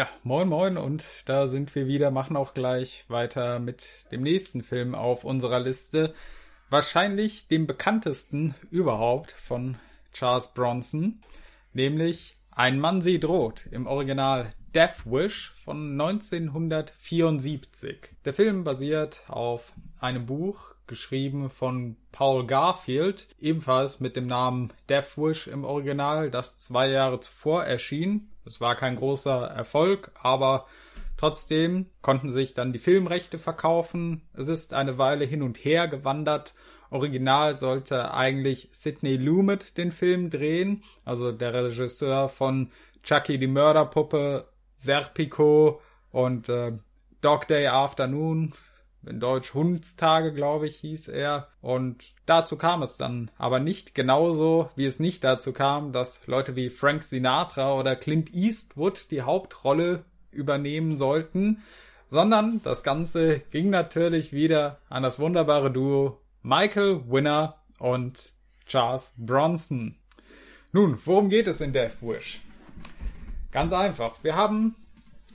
Ja, moin moin und da sind wir wieder, machen auch gleich weiter mit dem nächsten Film auf unserer Liste. Wahrscheinlich dem bekanntesten überhaupt von Charles Bronson, nämlich Ein Mann sie droht, im Original Death Wish von 1974. Der Film basiert auf einem Buch, geschrieben von Paul Garfield, ebenfalls mit dem Namen Death Wish im Original, das zwei Jahre zuvor erschien es war kein großer Erfolg, aber trotzdem konnten sich dann die Filmrechte verkaufen. Es ist eine Weile hin und her gewandert. Original sollte eigentlich Sidney Lumet den Film drehen, also der Regisseur von Chucky die Mörderpuppe, Serpico und äh, Dog Day Afternoon, in Deutsch Hundstage, glaube ich, hieß er. Und dazu kam es dann aber nicht genauso, wie es nicht dazu kam, dass Leute wie Frank Sinatra oder Clint Eastwood die Hauptrolle übernehmen sollten, sondern das Ganze ging natürlich wieder an das wunderbare Duo Michael Winner und Charles Bronson. Nun, worum geht es in Death Wish? Ganz einfach. Wir haben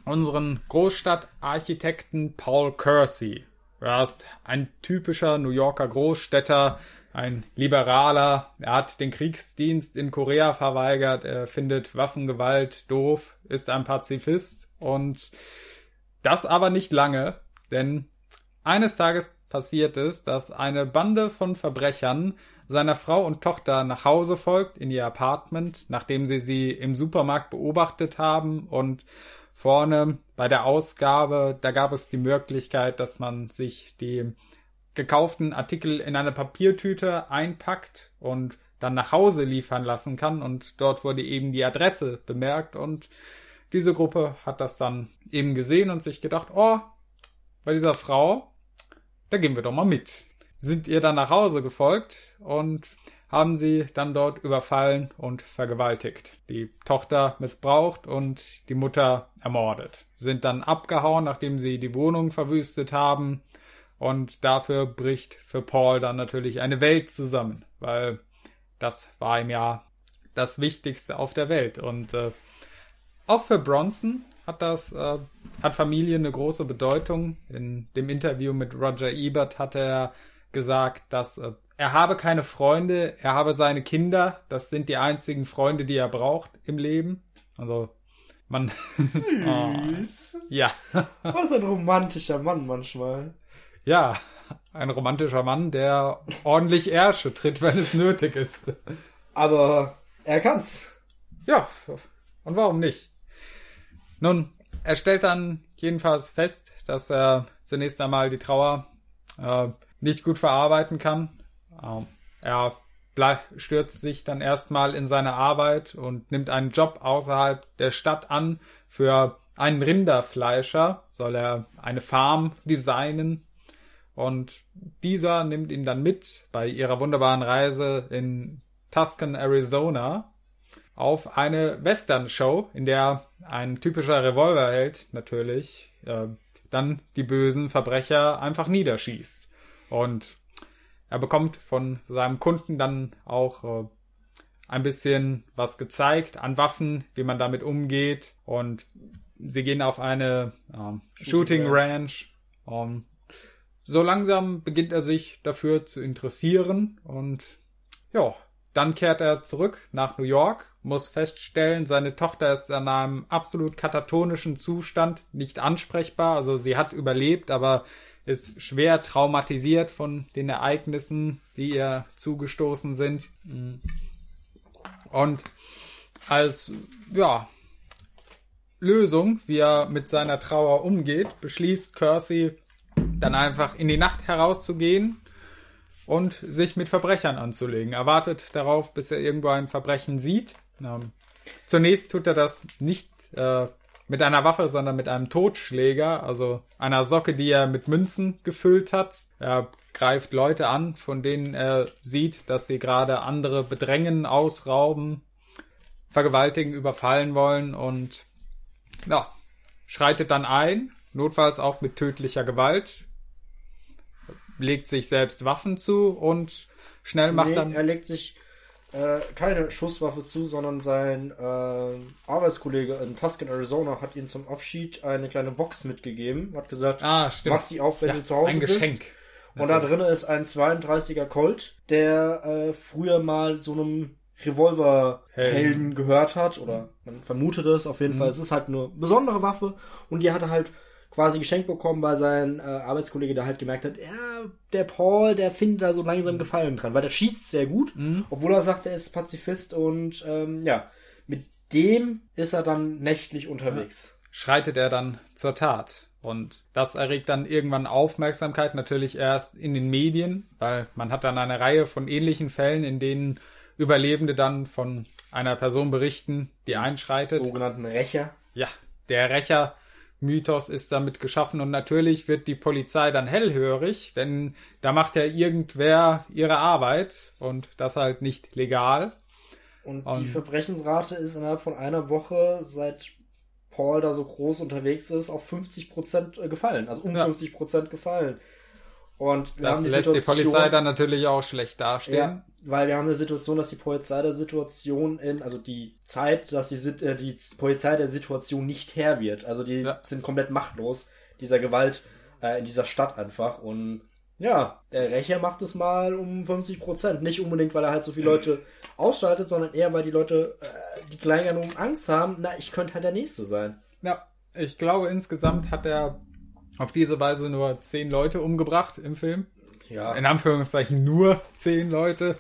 unseren Großstadtarchitekten Paul Kersey. Er ist ein typischer New Yorker Großstädter, ein Liberaler. Er hat den Kriegsdienst in Korea verweigert. Er findet Waffengewalt doof, ist ein Pazifist und das aber nicht lange, denn eines Tages passiert es, dass eine Bande von Verbrechern seiner Frau und Tochter nach Hause folgt in ihr Apartment, nachdem sie sie im Supermarkt beobachtet haben und vorne bei der Ausgabe, da gab es die Möglichkeit, dass man sich die gekauften Artikel in eine Papiertüte einpackt und dann nach Hause liefern lassen kann und dort wurde eben die Adresse bemerkt und diese Gruppe hat das dann eben gesehen und sich gedacht, oh, bei dieser Frau, da gehen wir doch mal mit. Sind ihr dann nach Hause gefolgt und haben sie dann dort überfallen und vergewaltigt, die Tochter missbraucht und die Mutter ermordet. Sind dann abgehauen, nachdem sie die Wohnung verwüstet haben und dafür bricht für Paul dann natürlich eine Welt zusammen, weil das war ihm ja das Wichtigste auf der Welt und äh, auch für Bronson hat das äh, hat Familie eine große Bedeutung. In dem Interview mit Roger Ebert hat er gesagt, dass äh, er habe keine Freunde, er habe seine Kinder, das sind die einzigen Freunde, die er braucht im Leben. Also man. Süß. oh, ja. Was ein romantischer Mann manchmal. Ja, ein romantischer Mann, der ordentlich Ärsche tritt, wenn es nötig ist. Aber er kann's. Ja, und warum nicht? Nun, er stellt dann jedenfalls fest, dass er zunächst einmal die Trauer äh, nicht gut verarbeiten kann ähm, er stürzt sich dann erstmal in seine Arbeit und nimmt einen Job außerhalb der Stadt an. Für einen Rinderfleischer soll er eine Farm designen und dieser nimmt ihn dann mit bei ihrer wunderbaren Reise in Tuscan, Arizona auf eine Western-Show, in der ein typischer Revolverheld natürlich äh, dann die bösen Verbrecher einfach niederschießt. Und er bekommt von seinem Kunden dann auch äh, ein bisschen was gezeigt an Waffen, wie man damit umgeht. Und sie gehen auf eine äh, Shooting Ranch. Und so langsam beginnt er sich dafür zu interessieren. Und ja, dann kehrt er zurück nach New York, muss feststellen, seine Tochter ist in einem absolut katatonischen Zustand, nicht ansprechbar. Also sie hat überlebt, aber ist schwer traumatisiert von den Ereignissen, die ihr zugestoßen sind. Und als, ja, Lösung, wie er mit seiner Trauer umgeht, beschließt Kersey dann einfach in die Nacht herauszugehen und sich mit Verbrechern anzulegen. Er wartet darauf, bis er irgendwo ein Verbrechen sieht. Ähm, zunächst tut er das nicht äh, mit einer Waffe, sondern mit einem Totschläger, also einer Socke, die er mit Münzen gefüllt hat. Er greift Leute an, von denen er sieht, dass sie gerade andere bedrängen, ausrauben, vergewaltigen, überfallen wollen und ja, schreitet dann ein, notfalls auch mit tödlicher Gewalt, legt sich selbst Waffen zu und schnell macht nee, dann. Er legt sich äh, keine Schusswaffe zu, sondern sein äh, Arbeitskollege in Tuscan, Arizona hat ihm zum Abschied eine kleine Box mitgegeben. Hat gesagt, Ah, mach sie auf, wenn Ja, du zu Hause ein bist. Geschenk. Und da drin ist ein 32er Colt, der äh, früher mal so einem Revolver-Helden gehört hat. Oder man vermutet es auf jeden Fall. Es ist halt eine besondere Waffe. Und die hat er halt quasi geschenkt bekommen, weil sein äh, Arbeitskollege da halt gemerkt hat, ja, der Paul, der findet da so langsam Gefallen dran, weil der schießt sehr gut, obwohl er sagt, er ist Pazifist und ähm, ja, mit dem ist er dann nächtlich unterwegs. schreitet er dann zur Tat. Und das erregt dann irgendwann Aufmerksamkeit, natürlich erst in den Medien, weil man hat dann eine Reihe von ähnlichen Fällen, in denen Überlebende dann von einer Person berichten, die einschreitet. Sogenannten Rächer. Ja, der Rächer-Mythos ist damit geschaffen und natürlich wird die Polizei dann hellhörig, denn da macht ja irgendwer ihre Arbeit und das halt nicht legal. Und Und- die Verbrechensrate ist innerhalb von einer Woche, seit Paul da so groß unterwegs ist, auf 50% gefallen. Also um Ja. 50% gefallen. Und wir Das haben die lässt die Situation, Polizei dann natürlich auch schlecht dastehen. ja, weil wir haben eine Situation, dass die Polizei der Situation in, also die Zeit, dass die, äh, die Polizei der Situation nicht Herr wird. Also die Ja. sind komplett machtlos, dieser Gewalt äh, in dieser Stadt einfach. Und ja, der Rächer macht es mal um 50 Prozent. Nicht unbedingt, weil er halt so viele Leute ausschaltet, sondern eher, weil die Leute, äh, die Kleinganoven Angst haben, na, ich könnte halt der Nächste sein. Ja, ich glaube insgesamt hat er auf diese Weise nur zehn Leute umgebracht im Film. Ja, In Anführungszeichen nur zehn Leute.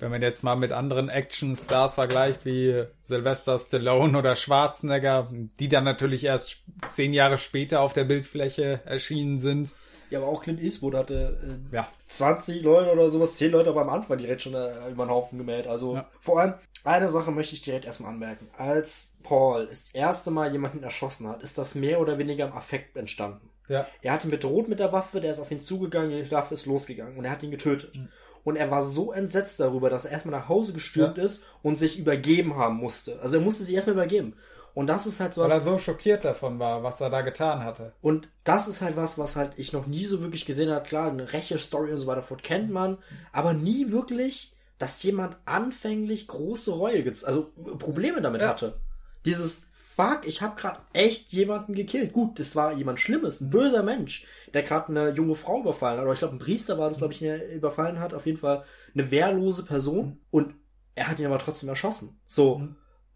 Wenn man jetzt mal mit anderen Action-Stars vergleicht, wie Sylvester Stallone oder Schwarzenegger, die dann natürlich erst zehn Jahre später auf der Bildfläche erschienen sind. Ja, aber auch Clint Eastwood hatte äh, Ja, 20 Leute oder sowas, 10 Leute aber am Anfang direkt schon äh, über den Haufen gemäht. Also Ja. vor allem, eine Sache möchte ich direkt erstmal anmerken. Als Paul das erste Mal jemanden erschossen hat, ist das mehr oder weniger im Affekt entstanden. ja, Er hat ihn bedroht mit der Waffe, der ist auf ihn zugegangen, die Waffe ist losgegangen und er hat ihn getötet. Mhm. Und er war so entsetzt darüber, dass er erstmal nach Hause gestürmt ist und sich übergeben haben musste. Also er musste sich erstmal übergeben. Und das ist halt so weil was, er so schockiert davon war, was er da getan hatte. und das ist halt was, was halt ich noch nie so wirklich gesehen habe. Klar, eine Räche-Story und so weiter fort kennt man, aber nie wirklich, dass jemand anfänglich große Reue, gez- also Probleme damit Ja. hatte. Dieses Fuck, ich habe gerade echt jemanden gekillt. Gut, das war jemand Schlimmes, ein böser Mensch, der gerade eine junge Frau überfallen hat. Oder ich glaube, ein Priester war das, glaube ich, der überfallen hat. Auf jeden Fall eine wehrlose Person. Und er hat ihn aber trotzdem erschossen. So,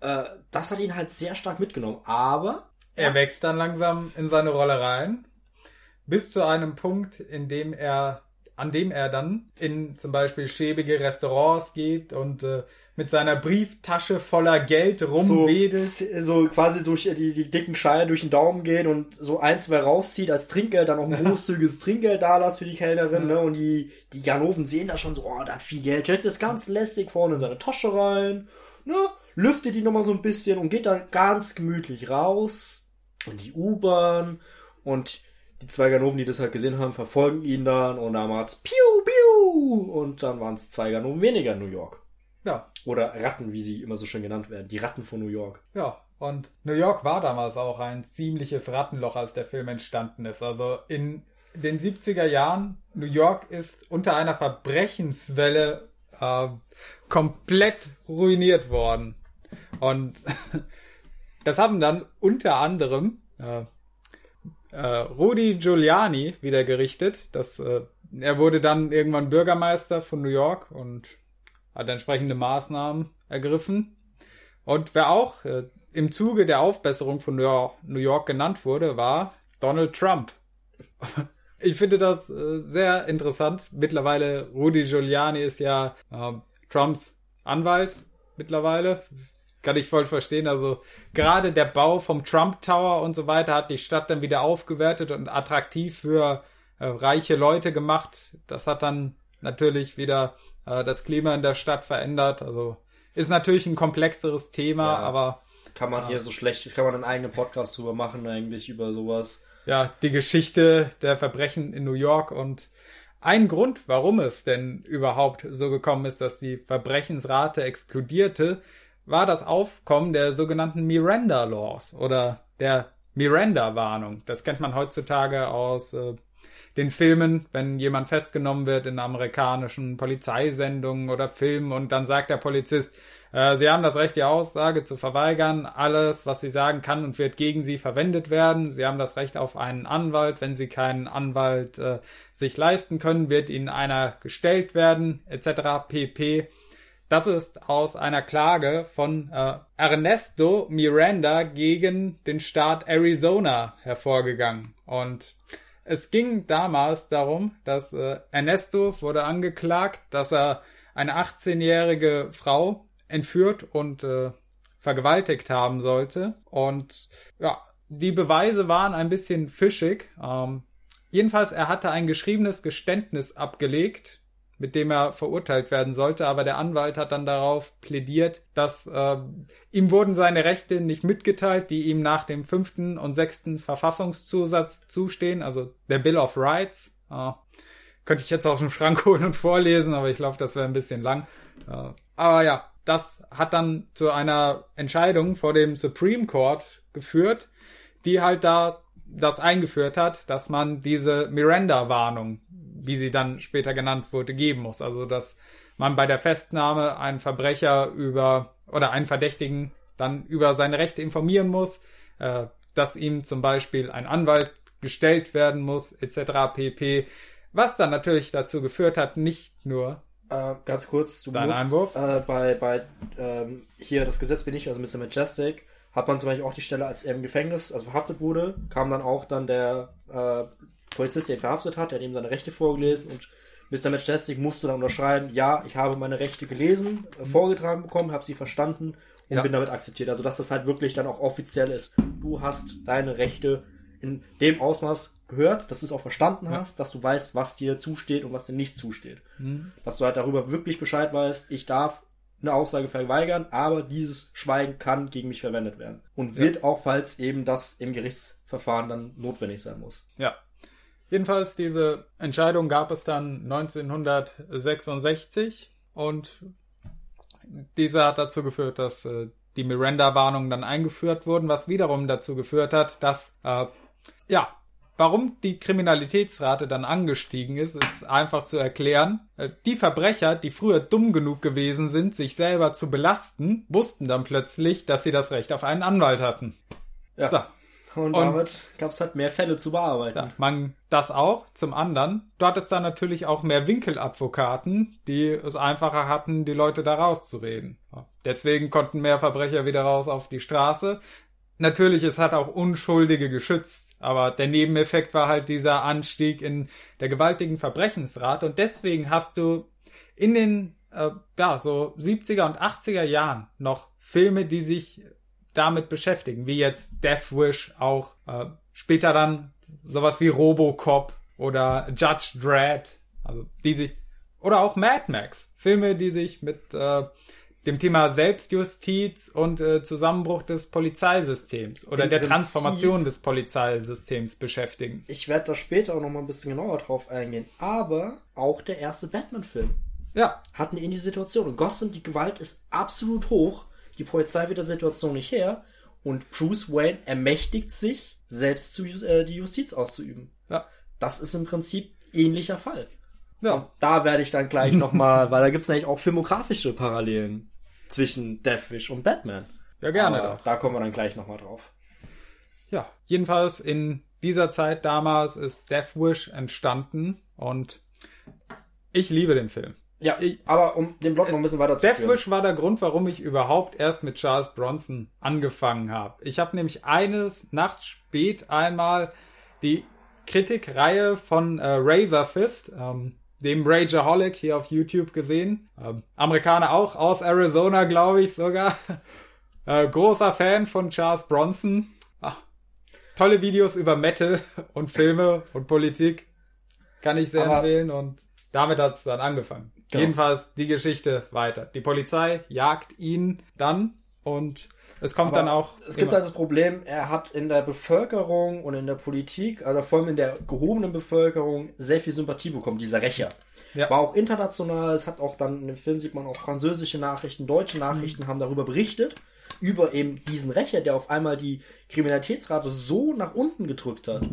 äh, das hat ihn halt sehr stark mitgenommen. Aber Er wächst dann langsam in seine Rolle rein, bis zu einem Punkt, in dem er, an dem er dann in zum Beispiel schäbige Restaurants geht und äh, mit seiner Brieftasche voller Geld so, rumwedelt. so quasi durch die, die dicken Scheine durch den Daumen gehen und so ein, zwei rauszieht als Trinkgeld, dann auch ein großzügiges Trinkgeld da lässt für die Kellnerin, ne? Und die, die Ganoven sehen da schon so, oh, da hat viel Geld, checkt das ganz lästig vorne in seine Tasche rein, ne? Lüftet die nochmal so ein bisschen und geht dann ganz gemütlich raus in die U-Bahn und die zwei Ganoven, die das halt gesehen haben, verfolgen ihn dann und dann macht's piu, piu und dann waren es zwei Ganoven weniger in New York. Ja, Oder Ratten, wie sie immer so schön genannt werden. Die Ratten von New York. ja. Und New York war damals auch ein ziemliches Rattenloch, als der Film entstanden ist. Also in den 70er Jahren, New York ist unter einer Verbrechenswelle äh, komplett ruiniert worden. Und das haben dann unter anderem äh, äh, Rudy Giuliani wieder gerichtet. Das, äh, er wurde dann irgendwann Bürgermeister von New York und hat entsprechende Maßnahmen ergriffen. Und wer auch äh, im Zuge der Aufbesserung von New York, New York genannt wurde, war Donald Trump. Ich finde das äh, sehr interessant. Mittlerweile, Rudy Giuliani ist ja äh, Trumps Anwalt mittlerweile. Kann ich voll verstehen. Also gerade der Bau vom Trump Tower und so weiter hat die Stadt dann wieder aufgewertet und attraktiv für äh, reiche Leute gemacht. Das hat dann natürlich wieder äh, das Klima in der Stadt verändert. Also ist natürlich ein komplexeres Thema, Ja. aber Kann man hier so schlecht, kann man einen eigenen Podcast drüber machen, eigentlich, über sowas. ja, die Geschichte der Verbrechen in New York und ein Grund, warum es denn überhaupt so gekommen ist, dass die Verbrechensrate explodierte, war das Aufkommen der sogenannten Miranda Laws oder der Miranda Warnung. Das kennt man heutzutage aus äh, den Filmen, wenn jemand festgenommen wird in amerikanischen Polizeisendungen oder Filmen und dann sagt der Polizist, äh, Sie haben das Recht, die Aussage zu verweigern. Alles, was Sie sagen, kann und wird gegen Sie verwendet werden. Sie haben das Recht auf einen Anwalt. Wenn Sie keinen Anwalt äh, sich leisten können, wird Ihnen einer gestellt werden, etc. pp. Das ist aus einer Klage von äh, Ernesto Miranda gegen den Staat Arizona hervorgegangen. Und es ging damals darum, dass äh, Ernesto wurde angeklagt, dass er eine 18-jährige Frau entführt und äh, vergewaltigt haben sollte. Und ja, die Beweise waren ein bisschen fischig. Ähm, jedenfalls, er hatte ein geschriebenes Geständnis abgelegt, mit dem er verurteilt werden sollte, aber der Anwalt hat dann darauf plädiert, dass äh, ihm wurden seine Rechte nicht mitgeteilt, die ihm nach dem fünften und sechsten Verfassungszusatz zustehen, also der Bill of Rights. Äh, könnte ich jetzt aus dem Schrank holen und vorlesen, aber ich glaube, das wäre ein bisschen lang. Äh, aber ja, das hat dann zu einer Entscheidung vor dem Supreme Court geführt, die halt da das eingeführt hat, dass man diese Miranda-Warnung, wie sie dann später genannt wurde, geben muss. Also, dass man bei der Festnahme einen Verbrecher über oder einen Verdächtigen dann über seine Rechte informieren muss, äh, dass ihm zum Beispiel ein Anwalt gestellt werden muss, etc. pp. Was dann natürlich dazu geführt hat, nicht nur, äh, ganz kurz, du Dein musst Einwurf? Äh, bei, bei ähm, hier das Gesetz bin ich, also Mr. Majestic, hat man zum Beispiel auch die Stelle, als er im Gefängnis, also verhaftet wurde, kam dann auch dann der äh, Polizist, der verhaftet hat, der hat ihm seine Rechte vorgelesen und Mr. Majestic musste dann unterschreiben, ja, ich habe meine Rechte gelesen, äh, vorgetragen bekommen, habe sie verstanden und Ja. bin damit akzeptiert. Also dass das halt wirklich dann auch offiziell ist. Du hast deine Rechte in dem Ausmaß gehört, dass du es auch verstanden hast, dass du weißt, was dir zusteht und was dir nicht zusteht. Dass du halt darüber wirklich Bescheid weißt, ich darf eine Aussage verweigern, aber dieses Schweigen kann gegen mich verwendet werden. Und wird auch, falls eben das im Gerichtsverfahren dann notwendig sein muss. Ja. Jedenfalls diese Entscheidung gab es dann 1966 und diese hat dazu geführt, dass äh, die Miranda-Warnungen dann eingeführt wurden, was wiederum dazu geführt hat, dass äh, ja, warum die Kriminalitätsrate dann angestiegen ist, ist einfach zu erklären. Äh, Die Verbrecher, die früher dumm genug gewesen sind, sich selber zu belasten, wussten dann plötzlich, dass sie das Recht auf einen Anwalt hatten. Ja. So. Und, Und- damit gab es halt mehr Fälle zu bearbeiten. Ja, man das auch. Zum anderen, du hattest dann natürlich auch mehr Winkeladvokaten, die es einfacher hatten, die Leute da rauszureden. Deswegen konnten mehr Verbrecher wieder raus auf die Straße. Natürlich, es hat auch Unschuldige geschützt, aber der Nebeneffekt war halt dieser Anstieg in der gewaltigen Verbrechensrate und deswegen hast du in den äh, ja, so 70er und 80er Jahren noch Filme, die sich damit beschäftigen, wie jetzt Death Wish auch äh, später dann sowas wie Robocop oder Judge Dredd, also die sich oder auch Mad Max, Filme, die sich mit äh, dem Thema Selbstjustiz und äh, Zusammenbruch des Polizeisystems oder Im der Prinzip- Transformation des Polizeisystems beschäftigen. Ich werde da später auch noch mal ein bisschen genauer drauf eingehen. Aber auch der erste Batman-Film Ja, hat eine ähnliche Situation. In Gotham, die Gewalt ist absolut hoch. Die Polizei wird der Situation nicht her. Und Bruce Wayne ermächtigt sich, selbst zu, äh, die Justiz auszuüben. ja, Das ist im Prinzip ähnlicher Fall. ja. Da werde ich dann gleich nochmal, weil da gibt es nämlich auch filmografische Parallelen zwischen Deathwish und Batman. Ja, gerne Aber. Da kommen wir dann gleich nochmal drauf. Ja, jedenfalls in dieser Zeit damals ist Death Wish entstanden und ich liebe den Film. Ja, aber um den Blog noch ein bisschen weiter zu Death führen. Wish war der Grund, warum ich überhaupt erst mit Charles Bronson angefangen habe. Ich habe nämlich eines nachts spät einmal die Kritikreihe von äh, Razor Fist, ähm, dem Rageaholic hier auf YouTube gesehen. Ähm, Amerikaner auch aus Arizona, glaube ich sogar. Äh, großer Fan von Charles Bronson. Ach, tolle Videos über Metal und Filme und Politik. Kann ich sehr Aber- empfehlen und damit hat es dann angefangen. Genau. Jedenfalls die Geschichte weiter. Die Polizei jagt ihn dann und es kommt Aber dann auch. Es gibt halt das Problem, er hat in der Bevölkerung und in der Politik, also vor allem in der gehobenen Bevölkerung, sehr viel Sympathie bekommen, dieser Rächer. Ja. War auch international, es hat auch dann in dem Film sieht man auch französische Nachrichten, deutsche Nachrichten haben darüber berichtet, über eben diesen Rächer, der auf einmal die Kriminalitätsrate so nach unten gedrückt hat,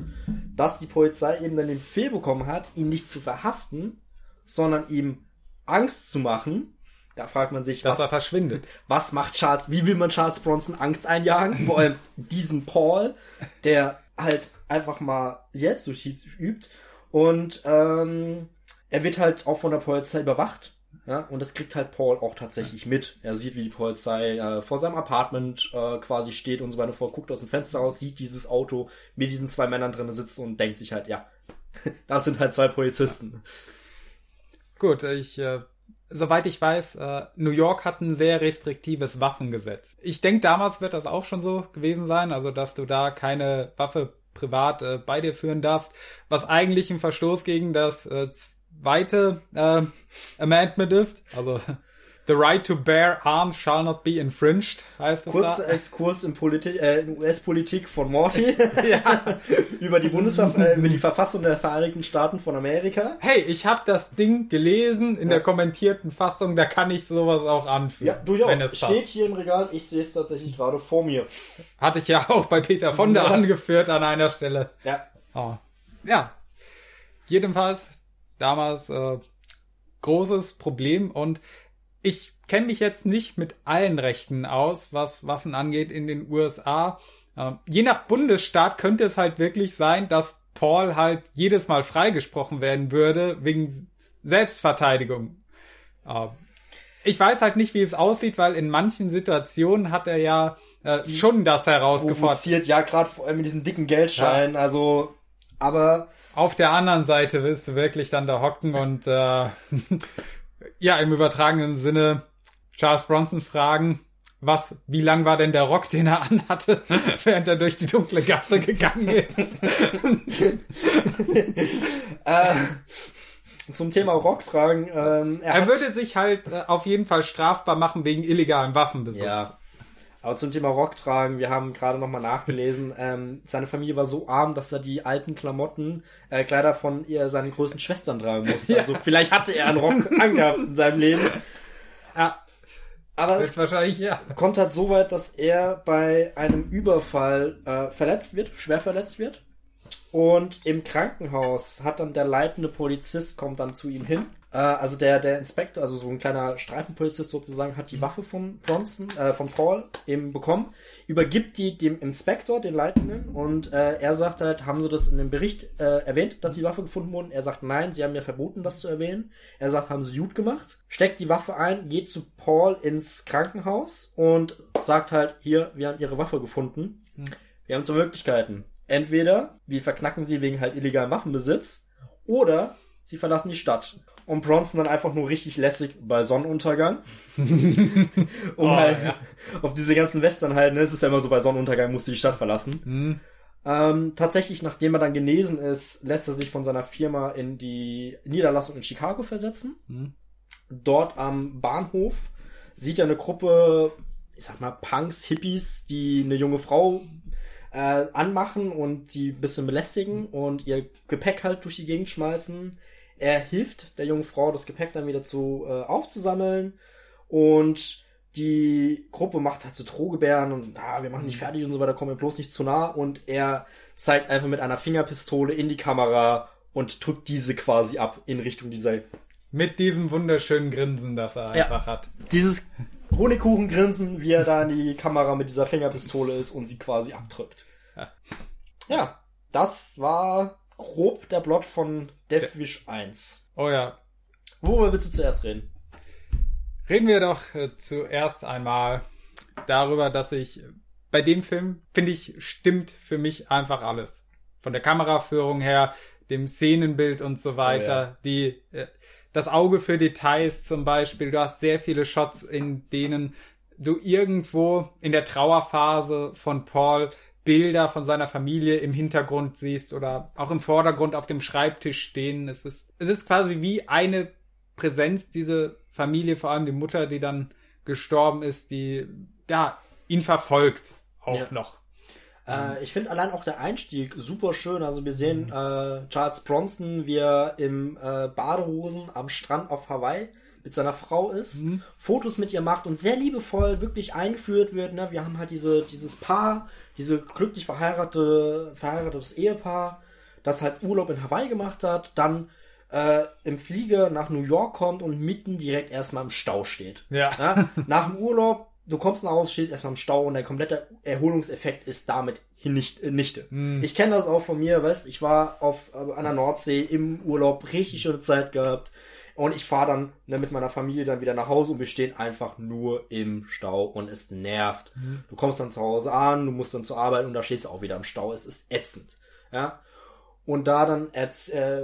dass die Polizei eben dann den Fehl bekommen hat, ihn nicht zu verhaften, sondern ihm Angst zu machen. Da fragt man sich, Dass was, er verschwindet. was macht Charles, wie will man Charles Bronson Angst einjagen? Vor allem diesen Paul, der halt einfach mal Selbstjustiz übt. Und ähm, er wird halt auch von der Polizei überwacht. Ja, und das kriegt halt Paul auch tatsächlich mit. Er sieht, wie die Polizei äh, vor seinem Apartment äh, quasi steht und so weiter vor, guckt aus dem Fenster raus, sieht dieses Auto mit diesen zwei Männern drin sitzen und denkt sich halt, ja, das sind halt zwei Polizisten. Gut, ich, äh, soweit ich weiß, äh, New York hat ein sehr restriktives Waffengesetz. Ich denke, damals wird das auch schon so gewesen sein, also dass du da keine Waffe privat äh, bei dir führen darfst, was eigentlich ein Verstoß gegen das äh, zweite äh, Amendment ist. Also The right to bear arms shall not be infringed, heißt es Kurzer da. Exkurs in, Politi äh, in US-Politik von Morty über die Bundesverf äh, über die Verfassung der Vereinigten Staaten von Amerika. Hey, ich habe das Ding gelesen in der kommentierten Fassung, da kann ich sowas auch anführen. Ja, durchaus. Wenn es Steht passt. hier im Regal. Ich sehe es tatsächlich gerade vor mir. Hatte ich ja auch bei Peter von der Ja. angeführt an einer Stelle. Ja. Oh. Ja. Jedenfalls damals äh, großes Problem und ich kenne mich jetzt nicht mit allen Rechten aus, was Waffen angeht in den USA. Ähm, je nach Bundesstaat könnte es halt wirklich sein, dass Paul halt jedes Mal freigesprochen werden würde wegen Selbstverteidigung. Äh, ich weiß halt nicht, wie es aussieht, weil in manchen Situationen hat er ja äh, schon das herausgefordert. Provoziert, ja, gerade vor allem mit diesem dicken Geldschein. Also, aber Auf der anderen Seite willst du wirklich dann da hocken und äh, ja, im übertragenen Sinne Charles Bronson fragen, was, wie lang war denn der Rock, den er anhatte, während er durch die dunkle Gasse gegangen ist? äh, zum Thema Rock tragen. Ähm, er Er würde sich halt äh, auf jeden Fall strafbar machen wegen illegalen Waffenbesitz. ja. Aber zum Thema Rock tragen, wir haben gerade nochmal nachgelesen, ähm, seine Familie war so arm, dass er die alten Klamotten, äh, Kleider von ihr, seinen größten Schwestern tragen musste. Ja. Also vielleicht hatte er einen Rock angehabt in seinem Leben. ja Aber es wahrscheinlich, ja. kommt halt so weit, dass er bei einem Überfall äh, verletzt wird, schwer verletzt wird. Und im Krankenhaus hat dann der leitende Polizist, kommt dann zu ihm hin. Äh, also der, der Inspektor, also so ein kleiner Streifenpolizist sozusagen, hat die Waffe von Bronson, äh, von Paul eben bekommen, übergibt die dem Inspektor, den Leitenden, und äh, er sagt halt, haben sie das in dem Bericht äh, erwähnt, dass die Waffe gefunden wurde? Er sagt, nein, sie haben mir verboten, das zu erwähnen. Er sagt, haben sie gut gemacht, steckt die Waffe ein, geht zu Paul ins Krankenhaus und sagt halt, hier, wir haben ihre Waffe gefunden. Wir haben zwei Möglichkeiten. Entweder wir verknacken sie wegen halt illegalem Waffenbesitz oder sie verlassen die Stadt. Und Bronson dann einfach nur richtig lässig bei Sonnenuntergang. um halt auf diese ganzen Western halt, ne, es ist ja immer so, bei Sonnenuntergang musst du die Stadt verlassen. Ähm, tatsächlich, nachdem er dann genesen ist, lässt er sich von seiner Firma in die Niederlassung in Chicago versetzen. Dort am Bahnhof sieht er eine Gruppe, ich sag mal, Punks, Hippies, die eine junge Frau äh, anmachen und sie ein bisschen belästigen und ihr Gepäck halt durch die Gegend schmeißen. Er hilft der jungen Frau, das Gepäck dann wieder zu äh, aufzusammeln und die Gruppe macht halt so Drohgebären und ah, wir machen nicht fertig und so weiter, kommen wir bloß nicht zu nah und er zeigt einfach mit einer Fingerpistole in die Kamera und drückt diese quasi ab in Richtung dieser Mit diesem wunderschönen Grinsen, das er Ja. einfach hat. dieses Honigkuchengrinsen, wie er da in die Kamera mit dieser Fingerpistole ist und sie quasi abdrückt. Ja. Ja, das war grob der Plot von Deathwish 1. Oh ja, Worüber willst du zuerst reden? Reden wir doch äh, zuerst einmal darüber, dass ich bei dem Film, finde ich, stimmt für mich einfach alles. Von der Kameraführung her, dem Szenenbild und so weiter, die, äh, das Auge für Details zum Beispiel. Du hast sehr viele Shots, in denen du irgendwo in der Trauerphase von Paul Bilder von seiner Familie im Hintergrund siehst oder auch im Vordergrund auf dem Schreibtisch stehen. Es ist, es ist quasi wie eine Präsenz, diese Familie, vor allem die Mutter, die dann gestorben ist, die, ja, ihn verfolgt auch Ja. noch. Äh, ich finde allein auch der Einstieg super schön. Also wir sehen äh, Charles Bronson, wie er im äh, Badehosen am Strand auf Hawaii mit seiner Frau ist, Fotos mit ihr macht und sehr liebevoll wirklich eingeführt wird. Ne? Wir haben halt diese, dieses Paar, diese glücklich verheiratete, verheiratetes Ehepaar, das halt Urlaub in Hawaii gemacht hat, dann äh, im Flieger nach New York kommt und mitten direkt erstmal im Stau steht. Ja. ja? Nach dem Urlaub, du kommst nach Hause, stehst erstmal im Stau und der komplette Erholungseffekt ist damit hinnichte. Hm. Ich kenne das auch von mir, weißt, ich war auf äh, an der Nordsee im Urlaub, richtig schöne Zeit gehabt. Und ich fahre dann ne, mit meiner Familie dann wieder nach Hause und wir stehen einfach nur im Stau und es nervt. Hm. Du kommst dann zu Hause an, du musst dann zur Arbeit und da stehst du auch wieder im Stau. Es ist ätzend. Ja. Und da dann äh,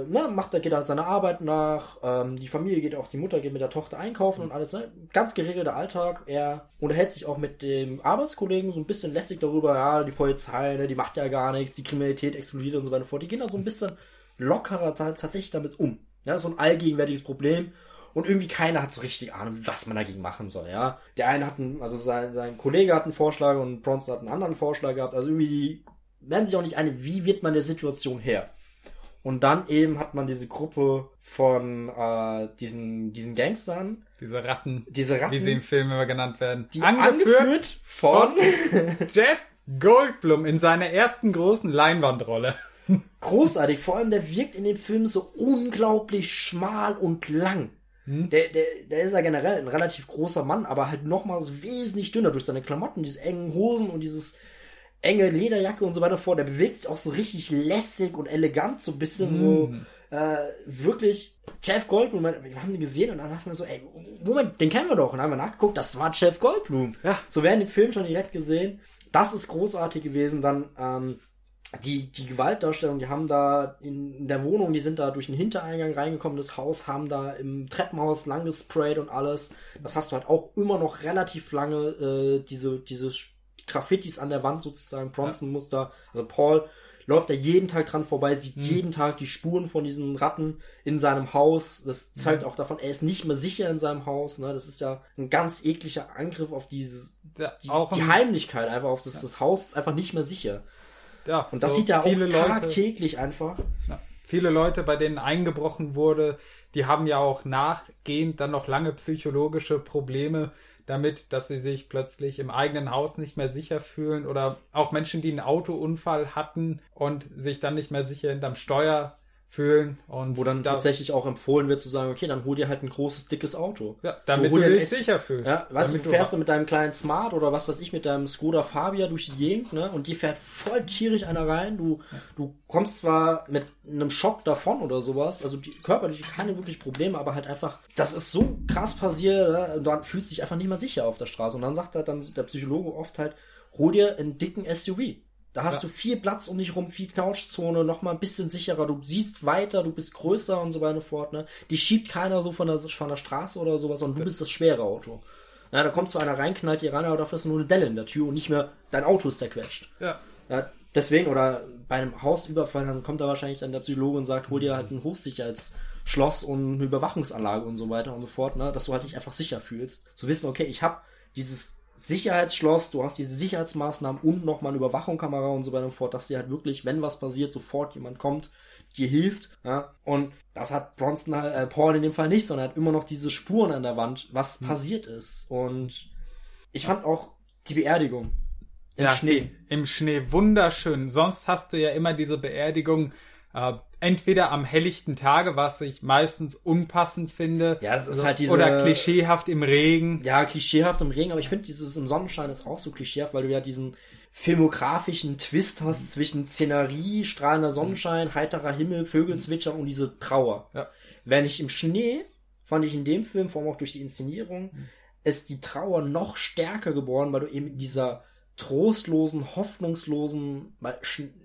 ne, macht er geht er halt seine Arbeit nach, ähm, die Familie geht auch, die Mutter geht mit der Tochter einkaufen und alles, ne? Ganz geregelter Alltag. Er unterhält sich auch mit dem Arbeitskollegen so ein bisschen lästig darüber, ja, die Polizei, ne, die macht ja gar nichts, die Kriminalität explodiert und so weiter fort. Die gehen dann so ein bisschen lockerer ta- tatsächlich damit um. Ja, so ein allgegenwärtiges Problem. Und irgendwie keiner hat so richtig Ahnung, was man dagegen machen soll, ja. Der eine hat einen, also sein, sein Kollege hat einen Vorschlag und Bronson hat einen anderen Vorschlag gehabt. Also irgendwie die werden sich auch nicht einig, wie wird man der Situation her? Und dann eben hat man diese Gruppe von äh, diesen, diesen Gangstern, Diese Ratten, diese Ratten, wie sie im Film immer genannt werden. die angeführt, von, Jeff Goldblum in seiner ersten großen Leinwandrolle. großartig. Vor allem, der wirkt in dem Film so unglaublich schmal und lang. Der, der, der ist ja generell ein relativ großer Mann, aber halt nochmal so wesentlich dünner durch seine Klamotten, diese engen Hosen und dieses enge Lederjacke und so weiter vor. Der bewegt sich auch so richtig lässig und elegant, so ein bisschen so äh, wirklich Jeff Goldblum. Wir haben den gesehen und dann dachten wir so, ey, Moment, den kennen wir doch. Und dann haben wir nachgeguckt, das war Jeff Goldblum. Ja. So werden den Film schon direkt gesehen. Das ist großartig gewesen. Dann ähm, die, die Gewaltdarstellung, die haben da in, in der Wohnung, die sind da durch den Hintereingang reingekommen, das Haus, haben da im Treppenhaus lang gesprayt und alles. Das hast du halt auch immer noch relativ lange, äh, diese, diese Graffitis an der Wand sozusagen, Bronson-Muster, also Paul läuft da jeden Tag dran vorbei, sieht jeden Tag die Spuren von diesen Ratten in seinem Haus. Das zeigt auch davon, er ist nicht mehr sicher in seinem Haus. Ne? Das ist ja ein ganz ekliger Angriff auf diese, Ja, die, auch die Heimlichkeit einfach auf das, das Haus ist einfach nicht mehr sicher. Ja, Und das so sieht er auch viele Leute, tagtäglich einfach. ja, viele Leute, bei denen eingebrochen wurde, die haben ja auch nachgehend dann noch lange psychologische Probleme damit, dass sie sich plötzlich im eigenen Haus nicht mehr sicher fühlen oder auch Menschen, die einen Autounfall hatten und sich dann nicht mehr sicher hinterm Steuer fühlen und Wo dann da, tatsächlich auch empfohlen wird zu sagen, okay, dann hol dir halt ein großes, dickes Auto. ja, damit hol du dich sicher fühlst. Ja, weißt du, fährst du mit deinem kleinen Smart oder was weiß ich, mit deinem Skoda Fabia durch die Gegend, ne? Und die fährt voll tierisch einer rein. Du, du kommst zwar mit einem Schock davon oder sowas, also die körperlich keine wirklich Probleme, aber halt einfach, das ist so krass passiert, ne? Und dann fühlst du dich einfach nicht mehr sicher auf der Straße. Und dann sagt halt dann der Psychologe oft halt, hol dir einen dicken SUV. Da hast du viel Platz um dich rum, viel Knautschzone, noch mal ein bisschen sicherer. Du siehst weiter, du bist größer und so weiter und so fort. Ne? Die schiebt keiner so von der, von der Straße oder sowas, sondern du bist das schwere Auto. Ja, da kommt so einer rein, knallt dir rein, aber dafür ist nur eine Delle in der Tür und nicht mehr dein Auto ist zerquetscht. Ja. Ja, deswegen, oder bei einem Hausüberfall, dann kommt da wahrscheinlich dann der Psychologe und sagt, hol dir halt ein Hochsicherheitsschloss und eine Überwachungsanlage und so weiter und so fort, ne? dass du halt dich einfach sicher fühlst. Zu wissen, okay, ich habe dieses Sicherheitsschloss, du hast diese Sicherheitsmaßnahmen und nochmal eine Überwachungskamera und so weiter und fort, dass dir halt wirklich, wenn was passiert, sofort jemand kommt, dir hilft. Ja? Und das hat Bronson halt, äh, Paul in dem Fall nicht, sondern er hat immer noch diese Spuren an der Wand, was passiert ist. Und ich fand auch die Beerdigung im ja, Schnee. Im Schnee, wunderschön. Sonst hast du ja immer diese Beerdigung äh, entweder am helllichten Tage, was ich meistens unpassend finde. Ja, das ist halt diese- Oder klischeehaft im Regen. Ja, klischeehaft im Regen, aber ich finde dieses im Sonnenschein ist auch so klischeehaft, weil du ja diesen filmografischen Twist hast zwischen Szenerie, strahlender Sonnenschein, heiterer Himmel, Vögel zwitschern und diese Trauer. Ja. Wenn ich im Schnee, fand ich in dem Film, vor allem auch durch die Inszenierung, ist die Trauer noch stärker geworden, weil du eben in dieser trostlosen, hoffnungslosen,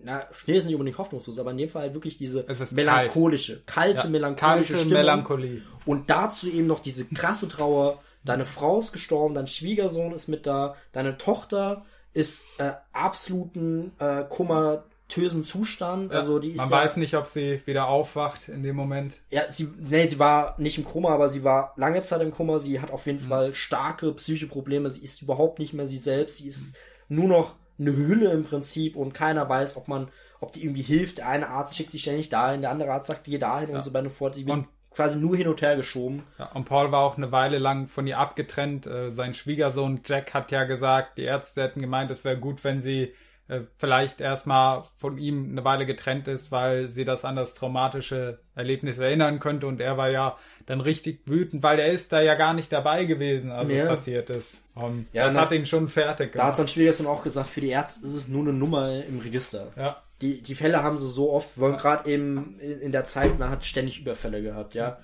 na, Schnee ist nicht unbedingt hoffnungslos, aber in dem Fall halt wirklich diese melancholische, kalte, Ja, melancholische kalte Stimmung. Melancholie. Und dazu eben noch diese krasse Trauer. Deine Frau ist gestorben, dein Schwiegersohn ist mit da, deine Tochter ist äh, absoluten äh, komatösen Zustand. also die ist Man ja, weiß nicht, ob sie wieder aufwacht in dem Moment. ja, sie, nee, sie war nicht im Koma, aber sie war lange Zeit im Koma. Sie hat auf Mhm. jeden Fall starke psychische Probleme. Sie ist überhaupt nicht mehr sie selbst. Sie ist nur noch eine Hülle im Prinzip und keiner weiß, ob man, ob die irgendwie hilft. Der eine Arzt schickt sie ständig dahin, der andere Arzt sagt, geh dahin und so weiter und fort. Sie wird Und- quasi nur hin und her geschoben. Ja, und Paul war auch eine Weile lang von ihr abgetrennt. Äh, sein Schwiegersohn Jack hat ja gesagt, die Ärzte hätten gemeint, es wäre gut, wenn sie äh, vielleicht erstmal von ihm eine Weile getrennt ist, weil sie das an das traumatische Erlebnis erinnern könnte und er war ja dann richtig wütend, weil er ist da ja gar nicht dabei gewesen, als Ja. es passiert ist. Und Ja, das na- hat ihn schon fertig Da hat gemacht. sein Schwiegersohn auch gesagt, für die Ärzte ist es nur eine Nummer im Register. Ja. Die, die Fälle haben sie so oft, weil gerade eben in, in der Zeit, man hat ständig Überfälle gehabt, ja.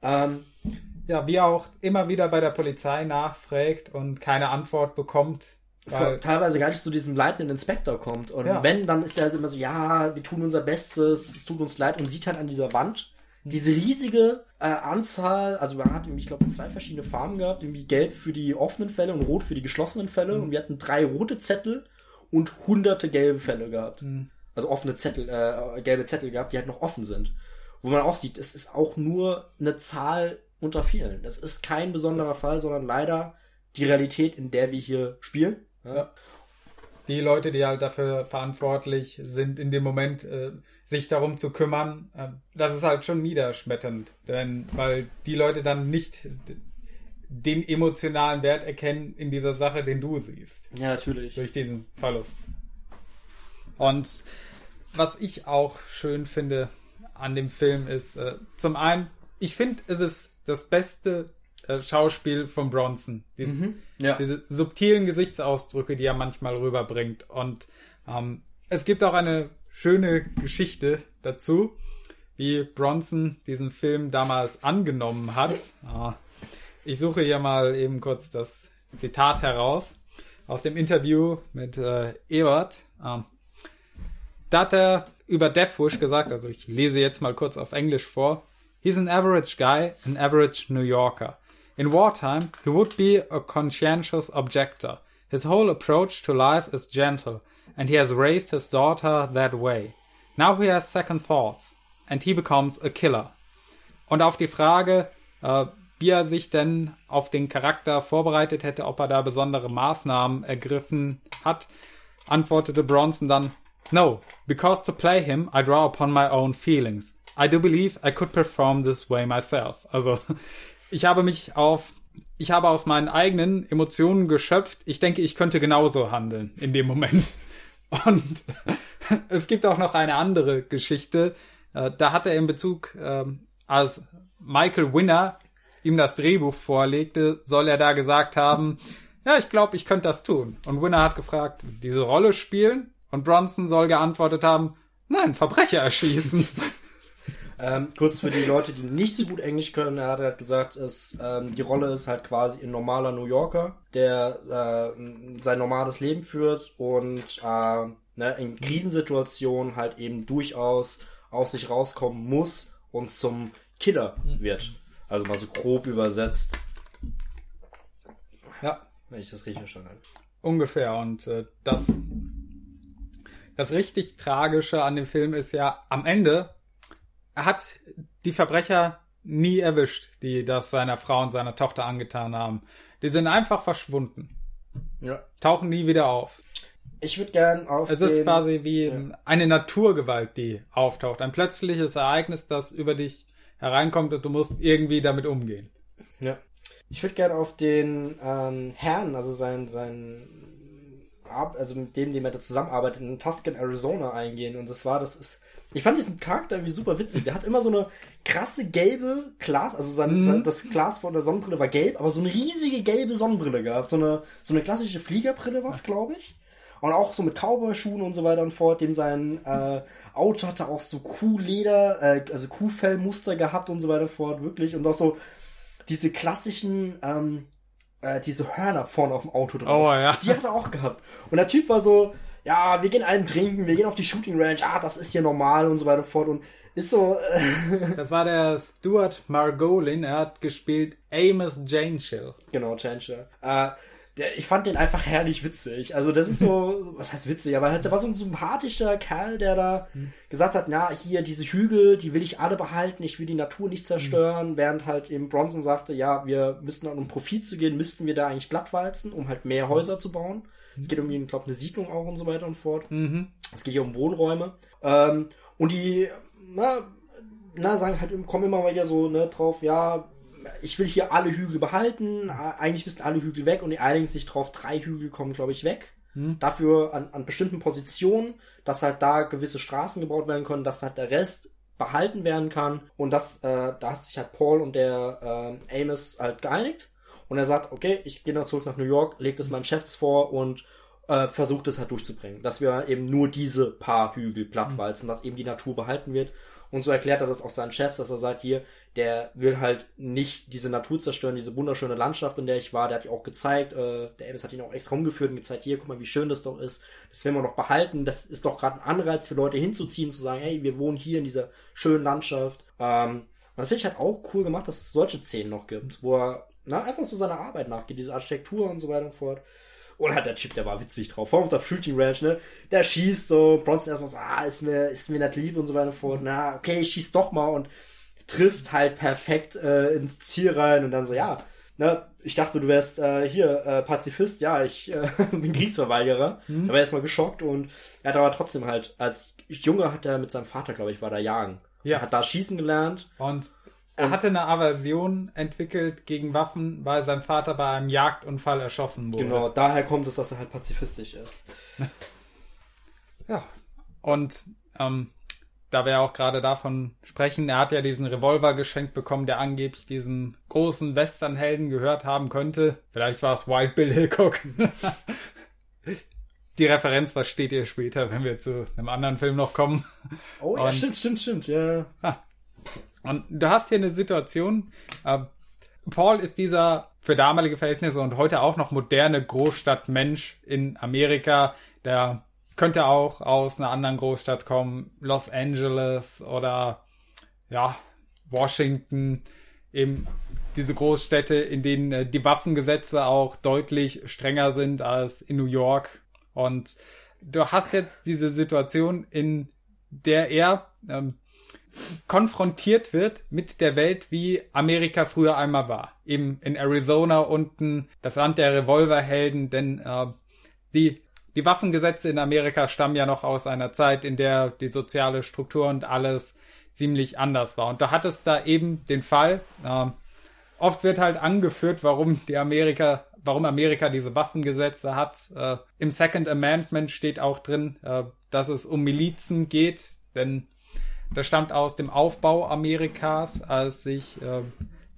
Ähm, ja, wie er auch immer wieder bei der Polizei nachfragt und keine Antwort bekommt. Weil, teilweise gar nicht zu diesem leitenden Inspektor kommt. Und Ja. wenn, dann ist er halt immer so, ja, wir tun unser Bestes, es tut uns leid und sieht halt an dieser Wand diese riesige äh, Anzahl, also man hat irgendwie, ich glaube, zwei verschiedene Farben gehabt, irgendwie gelb für die offenen Fälle und rot für die geschlossenen Fälle und wir hatten drei rote Zettel und hunderte gelbe Fälle gehabt. Also offene Zettel, äh, gelbe Zettel gehabt, die halt noch offen sind. Wo man auch sieht, es ist auch nur eine Zahl unter vielen. Das ist kein besonderer Fall, sondern leider die Realität, in der wir hier spielen. Ja. die Leute, die halt dafür verantwortlich sind, in dem Moment äh, sich darum zu kümmern, äh, das ist halt schon niederschmetternd. Denn weil die Leute dann nicht den emotionalen Wert erkennen in dieser Sache, den du siehst. Ja, natürlich. durch diesen Verlust. Und was ich auch schön finde an dem Film ist, äh, zum einen, ich finde, es ist das beste Schauspiel von Bronson. Diese, Ja. diese subtilen Gesichtsausdrücke, die er manchmal rüberbringt. Und ähm, es gibt auch eine schöne Geschichte dazu, wie Bronson diesen Film damals angenommen hat. Ah, ich suche hier mal eben kurz das Zitat heraus aus dem Interview mit äh, Ebert. Ähm, da hat er über Deathwish gesagt, also ich lese jetzt mal kurz auf Englisch vor. He's an average guy, an average New Yorker. In wartime, he would be a conscientious objector. His whole approach to life is gentle, and he has raised his daughter that way. Now he has second thoughts, and he becomes a killer. Und auf die Frage, äh, wie er sich denn auf den Charakter vorbereitet hätte, ob er da besondere Maßnahmen ergriffen hat, antwortete Bronson dann, No, because to play him, I draw upon my own feelings. I do believe I could perform this way myself. Also, ich habe mich auf, ich habe aus meinen eigenen Emotionen geschöpft. Ich denke, ich könnte genauso handeln in dem Moment. Und es gibt auch noch eine andere Geschichte. Äh, Da hat er in Bezug, ähm, als Michael Winner ihm das Drehbuch vorlegte, soll er da gesagt haben, ja, ich glaube, ich könnte das tun. Und Winner hat gefragt, diese Rolle spielen? Und Bronson soll geantwortet haben, nein, Verbrecher erschießen. Ähm, kurz für die Leute, die nicht so gut Englisch können, er hat halt gesagt, ist, ähm, die Rolle ist halt quasi ein normaler New Yorker, der äh, sein normales Leben führt und äh, ne, in Krisensituationen halt eben durchaus aus sich rauskommen muss und zum Killer wird. Also mal so grob übersetzt, ja, wenn ich das richtig verstanden habe. ungefähr. Und äh, das, das richtig Tragische an dem Film ist ja, am Ende er hat die Verbrecher nie erwischt, die das seiner Frau und seiner Tochter angetan haben. Die sind einfach verschwunden, Ja. tauchen nie wieder auf. Ich würde gern auf Es ist quasi wie eine Naturgewalt, die auftaucht. Ein plötzliches Ereignis, das über dich hereinkommt und du musst irgendwie damit umgehen. Ja. Ich würde gerne auf den ähm, Herrn, also sein, sein also mit dem, dem er da zusammenarbeitet, in Tuscan, Arizona eingehen. Und das war, das ist. Ich fand diesen Charakter irgendwie super witzig. Der hat immer so eine krasse gelbe Glas, also sein, sein, das Glas von der Sonnenbrille war gelb, aber so eine riesige gelbe Sonnenbrille gehabt. So eine, so eine klassische Fliegerbrille war's, glaube ich. Und auch so mit Cowboy-Schuhen und so weiter und fort. Dem sein äh, Auto hatte auch so Kuhleder, äh, also Kuhfellmuster gehabt und so weiter und fort, wirklich. Und auch so diese klassischen, ähm, äh, diese Hörner vorne auf dem Auto drauf. Oh, ja. Die hat er auch gehabt. Und der Typ war so, ja, wir gehen einen trinken, wir gehen auf die Shooting Range, ah, das ist hier normal und so weiter und fort. Und ist so, äh, Das war der Stuart Margolin. Er hat gespielt Amos Janeshill. genau, Changer. Äh, der, ich fand den einfach herrlich witzig. Also das ist so, was heißt witzig, aber der war so ein sympathischer Kerl, der da gesagt hat, na, hier diese Hügel, die will ich alle behalten, ich will die Natur nicht zerstören, während halt eben Bronson sagte, ja, wir müssten, um Profit zu gehen, müssten wir da eigentlich glattwalzen, um halt mehr Häuser zu bauen. Es geht um, ich glaube, eine Siedlung auch und so weiter und fort. Es geht hier um Wohnräume. Ähm, und die, na, na, sagen halt, kommen immer mal wieder so, ne, drauf, ja, ich will hier alle Hügel behalten, eigentlich müssten alle Hügel weg und die einigen sich drauf, drei Hügel kommen, glaube ich, weg. hm. dafür an, an bestimmten Positionen, dass halt da gewisse Straßen gebaut werden können, dass halt der Rest behalten werden kann. Und das, äh, da hat sich halt Paul und der äh, Amos halt geeinigt. Und er sagt, okay, ich gehe noch zurück nach New York, legt es meinen Chefs vor und äh, versucht es halt durchzubringen. Dass wir eben nur diese paar Hügel plattwalzen, mhm. dass eben die Natur behalten wird. Und so erklärt er das auch seinen Chefs, dass er sagt, hier, der will halt nicht diese Natur zerstören, diese wunderschöne Landschaft, in der ich war, der hat ja auch gezeigt, äh, der Amos hat ihn auch extra rumgeführt und gezeigt, hier, guck mal, wie schön das doch ist, das werden wir noch behalten, das ist doch gerade ein Anreiz für Leute hinzuziehen, zu sagen, hey, wir wohnen hier in dieser schönen Landschaft. Ähm, und das finde ich halt auch cool gemacht, dass es solche Szenen noch gibt, wo er na, einfach so seiner Arbeit nachgeht, diese Architektur und so weiter und fort. Und halt der Typ, der war witzig drauf. Vor allem auf der Shooting Ranch, ne? Der schießt so, Bronson erstmal so, ah, ist mir, ist mir nicht lieb und so weiter und fort. Na, okay, ich schieß doch mal und trifft halt perfekt äh, ins Ziel rein und dann so, ja, ne, ich dachte, du wärst äh, hier äh, Pazifist, ja, ich äh, bin Kriegsverweigerer. Mhm. Da war erstmal geschockt und er hat aber trotzdem halt, als Junge hat er mit seinem Vater, glaube ich, war da jagen. Ja. Hat da schießen gelernt. Und er hatte eine Aversion entwickelt gegen Waffen, weil sein Vater bei einem Jagdunfall erschossen wurde. Genau, daher kommt es, dass er halt pazifistisch ist. ja. Und ähm, da wir auch gerade davon sprechen, er hat ja diesen Revolver geschenkt bekommen, der angeblich diesem großen Westernhelden gehört haben könnte. Vielleicht war es White Bill Hickok. Die Referenz versteht ihr später, wenn wir zu einem anderen Film noch kommen. Oh ja, Und, stimmt, stimmt, stimmt, ja. Und du hast hier eine Situation, äh, Paul ist dieser für damalige Verhältnisse und heute auch noch moderne Großstadtmensch in Amerika, der könnte auch aus einer anderen Großstadt kommen, Los Angeles oder ja, Washington, eben diese Großstädte, in denen äh, die Waffengesetze auch deutlich strenger sind als in New York. Und du hast jetzt diese Situation, in der er ähm, konfrontiert wird mit der Welt, wie Amerika früher einmal war. Eben in Arizona unten, das Land der Revolverhelden, denn äh, die, die Waffengesetze in Amerika stammen ja noch aus einer Zeit, in der die soziale Struktur und alles ziemlich anders war. Und da hat es da eben den Fall, äh, oft wird halt angeführt, warum die Amerika, warum Amerika diese Waffengesetze hat. Äh, Im Second Amendment steht auch drin, äh, dass es um Milizen geht, denn das stammt aus dem Aufbau Amerikas, als sich äh,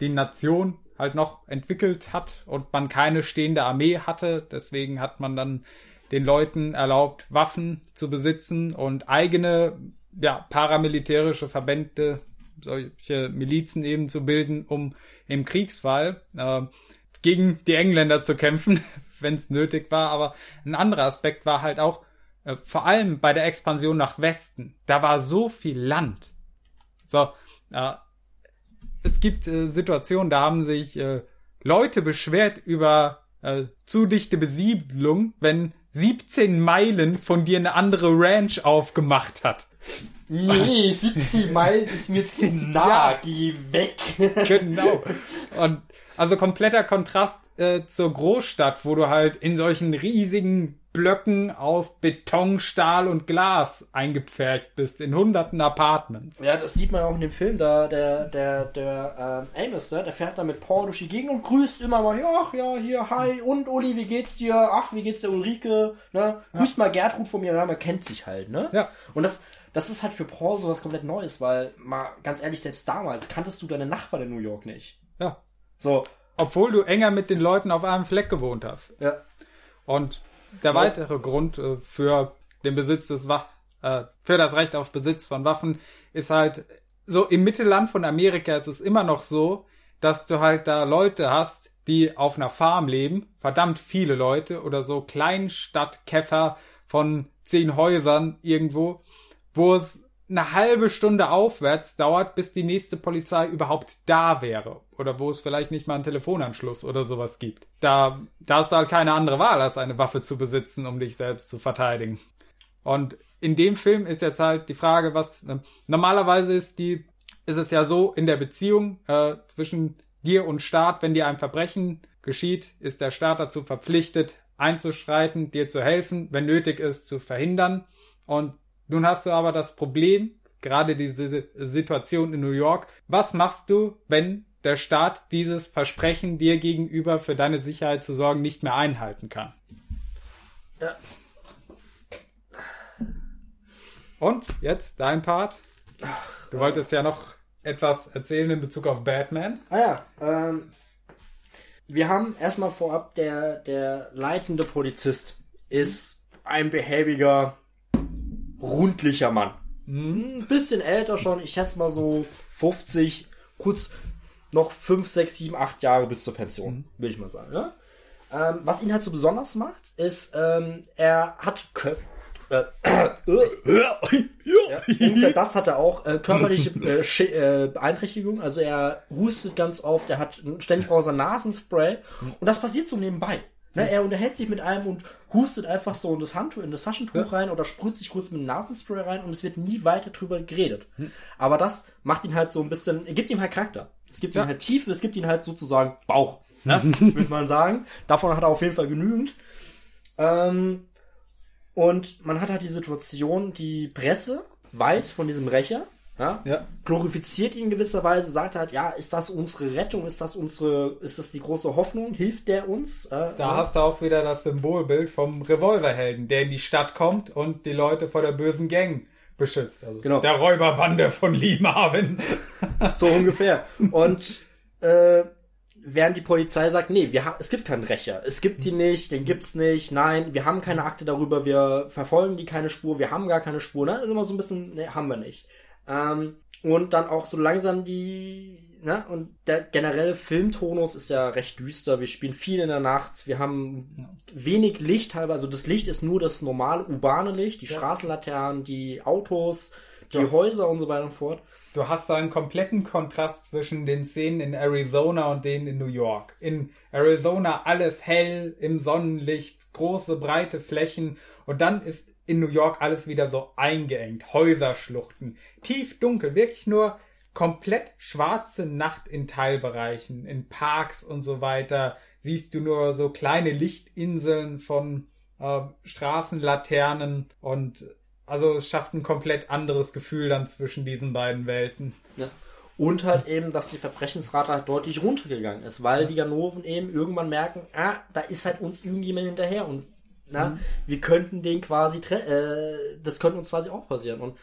die Nation halt noch entwickelt hat und man keine stehende Armee hatte. Deswegen hat man dann den Leuten erlaubt, Waffen zu besitzen und eigene ja, paramilitärische Verbände, solche Milizen eben zu bilden, um im Kriegsfall äh, gegen die Engländer zu kämpfen, wenn es nötig war. Aber ein anderer Aspekt war halt auch, äh, vor allem bei der Expansion nach Westen, da war so viel Land. So, äh, es gibt äh, Situationen, da haben sich äh, Leute beschwert über äh, zu dichte Besiedlung, wenn 17 Meilen von dir eine andere Ranch aufgemacht hat. Nee, 17 Meilen ist mir zu nah, ja. geh weg. genau. Und also kompletter Kontrast äh, zur Großstadt, wo du halt in solchen riesigen Blöcken aus Beton, Stahl und Glas eingepfercht bist in hunderten Apartments. Ja, das sieht man auch in dem Film, da der der der äh, Amos, ne, der fährt da mit Paul durch die Gegend und grüßt immer mal, ja, ach ja, hier, hi, und Uli, wie geht's dir? Ach, wie geht's der Ulrike? Ne? Grüßt ja. mal Gertrud von mir, ja, man kennt sich halt, ne? Ja. Und das das ist halt für Paul so was komplett Neues, weil mal ganz ehrlich, selbst damals kanntest du deine Nachbarn in New York nicht. Ja. So. Obwohl du enger mit den Leuten auf einem Fleck gewohnt hast. Ja. Und der weitere Grund äh, für den Besitz des Waff äh, für das Recht auf Besitz von Waffen ist halt so im Mittelland von Amerika ist es immer noch so, dass du halt da Leute hast, die auf einer Farm leben, verdammt viele Leute oder so Kleinstadtkäfer von zehn Häusern irgendwo, wo es eine halbe Stunde aufwärts dauert, bis die nächste Polizei überhaupt da wäre. Oder wo es vielleicht nicht mal einen Telefonanschluss oder sowas gibt. Da, da hast du halt keine andere Wahl, als eine Waffe zu besitzen, um dich selbst zu verteidigen. Und in dem Film ist jetzt halt die Frage, was äh, normalerweise ist die, ist es ja so in der Beziehung äh, zwischen dir und Staat, wenn dir ein Verbrechen geschieht, ist der Staat dazu verpflichtet, einzuschreiten, dir zu helfen, wenn nötig ist, zu verhindern. Und nun hast du aber das Problem, gerade diese Situation in New York. Was machst du, wenn der Staat dieses Versprechen dir gegenüber für deine Sicherheit zu sorgen nicht mehr einhalten kann? Ja. Und jetzt dein Part. Du wolltest ja noch etwas erzählen in Bezug auf Batman. Ah ja, ähm, wir haben erstmal vorab, der, der leitende Polizist ist ein behäbiger, rundlicher Mann. Ein bisschen älter schon, ich schätze mal so 50, kurz noch 5, 6, 7, 8 Jahre bis zur Pension, würde ich mal sagen. Ja? Ähm, was ihn halt so besonders macht, ist, ähm, er hat Kö äh, ja, das hat er auch. Äh, körperliche äh, äh, Beeinträchtigung. Also er hustet ganz oft, er hat ständig braucht er Nasenspray. Und das passiert so nebenbei. Ne, er unterhält sich mit einem und hustet einfach so in das Handtuch, in das Taschentuch rein oder sprüht sich kurz mit dem Nasenspray rein und es wird nie weiter drüber geredet. Aber das macht ihn halt so ein bisschen, er gibt ihm halt Charakter. Es gibt ihm halt Tiefe, es gibt ihm halt sozusagen Bauch. Ne? Würde man sagen. Davon hat er auf jeden Fall genügend. Ähm, und man hat halt die Situation, die Presse weiß von diesem Rächer, ja, Ja. glorifiziert ihn in gewisser Weise, sagt halt, ja, ist das unsere Rettung, ist das unsere, ist das die große Hoffnung, hilft der uns? Äh, Da ja. hast du auch wieder das Symbolbild vom Revolverhelden, der in die Stadt kommt und die Leute vor der bösen Gang beschützt. Also Genau. Der Räuberbande von Lee Marvin. so ungefähr. Und äh, während die Polizei sagt, nee, wir es gibt keinen Rächer, es gibt die nicht, den gibt's nicht, nein, wir haben keine Akte darüber, wir verfolgen die keine Spur, wir haben gar keine Spur, ne? Ist immer so ein bisschen, nee, haben wir nicht. Ähm, und dann auch so langsam die, ne? Und der generelle Filmtonus ist ja recht düster. Wir spielen viel in der Nacht, wir haben wenig Licht halber, also das Licht ist nur das normale urbane Licht, die Straßenlaternen, die Autos, die Häuser und so weiter und fort. Du hast da einen kompletten Kontrast zwischen den Szenen in Arizona und denen in New York. In Arizona alles hell, im Sonnenlicht, große, breite Flächen und dann ist in New York alles wieder so eingeengt. Häuserschluchten, tief dunkel, wirklich nur komplett schwarze Nacht in Teilbereichen, in Parks und so weiter. Siehst du nur so kleine Lichtinseln von äh, Straßenlaternen und also es schafft ein komplett anderes Gefühl dann zwischen diesen beiden Welten. Ja. Und halt eben, dass die Verbrechensrate halt deutlich runtergegangen ist, weil die Ganoven eben irgendwann merken, ah, da ist halt uns irgendjemand hinterher und na, wir könnten den quasi, tre- äh, das könnte uns quasi auch passieren. Und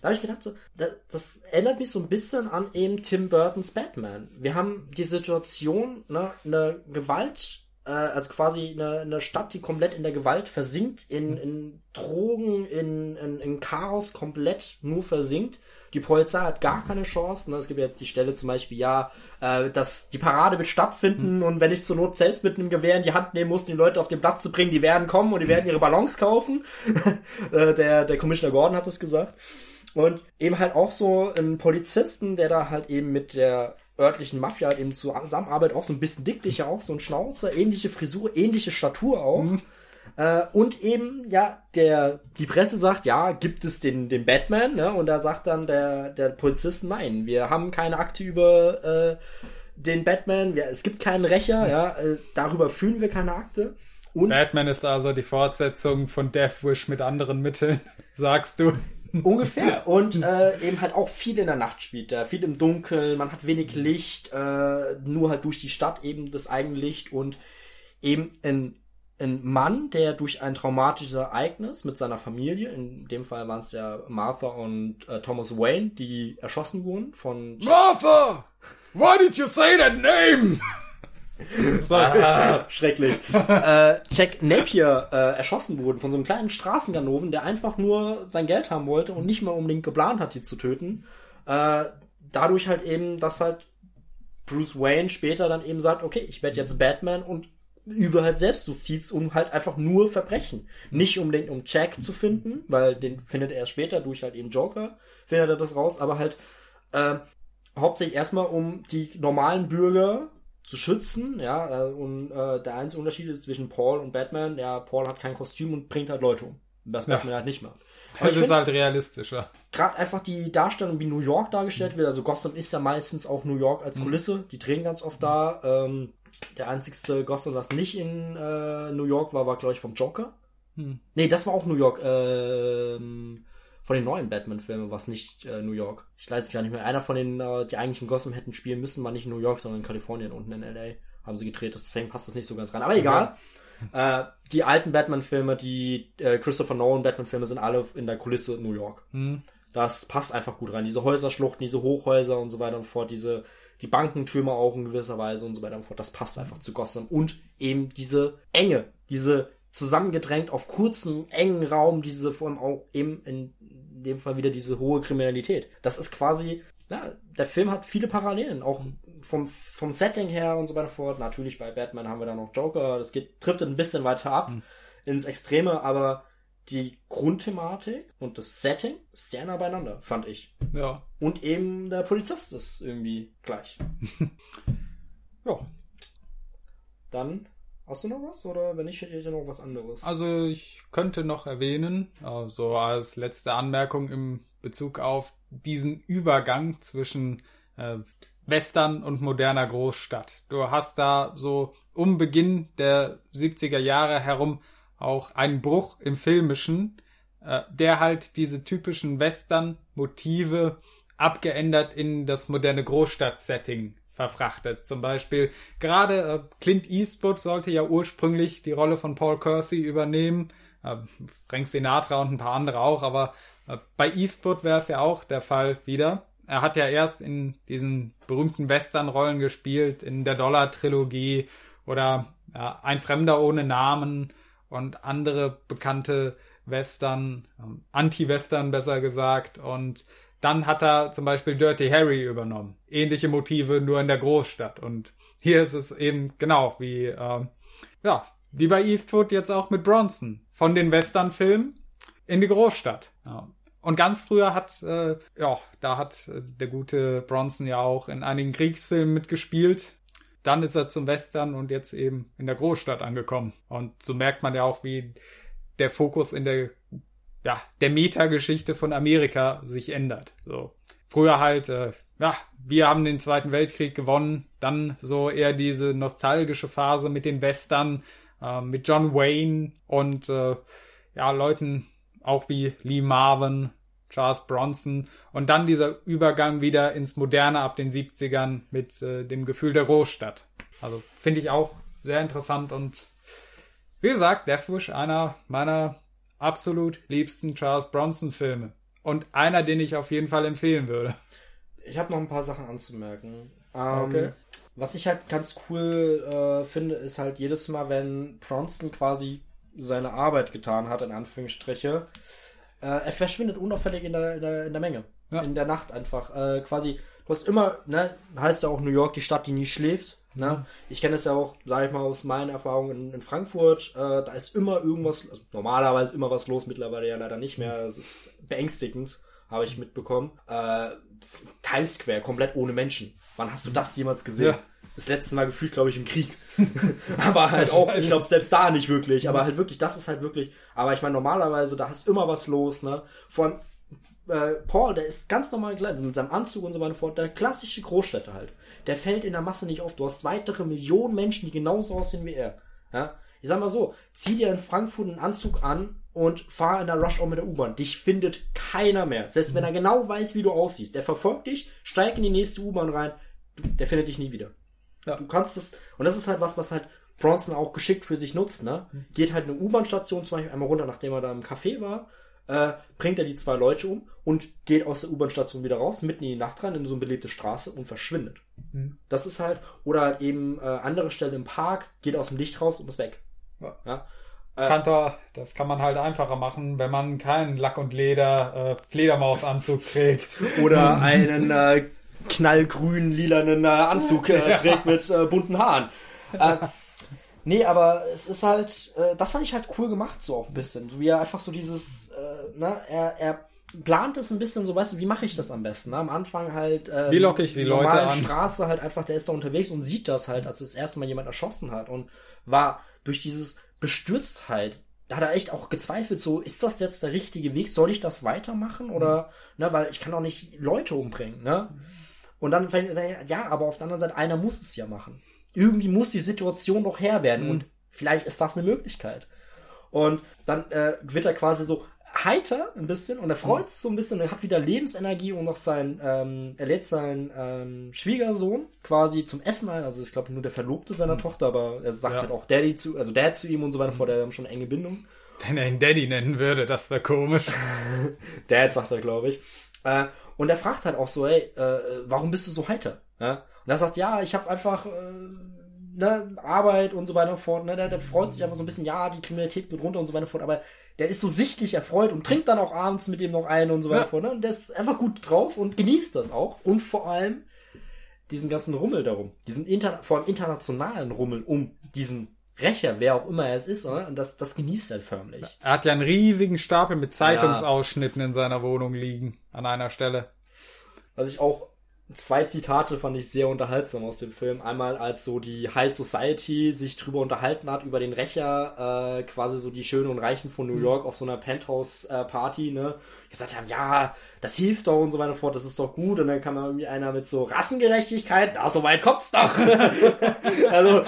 da habe ich gedacht, so, das, das erinnert mich so ein bisschen an eben Tim Burtons Batman. Wir haben die Situation, ne, eine Gewalt, äh, also quasi eine, eine Stadt, die komplett in der Gewalt versinkt, in, in Drogen, in, in, in Chaos komplett nur versinkt. Die Polizei hat gar keine Chance. Ne? Es gibt ja die Stelle zum Beispiel, ja, äh, dass die Parade wird stattfinden und wenn ich zur Not selbst mit einem Gewehr in die Hand nehmen muss, die Leute auf den Platz zu bringen, die werden kommen und die werden ihre Ballons kaufen. äh, der, der Commissioner Gordon hat das gesagt. Und eben halt auch so ein Polizisten, der da halt eben mit der örtlichen Mafia halt eben zusammenarbeitet, auch so ein bisschen dicklicher, auch so ein Schnauzer, ähnliche Frisur, ähnliche Statur auch. Äh, und eben, ja, der, die Presse sagt, ja, gibt es den, den Batman, ne? Und da sagt dann der, der Polizist, nein, wir haben keine Akte über äh, den Batman, wir, es gibt keinen Rächer, ja, äh, darüber führen wir keine Akte. Und Batman ist also die Fortsetzung von Death Wish mit anderen Mitteln, sagst du. Ungefähr. Und äh, eben halt auch viel in der Nacht spielt er, viel im Dunkeln, man hat wenig Licht, äh, nur halt durch die Stadt eben das Eigenlicht und eben ein, ein Mann, der durch ein traumatisches Ereignis mit seiner Familie, in dem Fall waren es ja Martha und äh, Thomas Wayne, die erschossen wurden von Martha! Why did you say that name? Sorry. Ah, schrecklich. äh, Jack Napier äh, erschossen wurden von so einem kleinen Straßenganoven, der einfach nur sein Geld haben wollte und nicht mal unbedingt geplant hat, die zu töten. Äh, dadurch halt eben, dass halt Bruce Wayne später dann eben sagt, okay, ich werde jetzt Batman und übe halt Selbstjustiz um halt einfach nur Verbrechen. Nicht unbedingt um Jack zu finden, weil den findet er erst später durch halt eben Joker, findet er das raus, aber halt äh, hauptsächlich erstmal um die normalen Bürger zu schützen, ja, äh, und äh, der einzige Unterschied ist zwischen Paul und Batman, ja, Paul hat kein Kostüm und bringt halt Leute um. Was Ja. Batman halt nicht macht. Das ich ist halt realistischer. gerade einfach die Darstellung, wie New York dargestellt wird, also Gotham ist ja meistens auch New York als Kulisse, die drehen ganz oft da. Ähm, der einzigste Gotham, was nicht in äh, New York war, war, glaube ich, vom Joker. Nee, das war auch New York. Ähm, von den neuen Batman-Filmen war es nicht äh, New York. Ich weiß es gar nicht mehr. Einer von den, äh, die eigentlich in Gotham hätten spielen müssen, war nicht in New York, sondern in Kalifornien unten in L.A. haben sie gedreht. Deswegen passt das nicht so ganz rein. Aber egal. Äh, die alten Batman-Filme, die äh, Christopher Nolan Batman-Filme sind alle in der Kulisse New York. Das passt einfach gut rein. Diese Häuserschluchten, diese Hochhäuser und so weiter und fort, diese die Bankentürme auch in gewisser Weise und so weiter und fort. Das passt einfach zu Gotham und eben diese Enge, diese zusammengedrängt auf kurzem engen Raum, diese vor allem auch eben in dem Fall wieder diese hohe Kriminalität. Das ist quasi, ja, der Film hat viele Parallelen, auch vom, vom Setting her und so weiter fort. Natürlich bei Batman haben wir da noch Joker, das geht, trifft ein bisschen weiter ab ins Extreme, aber die Grundthematik und das Setting ist sehr nah beieinander, fand ich. Ja. Und eben der Polizist ist irgendwie gleich. Ja. Dann, hast du noch was? Oder wenn nicht, hätte ich noch was anderes. Also ich könnte noch erwähnen, also als letzte Anmerkung im Bezug auf diesen Übergang zwischen äh, Western und moderner Großstadt. Du hast da so um Beginn der 70er Jahre herum auch einen Bruch im Filmischen, äh, der halt diese typischen Western-Motive abgeändert in das moderne Großstadt-Setting verfrachtet. Zum Beispiel gerade äh, Clint Eastwood sollte ja ursprünglich die Rolle von Paul Kersey übernehmen, äh, Frank Sinatra und ein paar andere auch, aber bei Eastwood wäre es ja auch der Fall wieder. Er hat ja erst in diesen berühmten Western-Rollen gespielt, in der Dollar-Trilogie oder ja, Ein Fremder ohne Namen und andere bekannte Western, ähm, Anti-Western besser gesagt. Und dann hat er zum Beispiel Dirty Harry übernommen. Ähnliche Motive, nur in der Großstadt. Und hier ist es eben genau wie, ähm, ja, wie bei Eastwood jetzt auch mit Bronson. Von den Western-Filmen in die Großstadt. Ja. Und ganz früher hat, äh, ja, da hat äh, der gute Bronson ja auch in einigen Kriegsfilmen mitgespielt. Dann ist er zum Western und jetzt eben in der Großstadt angekommen. Und so merkt man ja auch, wie der Fokus in der, ja, der Metageschichte von Amerika sich ändert. So. Früher halt, äh, ja, wir haben den Zweiten Weltkrieg gewonnen. Dann so eher diese nostalgische Phase mit den Western, äh, mit John Wayne und, äh, ja, Leuten, auch wie Lee Marvin, Charles Bronson und dann dieser Übergang wieder ins Moderne ab den 70ern mit äh, dem Gefühl der Großstadt. Also finde ich auch sehr interessant und wie gesagt, Deathwish einer meiner absolut liebsten Charles Bronson Filme und einer, den ich auf jeden Fall empfehlen würde. Ich habe noch ein paar Sachen anzumerken. Ähm, Okay. Was ich halt ganz cool äh, finde, ist halt jedes Mal, wenn Bronson quasi seine Arbeit getan hat, in Anführungsstriche, äh, er verschwindet unauffällig in der, in der, in der Menge. Ja. In der Nacht einfach. Äh, quasi, du hast immer, ne, heißt ja auch New York, die Stadt, die nie schläft. Ne? Ich kenne es ja auch, sag ich mal, aus meinen Erfahrungen in, in Frankfurt. Äh, da ist immer irgendwas, also normalerweise immer was los, mittlerweile ja leider nicht mehr. Es ist beängstigend, habe ich mitbekommen. Äh, Times Square, komplett ohne Menschen. Wann hast du das jemals gesehen? Ja. Das letzte Mal gefühlt, glaube ich, im Krieg. aber halt auch, ich glaube, selbst da nicht wirklich. Aber halt wirklich, das ist halt wirklich. Aber ich meine, normalerweise, da ist immer was los, ne? Vor allem, äh, Paul, der ist ganz normal gekleidet, mit seinem Anzug und so weiter fort. Der klassische Großstädter halt. Der fällt in der Masse nicht auf. Du hast weitere Millionen Menschen, die genauso aussehen wie er. Ja? Ich sag mal so, zieh dir in Frankfurt einen Anzug an und fahr in der Rush Hour mit der U-Bahn. Dich findet keiner mehr. Selbst wenn er genau weiß, wie du aussiehst. Der verfolgt dich, steig in die nächste U-Bahn rein. Der findet dich nie wieder. Ja. Du kannst es, und das ist halt was, was halt Bronson auch geschickt für sich nutzt, ne? Geht halt eine U-Bahn-Station zum Beispiel einmal runter, nachdem er da im Café war, äh, bringt er die zwei Leute um und geht aus der U-Bahn-Station wieder raus, mitten in die Nacht rein, in so eine belebte Straße und verschwindet. Das ist halt, oder halt eben äh, andere Stelle im Park, geht aus dem Licht raus und ist weg. Ja. Ja? Kantor, das kann man halt einfacher machen, wenn man keinen Lack und Leder äh, Fledermausanzug trägt. Oder einen äh, knallgrün lilanen äh, Anzug äh, trägt mit äh, bunten Haaren. Äh, nee, aber es ist halt, äh, das fand ich halt cool gemacht, so auch ein bisschen. So wie er einfach so dieses, äh, ne, er, er plant es ein bisschen so, weißt du, wie mache ich das am besten? Ne? Am Anfang halt, äh, Wie locke ich die Leute an? Straße halt einfach, der ist da unterwegs und sieht das halt, als das erste Mal jemand erschossen hat und war durch dieses Bestürztheit, da hat er echt auch gezweifelt, so, ist das jetzt der richtige Weg? Soll ich das weitermachen? Oder, ne, weil ich kann auch nicht Leute umbringen, ne? Und dann ja, aber auf der anderen Seite, einer muss es ja machen. Irgendwie muss die Situation doch her werden und vielleicht ist das eine Möglichkeit. Und dann äh, wird er quasi so heiter ein bisschen und er freut sich so ein bisschen, er hat wieder Lebensenergie und noch sein, ähm, er lädt seinen ähm, Schwiegersohn quasi zum Essen ein, also ich glaube nur der Verlobte seiner Tochter, aber er sagt Ja. halt auch Daddy zu, also Dad zu ihm und so weiter, vor der haben schon enge Bindung. Wenn er ihn Daddy nennen würde, das wäre komisch. Dad sagt er, glaube ich. Äh, und er fragt halt auch so, ey, äh, warum bist du so heiter? Ja? Und er sagt, ja, ich habe einfach äh, ne, Arbeit und so weiter und fort. Ne? Der, der freut sich einfach so ein bisschen, ja, die Kriminalität geht runter und so weiter und fort. Aber der ist so sichtlich erfreut und trinkt dann auch abends mit ihm noch ein und so weiter Ja. Ne? Und der ist einfach gut drauf und genießt das auch. Und vor allem diesen ganzen Rummel darum. Diesen inter vor allem internationalen Rummel um diesen Rächer, wer auch immer es ist. Ne? Und das, das genießt er förmlich. Er hat ja einen riesigen Stapel mit Zeitungsausschnitten in seiner Wohnung liegen, an einer Stelle. Was ich auch zwei Zitate fand ich sehr unterhaltsam aus dem Film. Einmal als so die High Society sich drüber unterhalten hat über den Rächer, äh, quasi so die Schönen und Reichen von New York auf so einer Penthouse äh, Party, ne, gesagt haben, ja, das hilft doch und so weiter fort, das ist doch gut. Und dann kam irgendwie einer mit so Rassengerechtigkeit, na, so weit kommt's doch. also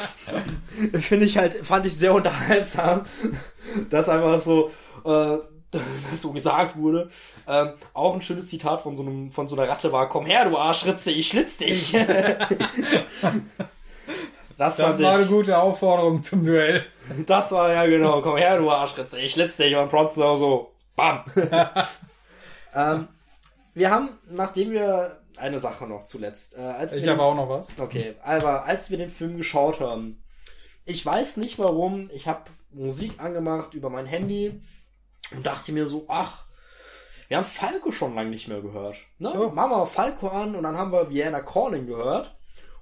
finde ich halt, fand ich sehr unterhaltsam, dass einfach so äh, das so gesagt wurde. Ähm, auch ein schönes Zitat von so einem von so einer Ratte war: Komm her, du Arschritze, ich schlitz dich. das, Das war eine gute Aufforderung zum Duell. das war ja genau. Komm her, du Arschritze, ich schlitz dich. Und Prompt so, so, bam. ähm, wir haben, nachdem wir eine Sache noch zuletzt, äh, als Ich habe auch noch was. Okay, aber als wir den Film geschaut haben, ich weiß nicht warum, ich habe Musik angemacht über mein Handy und dachte mir so, ach, wir haben Falco schon lange nicht mehr gehört. Ne? Oh. Machen wir Falco an und dann haben wir Vienna Calling gehört.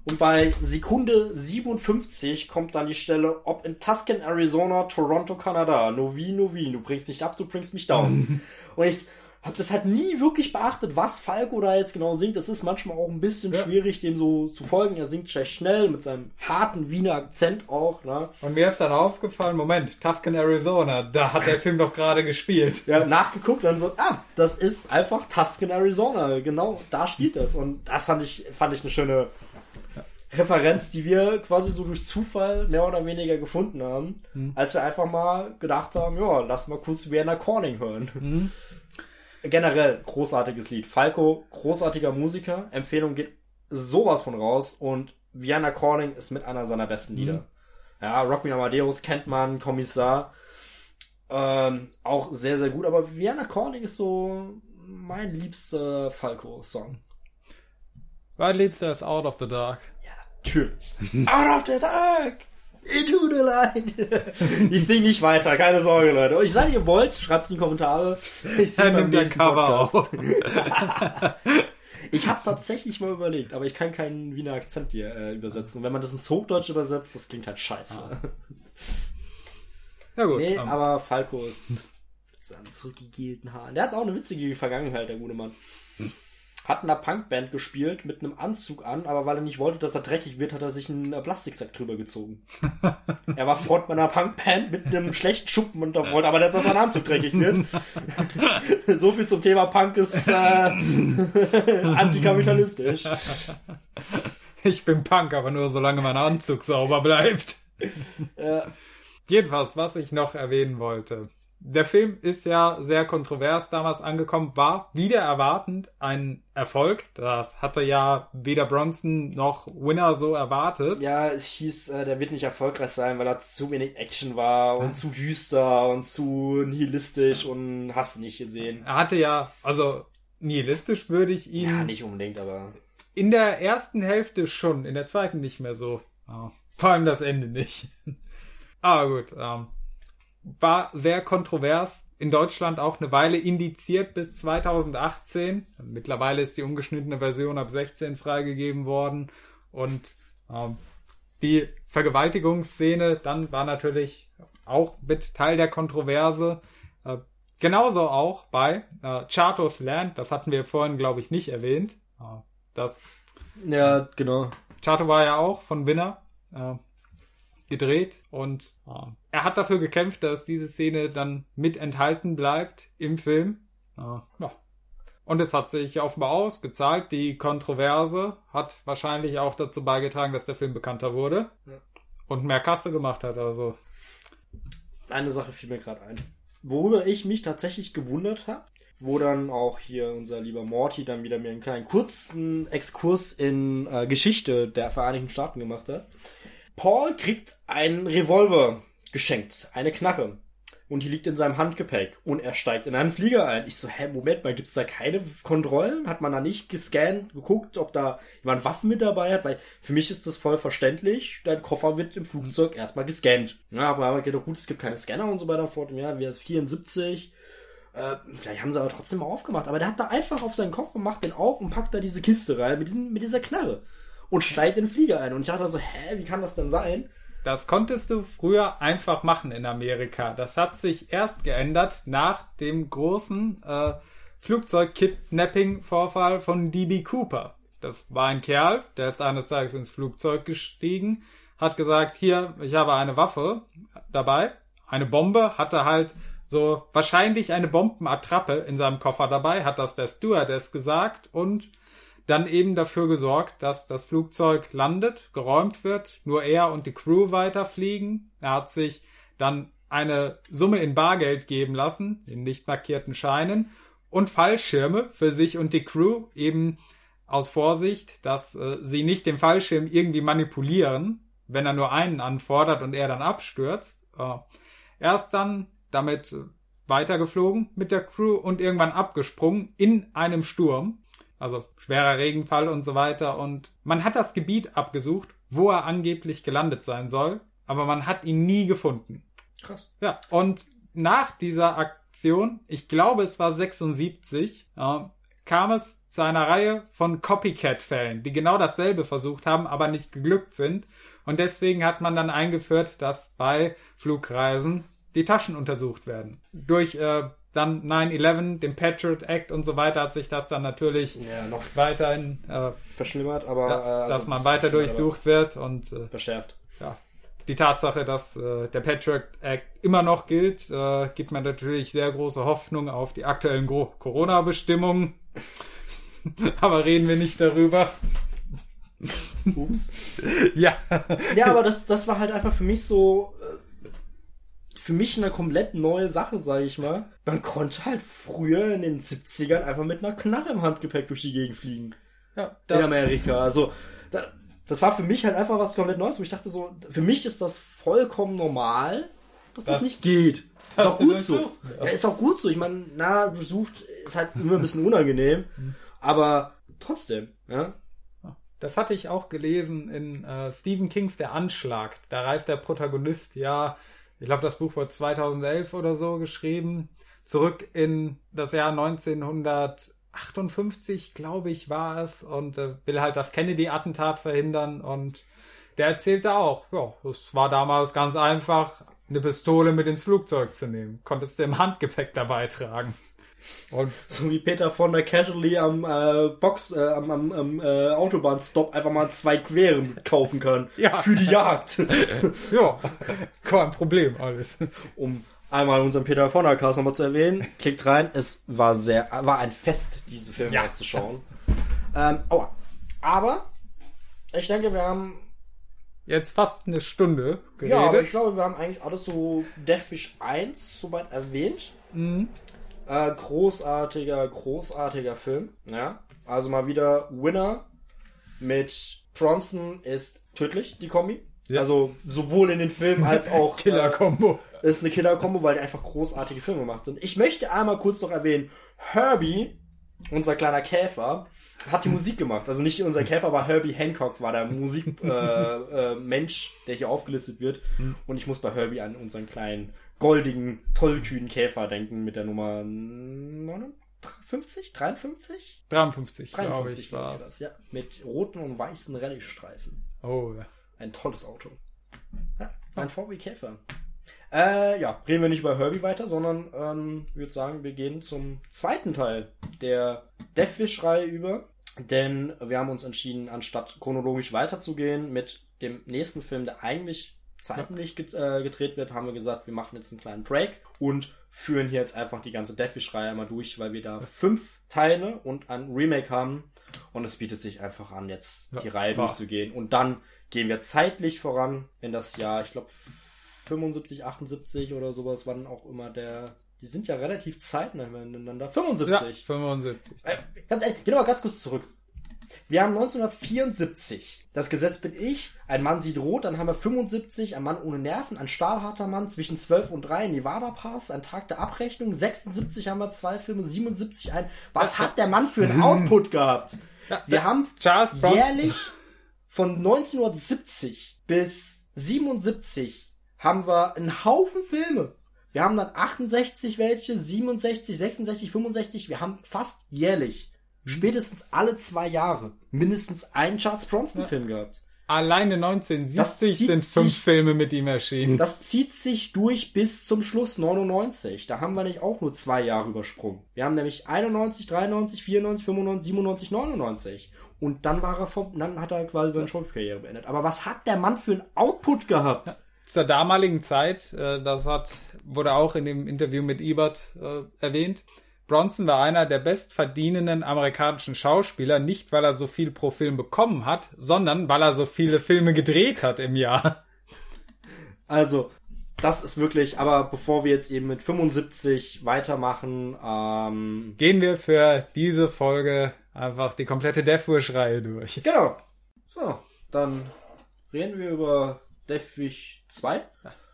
Und bei Sekunde 57 kommt dann die Stelle, ob in Tuscan, Arizona, Toronto, Kanada, Novi, Novi, du bringst mich ab, du bringst mich down. und ich habe das halt nie wirklich beachtet, was Falco da jetzt genau singt. Das ist manchmal auch ein bisschen schwierig, dem so zu folgen. Er singt recht schnell mit seinem harten Wiener Akzent auch. Ne? Und mir ist dann aufgefallen, Moment, Tuscan, Arizona, da hat der Film doch gerade gespielt. Ja, nachgeguckt und so, ah, das ist einfach Tuscan, Arizona. Genau, da spielt das. Und das fand ich, fand ich eine schöne Referenz, die wir quasi so durch Zufall mehr oder weniger gefunden haben, als wir einfach mal gedacht haben, ja, lass mal kurz Vienna Calling hören. Generell großartiges Lied. Falco, großartiger Musiker. Empfehlung geht sowas von raus und Vienna Calling ist mit einer seiner besten Lieder. Ja, Rock Me Amadeus kennt man, Kommissar. Ähm, auch sehr, sehr gut, aber Vienna Calling ist so mein liebster Falco-Song. Mein Liebster ist Out of the Dark. Ja, natürlich. Out of the dark! Into the light! ich sing nicht weiter, keine Sorge, Leute. Ich sage, ihr wollt, schreibt's in die Kommentare. Ich Er sing beim nächsten Cover auf. Ich habe tatsächlich mal überlegt, aber ich kann keinen Wiener Akzent hier äh, übersetzen. Wenn man das ins Hochdeutsch übersetzt, das klingt halt scheiße. Ja gut. Nee, ähm, aber Falco ist mit seinen zurückgegelten Haaren. Der hat auch eine witzige Vergangenheit, der gute Mann. Hat in einer Punkband gespielt mit einem Anzug an, aber weil er nicht wollte, dass er dreckig wird, hat er sich einen äh, Plastiksack drüber gezogen. er war Frontmann einer Punkband mit einem schlechten Schuppen und wollte aber nicht, dass sein Anzug dreckig wird. so viel zum Thema Punk ist äh, antikapitalistisch. ich bin Punk, aber nur solange mein Anzug sauber bleibt. Äh, Jedenfalls, was ich noch erwähnen wollte. Der Film ist ja sehr kontrovers damals angekommen, war wieder erwartend ein Erfolg. Das hatte ja weder Bronson noch Winner so erwartet. Ja, es hieß, äh, der wird nicht erfolgreich sein, weil er zu wenig Action war und zu düster und zu nihilistisch und hast du nicht gesehen. Er hatte ja, also nihilistisch würde ich ihn Ja, nicht unbedingt, aber in der ersten Hälfte schon, in der zweiten nicht mehr so. Ja, vor allem das Ende nicht. Aber gut, ähm, war sehr kontrovers. In Deutschland auch eine Weile indiziert bis 2018. Mittlerweile ist die ungeschnittene Version ab 16 freigegeben worden. Und ähm, die Vergewaltigungsszene dann war natürlich auch mit Teil der Kontroverse. Äh, genauso auch bei äh, Chartos Land, das hatten wir vorhin, glaube ich, nicht erwähnt. Äh, das ja, genau. Chato war ja auch von Winner äh, gedreht und äh, er hat dafür gekämpft, dass diese Szene dann mit enthalten bleibt im Film. Äh, ja. Und es hat sich offenbar ausgezahlt. Die Kontroverse hat wahrscheinlich auch dazu beigetragen, dass der Film bekannter wurde Ja. und mehr Kasse gemacht hat. Also Eine Sache fiel mir gerade ein. worüber ich mich tatsächlich gewundert habe, wo dann auch hier unser lieber Morty dann wieder mir einen kleinen kurzen Exkurs in äh, Geschichte der Vereinigten Staaten gemacht hat. Paul kriegt einen Revolver geschenkt, eine Knarre. Und die liegt in seinem Handgepäck. Und er steigt in einen Flieger ein. Ich so, hä, Moment mal, gibt's da keine Kontrollen? Hat man da nicht gescannt, geguckt, ob da jemand Waffen mit dabei hat? Weil für mich ist das voll verständlich. Dein Koffer wird im Flugzeug erstmal gescannt. Ja, aber, aber geht doch gut, es gibt keine Scanner und so weiter fort. Im Jahr 74. Äh, vielleicht haben sie aber trotzdem mal aufgemacht. Aber der hat da einfach auf seinen Koffer, macht den auf und packt da diese Kiste rein mit, diesem, mit dieser Knarre. Und steigt den Flieger ein. Und ich dachte so, hä, wie kann das denn sein? Das konntest du früher einfach machen in Amerika. Das hat sich erst geändert nach dem großen äh, Flugzeug-Kidnapping-Vorfall von DB Cooper. Das war ein Kerl, der ist eines Tages ins Flugzeug gestiegen, hat gesagt, hier, ich habe eine Waffe dabei, eine Bombe, hatte halt so wahrscheinlich eine Bombenattrappe in seinem Koffer dabei, hat das der Stewardess gesagt und dann eben dafür gesorgt, dass das Flugzeug landet, geräumt wird, nur er und die Crew weiterfliegen. Er hat sich dann eine Summe in Bargeld geben lassen, in nicht markierten Scheinen und Fallschirme für sich und die Crew eben aus Vorsicht, dass äh, sie nicht den Fallschirm irgendwie manipulieren, wenn er nur einen anfordert und er dann abstürzt. Äh, er ist dann damit weitergeflogen mit der Crew und irgendwann abgesprungen in einem Sturm also schwerer Regenfall und so weiter. Und man hat das Gebiet abgesucht, wo er angeblich gelandet sein soll, aber man hat ihn nie gefunden. Krass. Ja, und nach dieser Aktion, ich glaube es war 76, äh, kam es zu einer Reihe von Copycat-Fällen, die genau dasselbe versucht haben, aber nicht geglückt sind. Und deswegen hat man dann eingeführt, dass bei Flugreisen die Taschen untersucht werden. Durch äh, dann 9-11, dem Patriot Act und so weiter hat sich das dann natürlich ja, noch weiterhin äh, verschlimmert, aber ja, äh, also dass man weiter durchsucht wird und äh, verschärft. Ja, die Tatsache, dass äh, der Patriot Act immer noch gilt, äh, gibt mir natürlich sehr große Hoffnung auf die aktuellen Corona-Bestimmungen. aber reden wir nicht darüber. Ups. ja. Ja, aber das, das war halt einfach für mich so, äh, für mich eine komplett neue Sache, sage ich mal. Man konnte halt früher in den 70ern einfach mit einer Knarre im Handgepäck durch die Gegend fliegen. Ja, in Amerika. Also, da, das war für mich halt einfach was komplett Neues, wo ich dachte so, für mich ist das vollkommen normal, dass das, das nicht geht. Ist auch gut so. Ja. ja. ist auch gut so. Ich meine, na, besucht ist halt immer ein bisschen unangenehm, aber trotzdem, ja. Das hatte ich auch gelesen in äh, Stephen Kings Der Anschlag. Da reist der Protagonist ja ich glaube, das Buch wurde 2011 oder so geschrieben, zurück in das Jahr 1958, glaube ich, war es, und äh, will halt das Kennedy-Attentat verhindern. Und der erzählte auch, ja, es war damals ganz einfach, eine Pistole mit ins Flugzeug zu nehmen. Konntest du im Handgepäck dabei tragen. Und so wie Peter von der Casually am äh, Box, äh, am, am, am äh, Autobahnstop einfach mal zwei Queren kaufen kann. Ja. Für die Jagd. ja, kein Problem alles. Um einmal unseren Peter von der Cast nochmal zu erwähnen, klickt rein. Es war sehr, war ein Fest, diese Filme ja. zu schauen. Ähm, aua. Aber ich denke, wir haben jetzt fast eine Stunde geredet. Ja, aber ich glaube, wir haben eigentlich alles so Deathwish 1 soweit erwähnt. Mhm. Äh, großartiger, großartiger Film. Ja. Also mal wieder Winner mit Bronson ist tödlich, die Kombi. Ja. Also sowohl in den Filmen als auch Killer-Kombo. Äh, ist eine Killer-Kombo, weil die einfach großartige Filme gemacht sind. Ich möchte einmal kurz noch erwähnen, Herbie, unser kleiner Käfer, hat die Musik gemacht. Also nicht unser Käfer, aber Herbie Hancock war der Musikmensch, äh, äh, Mensch, der hier aufgelistet wird. Hm. Und ich muss bei Herbie an unseren kleinen goldigen, tollkühnen Käfer denken mit der Nummer 59, 53? 53, 53 war es. Ja, mit roten und weißen Rallye-Streifen. Oh, ja. Ein tolles Auto. Ja, ein VW Käfer. Äh, ja, reden wir nicht über Herbie weiter, sondern ähm, würde sagen, wir gehen zum zweiten Teil der Deathwish-Reihe über. Denn wir haben uns entschieden, anstatt chronologisch weiterzugehen mit dem nächsten Film, der eigentlich zeitlich äh, gedreht wird, haben wir gesagt, wir machen jetzt einen kleinen Break und führen hier jetzt einfach die ganze Deathwish-Reihe einmal durch, weil wir da fünf Teile und ein Remake haben. Und es bietet sich einfach an, jetzt ja, die Reihe klar. durchzugehen. Und dann gehen wir zeitlich voran in das Jahr, ich glaube 75, 78 oder sowas, wann auch immer der die sind ja relativ zeitnah miteinander. Ja, 75. 75. Äh, ganz ehrlich, mal ganz kurz zurück. Wir haben 1974. Das Gesetz bin ich. Ein Mann sieht rot. Dann haben wir 75. Ein Mann ohne Nerven. Ein stahlharter Mann zwischen 12 und 3. Nevada Pass. Ein Tag der Abrechnung. 76 haben wir zwei Filme. 77 ein. Was hat der Mann für einen Output gehabt? Wir haben jährlich von 1970 bis 77 haben wir einen Haufen Filme. Wir haben dann 68 welche, 67, 66, 65. Wir haben fast jährlich, spätestens alle zwei Jahre, mindestens einen Charles Bronson-Film gehabt. Alleine Das 1970 zieht sind fünf sich- Filme mit ihm erschienen. Das zieht sich durch bis zum Schluss 99. Da haben wir nicht auch nur zwei Jahre übersprungen. Wir haben nämlich 91, 93, 94, 95, 97, 99. Und dann war er vom, dann hat er quasi seine Schauspielkarriere beendet. Aber was hat der Mann für einen Output gehabt? Zur damaligen Zeit, äh, das hat, wurde auch in dem Interview mit Ebert äh, erwähnt, Bronson war einer der bestverdienenden amerikanischen Schauspieler, nicht weil er so viel pro Film bekommen hat, sondern weil er so viele Filme gedreht hat im Jahr. Also, das ist wirklich, aber bevor wir jetzt eben mit 75 weitermachen, ähm, Gehen wir für diese Folge einfach die komplette Death Wish-Reihe durch. genau. So, dann reden wir über Death Wish 2.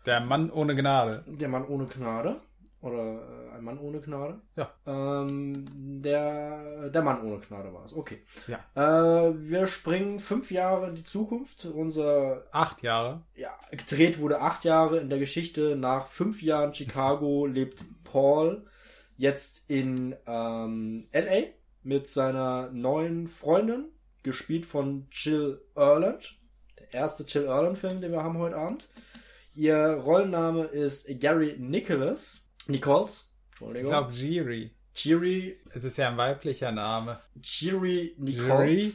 Der Mann ohne Gnade. Der Mann ohne Gnade. Oder äh, ein Mann ohne Gnade. Ja. Ähm, der, der Mann ohne Gnade war es. Okay. Ja. Äh, wir springen fünf Jahre in die Zukunft. Unser, Acht Jahre. ja, gedreht wurde acht Jahre in der Geschichte. Nach fünf Jahren Chicago lebt Paul jetzt in ähm, LA mit seiner neuen Freundin, gespielt von Jill Erland. Der erste Jill Erland-Film, den wir haben heute Abend. Ihr Rollenname ist Gary Nicholas. Nichols. Ich Entschuldigung. glaube, Jiri. Jiri, Es ist ja ein weiblicher Name. Jiri Nichols. Jiri?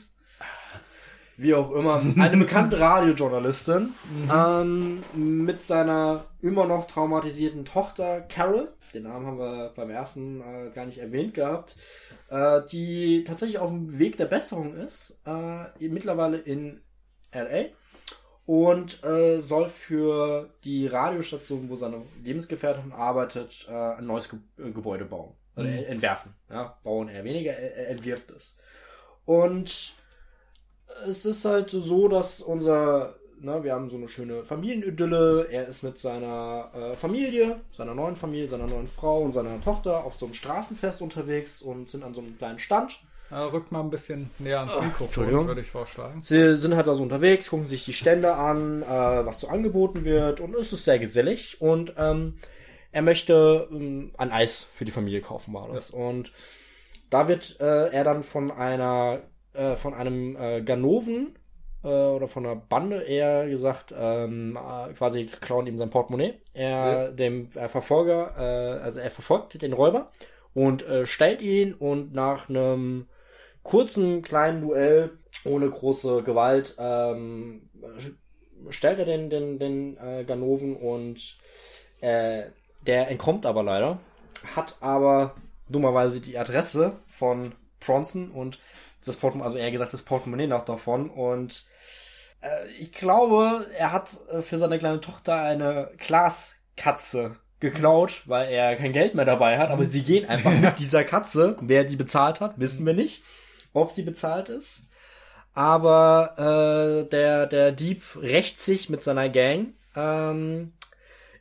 Wie auch immer. Eine bekannte Radiojournalistin. Ähm, mit seiner immer noch traumatisierten Tochter Carol. Den Namen haben wir beim ersten äh, gar nicht erwähnt gehabt. Äh, die tatsächlich auf dem Weg der Besserung ist. Äh, mittlerweile in LA. Und äh, soll für die Radiostation, wo seine Lebensgefährtin arbeitet, äh, ein neues Ge äh, Gebäude bauen. Oder Mhm. entwerfen. Ja, bauen eher weniger, er, er entwirft es. Und es ist halt so, dass unser, ne, wir haben so eine schöne Familienidylle. Er ist mit seiner äh, Familie, seiner neuen Familie, seiner neuen Frau und seiner Tochter auf so einem Straßenfest unterwegs und sind an so einem kleinen Stand. Rückt mal ein bisschen näher ans. Mikrofon, würde ich vorschlagen. Sie sind halt da so unterwegs, gucken sich die Stände an, äh, was so angeboten wird und es ist sehr gesellig und ähm, er möchte ähm, ein Eis für die Familie kaufen, war das. Und da wird äh, er dann von einer, äh, von einem äh, Ganoven äh, oder von einer Bande eher gesagt, ähm, äh, quasi klauen ihm sein Portemonnaie. Er, dem äh, Verfolger, äh, also er verfolgt den Räuber und äh, stellt ihn und nach einem kurzen kleinen Duell ohne große Gewalt ähm, stellt er den, den, den äh, Ganoven und äh, der entkommt aber leider, hat aber dummerweise die Adresse von Bronson und das Portemonnaie, also eher gesagt das Portemonnaie noch davon und äh, ich glaube, er hat äh, für seine kleine Tochter eine Glaskatze geklaut, weil er kein Geld mehr dabei hat, aber sie gehen einfach mit dieser Katze. Wer die bezahlt hat, wissen wir nicht, ob sie bezahlt ist. Aber äh, der, der Dieb rächt sich mit seiner Gang, ähm,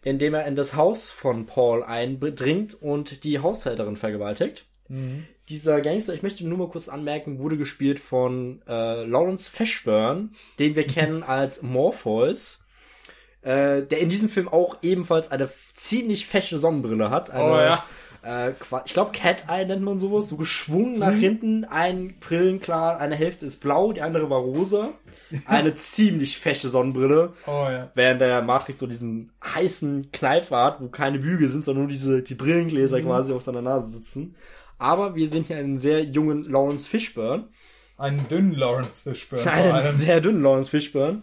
indem er in das Haus von Paul eindringt und die Haushälterin vergewaltigt. Dieser Gangster, ich möchte nur mal kurz anmerken, wurde gespielt von äh, Lawrence Fishburne, den wir kennen als Morpheus, äh, der in diesem Film auch ebenfalls eine ziemlich fesche Sonnenbrille hat. Eine, Oh ja. Äh, ich glaube Cat Eye nennt man sowas, so geschwungen nach hinten, ein Brillenklar, eine Hälfte ist blau, die andere war rosa. Eine ziemlich fesche Sonnenbrille. Oh ja. Während der Matrix so diesen heißen Kneifer hat, wo keine Bügel sind, sondern nur diese, die Brillengläser quasi auf seiner Nase sitzen. Aber wir sehen hier einen sehr jungen Lawrence Fishburne. Einen dünnen Lawrence Fishburne. Einen sehr dünnen Lawrence Fishburne.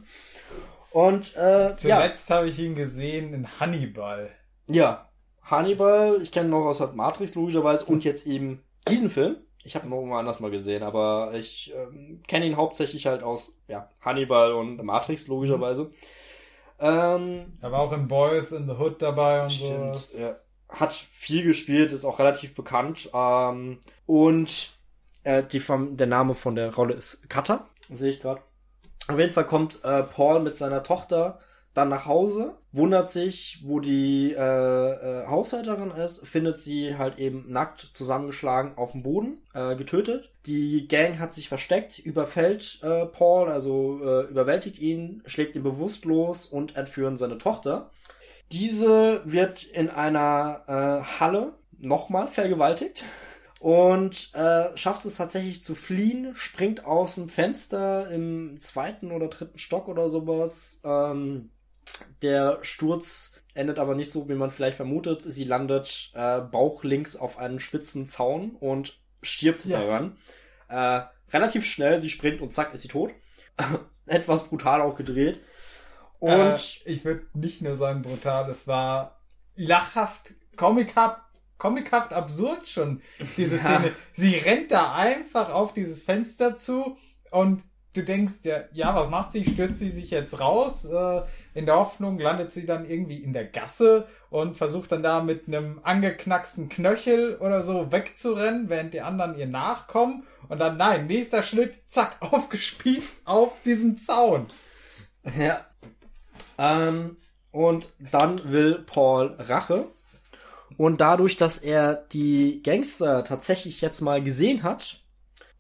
Und, äh, ja. Zuletzt habe ich ihn gesehen in Hannibal. Ja. Hannibal, ich kenne noch aus halt Matrix logischerweise und jetzt eben diesen Film. Ich habe ihn noch irgendwo anders mal gesehen, aber ich ähm, kenne ihn hauptsächlich halt aus ja, Hannibal und Matrix logischerweise. Ähm, Da war auch in Boys in the Hood dabei und Stimmt, sowas. ja. hat viel gespielt, ist auch relativ bekannt. Ähm, und äh, die, der Name von der Rolle ist Cutter, sehe ich gerade. Auf jeden Fall kommt äh, Paul mit seiner Tochter dann nach Hause, wundert sich, wo die äh, äh, Haushälterin ist, findet sie halt eben nackt zusammengeschlagen auf dem Boden, äh, getötet. Die Gang hat sich versteckt, überfällt äh, Paul, also äh, überwältigt ihn, schlägt ihn bewusstlos und entführen seine Tochter. Diese wird in einer äh, Halle nochmal vergewaltigt und äh, schafft es tatsächlich zu fliehen, springt aus dem Fenster im zweiten oder dritten Stock oder sowas. Ähm, der Sturz endet aber nicht so, wie man vielleicht vermutet. Sie landet äh, bauchlinks auf einem spitzen Zaun und stirbt ja. daran. Äh, relativ schnell, sie springt und zack, ist sie tot. Etwas brutal auch gedreht. Und äh, ich würde nicht nur sagen brutal, es war lachhaft, comichaft, comichaft absurd schon, diese ja. Szene. Sie rennt da einfach auf dieses Fenster zu und du denkst ja, ja, was macht sie? Stürzt sie sich jetzt raus? Äh, in der Hoffnung landet sie dann irgendwie in der Gasse und versucht dann da mit einem angeknacksten Knöchel oder so wegzurennen, während die anderen ihr nachkommen. Und dann, nein, nächster Schnitt, zack, aufgespießt auf diesem Zaun. Ja. Ähm, und dann will Paul Rache. Und dadurch, dass er die Gangster tatsächlich jetzt mal gesehen hat,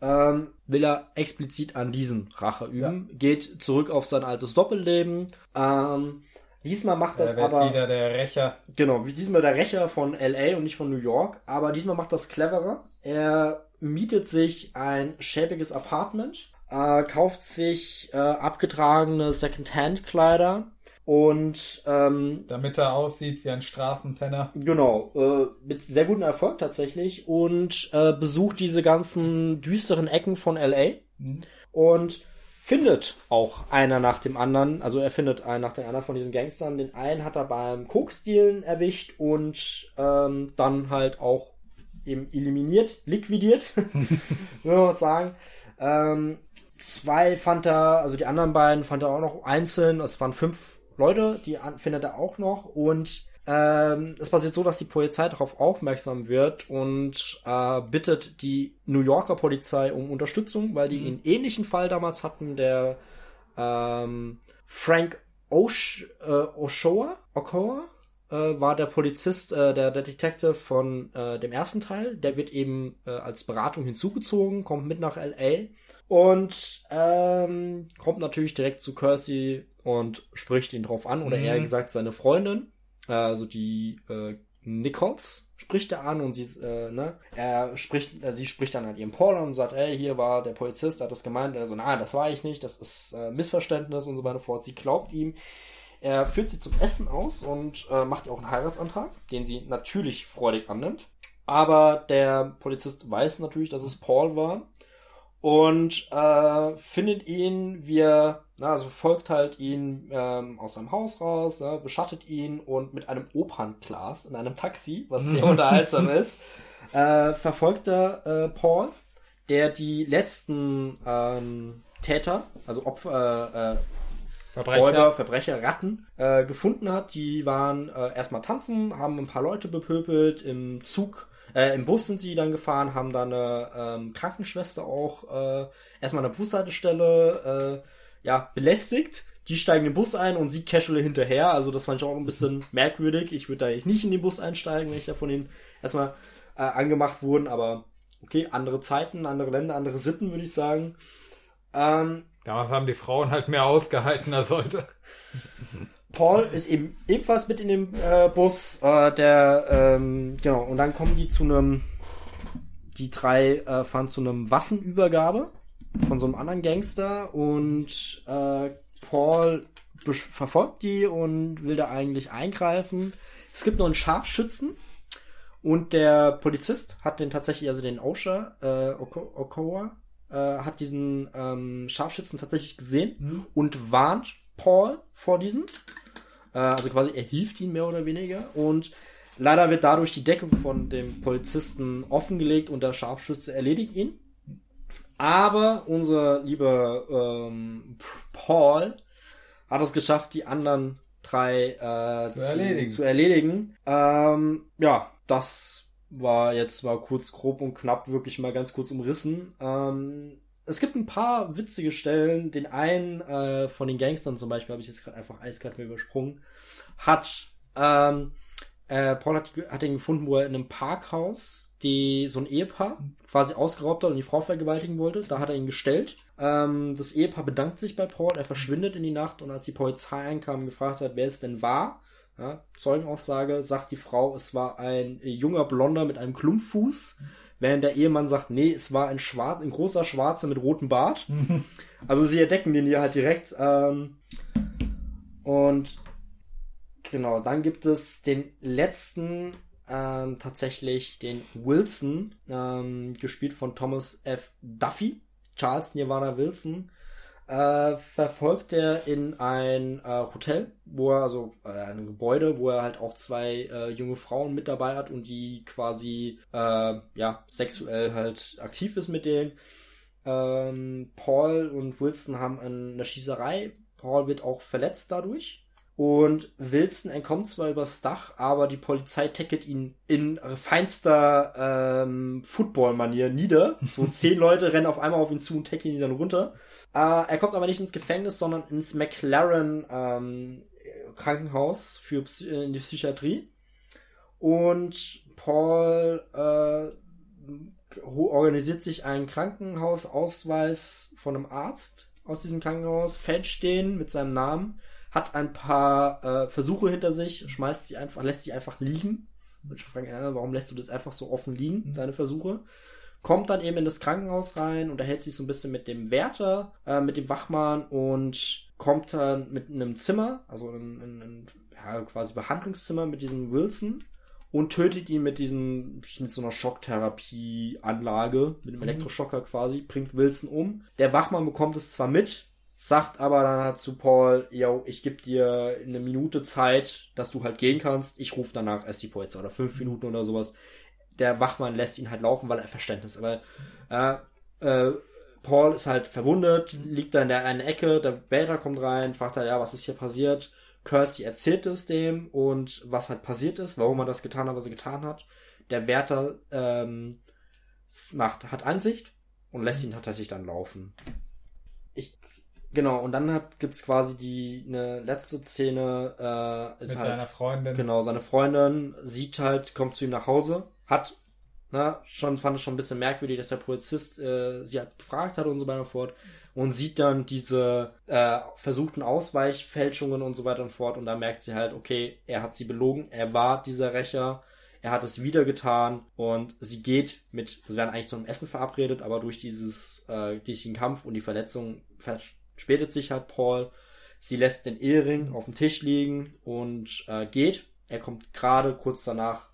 ähm, will er explizit an diesen Rache üben, ja. geht zurück auf sein altes Doppelleben. Ähm, diesmal macht das er aber wieder der Rächer. Genau, wie diesmal der Rächer von LA und nicht von New York, aber diesmal macht das cleverer. Er mietet sich ein schäbiges Apartment, äh, kauft sich äh, abgetragene Secondhand-Kleider, und ähm, damit er aussieht wie ein Straßenpenner. Genau, äh, mit sehr gutem Erfolg tatsächlich und äh, besucht diese ganzen düsteren Ecken von LA mhm. und findet auch einer nach dem anderen, also er findet einen nach dem anderen von diesen Gangstern. Den einen hat er beim Koksdealen erwischt und ähm, dann halt auch eben eliminiert, liquidiert, würde man sagen. Ähm, zwei fand er, also die anderen beiden fand er auch noch einzeln, es waren fünf Leute, die findet er auch noch und ähm, es passiert so, dass die Polizei darauf aufmerksam wird und äh, bittet die New Yorker Polizei um Unterstützung, weil die mhm. einen ähnlichen Fall damals hatten, der ähm, Frank Osh, äh, Oshoa, Okoa, äh, war der Polizist, äh, der, der Detective von äh, dem ersten Teil. Der wird eben äh, als Beratung hinzugezogen, kommt mit nach LA und ähm, kommt natürlich direkt zu Kersey und spricht ihn drauf an, oder mhm. eher gesagt seine Freundin, äh, also die äh, Nichols spricht er an und sie, äh, ne, er spricht, äh, sie spricht dann an ihrem Paul und sagt, ey, hier war der Polizist, hat das gemeint, er so, na, das war ich nicht, das ist äh, Missverständnis und so weiter fort. Sie glaubt ihm, er führt sie zum Essen aus und äh, macht ihr auch einen Heiratsantrag, den sie natürlich freudig annimmt. Aber der Polizist weiß natürlich, dass es Paul war und äh, findet ihn, wie er, na, also folgt halt ihn ähm, aus seinem Haus raus, ja, beschattet ihn und mit einem Opernglas in einem Taxi, was sehr unterhaltsam ist, äh, verfolgt er äh, Paul, der die letzten ähm, Täter, also Opfer, äh, äh, Verbrecher. Räuber, Verbrecher, Ratten äh, gefunden hat. Die waren äh, erstmal tanzen, haben ein paar Leute bepöbelt, im Zug äh, Im Bus sind sie dann gefahren, haben da eine ähm, Krankenschwester auch äh, erstmal an der Bushaltestelle äh, ja, belästigt. Die steigen in den Bus ein und sie casual hinterher. Also das fand ich auch ein bisschen merkwürdig. Ich würde da eigentlich nicht in den Bus einsteigen, wenn ich da von ihnen erstmal äh, angemacht wurden. Aber okay, andere Zeiten, andere Länder, andere Sitten, würde ich sagen. Ähm, Damals haben die Frauen halt mehr ausgehalten als heute. Paul ist eben ebenfalls mit in dem äh, Bus, äh, der, ähm, genau, und dann kommen die zu einem, die drei äh, fahren zu einem Waffenübergabe von so einem anderen Gangster und äh, Paul verfolgt die und will da eigentlich eingreifen. Es gibt noch einen Scharfschützen und der Polizist hat den tatsächlich, also den Osha, äh, Okoa, äh, hat diesen ähm, Scharfschützen tatsächlich gesehen mhm. und warnt Paul vor diesem. Äh, also quasi er hilft ihn mehr oder weniger und leider wird dadurch die Deckung von dem Polizisten offengelegt und der Scharfschütze erledigt ihn. Aber unser lieber ähm, Paul hat es geschafft, die anderen drei äh, Zu erledigen. Zu erledigen. Ähm, ja, das war jetzt mal kurz grob und knapp wirklich mal ganz kurz umrissen. Ähm, es gibt ein paar witzige Stellen. Den einen äh, von den Gangstern zum Beispiel habe ich jetzt gerade einfach eiskalt mir übersprungen. Hat ähm, äh, Paul hat, hat ihn gefunden, wo er in einem Parkhaus die so ein Ehepaar quasi ausgeraubt hat und die Frau vergewaltigen wollte. Da hat er ihn gestellt. Ähm, das Ehepaar bedankt sich bei Paul, er verschwindet in die Nacht und als die Polizei einkam und gefragt hat, wer es denn war, ja, Zeugenaussage, sagt die Frau, es war ein junger Blonder mit einem Klumpfuß, während der Ehemann sagt, nee, es war ein schwarz, ein großer Schwarzer mit rotem Bart. also sie entdecken den hier halt direkt. Ähm, und genau, dann gibt es den letzten ähm, tatsächlich den Wilson, ähm, gespielt von Thomas F. Duffy, Charles Nirvana Wilson, äh, verfolgt er in ein äh, Hotel, wo er, also äh, ein Gebäude, wo er halt auch zwei äh, junge Frauen mit dabei hat und die quasi äh, ja sexuell halt aktiv ist mit denen. Ähm, Paul und Wilson haben eine Schießerei. Paul wird auch verletzt dadurch. Und Wilson entkommt zwar übers Dach, aber die Polizei tackelt ihn in feinster ähm, Football-Manier nieder. So zehn Leute rennen auf einmal auf ihn zu und tackeln ihn dann runter. Äh, er kommt aber nicht ins Gefängnis, sondern ins McLaren ähm, Krankenhaus für Psy äh, in die Psychiatrie. Und Paul äh, organisiert sich einen Krankenhausausweis von einem Arzt aus diesem Krankenhaus, fälscht den mit seinem Namen hat ein paar äh, Versuche hinter sich, schmeißt sie einfach, lässt sie einfach liegen. Ich frage, äh, warum lässt du das einfach so offen liegen, mhm. deine Versuche? Kommt dann eben in das Krankenhaus rein, unterhält sich so ein bisschen mit dem Wärter, äh, mit dem Wachmann und kommt dann mit einem Zimmer, also in, in, in ja, quasi Behandlungszimmer mit diesem Wilson und tötet ihn mit diesem, mit so einer Schocktherapieanlage, mit einem mhm. Elektroschocker quasi, bringt Wilson um. Der Wachmann bekommt es zwar mit, sagt aber dann zu Paul, yo, ich gebe dir eine Minute Zeit, dass du halt gehen kannst. Ich rufe danach erst die Polizei oder fünf Minuten oder sowas. Der Wachmann lässt ihn halt laufen, weil er Verständnis. Aber äh, äh, Paul ist halt verwundet, liegt da in der einen Ecke, der Bäder kommt rein, fragt er, ja, was ist hier passiert? Kirsty erzählt es dem und was halt passiert ist, warum er das getan hat, was er getan hat. Der Wärter ähm, macht, hat Ansicht und lässt ihn tatsächlich dann laufen. Genau, und dann hat, gibt's quasi die eine letzte Szene, äh, ist Mit halt, seiner Freundin. Genau, seine Freundin sieht halt, kommt zu ihm nach Hause, hat, na, schon, fand es schon ein bisschen merkwürdig, dass der Polizist äh, sie halt gefragt hat und so weiter und fort und sieht dann diese äh, versuchten Ausweichfälschungen und so weiter und fort und da merkt sie halt, okay, er hat sie belogen, er war dieser Rächer, er hat es wieder getan und sie geht mit, sie werden eigentlich zum Essen verabredet, aber durch dieses, äh, diesen Kampf und die Verletzung spätet sich halt Paul. Sie lässt den Ehering auf dem Tisch liegen und äh, geht. Er kommt gerade kurz danach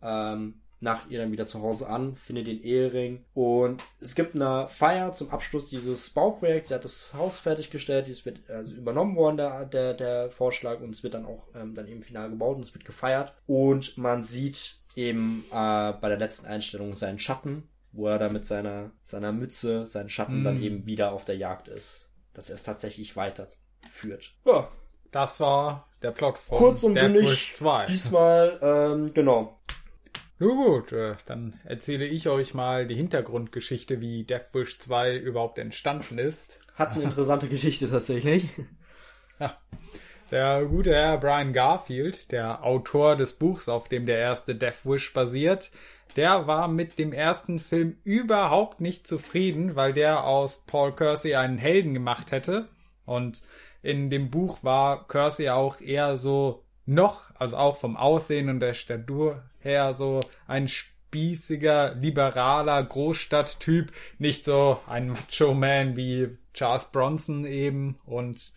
ähm, nach ihr dann wieder zu Hause an, findet den Ehering und es gibt eine Feier zum Abschluss dieses Bauprojekts. Sie hat das Haus fertiggestellt, es wird also übernommen worden, der, der, der Vorschlag und es wird dann auch ähm, dann eben final gebaut und es wird gefeiert und man sieht eben äh, bei der letzten Einstellung seinen Schatten, wo er da mit seiner, seiner Mütze, seinen Schatten mm. dann eben wieder auf der Jagd ist dass er es tatsächlich weiterführt. Ja. Das war der Plot von Kurz und bündig 2. Diesmal, ähm, genau. Nur gut, äh, dann erzähle ich euch mal die Hintergrundgeschichte, wie Deathwish 2 überhaupt entstanden ist. Hat eine interessante Geschichte tatsächlich. Ja. Der gute Herr Brian Garfield, der Autor des Buchs, auf dem der erste Death Wish basiert, der war mit dem ersten Film überhaupt nicht zufrieden, weil der aus Paul Kersey einen Helden gemacht hätte. Und in dem Buch war Kersey auch eher so noch, also auch vom Aussehen und der Statur her so ein spießiger, liberaler Großstadttyp, nicht so ein Macho-Man wie Charles Bronson eben und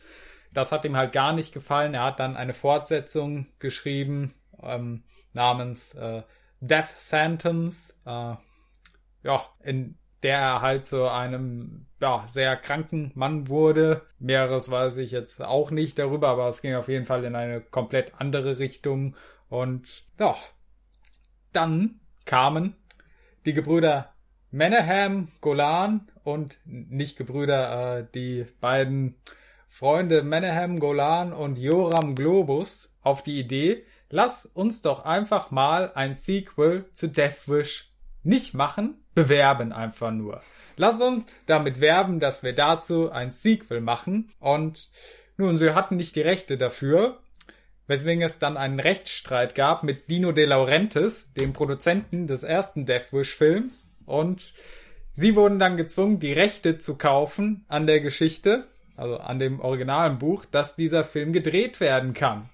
das hat ihm halt gar nicht gefallen. Er hat dann eine Fortsetzung geschrieben ähm, namens äh, Death Sentence, äh, ja, in der er halt zu einem ja, sehr kranken Mann wurde. Mehreres weiß ich jetzt auch nicht darüber, aber es ging auf jeden Fall in eine komplett andere Richtung. Und ja, dann kamen die Gebrüder Menahem, Golan und nicht Gebrüder, äh, die beiden Freunde Menahem Golan und Joram Globus auf die Idee, lass uns doch einfach mal ein Sequel zu Death Wish nicht machen, bewerben einfach nur. Lass uns damit werben, dass wir dazu ein Sequel machen. Und nun, sie hatten nicht die Rechte dafür, weswegen es dann einen Rechtsstreit gab mit Dino De Laurentiis, dem Produzenten des ersten Death Wish Films. Und sie wurden dann gezwungen, die Rechte zu kaufen an der Geschichte, also an dem originalen Buch, dass dieser Film gedreht werden kann.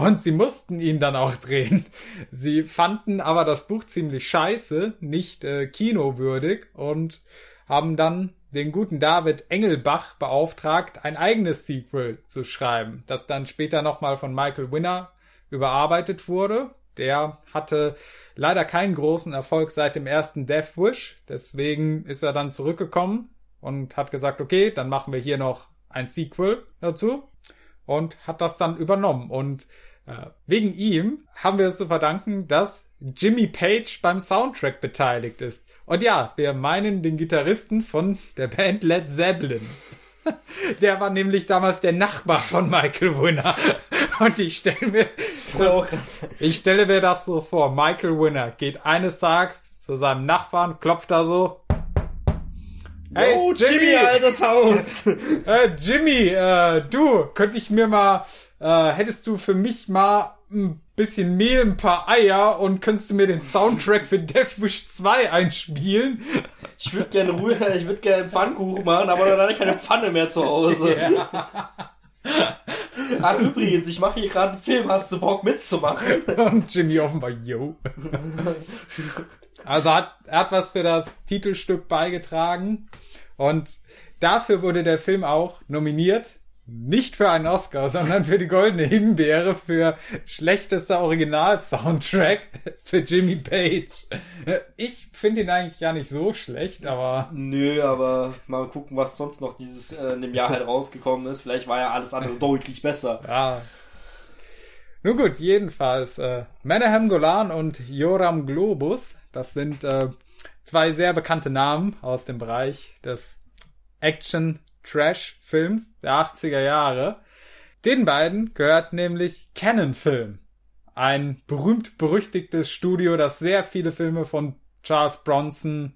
Und sie mussten ihn dann auch drehen. Sie fanden aber das Buch ziemlich scheiße, nicht äh, kinowürdig und haben dann den guten David Engelbach beauftragt, ein eigenes Sequel zu schreiben, das dann später nochmal von Michael Winner überarbeitet wurde. Der hatte leider keinen großen Erfolg seit dem ersten Death Wish, deswegen ist er dann zurückgekommen und hat gesagt, okay, dann machen wir hier noch ein Sequel dazu und hat das dann übernommen. Und wegen ihm haben wir es zu verdanken, dass Jimmy Page beim Soundtrack beteiligt ist. Und ja, wir meinen den Gitarristen von der Band Led Zeppelin. Der war nämlich damals der Nachbar von Michael Winner. Und ich stelle mir, ich stelle mir das so vor. Michael Winner geht eines Tages zu seinem Nachbarn, klopft da so. Hey, oh, Jimmy, altes Haus. äh, Jimmy, äh, du, könnte ich mir mal, äh, hättest du für mich mal ein bisschen Mehl, ein paar Eier und könntest du mir den Soundtrack für Death Wish 2 einspielen? Ich würde gerne Ruhe, ich würde gerne Pfannkuchen machen, aber dann keine Pfanne mehr zu Hause. Ach, übrigens, ich mache hier gerade einen Film, hast du Bock mitzumachen? Und Jimmy offenbar, yo. Also hat, er hat was für das Titelstück beigetragen und dafür wurde der Film auch nominiert. Nicht für einen Oscar, sondern für die Goldene Himbeere für schlechtester Original-Soundtrack für Jimmy Page. Ich finde ihn eigentlich gar nicht so schlecht, aber Nö, aber mal gucken, was sonst noch dieses äh, in dem Jahr halt rausgekommen ist. Vielleicht war ja alles andere deutlich besser. ja. Nun gut, jedenfalls äh, Menahem Golan und Joram Globus, das sind äh, zwei sehr bekannte Namen aus dem Bereich des Action-Trash-Films der 80er Jahre. Den beiden gehört nämlich Canon Film, ein berühmt-berüchtigtes Studio, das sehr viele Filme von Charles Bronson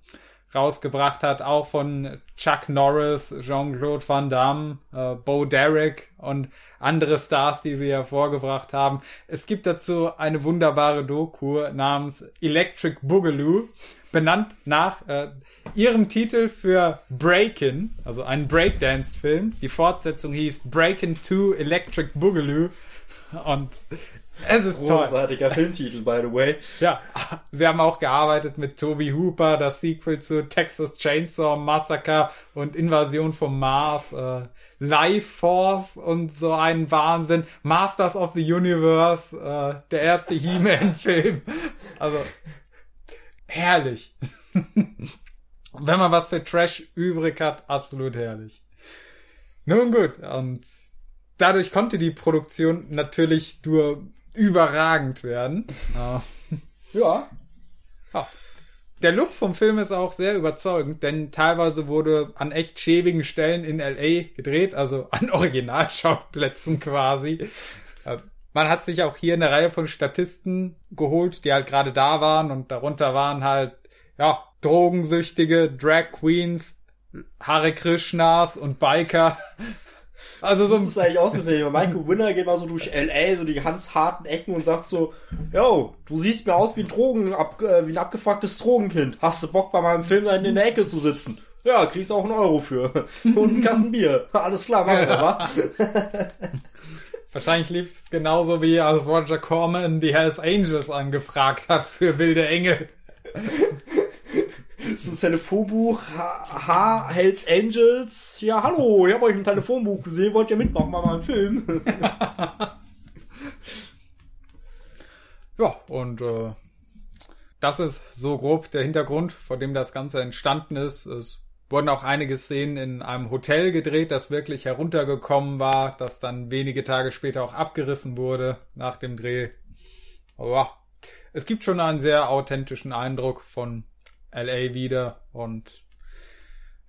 rausgebracht hat, auch von Chuck Norris, Jean-Claude Van Damme, äh, Bo Derek und andere Stars, die sie hervorgebracht haben. Es gibt dazu eine wunderbare Doku namens Electric Boogaloo, benannt nach äh, ihrem Titel für Breakin', also einen Breakdance-Film. Die Fortsetzung hieß Breakin' 2 Electric Boogaloo und es ist toll. Großartiger Filmtitel, by the way. Ja, sie haben auch gearbeitet mit Toby Hooper, das Sequel zu Texas Chainsaw Massacre und Invasion vom Mars, äh, Life Force und so einen Wahnsinn, Masters of the Universe, äh, der erste He-Man-Film. Also, herrlich. Wenn man was für Trash übrig hat, absolut herrlich. Nun gut, und dadurch konnte die Produktion natürlich nur überragend werden. Ja. Ja. Ja. Der Look vom Film ist auch sehr überzeugend, denn teilweise wurde an echt schäbigen Stellen in LA gedreht, also an Originalschauplätzen quasi. Äh, Man hat sich auch hier eine Reihe von Statisten geholt, die halt gerade da waren und darunter waren halt, ja, Drogensüchtige, Drag Queens, Hare Krishnas und Biker. Also so Das ist eigentlich ausgesehen. Michael Winner geht mal so durch L.A., so die ganz harten Ecken und sagt so, yo, du siehst mir aus wie ein Drogen, äh, wie ein abgefucktes Drogenkind. Hast du Bock bei meinem Film da in der Ecke zu sitzen? Ja, kriegst auch einen Euro für. Und einen Kasten Bier. Alles klar, machen wir, wa? Wahrscheinlich lief es genauso wie als Roger Corman die Hells Angels angefragt hat für wilde Engel. So ein Telefonbuch, H, H Hells Angels. Ja, hallo, ich habe euch im Telefonbuch gesehen, wollt ihr mitmachen bei meinem Film? Ja, und äh, das ist so grob der Hintergrund, vor dem das Ganze entstanden ist. Es wurden auch einige Szenen in einem Hotel gedreht, das wirklich heruntergekommen war, das dann wenige Tage später auch abgerissen wurde nach dem Dreh. Aber es gibt schon einen sehr authentischen Eindruck von LA wieder und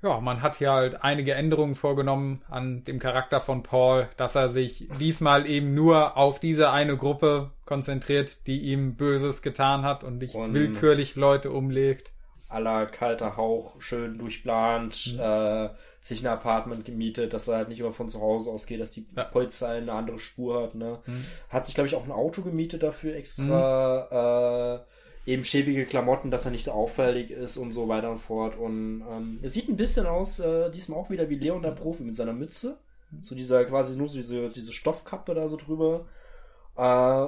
ja, man hat hier halt einige Änderungen vorgenommen an dem Charakter von Paul, dass er sich diesmal eben nur auf diese eine Gruppe konzentriert, die ihm Böses getan hat und nicht Und- willkürlich Leute umlegt. aller kalter Hauch, schön durchplant, Mhm. äh, sich ein Apartment gemietet, dass er halt nicht immer von zu Hause ausgeht, dass die Ja. Mhm. Polizei eine andere Spur hat, ne. Hat sich, glaube ich, auch ein Auto gemietet dafür extra, äh, eben schäbige Klamotten, dass er nicht so auffällig ist und so weiter und fort. Und ähm, es sieht ein bisschen aus, äh, diesmal auch wieder wie Leon der Profi mit seiner Mütze. So dieser quasi nur so diese, diese Stoffkappe da so drüber. Äh,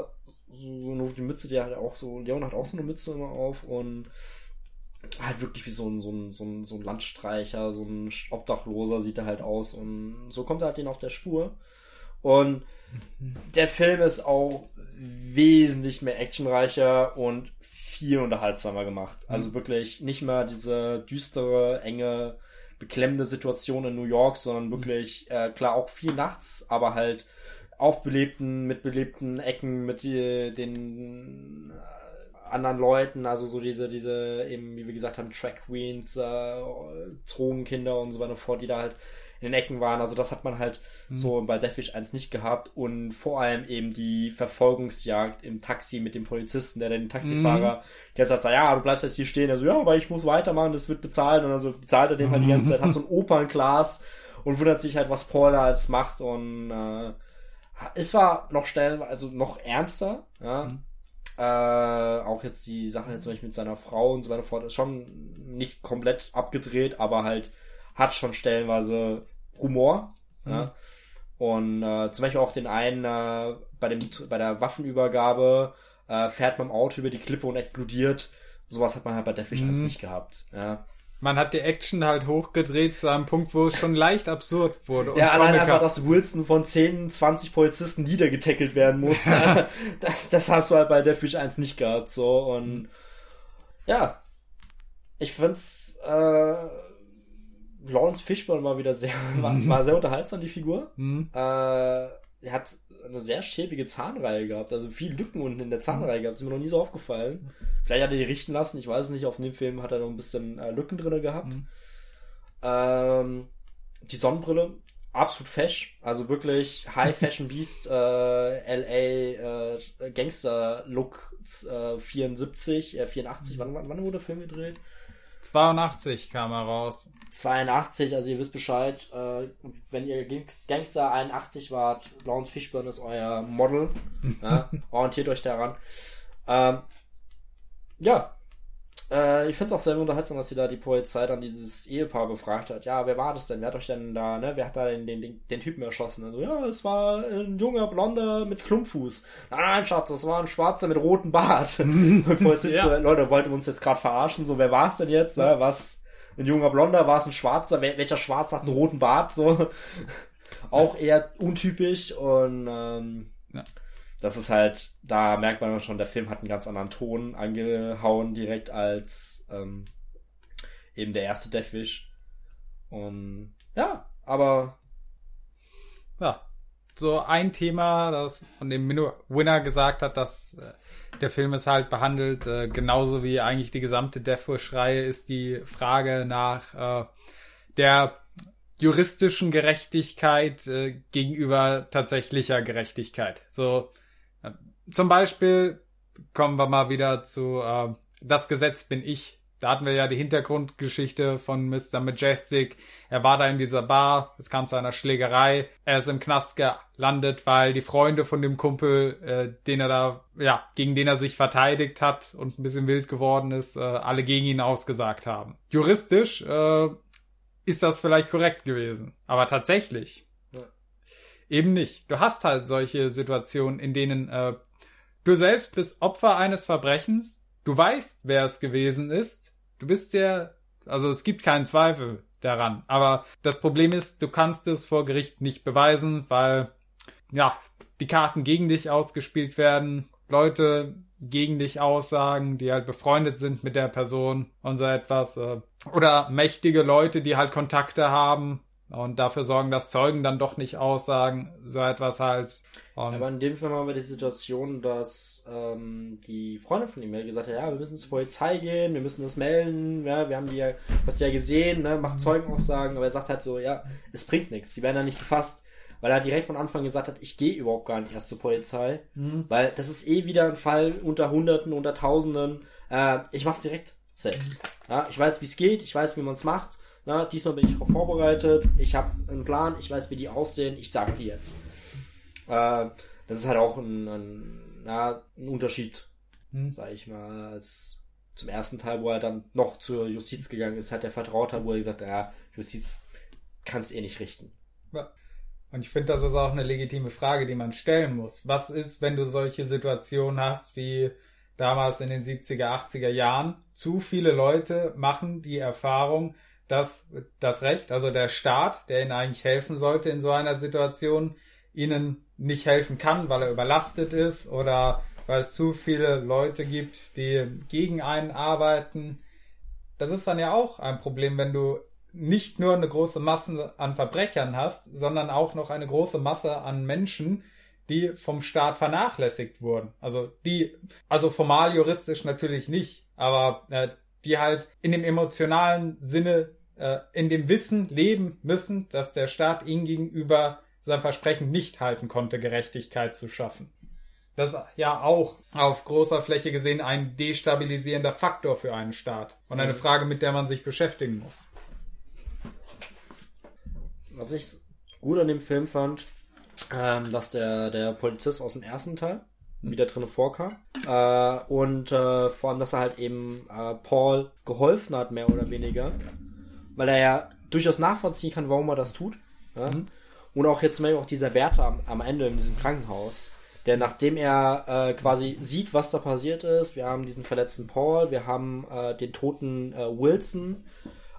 so, so nur die Mütze, die hat auch so, Leon hat auch so eine Mütze immer auf und halt wirklich wie so ein, so ein, so ein, so ein Landstreicher, so ein Obdachloser sieht er halt aus und so kommt er halt den auf der Spur. Und der Film ist auch wesentlich mehr actionreicher und viel unterhaltsamer gemacht. Also wirklich nicht mehr diese düstere, enge, beklemmende Situation in New York, sondern wirklich, äh, klar, auch viel nachts, aber halt aufbelebten, mit belebten Ecken, mit die, den äh, anderen Leuten, also so diese, diese, eben, wie wir gesagt haben, Track Queens, äh, Drogenkinder und so weiter fort, die da halt in den Ecken waren. Also das hat man halt so bei Deathwish 1 nicht gehabt. Und vor allem eben die Verfolgungsjagd im Taxi mit dem Polizisten, der den Taxifahrer, der sagt, ja, du bleibst jetzt hier stehen, also ja, aber ich muss weitermachen, das wird bezahlt. Und also bezahlt er dem halt die ganze Zeit, hat so ein Opernglas und wundert sich halt, was Paul da als macht. Und äh, es war noch stellen, also noch ernster, ja. Äh, auch jetzt die Sache jetzt zum Beispiel mit seiner Frau und so weiter fort ist schon nicht komplett abgedreht, aber halt hat schon stellenweise Humor. Ja. Und äh, zum Beispiel auch den einen äh, bei dem bei der Waffenübergabe äh, fährt man im Auto über die Klippe und explodiert. Sowas hat man halt bei Deathwish 1 nicht gehabt. Ja, Man hat die Action halt hochgedreht zu einem Punkt, wo es schon leicht absurd wurde. ja allein comichaft. einfach, dass Wilson von 10, 20 Polizisten niedergetackelt werden muss. das, das hast du halt bei Deathwish 1 nicht gehabt. So und ja, ich find's äh, Lawrence Fishburne war wieder sehr, war, war sehr unterhaltsam, die Figur. Mhm. Äh, er hat eine sehr schäbige Zahnreihe gehabt, also viel Lücken unten in der Zahnreihe gehabt, ist mir noch nie so aufgefallen. Vielleicht hat er die richten lassen, ich weiß es nicht, auf dem Film hat er noch ein bisschen äh, Lücken drinne gehabt. Ähm, die Sonnenbrille, absolut fesch, also wirklich High Fashion Beast, äh, LA äh, Gangster Look äh, 74, äh, 84, wann, wann, wann wurde der Film gedreht? 82 kam er raus. 82, also ihr wisst Bescheid, äh, wenn ihr Gangs- Gangster 81 wart, Lawrence Fishburne ist euer Model, ja, orientiert euch daran. Ähm, ja, äh, ich finde es auch sehr unterhaltsam, dass sie da die Polizei dann dieses Ehepaar befragt hat. Ja, wer war das denn? Wer hat euch denn da, ne? Wer hat da den, den, den, Typen erschossen? Also, ja, es war ein junger Blonder mit Klumpfuß. Nein, nein, Schatz, das war ein Schwarzer mit rotem Bart. Und Polizist Ja. so, Leute, wollten wir uns jetzt gerade verarschen? So, wer war es denn jetzt? Ne? Was? Ein junger Blonder? War es ein Schwarzer? Wel welcher Schwarzer hat einen roten Bart? So. Auch eher untypisch und ähm, Ja. Das ist halt, da merkt man schon, der Film hat einen ganz anderen Ton angehauen direkt als ähm, eben der erste Deathwish. Und ja, aber Ja. So ein Thema, das von dem Winner gesagt hat, dass äh, der Film es halt behandelt, äh, genauso wie eigentlich die gesamte Deathwish-Reihe, ist die Frage nach äh, der juristischen Gerechtigkeit äh, gegenüber tatsächlicher Gerechtigkeit. So zum Beispiel kommen wir mal wieder zu äh, Das Gesetz bin ich. Da hatten wir ja die Hintergrundgeschichte von Mr. Majestic. Er war da in dieser Bar, es kam zu einer Schlägerei. Er ist im Knast gelandet, weil die Freunde von dem Kumpel, äh, den er da, ja, gegen den er sich verteidigt hat und ein bisschen wild geworden ist, äh, alle gegen ihn ausgesagt haben. Juristisch äh, ist das vielleicht korrekt gewesen, aber tatsächlich Ja. eben nicht. Du hast halt solche Situationen, in denen äh, du selbst bist Opfer eines Verbrechens, du weißt, wer es gewesen ist, du bist der, also es gibt keinen Zweifel daran, aber das Problem ist, du kannst es vor Gericht nicht beweisen, weil ja, die Karten gegen dich ausgespielt werden, Leute gegen dich aussagen, die halt befreundet sind mit der Person und so etwas. Äh, oder mächtige Leute, die halt Kontakte haben, und dafür sorgen, dass Zeugen dann doch nicht aussagen, so etwas halt. Und Aber in dem Fall haben wir die Situation, dass ähm, die Freundin von ihm ja gesagt hat, ja, wir müssen zur Polizei gehen, wir müssen das melden, ja, wir haben die ja, hast du ja gesehen, ne, macht Zeugenaussagen, aber er sagt halt so, ja, es bringt nichts, die werden da nicht gefasst, weil er direkt von Anfang gesagt hat, ich gehe überhaupt gar nicht erst zur Polizei, mhm. weil das ist eh wieder ein Fall unter Hunderten, unter Tausenden, äh, ich mach's direkt selbst. Ja, ich weiß, wie es geht, ich weiß, wie man es macht na, diesmal bin ich darauf vorbereitet. Ich habe einen Plan. Ich weiß, wie die aussehen. Ich sag die jetzt. Äh, das ist halt auch ein, ein, na, ein Unterschied, hm. sag ich mal, als zum ersten Teil, wo er dann noch zur Justiz gegangen ist, hat er vertraut hat, wo er gesagt hat, ja, Justiz kann es eh nicht richten. Ja. Und ich finde, das ist auch eine legitime Frage, die man stellen muss. Was ist, wenn du solche Situationen hast wie damals in den 70er, 80er Jahren? Zu viele Leute machen die Erfahrung, dass das Recht, also der Staat, der ihnen eigentlich helfen sollte in so einer Situation, ihnen nicht helfen kann, weil er überlastet ist oder weil es zu viele Leute gibt, die gegen einen arbeiten. Das ist dann ja auch ein Problem, wenn du nicht nur eine große Masse an Verbrechern hast, sondern auch noch eine große Masse an Menschen, die vom Staat vernachlässigt wurden. Also die, also formal juristisch natürlich nicht, aber äh, die halt in dem emotionalen Sinne äh, in dem Wissen leben müssen, dass der Staat ihnen gegenüber sein Versprechen nicht halten konnte, Gerechtigkeit zu schaffen. Das ist ja auch auf großer Fläche gesehen ein destabilisierender Faktor für einen Staat und eine mhm. Frage, mit der man sich beschäftigen muss. Was ich gut an dem Film fand, ähm, dass der, der Polizist aus dem ersten Teil wieder drin vorkam. Äh, und äh, vor allem, dass er halt eben äh, Paul geholfen hat, mehr oder weniger weil er ja durchaus nachvollziehen kann, warum er das tut. Ja? Mhm. Und auch jetzt mal auch dieser Wärter am, am, Ende in diesem Krankenhaus, der nachdem er äh, quasi sieht, was da passiert ist, wir haben diesen verletzten Paul, wir haben äh, den toten äh, Wilson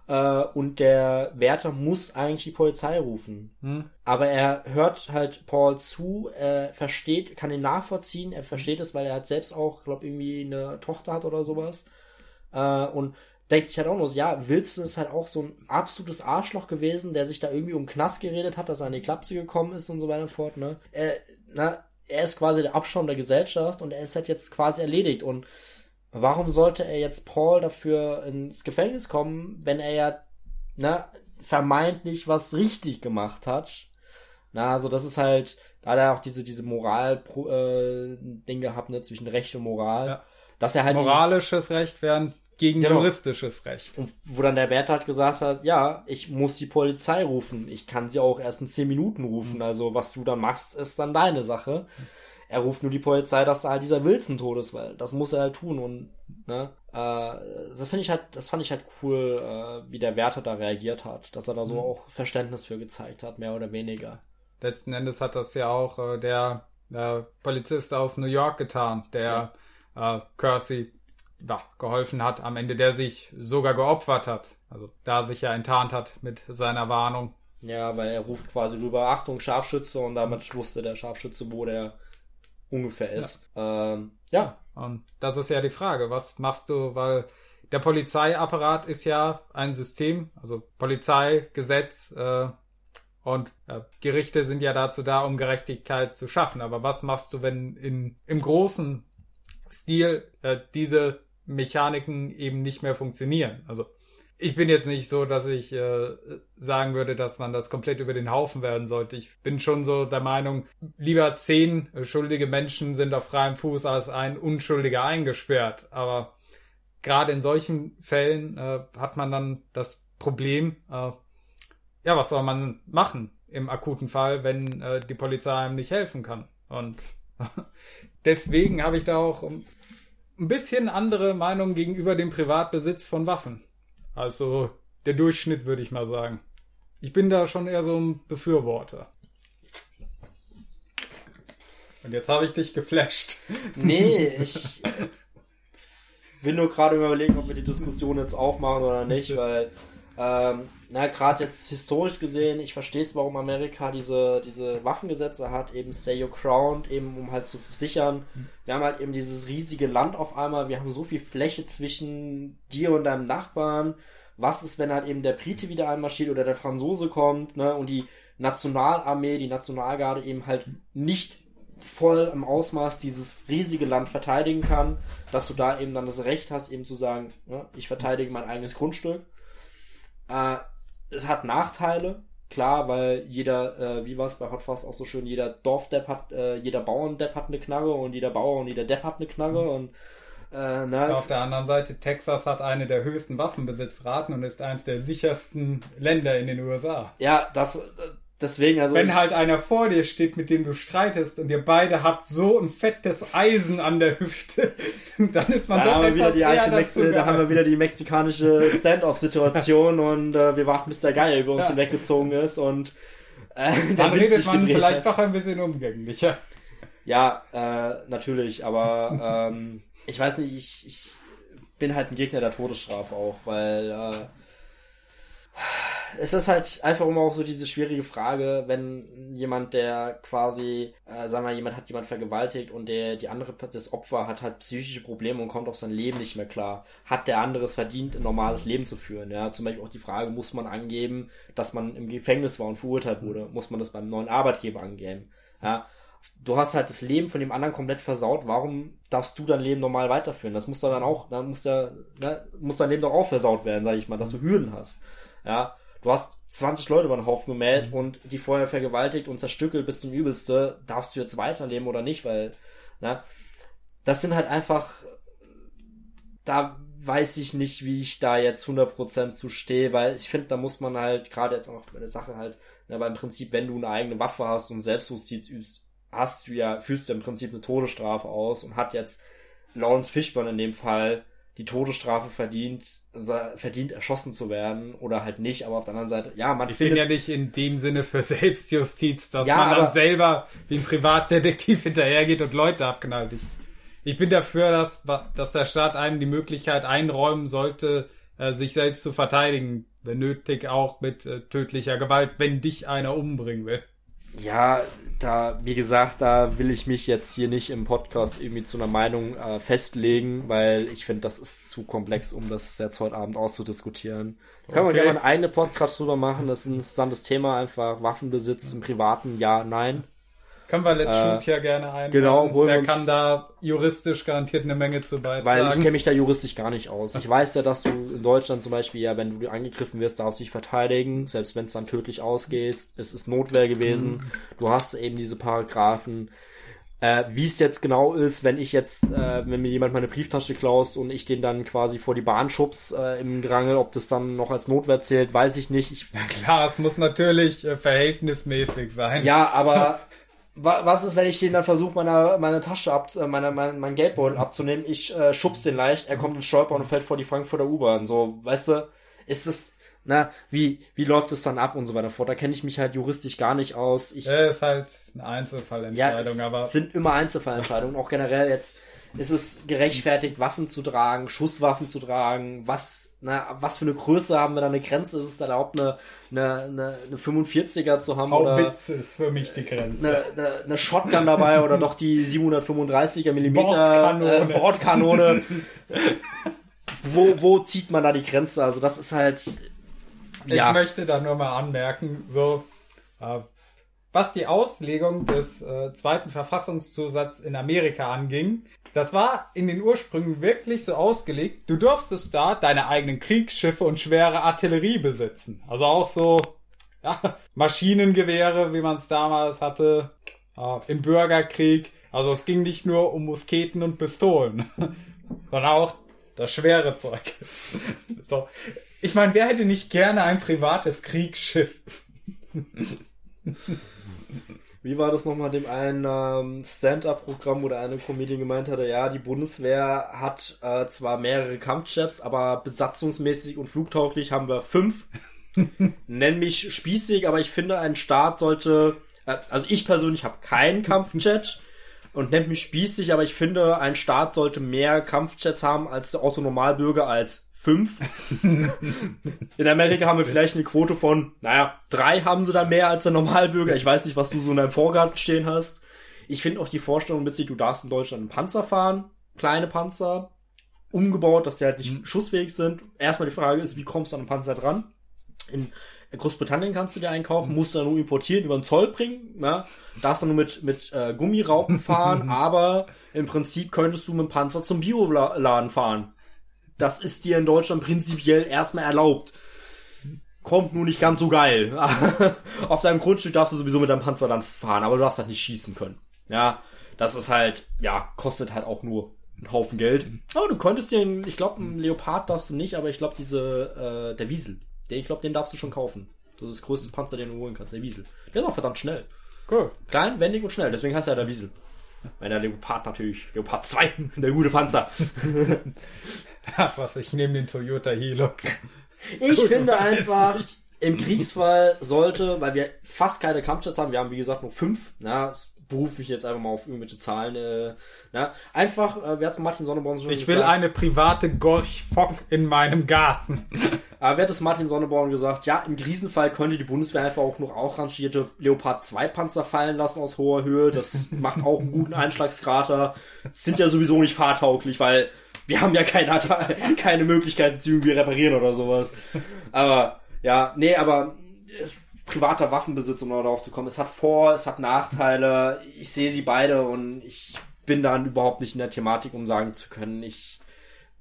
äh, und der Wärter muss eigentlich die Polizei rufen. Mhm. Aber er hört halt Paul zu, er versteht, kann ihn nachvollziehen, er versteht es, weil er hat selbst auch, glaube irgendwie eine Tochter hat oder sowas. Äh, und denkt sich halt auch nur, ja, Wilson ist halt auch so ein absolutes Arschloch gewesen, der sich da irgendwie um Knast geredet hat, dass er an die Klapse gekommen ist und so weiter und fort, ne? Er, na, er ist quasi der Abschaum der Gesellschaft und er ist halt jetzt quasi erledigt und warum sollte er jetzt Paul dafür ins Gefängnis kommen, wenn er ja, na, vermeintlich was richtig gemacht hat? Na, also das ist halt, da hat er auch diese, diese Moral-Ding äh, gehabt, ne, zwischen Recht und Moral. Ja. Dass er halt Moralisches Recht während gegen genau. juristisches Recht. Und wo dann der Wärter halt gesagt hat, ja, ich muss die Polizei rufen. Ich kann sie auch erst in zehn Minuten rufen. Mhm. Also was du dann machst, ist dann deine Sache. Er ruft nur die Polizei, dass da halt dieser Wilson tot ist, weil das muss er halt tun. Und ne, äh, das finde ich halt, das fand ich halt cool, äh, wie der Wärter da reagiert hat, dass er da so mhm. auch Verständnis für gezeigt hat, mehr oder weniger. Letzten Endes hat das ja auch äh, der äh, Polizist aus New York getan, der ja. äh, Kersey ja, geholfen hat, am Ende der sich sogar geopfert hat. Also da sich ja enttarnt hat mit seiner Warnung. Ja, weil er ruft quasi rüber, Achtung, Scharfschütze und damit wusste der Scharfschütze, wo der ungefähr ist. Ja. Ähm, ja. Und das ist ja die Frage, was machst du, weil der Polizeiapparat ist ja ein System, also Polizei, Gesetz äh, und äh, Gerichte sind ja dazu da, um Gerechtigkeit zu schaffen. Aber was machst du, wenn in, im großen Stil äh, diese Mechaniken eben nicht mehr funktionieren. Also ich bin jetzt nicht so, dass ich äh, sagen würde, dass man das komplett über den Haufen werden sollte. Ich bin schon so der Meinung, lieber zehn schuldige Menschen sind auf freiem Fuß als ein Unschuldiger eingesperrt. Aber gerade in solchen Fällen äh, hat man dann das Problem, äh, ja, was soll man machen im akuten Fall, wenn äh, die Polizei einem nicht helfen kann? Und deswegen habe ich da auch ein bisschen andere Meinung gegenüber dem Privatbesitz von Waffen. Also der Durchschnitt, würde ich mal sagen. Ich bin da schon eher so ein Befürworter. Und jetzt habe ich dich geflasht. Nee, ich will nur gerade überlegen, ob wir die Diskussion jetzt aufmachen oder nicht, weil ähm, na, gerade jetzt historisch gesehen, ich verstehe es, warum Amerika diese, diese Waffengesetze hat, eben Stay Your Ground, eben um halt zu sichern. Wir haben halt eben dieses riesige Land auf einmal, wir haben so viel Fläche zwischen dir und deinem Nachbarn. was ist, wenn halt eben der Brite wieder einmarschiert oder der Franzose kommt, ne, und die Nationalarmee, die Nationalgarde eben halt nicht voll im Ausmaß dieses riesige Land verteidigen kann, dass du da eben dann das Recht hast, eben zu sagen, ne, ich verteidige mein eigenes Grundstück. Äh, es hat Nachteile, klar, weil jeder, äh, wie war es bei Hot Fuzz auch so schön, jeder Dorfdepp hat, äh, jeder Bauerndepp hat eine Knarre und jeder Bauer und jeder Depp hat eine Knarre mhm. und äh, ne? Auf der anderen Seite, Texas hat eine der höchsten Waffenbesitzraten und ist eines der sichersten Länder in den USA. Ja, das, Deswegen, also. Wenn halt einer vor dir steht, mit dem du streitest und ihr beide habt so ein fettes Eisen an der Hüfte, dann ist man da doch haben wir wieder die alte Mexi Da haben wir wieder die mexikanische Stand-off-Situation und äh, wir warten, bis der Geier über uns ja. hinweggezogen ist und äh, dann redet man vielleicht hat. doch ein bisschen umgänglicher. Ja, äh, natürlich, aber ähm, ich weiß nicht, ich, ich bin halt ein Gegner der Todesstrafe auch, weil äh, es ist halt einfach immer auch so diese schwierige Frage, wenn jemand, der quasi, äh, sagen wir, jemand hat jemand vergewaltigt und der, die andere, das Opfer hat halt psychische Probleme und kommt auf sein Leben nicht mehr klar. Hat der andere es verdient, ein normales Leben zu führen? Ja, zum Beispiel auch die Frage, muss man angeben, dass man im Gefängnis war und verurteilt wurde? Muss man das beim neuen Arbeitgeber angeben? Ja, du hast halt das Leben von dem anderen komplett versaut, warum darfst du dein Leben normal weiterführen? Das muss dann auch, dann muss der, ne, muss dein Leben doch auch versaut werden, sag ich mal, dass du Hürden hast. Ja, du hast 20 Leute über den Haufen gemeldet mhm. und die vorher vergewaltigt und zerstückelt bis zum Übelste, darfst du jetzt weiterleben oder nicht, weil, ne, das sind halt einfach, da weiß ich nicht, wie ich da jetzt 100% zu stehe, weil ich finde, da muss man halt, gerade jetzt auch bei der Sache halt, ne, weil im Prinzip, wenn du eine eigene Waffe hast und Selbstjustiz übst, hast du ja, führst du im Prinzip eine Todesstrafe aus und hat jetzt Lawrence Fishburne in dem Fall die Todesstrafe verdient, verdient erschossen zu werden oder halt nicht, aber auf der anderen Seite, ja, man ich findet... bin ja nicht in dem Sinne für Selbstjustiz, dass ja, man dann selber wie ein Privatdetektiv hinterhergeht und Leute abknallt. Ich, ich bin dafür, dass, dass der Staat einem die Möglichkeit einräumen sollte, äh, sich selbst zu verteidigen, wenn nötig auch mit äh, tödlicher Gewalt, wenn dich einer umbringen will. Ja, da, wie gesagt, da will ich mich jetzt hier nicht im Podcast irgendwie zu einer Meinung äh, festlegen, weil ich finde, das ist zu komplex, um das jetzt heute Abend auszudiskutieren. Da kann okay. man gerne einen eigenen Podcast drüber machen. Das ist ein interessantes Thema, einfach Waffenbesitz im privaten, ja, nein. Können wir Let's Shoot hier gerne ein. Genau, holen Der kann da juristisch garantiert eine Menge zu beitragen. Weil ich kenne mich da juristisch gar nicht aus. Ich weiß ja, dass du in Deutschland zum Beispiel, ja, wenn du angegriffen wirst, darfst du dich verteidigen, selbst wenn es dann tödlich ausgeht. Es ist Notwehr gewesen. Mhm. Du hast eben diese Paragraphen. Äh, Wie es jetzt genau ist, wenn ich jetzt, äh, wenn mir jemand meine Brieftasche klaust und ich den dann quasi vor die Bahn schubs äh, im Gerangel, ob das dann noch als Notwehr zählt, weiß ich nicht. Ich, ja klar, es muss natürlich äh, verhältnismäßig sein. Ja, aber was ist, wenn ich den dann versuche, meine, meine Tasche ab, äh, meine, mein, mein Geldbeutel abzunehmen? Ich äh, schubs den leicht, er kommt ins Stolpern und fällt vor die Frankfurter U-Bahn. So, weißt du, ist es, na, wie, wie läuft es dann ab und so weiter fort? Da kenne ich mich halt juristisch gar nicht aus. Ich, ja, ist halt eine Einzelfallentscheidung, ja, aber. sind immer Einzelfallentscheidungen, auch generell jetzt ist es gerechtfertigt, Waffen zu tragen, Schusswaffen zu tragen? Was, na, was für eine Größe haben wir da eine Grenze? Ist es erlaubt, eine, eine, eine, eine 45er zu haben? Haubitze ist für mich die Grenze. Eine, eine, eine Shotgun dabei oder doch die 735er Millimeter Bordkanone. Äh, Bordkanone. wo, wo zieht man da die Grenze? Also das ist halt. Ja. Ich möchte da nur mal anmerken, so, äh, was die Auslegung des äh, zweiten Verfassungszusatzes in Amerika anging, das war in den Ursprüngen wirklich so ausgelegt, du durftest da deine eigenen Kriegsschiffe und schwere Artillerie besitzen. Also auch so ja, Maschinengewehre, wie man es damals hatte, äh, im Bürgerkrieg. Also es ging nicht nur um Musketen und Pistolen, sondern auch das schwere Zeug. so. Ich meine, wer hätte nicht gerne ein privates Kriegsschiff? Wie war das nochmal dem einen ähm, Stand-up-Programm, wo der eine Comedian gemeint hatte, ja, die Bundeswehr hat äh, zwar mehrere Kampfjets, aber besatzungsmäßig und flugtauglich haben wir fünf. Nenn mich spießig, aber ich finde, ein Staat sollte, äh, also ich persönlich habe keinen Kampfjet und nennt mich spießig, aber ich finde, ein Staat sollte mehr Kampfjets haben als der Autonormalbürger als fünf. in Amerika haben wir vielleicht eine Quote von, naja, drei haben sie da mehr als der Normalbürger. Ich weiß nicht, was du so in deinem Vorgarten stehen hast. Ich finde auch die Vorstellung witzig, du darfst in Deutschland einen Panzer fahren, kleine Panzer, umgebaut, dass sie halt nicht schussfähig sind. Erstmal die Frage ist, wie kommst du an den Panzer dran? In Großbritannien kannst du dir einkaufen, musst du dann nur importieren, über den Zoll bringen, ja. Darfst dann nur mit, mit äh, Gummiraupen fahren, aber im Prinzip könntest du mit dem Panzer zum Bioladen fahren. Das ist dir in Deutschland prinzipiell erstmal erlaubt. Kommt nur nicht ganz so geil. Auf deinem Grundstück darfst du sowieso mit deinem Panzer dann fahren, aber du darfst halt nicht schießen können. Ja, das ist halt, ja, kostet halt auch nur einen Haufen Geld. Aber du könntest den, ich glaube, einen Leopard darfst du nicht, aber ich glaube, diese, äh, der Wiesel, den, ich glaube, den darfst du schon kaufen. Das ist das größte Panzer, den du holen kannst, der Wiesel. Der ist auch verdammt schnell. Cool. Klein, wendig und schnell, deswegen heißt er der Wiesel. Weil der Leopard natürlich, Leopard 2, der gute Panzer. Ach was, ich nehme den Toyota Hilux. Ich Gut, finde einfach, nicht. im Kriegsfall sollte, weil wir fast keine Kampfjets haben, wir haben wie gesagt nur fünf, na, berufe ich jetzt einfach mal auf irgendwelche Zahlen, äh, na, einfach, äh, wer hat's Martin Sonneborn schon Ich will gesagt? eine private Gorch Fock in meinem Garten. Aber wer hat es Martin Sonneborn gesagt? Ja, im Krisenfall könnte die Bundeswehr einfach auch noch auch rangierte Leopard 2 Panzer fallen lassen aus hoher Höhe. Das macht auch einen guten Einschlagskrater. Sind ja sowieso nicht fahrtauglich, weil wir haben ja keine, keine Möglichkeiten zu irgendwie reparieren oder sowas. Aber, ja, nee, aber äh, privater Waffenbesitz, um darauf zu kommen, es hat Vor-, es hat Nachteile. Ich sehe sie beide und ich bin dann überhaupt nicht in der Thematik, um sagen zu können, ich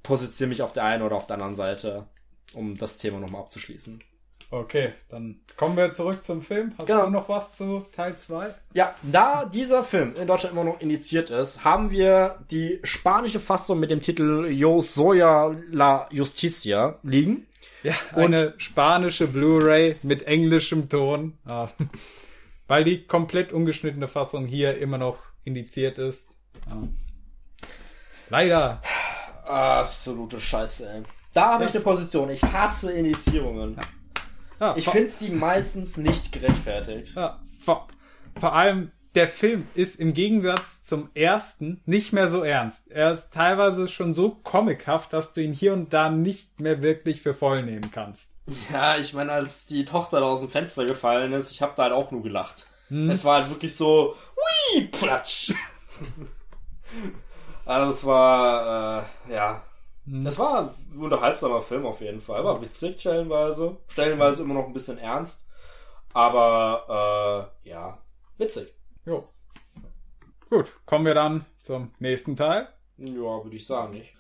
positioniere mich auf der einen oder auf der anderen Seite, um das Thema nochmal abzuschließen. Okay, dann kommen wir zurück zum Film. Hast Genau. du noch was zu Teil 2? Ja, da dieser Film in Deutschland immer noch indiziert ist, haben wir die spanische Fassung mit dem Titel Yo Soya la Justicia liegen. Ja, eine spanische Blu-ray mit englischem Ton. Ah. Weil die komplett ungeschnittene Fassung hier immer noch indiziert ist. Ah. Leider. Absolute Scheiße, ey. Da habe ich eine Position. Ich hasse Indizierungen. Ja, Ich finde sie meistens nicht gerechtfertigt. Ja, vor, vor allem der Film ist im Gegensatz zum ersten nicht mehr so ernst. Er ist teilweise schon so comichaft, dass du ihn hier und da nicht mehr wirklich für voll nehmen kannst. Ja, ich meine, als die Tochter da aus dem Fenster gefallen ist, ich habe da halt auch nur gelacht. Es war halt wirklich so, hui, platsch. also es war, äh, ja. Es war ein unterhaltsamer Film auf jeden Fall. War witzig stellenweise. Stellenweise immer noch ein bisschen ernst. Aber, äh, ja, witzig. Jo. Gut, kommen wir dann zum nächsten Teil. Ja, würde ich sagen, nicht.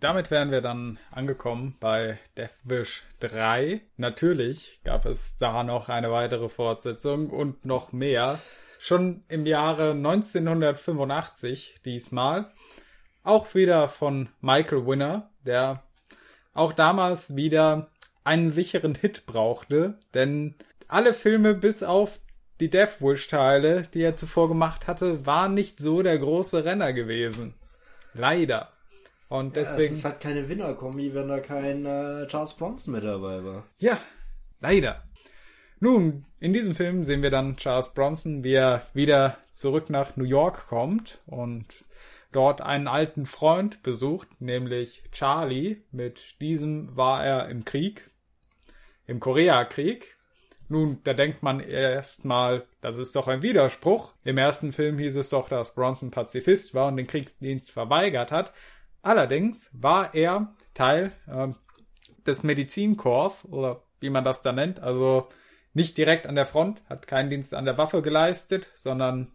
Damit wären wir dann angekommen bei Death Wish 3. Natürlich gab es da noch eine weitere Fortsetzung und noch mehr. Schon im Jahre 1985 diesmal. Auch wieder von Michael Winner, der auch damals wieder einen sicheren Hit brauchte, denn alle Filme bis auf die Death Wish Teile, die er zuvor gemacht hatte, waren nicht so der große Renner gewesen. Leider. Und deswegen. Es ist halt keine Winnerkombi, wenn da kein äh, Charles Bronson mit dabei war. Ja, leider. Nun, in diesem Film sehen wir dann Charles Bronson, wie er wieder zurück nach New York kommt und dort einen alten Freund besucht, nämlich Charlie. Mit diesem war er im Krieg, im Koreakrieg. Nun, da denkt man erstmal, das ist doch ein Widerspruch. Im ersten Film hieß es doch, dass Bronson Pazifist war und den Kriegsdienst verweigert hat. Allerdings war er Teil ähm, des Medizinkorps oder wie man das da nennt, also nicht direkt an der Front, hat keinen Dienst an der Waffe geleistet, sondern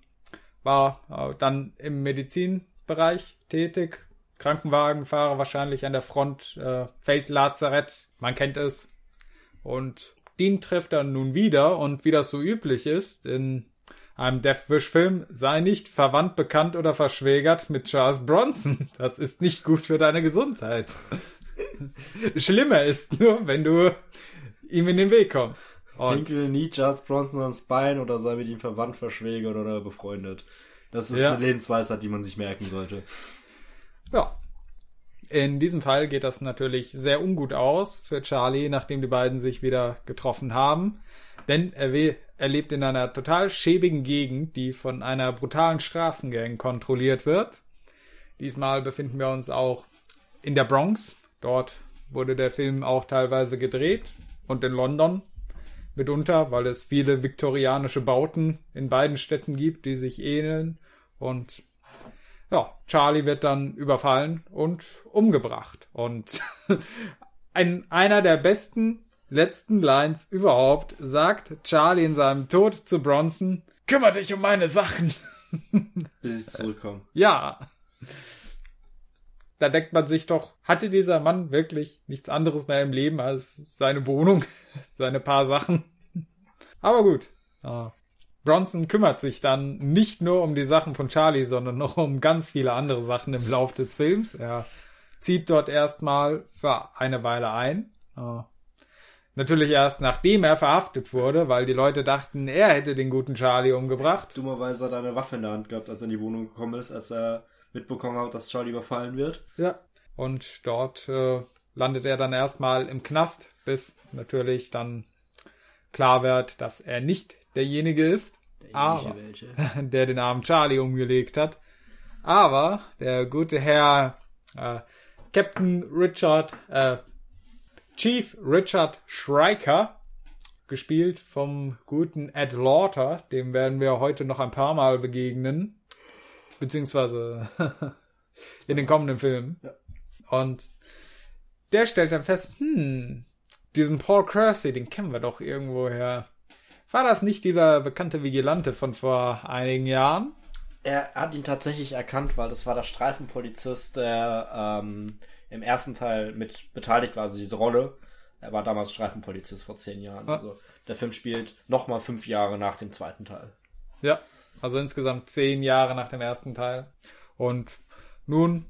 war äh, dann im Medizinbereich tätig. Krankenwagenfahrer wahrscheinlich an der Front, äh, Feldlazarett, man kennt es. Und den trifft er nun wieder und wie das so üblich ist in einem Death Wish Film, sei nicht verwandt, bekannt oder verschwägert mit Charles Bronson. Das ist nicht gut für deine Gesundheit. Schlimmer ist nur, wenn du ihm in den Weg kommst. Und Pinkel nie Charles Bronson ans Bein oder sei mit ihm verwandt, verschwägert oder befreundet. Das ist Ja. eine Lebensweisheit, die man sich merken sollte. ja. In diesem Fall geht das natürlich sehr ungut aus für Charlie, nachdem die beiden sich wieder getroffen haben. Denn er, er lebt in einer total schäbigen Gegend, die von einer brutalen Straßengang kontrolliert wird. Diesmal befinden wir uns auch in der Bronx. Dort wurde der Film auch teilweise gedreht. Und in London mitunter, weil es viele viktorianische Bauten in beiden Städten gibt, die sich ähneln. Und ja, Charlie wird dann überfallen und umgebracht. Und ein, einer der besten letzten Lines überhaupt sagt Charlie in seinem Tod zu Bronson, kümmere dich um meine Sachen. Bis ich zurückkomme. Ja. Da denkt man sich doch, hatte dieser Mann wirklich nichts anderes mehr im Leben als seine Wohnung, seine paar Sachen? Aber gut. Ja. Bronson kümmert sich dann nicht nur um die Sachen von Charlie, sondern noch um ganz viele andere Sachen im Lauf des Films. Er zieht dort erstmal für eine Weile ein. Natürlich erst nachdem er verhaftet wurde, weil die Leute dachten, er hätte den guten Charlie umgebracht. Dummerweise hat er eine Waffe in der Hand gehabt, als er in die Wohnung gekommen ist, als er mitbekommen hat, dass Charlie überfallen wird. Ja. Und dort äh, landet er dann erstmal im Knast, bis natürlich dann klar wird, dass er nicht derjenige ist, Der aber, der den armen Charlie umgelegt hat. Aber der gute Herr äh, Captain Richard, äh, Chief Richard Schreiker, gespielt vom guten Ed Lauter, dem werden wir heute noch ein paar Mal begegnen, beziehungsweise in den kommenden Filmen. Ja. Und der stellt dann fest, hm, diesen Paul Kersey, den kennen wir doch irgendwoher. War das nicht dieser bekannte Vigilante von vor einigen Jahren? Er hat ihn tatsächlich erkannt, weil das war der Streifenpolizist, der ähm, im ersten Teil mit beteiligt war, also diese Rolle. Er war damals Streifenpolizist vor zehn Jahren. Ah. Also der Film spielt nochmal fünf Jahre nach dem zweiten Teil. Ja, also insgesamt zehn Jahre nach dem ersten Teil. Und nun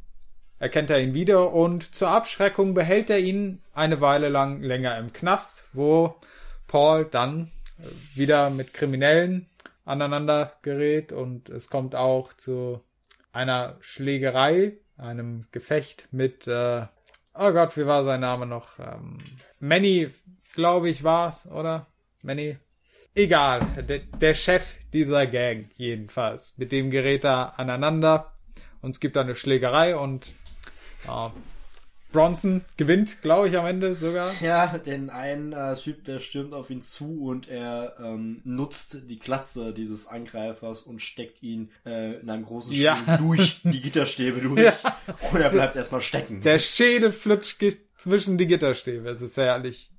erkennt er ihn wieder und zur Abschreckung behält er ihn eine Weile lang länger im Knast, wo Paul dann wieder mit Kriminellen aneinander gerät und es kommt auch zu einer Schlägerei, einem Gefecht mit, äh, oh Gott, wie war sein Name noch? Ähm, Manny, glaube ich, war's, oder? Manny? Egal, der, der Chef dieser Gang jedenfalls. Mit dem gerät er aneinander und es gibt eine Schlägerei und ja, Bronson gewinnt, glaube ich, am Ende sogar. Ja, den einen äh, Typ, der stürmt auf ihn zu und er ähm, nutzt die Klatze dieses Angreifers und steckt ihn äh, in einem großen Ja. Schwung durch die Gitterstäbe durch. Ja. Und er bleibt erstmal stecken. Der Schädel flutscht zwischen die Gitterstäbe. Es ist herrlich.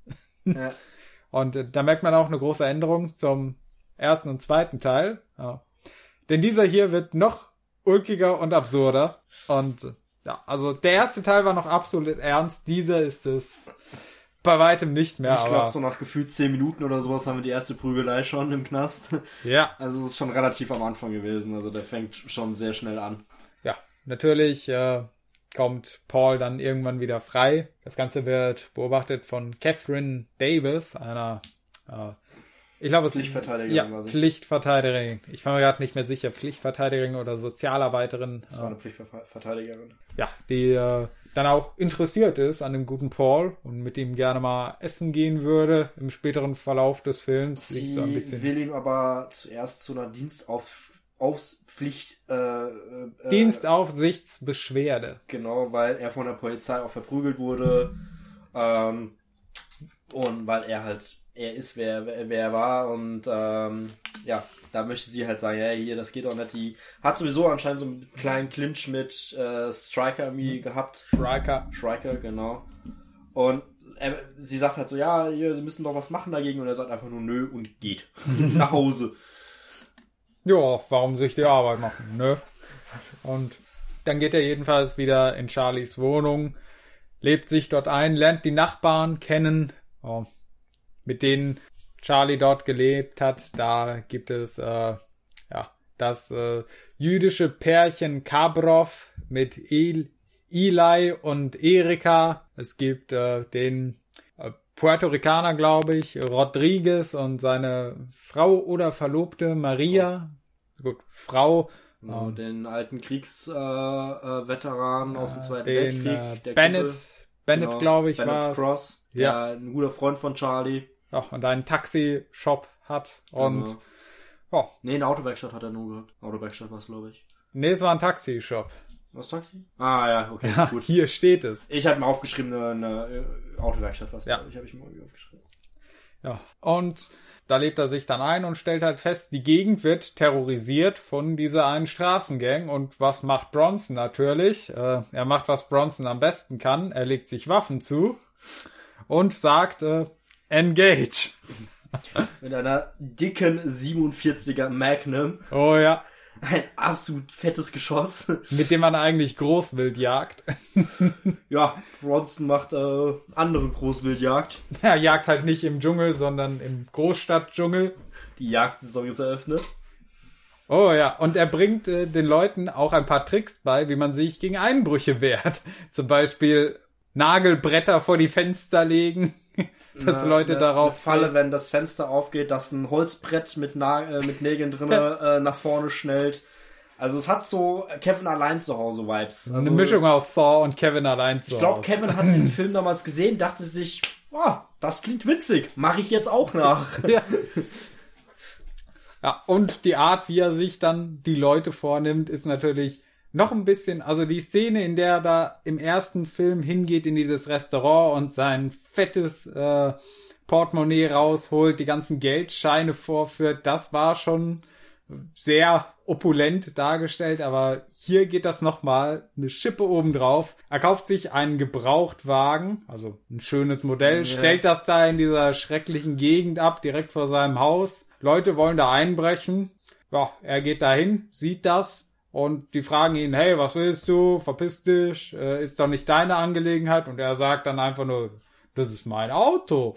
ja. Und äh, da merkt man auch eine große Änderung zum ersten und zweiten Teil. Ja. Denn dieser hier wird noch ulkiger und absurder. Und äh, ja, also der erste Teil war noch absolut ernst. Dieser ist es bei weitem nicht mehr. Ich glaube, so nach gefühlt zehn Minuten oder sowas haben wir die erste Prügelei schon im Knast. ja, Also es ist schon relativ am Anfang gewesen. Also der fängt schon sehr schnell an. ja, natürlich äh, kommt Paul dann irgendwann wieder frei. Das Ganze wird beobachtet von Catherine Davis, einer äh, ich glaube, es Pflichtverteidigerin ja, war sie. Pflichtverteidigerin. Ich war mir gerade nicht mehr sicher, Pflichtverteidigerin oder Sozialarbeiterin. Das war eine Pflichtverteidigerin. ja, die äh, dann auch interessiert ist an dem guten Paul und mit ihm gerne mal essen gehen würde im späteren Verlauf des Films. Sie so will ihm aber zuerst zu einer Dienstauf Aufpflicht äh, äh, Dienstaufsichtsbeschwerde. Genau, weil er von der Polizei auch verprügelt wurde. Ähm, und weil er halt, er ist, wer, wer, er war. Und ähm, ja, da möchte sie halt sagen, ja, hier, das geht doch nicht. Die hat sowieso anscheinend so einen kleinen Clinch mit äh, Striker irgendwie gehabt. Striker. Striker, genau. Und er, sie sagt halt so, ja, hier, sie müssen doch was machen dagegen. Und er sagt einfach nur nö und geht nach Hause. Ja, warum sich die Arbeit machen, ne? Und dann geht er jedenfalls wieder in Charlies Wohnung, lebt sich dort ein, lernt die Nachbarn kennen, oh, mit denen Charlie dort gelebt hat. Da gibt es äh, ja das äh, jüdische Pärchen Kabrov mit El Eli und Erika. Es gibt äh, den äh, Puerto Ricaner, glaube ich, Rodriguez und seine Frau oder Verlobte Maria. Gut, Frau. Genau, den alten Kriegsveteran äh, Veteran aus dem Zweiten Den Weltkrieg. äh, Bennett, Kumpel. Bennett, Genau, glaube ich, Bennett war Cross. Ja. ein guter Freund von Charlie. Ja, und einen Taxi-Shop hat. Und Genau. ja, Nee, eine Autowerkstatt hat er nur gehabt. Autowerkstatt war es, glaube ich. nee, es war ein Taxi-Shop. Was Taxi? Ah, ja, okay, Ja, gut. hier steht es. Ich habe mir aufgeschrieben, eine, eine äh, Autowerkstatt was. Ja. Ich habe ich mir irgendwie aufgeschrieben. Ja. Und da lebt er sich dann ein und stellt halt fest, die Gegend wird terrorisiert von dieser einen Straßengang. Und was macht Bronson natürlich? Äh, er macht, was Bronson am besten kann. Er legt sich Waffen zu und sagt, äh, engage. Mit einer dicken 47er Magnum. Oh ja. Ein absolut fettes Geschoss. Mit dem man eigentlich Großwild jagt. ja, Bronson macht äh, andere Großwildjagd. Er jagt halt nicht im Dschungel, sondern im Großstadtdschungel. Die Jagdsaison ist eröffnet. Oh ja, und er bringt äh, den Leuten auch ein paar Tricks bei, wie man sich gegen Einbrüche wehrt. Zum Beispiel Nagelbretter vor die Fenster legen dass eine, Leute eine, darauf eine Falle, wenn das Fenster aufgeht, dass ein Holzbrett mit, Na äh, mit Nägeln drin äh, nach vorne schnellt. Also es hat so Kevin allein zu Hause Vibes. Also, eine Mischung aus Thor und Kevin allein zu Hause. Ich glaube, Kevin hat diesen Film damals gesehen, dachte sich, oh, das klingt witzig, mache ich jetzt auch nach. ja. ja, und die Art, wie er sich dann die Leute vornimmt, ist natürlich noch ein bisschen, also die Szene, in der er da im ersten Film hingeht in dieses Restaurant und sein fettes äh, Portemonnaie rausholt, die ganzen Geldscheine vorführt, das war schon sehr opulent dargestellt, aber hier geht das nochmal eine Schippe oben drauf. Er kauft sich einen Gebrauchtwagen, also ein schönes Modell, ja. stellt das da in dieser schrecklichen Gegend ab, direkt vor seinem Haus. Leute wollen da einbrechen. Ja, er geht dahin, sieht das, und die fragen ihn, hey, was willst du? Verpiss dich, äh, ist doch nicht deine Angelegenheit. Und er sagt dann einfach nur, das ist mein Auto.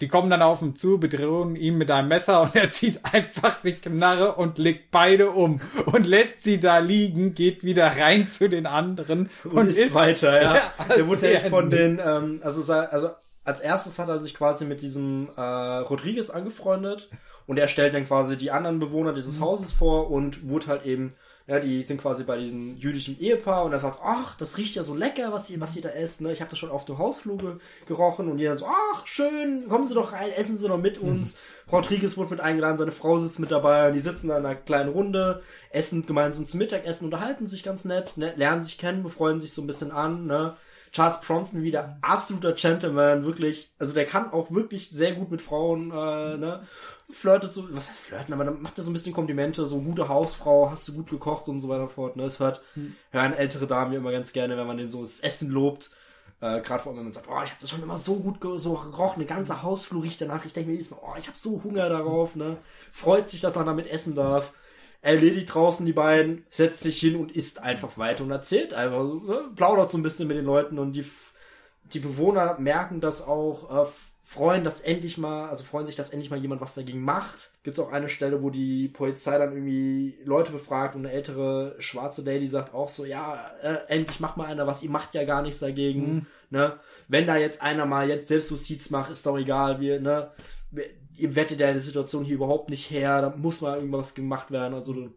Die kommen dann auf ihn zu, bedrohen ihn mit einem Messer und er zieht einfach die Knarre und legt beide um und lässt sie da liegen, geht wieder rein zu den anderen und, und ist, ist weiter, ja. ja der wurde ja von den, ähm, also, also als erstes hat er sich quasi mit diesem äh, Rodriguez angefreundet und er stellt dann quasi die anderen Bewohner dieses mhm. Hauses vor und wurde halt eben ja, die sind quasi bei diesem jüdischen Ehepaar und er sagt, ach, das riecht ja so lecker, was ihr, was ihr da esst, ne? Ich habe das schon auf dem Hausflug gerochen und die dann so, ach, schön, kommen Sie doch rein, essen Sie doch mit uns. Mhm. Rodriguez wurde mit eingeladen, seine Frau sitzt mit dabei und die sitzen in einer kleinen Runde, essen gemeinsam zum Mittagessen, unterhalten sich ganz nett, ne? lernen sich kennen, befreuen sich so ein bisschen an, ne? Charles Bronson wieder absoluter Gentleman, wirklich, also der kann auch wirklich sehr gut mit Frauen, äh, ne? flirtet so, was heißt flirten, aber dann macht er so ein bisschen Komplimente, so gute Hausfrau, hast du gut gekocht und so weiter fort. Ne? Es hört, hm. hören ältere Damen ja immer ganz gerne, wenn man den so das Essen lobt. Äh, Gerade vor allem, wenn man sagt, oh, ich habe das schon immer so gut ge so gerochen, eine ganze Hausflur riecht danach. Ich denke mir jedes Mal, oh, ich habe so Hunger darauf. Ne? Freut sich, dass er damit essen darf. Erledigt draußen die beiden, setzt sich hin und isst einfach weiter und erzählt einfach, ne? plaudert so ein bisschen mit den Leuten und die, die Bewohner merken das auch, äh, freuen, dass endlich mal, also freuen sich, dass endlich mal jemand was dagegen macht. Gibt es auch eine Stelle, wo die Polizei dann irgendwie Leute befragt und eine ältere schwarze Lady sagt auch so, ja, äh, endlich macht mal einer was, ihr macht ja gar nichts dagegen. Mhm. Ne? Wenn da jetzt einer mal jetzt selbst Suizids macht, ist doch egal, wir, ne, ihr wettet ja die Situation hier überhaupt nicht her, da muss mal irgendwas gemacht werden. Also du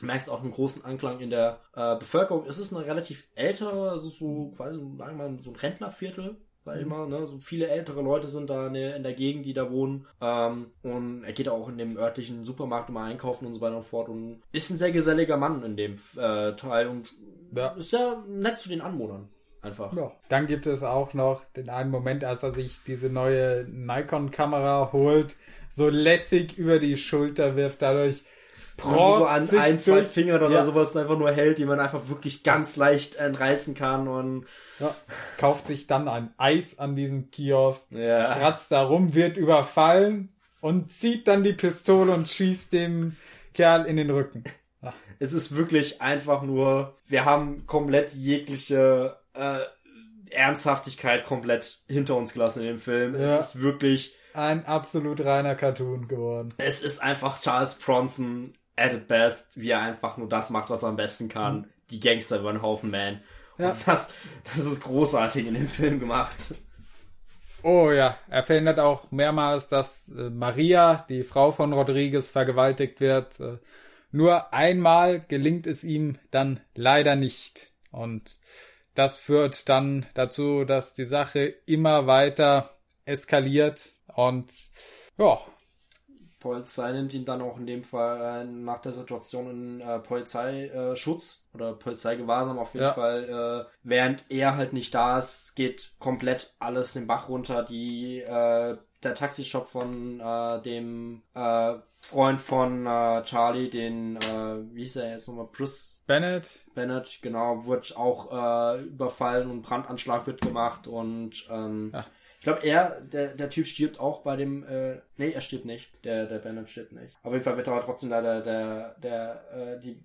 merkst auch einen großen Anklang in der äh, Bevölkerung. Es ist eine relativ ältere, also so, quasi, sagen wir mal, so ein Rentnerviertel, sag ich mhm. mal. Ne? So viele ältere Leute sind da in der Gegend, die da wohnen. Ähm, und er geht auch in dem örtlichen Supermarkt immer einkaufen und so weiter und fort. Und ist ein sehr geselliger Mann in dem äh, Teil und ja. ist sehr nett zu den Anwohnern. Einfach. Ja. Dann gibt es auch noch den einen Moment, als er sich diese neue Nikon-Kamera holt, so lässig über die Schulter wirft, dadurch so an ein, zwei Fingern oder ja. sowas einfach nur hält, die man einfach wirklich ganz leicht entreißen kann und ja. kauft sich dann ein Eis an diesem Kiosk, ja. kratzt da rum, wird überfallen und zieht dann die Pistole und schießt dem Kerl in den Rücken. Ja. Es ist wirklich einfach nur, wir haben komplett jegliche äh, Ernsthaftigkeit komplett hinter uns gelassen in dem Film. Es ist wirklich ein absolut reiner Cartoon geworden. Es ist einfach Charles Bronson at its best, wie er einfach nur das macht, was er am besten kann. Mhm. Die Gangster über den Haufen, man. Ja. Und das, das ist großartig in dem Film gemacht. Oh ja, er verhindert auch mehrmals, dass äh, Maria, die Frau von Rodriguez, vergewaltigt wird. Äh, nur einmal gelingt es ihm dann leider nicht. Und das führt dann dazu, dass die Sache immer weiter eskaliert und ja, Polizei nimmt ihn dann auch in dem Fall äh, nach der Situation in äh, Polizeischutz oder Polizeigewahrsam auf jeden ja. Fall. Äh, während er halt nicht da ist, geht komplett alles den Bach runter. Die äh, der Taxistopp von äh, dem äh, Freund von äh, Charlie, den, äh, wie hieß er jetzt nochmal, Bruce Bennett. Bennett, genau, wird auch äh, überfallen und Brandanschlag wird gemacht und ähm, Ja. ich glaube, er, der, der Typ stirbt auch bei dem, äh, nee, er stirbt nicht, der, der Bennett stirbt nicht. Auf jeden Fall wird aber trotzdem leider der, der, äh, die,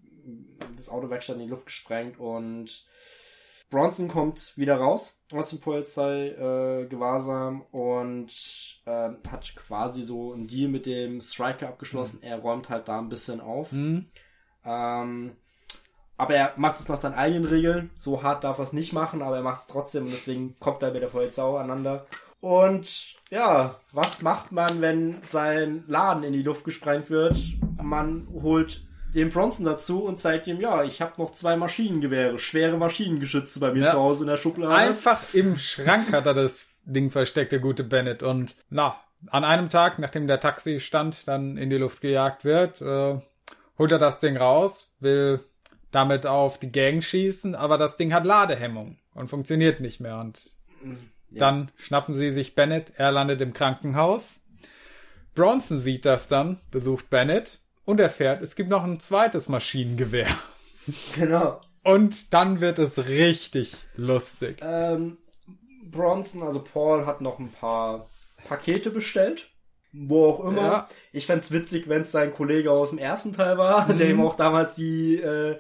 das Autowerkstatt in die Luft gesprengt und Bronson kommt wieder raus aus dem Polizei äh, und äh, hat quasi so einen Deal mit dem Striker abgeschlossen. Er räumt halt da ein bisschen auf. Hm. Ähm, aber er macht es nach seinen eigenen Regeln. So hart darf er es nicht machen, aber er macht es trotzdem und deswegen kommt er mit der Polizei aneinander. Und ja, was macht man, wenn sein Laden in die Luft gesprengt wird? Man holt den Bronson dazu und zeigt ihm, ja, ich habe noch zwei Maschinengewehre, schwere Maschinengeschütze bei mir Ja. zu Hause in der Schublade. Einfach im Schrank hat er das Ding versteckt, der gute Bennett. Und na, an einem Tag, nachdem der Taxistand dann in die Luft gejagt wird, äh, holt er das Ding raus, will damit auf die Gang schießen, aber das Ding hat Ladehemmung und funktioniert nicht mehr. Und dann schnappen sie sich Bennett, er landet im Krankenhaus. Bronson sieht das dann, besucht Bennett und erfährt, es gibt noch ein zweites Maschinengewehr. Genau. Und dann wird es richtig lustig. Ähm, Bronson, also Paul, hat noch ein paar Pakete bestellt. Wo auch immer. Ja. Ich fänd's witzig, wenn es sein Kollege aus dem ersten Teil war, der ihm auch damals die, äh,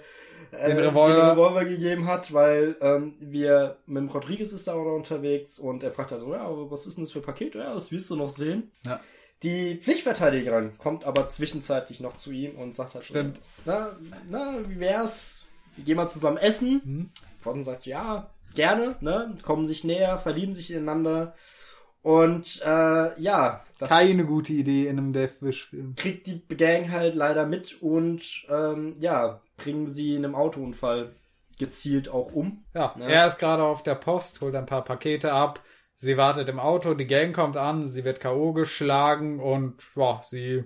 äh, Den Revolver. den Revolver gegeben hat, weil ähm, wir mit Rodriguez ist da auch noch unterwegs und er fragt halt so, ja, was ist denn das für Pakete? Ja, das willst du noch sehen. Ja. Die Pflichtverteidigerin kommt aber zwischenzeitlich noch zu ihm und sagt halt so, Stimmt. na, na, wie wär's? Wir gehen mal zusammen essen. Mhm. Gordon sagt, ja, gerne, ne? Kommen sich näher, verlieben sich ineinander. Und äh, ja, das Keine gute Idee in einem Deathwish-Film. kriegt die Gang halt leider mit und ähm, ja, bringen sie in einem Autounfall gezielt auch um. Ja, Ja. er ist gerade auf der Post, holt ein paar Pakete ab. Sie wartet im Auto, die Gang kommt an, sie wird K.O. geschlagen und ja, sie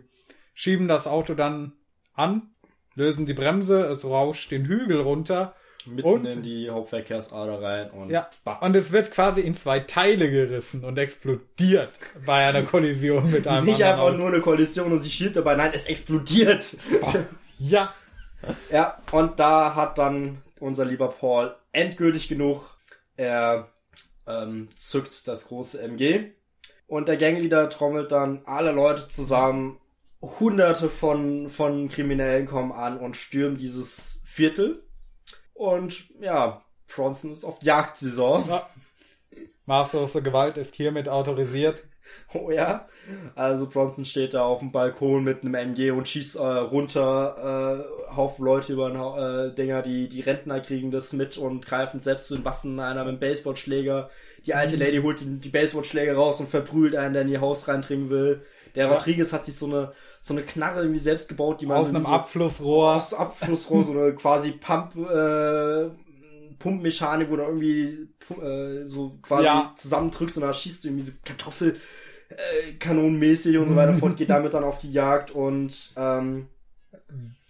schieben das Auto dann an, lösen die Bremse, es rauscht den Hügel runter. Mitten Und- in die Hauptverkehrsader rein und Ja, batz. und es wird quasi in zwei Teile gerissen und explodiert bei einer Kollision mit einem nicht einfach Auto. nur eine Kollision und sie schielt dabei, nein, es explodiert. Ja, Ja, und da hat dann unser lieber Paul endgültig genug. Er ähm, zückt das große MG und der Gangleader trommelt dann alle Leute zusammen. Hunderte von, von Kriminellen kommen an und stürmen dieses Viertel. Und ja, Bronson ist auf Jagdsaison. ja. Maßlose Gewalt ist hiermit autorisiert. Oh ja. Also Bronson steht da auf dem Balkon mit einem MG und schießt äh, runter äh, Haufen Leute über den äh, Dinger, die die Rentner kriegen das mit und greifen selbst zu den Waffen, einer mit dem Baseballschläger. Die alte Lady holt die, die Baseballschläger raus und verprügelt einen, der in ihr Haus reindringen will. Der Ja. Rodriguez hat sich so eine so eine Knarre irgendwie selbst gebaut, die man Aus einem so, Abflussrohr. aus Abflussrohr, so eine quasi Pump, äh, Pumpmechanik, wo du irgendwie äh, so quasi Ja. zusammendrückst und dann schießt du irgendwie so Kartoffel äh, kanonenmäßig und so weiter fort, geht damit dann auf die Jagd und ähm,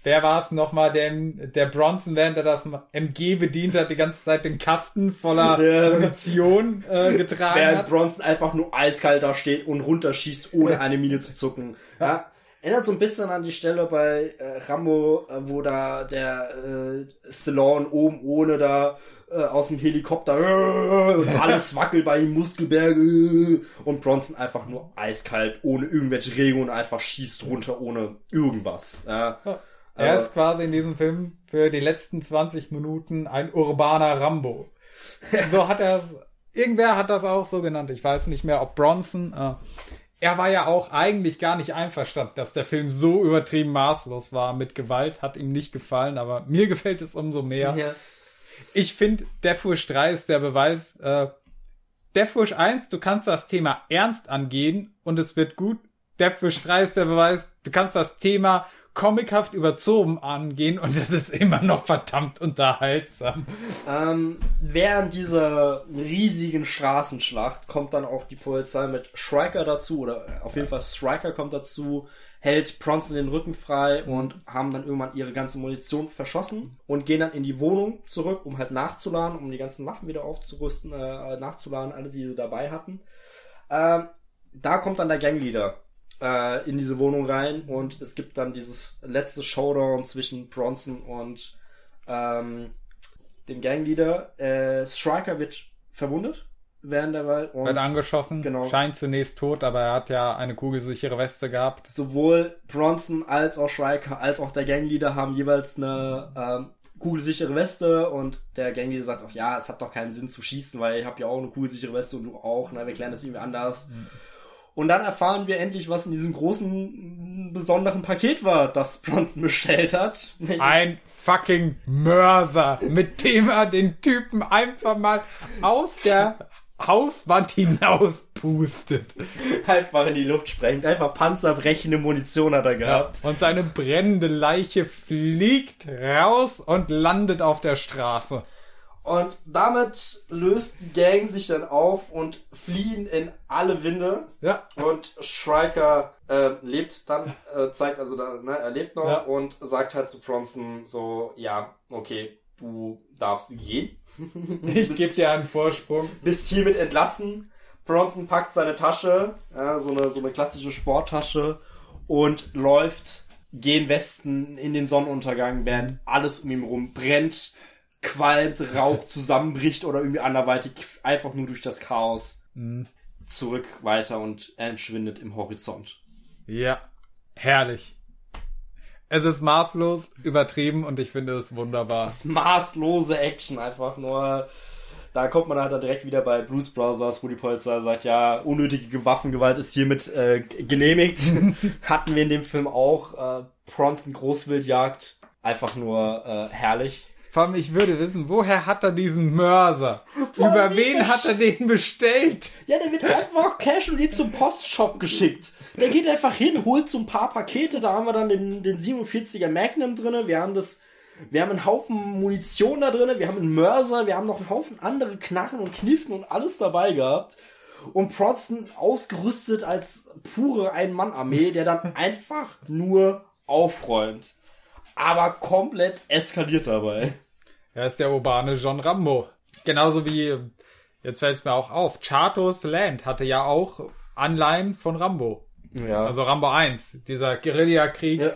Wer war es nochmal, der, der Bronson, während er das MG bedient hat, die ganze Zeit den Kasten voller. Munition äh, getragen während hat? Bronson einfach nur eiskalt da steht und runterschießt, ohne eine Mine zu zucken. Ja. Erinnert so ein bisschen an die Stelle bei äh, Rambo, äh, wo da der äh, Stallone oben ohne da äh, aus dem Helikopter äh, und alles wackelt bei ihm Muskelberge äh, und Bronson einfach nur eiskalt, ohne irgendwelche Regungen, einfach schießt runter, ohne irgendwas. Ja. Er Aber- ist quasi in diesem Film für die letzten 20 Minuten ein urbaner Rambo. So hat er, irgendwer hat das auch so genannt. Ich weiß nicht mehr, ob Bronson. Äh, er war ja auch eigentlich gar nicht einverstanden, dass der Film so übertrieben maßlos war mit Gewalt. Hat ihm nicht gefallen, aber mir gefällt es umso mehr. Ja. Ich finde, Deathwish 3 ist der Beweis. Äh, Deathwish 1, du kannst das Thema ernst angehen und es wird gut. Deathwish 3 ist der Beweis, du kannst das Thema comichaft überzogen angehen und es ist immer noch verdammt unterhaltsam. Ähm, während dieser riesigen Straßenschlacht kommt dann auch die Polizei mit Striker dazu, oder äh, auf jeden Fall Striker kommt dazu, hält Bronson den Rücken frei und haben dann irgendwann ihre ganze Munition verschossen und gehen dann in die Wohnung zurück, um halt nachzuladen, um die ganzen Waffen wieder aufzurüsten, äh, nachzuladen, alle, die sie dabei hatten. Ähm, da kommt dann der Gangleader äh, in diese Wohnung rein und es gibt dann dieses letzte Showdown zwischen Bronson und ähm, dem Gangleader. Äh, Striker wird verwundet während der Wahl und wird angeschossen, genau. scheint zunächst tot, aber er hat ja eine kugelsichere Weste gehabt. Sowohl Bronson als auch Striker als auch der Gangleader haben jeweils eine ähm, kugelsichere Weste und der Gangleader sagt auch, ja, es hat doch keinen Sinn zu schießen, weil ich habe ja auch eine kugelsichere Weste und du auch, na, wir klären das irgendwie anders. Mhm. Und dann erfahren wir endlich, was in diesem großen, besonderen Paket war, das Bronson bestellt hat. Ein fucking Mörser, mit dem er den Typen einfach mal aus der Hauswand hinaus pustet. Einfach in die Luft sprengt. Einfach panzerbrechende Munition hat er gehabt. Ja, und seine brennende Leiche fliegt raus und landet auf der Straße. Und damit löst die Gang sich dann auf und fliehen in alle Winde. Ja. Und Striker äh, lebt dann, äh, zeigt also, da, ne, er lebt noch ja. und sagt halt zu Bronson so, ja, okay, du darfst gehen. ich gebe dir einen Vorsprung. Bist hiermit entlassen. Bronson packt seine Tasche, ja, so eine so eine klassische Sporttasche und läuft gen Westen in den Sonnenuntergang, während alles um ihn rum brennt qualmt, Rauch zusammenbricht oder irgendwie anderweitig einfach nur durch das Chaos mhm. zurück weiter und entschwindet im Horizont. Ja, herrlich. Es ist maßlos übertrieben und ich finde es wunderbar. Es ist maßlose Action einfach nur. Da kommt man halt dann direkt wieder bei Bruce Brothers, wo die Polizei sagt, ja, unnötige Waffengewalt ist hiermit äh, genehmigt. Hatten wir in dem Film auch. Äh, Bronson Großwildjagd. Einfach nur äh, herrlich. Vor allem, ich würde wissen, woher hat er diesen Mörser? Vor Über wen hat er den bestellt? Ja, der wird einfach casually zum Postshop geschickt. Der geht einfach hin, holt so ein paar Pakete, da haben wir dann den, den 47er Magnum drinne, wir haben das, wir haben einen Haufen Munition da drinne, wir haben einen Mörser, wir haben noch einen Haufen andere Knarren und Kniffen und alles dabei gehabt. Und Proston ausgerüstet als pure Ein-Mann-Armee, der dann einfach nur aufräumt. Aber komplett eskaliert dabei. Er ist der urbane John Rambo. Genauso wie, jetzt fällt es mir auch auf, Chatos Land hatte ja auch Anleihen von Rambo. Ja. Also Rambo 1, dieser Guerillakrieg. Ja.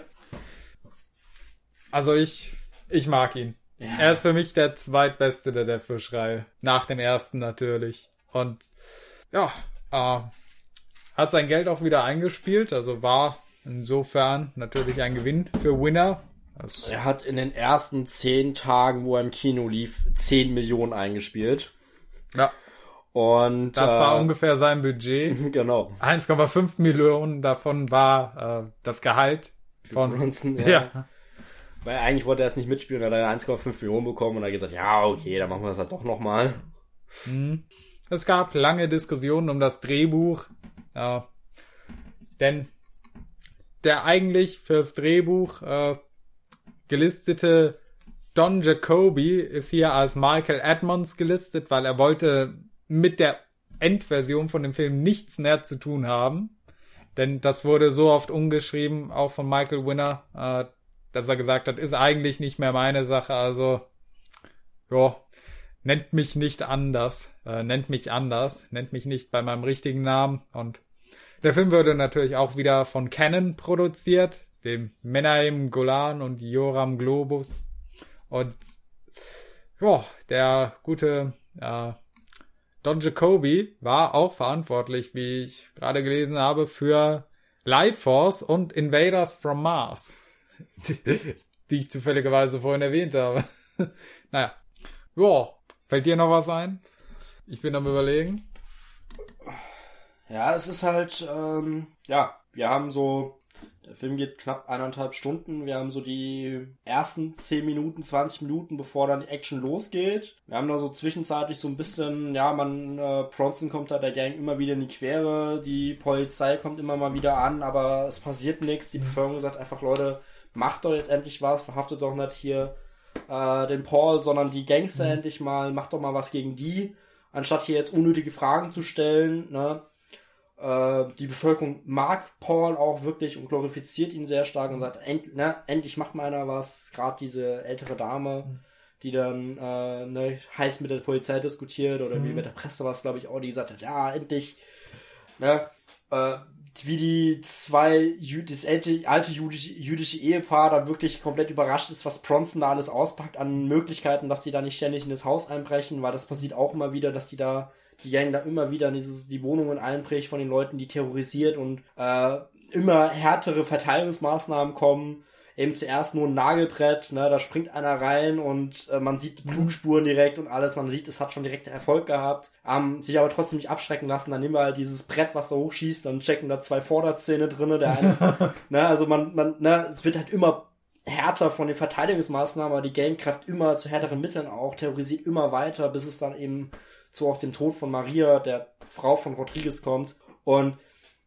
Also ich, ich mag ihn. Ja. Er ist für mich der zweitbeste der der Fischreihe. Nach dem ersten natürlich. Und ja, äh, hat sein Geld auch wieder eingespielt. Also war insofern natürlich ein Gewinn für Winner. Das er hat in den ersten zehn Tagen, wo er im Kino lief, 10 Millionen eingespielt. Ja. Und das äh, war ungefähr sein Budget. Genau. 1,5 Millionen davon war äh, das Gehalt von Bronson. Ja. ja. Weil eigentlich wollte er es nicht mitspielen, hat er 1,5 Millionen bekommen und hat gesagt, ja, okay, dann machen wir das halt doch nochmal. Mhm. Es gab lange Diskussionen um das Drehbuch. Ja. Denn der eigentlich fürs Drehbuch äh, gelistete Don Jacoby ist hier als Michael Edmonds gelistet, weil er wollte mit der Endversion von dem Film nichts mehr zu tun haben. Denn das wurde so oft umgeschrieben, auch von Michael Winner, äh, dass er gesagt hat, ist eigentlich nicht mehr meine Sache. Also, ja, nennt mich nicht anders, äh, nennt mich anders, nennt mich nicht bei meinem richtigen Namen. Und der Film wurde natürlich auch wieder von Canon produziert dem Menahem Golan und Joram Globus. Und ja, der gute äh, Don Jacoby war auch verantwortlich, wie ich gerade gelesen habe, für Life Force und Invaders from Mars. die, die ich zufälligerweise vorhin erwähnt habe. naja. Ja, fällt dir noch was ein? Ich bin am überlegen. Ja, es ist halt, ähm, ja, wir haben so der Film geht knapp eineinhalb Stunden. Wir haben so die ersten 10 Minuten, 20 Minuten, bevor dann die Action losgeht. Wir haben da so zwischenzeitlich so ein bisschen, ja, man, äh, Bronson kommt da der Gang immer wieder in die Quere, die Polizei kommt immer mal wieder an, aber es passiert nichts. Die Bevölkerung sagt einfach, Leute, macht doch jetzt endlich was, verhaftet doch nicht hier äh, den Paul, sondern die Gangster mhm. endlich mal, macht doch mal was gegen die, anstatt hier jetzt unnötige Fragen zu stellen, ne? Äh, die Bevölkerung mag Paul auch wirklich und glorifiziert ihn sehr stark und sagt, end, ne, endlich macht mal einer was. Gerade diese ältere Dame, mhm. die dann äh, ne, heiß mit der Polizei diskutiert oder mhm. wie mit der Presse was, glaube ich, auch, die gesagt hat, ja, endlich. Ne? äh, wie die zwei, das alte, alte jüdische, jüdische Ehepaar da wirklich komplett überrascht ist, was Bronson da alles auspackt an Möglichkeiten, dass die da nicht ständig in das Haus einbrechen, weil das passiert auch immer wieder, dass die da, die Gang da immer wieder in dieses, die Wohnungen einbricht von den Leuten, die terrorisiert und äh, immer härtere Verteidigungsmaßnahmen kommen. Eben zuerst nur ein Nagelbrett, ne, da springt einer rein und äh, man sieht Blutspuren direkt und alles, man sieht, es hat schon direkt Erfolg gehabt, ähm, sich aber trotzdem nicht abschrecken lassen, dann nehmen wir halt dieses Brett, was da hochschießt, dann checken da zwei Vorderzähne drinne, der eine, ne, also man, man, ne, es wird halt immer härter von den Verteidigungsmaßnahmen, aber die Gang greift immer zu härteren Mitteln auch, terrorisiert immer weiter, bis es dann eben zu auch dem Tod von Maria, der Frau von Rodriguez kommt und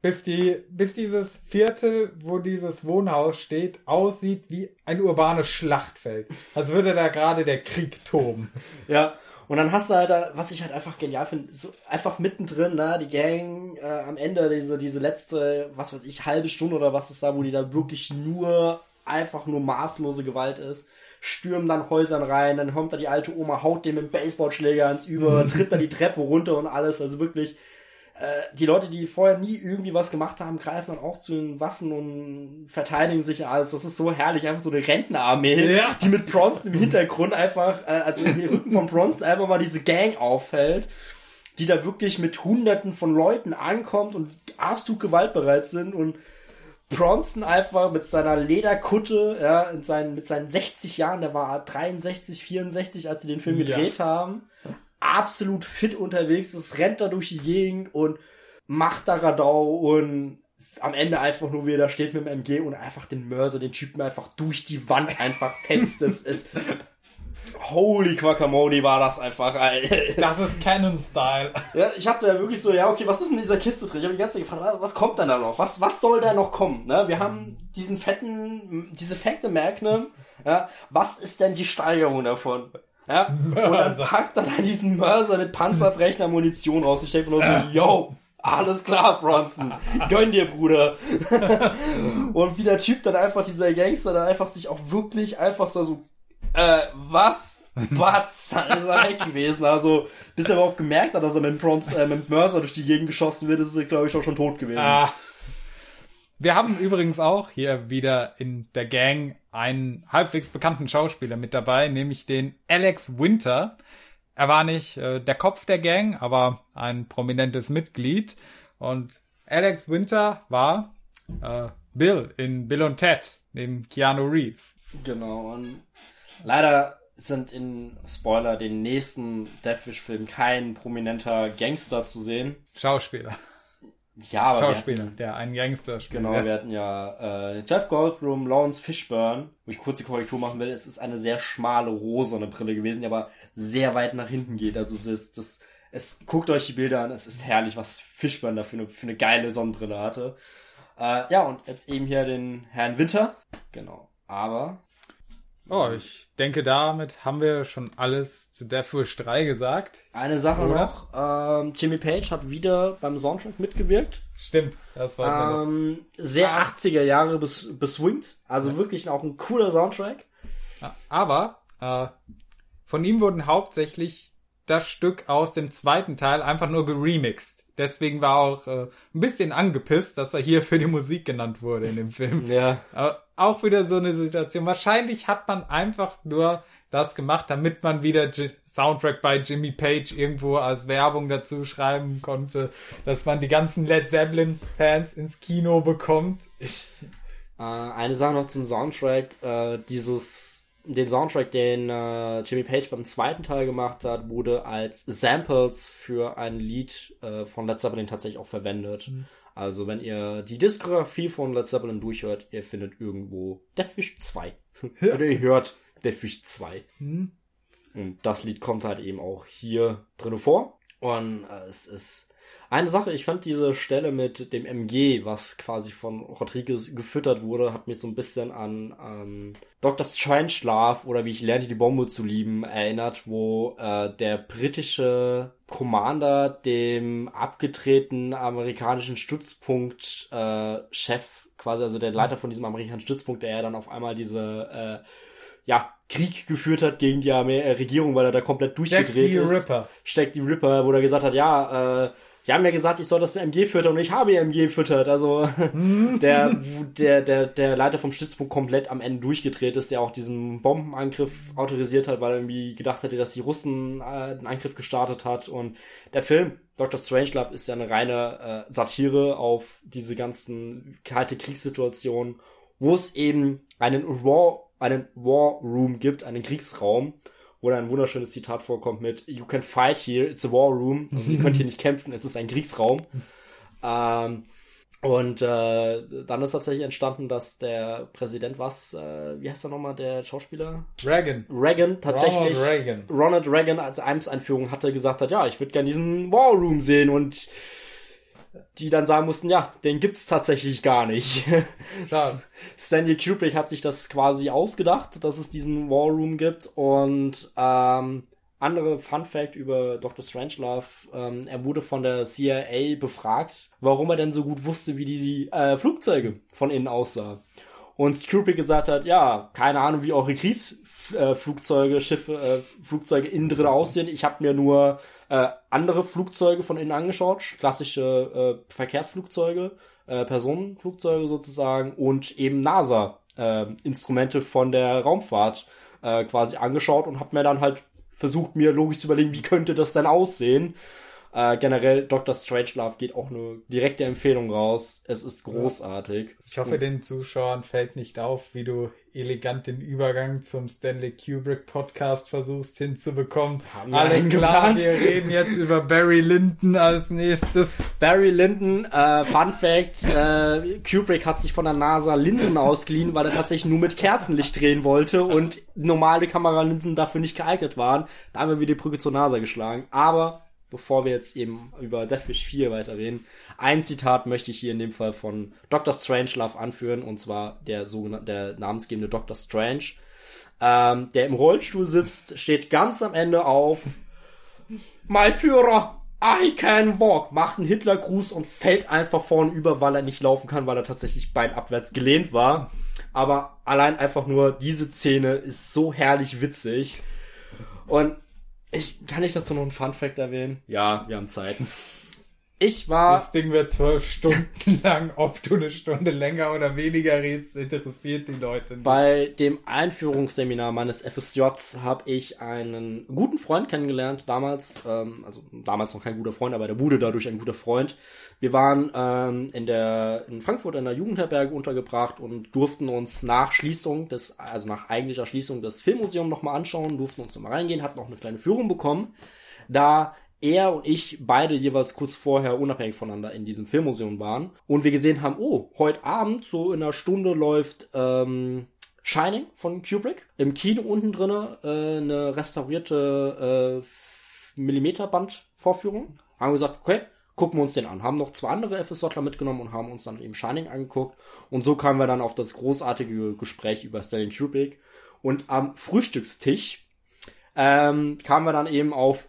bis die, bis dieses Viertel, wo dieses Wohnhaus steht, aussieht wie ein urbanes Schlachtfeld. Als würde da gerade der Krieg toben. Ja. Und dann hast du halt, da, was ich halt einfach genial finde, so einfach mittendrin, ne, die Gang äh, am Ende, diese, diese letzte, was weiß ich, halbe Stunde oder was ist da, wo die da wirklich nur, einfach nur maßlose Gewalt ist, stürmen dann Häusern rein, dann kommt da die alte Oma, haut dem mit Baseballschläger ans Über, tritt da die Treppe runter und alles, also wirklich, äh, die Leute, die vorher nie irgendwie was gemacht haben, greifen dann auch zu den Waffen und verteidigen sich alles. Das ist so herrlich, einfach so eine Rentnerarmee, ja. die mit Bronson im Hintergrund einfach, äh, also in den Rücken von Bronson einfach mal diese Gang auffällt, die da wirklich mit Hunderten von Leuten ankommt und absolut gewaltbereit sind und Bronson einfach mit seiner Lederkutte, ja, in seinen, mit seinen 60 Jahren, der war 63, 64, als sie den Film gedreht ja. haben, absolut fit unterwegs ist, rennt da durch die Gegend und macht da Radau und am Ende einfach nur wieder steht mit dem MG und einfach den Mörser, den Typen einfach durch die Wand einfach fetzt. Es ist Holy Quacamole war das einfach, ey. Das ist Canon-Style. Ja, ich hatte ja wirklich so, ja, okay, was ist in dieser Kiste drin? Ich habe die ganze Zeit gefragt, was, was kommt denn da noch? Was, was soll da noch kommen? Ne? Wir haben diesen fetten, diese fette Magnum. Ja, was ist denn die Steigerung davon? Ja? Und dann packt er da diesen Mörser mit panzerbrechender Munition raus. Ich denke mir nur so, yo, alles klar, Bronson. Gönn dir, Bruder. und wie der Typ dann einfach, dieser Gangster, dann einfach sich auch wirklich einfach so, so äh, was? Was? Dann ist er weg gewesen. Also, bis er überhaupt gemerkt hat, dass er mit, Bronze, äh, mit Mörser durch die Gegend geschossen wird, ist er, glaube ich, auch schon tot gewesen. Ah. Wir haben übrigens auch hier wieder in der Gang einen halbwegs bekannten Schauspieler mit dabei, nämlich den Alex Winter. Er war nicht äh, der Kopf der Gang, aber ein prominentes Mitglied. Und Alex Winter war äh, Bill in Bill und Ted, neben Keanu Reeves. Genau, und leider sind in Spoiler den nächsten Deathwish-Film kein prominenter Gangster zu sehen. Schauspieler. Ja, aber Schauspieler, hatten, der einen Gangster spielt. Genau, ja. wir hatten ja äh, Jeff Goldblum, Lawrence Fishburne, wo ich kurz die Korrektur machen will. Es ist eine sehr schmale, rosane Brille gewesen, die aber sehr weit nach hinten geht. Also es ist, das, es, guckt euch die Bilder an, es ist herrlich, was Fishburne da für eine, für eine geile Sonnenbrille hatte. Äh, ja, und jetzt eben hier den Herrn Winter. Genau. Aber Oh, ich denke, damit haben wir schon alles zu Death Wish 3 gesagt. Eine Sache Oder? noch, ähm, Jimmy Page hat wieder beim Soundtrack mitgewirkt. Stimmt, das war ähm, sehr 80er Jahre bes beswingt, also ja. wirklich auch ein cooler Soundtrack. aber äh, von ihm wurden hauptsächlich das Stück aus dem zweiten Teil einfach nur geremixed. Deswegen war auch äh, ein bisschen angepisst, dass er hier für die Musik genannt wurde in dem Film. Ja. Aber auch wieder so eine Situation. Wahrscheinlich hat man einfach nur das gemacht, damit man wieder G Soundtrack bei Jimmy Page irgendwo als Werbung dazu schreiben konnte, dass man die ganzen Led Zeppelin Fans ins Kino bekommt. Ich äh, eine Sache noch zum Soundtrack, äh, dieses den Soundtrack, den äh, Jimmy Page beim zweiten Teil gemacht hat, wurde als Samples für ein Lied äh, von Led Zeppelin tatsächlich auch verwendet. Mhm. Also wenn ihr die Diskografie von Led Zeppelin durchhört, ihr findet irgendwo Deathwish 2. Oder ihr hört Deathwish 2. Mhm. Und das Lied kommt halt eben auch hier drin vor. Und äh, es ist eine Sache, ich fand diese Stelle mit dem MG, was quasi von Rodriguez gefüttert wurde, hat mich so ein bisschen an ähm, Dr. Strangelove oder wie ich lernte die Bombe zu lieben erinnert, wo äh, der britische Commander dem abgetretenen amerikanischen Stützpunkt äh, Chef, quasi also der Leiter von diesem amerikanischen Stützpunkt, der ja dann auf einmal diese äh, ja, Krieg geführt hat gegen die Armee, äh, Regierung, weil er da komplett durchgedreht Jack die ist. Ripper. Steckt die Ripper, wo er gesagt hat, ja, äh, die haben ja gesagt, ich soll das mit MG füttern und ich habe MG füttert. Also der, der, der, der Leiter vom Stützpunkt komplett am Ende durchgedreht ist, der auch diesen Bombenangriff autorisiert hat, weil er irgendwie gedacht hätte, dass die Russen äh, einen Angriff gestartet hat. Und der Film Dr. Strangelove ist ja eine reine äh, Satire auf diese ganzen kalte Kriegssituationen, wo es eben einen War, einen War Room gibt, einen Kriegsraum wo da ein wunderschönes Zitat vorkommt mit You can fight here, it's a war room. Also ihr könnt hier nicht kämpfen, es ist ein Kriegsraum. ähm, und äh, dann ist tatsächlich entstanden, dass der Präsident was, äh, wie heißt er nochmal, der Schauspieler? Reagan. Reagan tatsächlich. Ronald Reagan. Ronald Reagan als Amtseinführung hatte gesagt hat, ja, ich würde gerne diesen War Room sehen und die dann sagen mussten, ja, den gibt's tatsächlich gar nicht. Stanley Kubrick hat sich das quasi ausgedacht, dass es diesen War Room gibt und ähm, andere Fun Fact über Dr. Strangelove, ähm, er wurde von der CIA befragt, warum er denn so gut wusste, wie die äh, Flugzeuge von innen aussah. Und Kubrick gesagt hat, ja, keine Ahnung, wie eure Kriegsflugzeuge, äh, Schiffe, äh, Flugzeuge innen drin aussehen. Ich habe mir nur äh, andere Flugzeuge von innen angeschaut, klassische äh, Verkehrsflugzeuge, äh, Personenflugzeuge sozusagen und eben NASA äh, Instrumente von der Raumfahrt äh, quasi angeschaut und habe mir dann halt versucht, mir logisch zu überlegen, wie könnte das denn aussehen. Äh, generell Dr. Strangelove geht auch eine direkte Empfehlung raus. Es ist großartig. Ich hoffe, den Zuschauern fällt nicht auf, wie du elegant den Übergang zum Stanley Kubrick Podcast versuchst hinzubekommen. Haben wir Alles klar, wir reden jetzt über Barry Lyndon als nächstes. Barry Lyndon, äh, Fun Fact, äh, Kubrick hat sich von der NASA Linsen ausgeliehen, weil er tatsächlich nur mit Kerzenlicht drehen wollte und normale Kameralinsen dafür nicht geeignet waren. Da haben wir wieder die Brücke zur NASA geschlagen. Aber bevor wir jetzt eben über Deathwish 4 weiterreden, ein Zitat möchte ich hier in dem Fall von Dr. Strangelove anführen, und zwar der sogenannte, der namensgebende Dr. Strange, ähm, der im Rollstuhl sitzt, steht ganz am Ende auf, mein Führer, I can walk, macht einen Hitlergruß und fällt einfach vorn über, weil er nicht laufen kann, weil er tatsächlich beinabwärts gelehnt war. Aber allein einfach nur diese Szene ist so herrlich witzig. Und ich, kann ich dazu noch einen Fun Fact erwähnen? Ja, wir haben Zeit. Ich war. Das Ding wird zwölf Stunden lang. Ob du eine Stunde länger oder weniger redest, interessiert die Leute nicht. Bei dem Einführungsseminar meines FSJs habe ich einen guten Freund kennengelernt, damals, ähm, also damals noch kein guter Freund, aber der wurde dadurch ein guter Freund. Wir waren ähm, in der in Frankfurt in der Jugendherberge untergebracht und durften uns nach Schließung des, also nach eigentlicher Schließung des Filmmuseums nochmal anschauen, durften uns nochmal reingehen, hatten auch eine kleine Führung bekommen. Da er und ich beide jeweils kurz vorher unabhängig voneinander in diesem Filmmuseum waren und wir gesehen haben, oh, heute Abend so in einer Stunde läuft ähm, Shining von Kubrick im Kino unten drinne äh, eine restaurierte äh, Millimeterband-Vorführung. Haben gesagt, okay, gucken wir uns den an. Haben noch zwei andere FSJler mitgenommen und haben uns dann eben Shining angeguckt. Und so kamen wir dann auf das großartige Gespräch über Stanley Kubrick. Und am Frühstückstisch ähm, kamen wir dann eben auf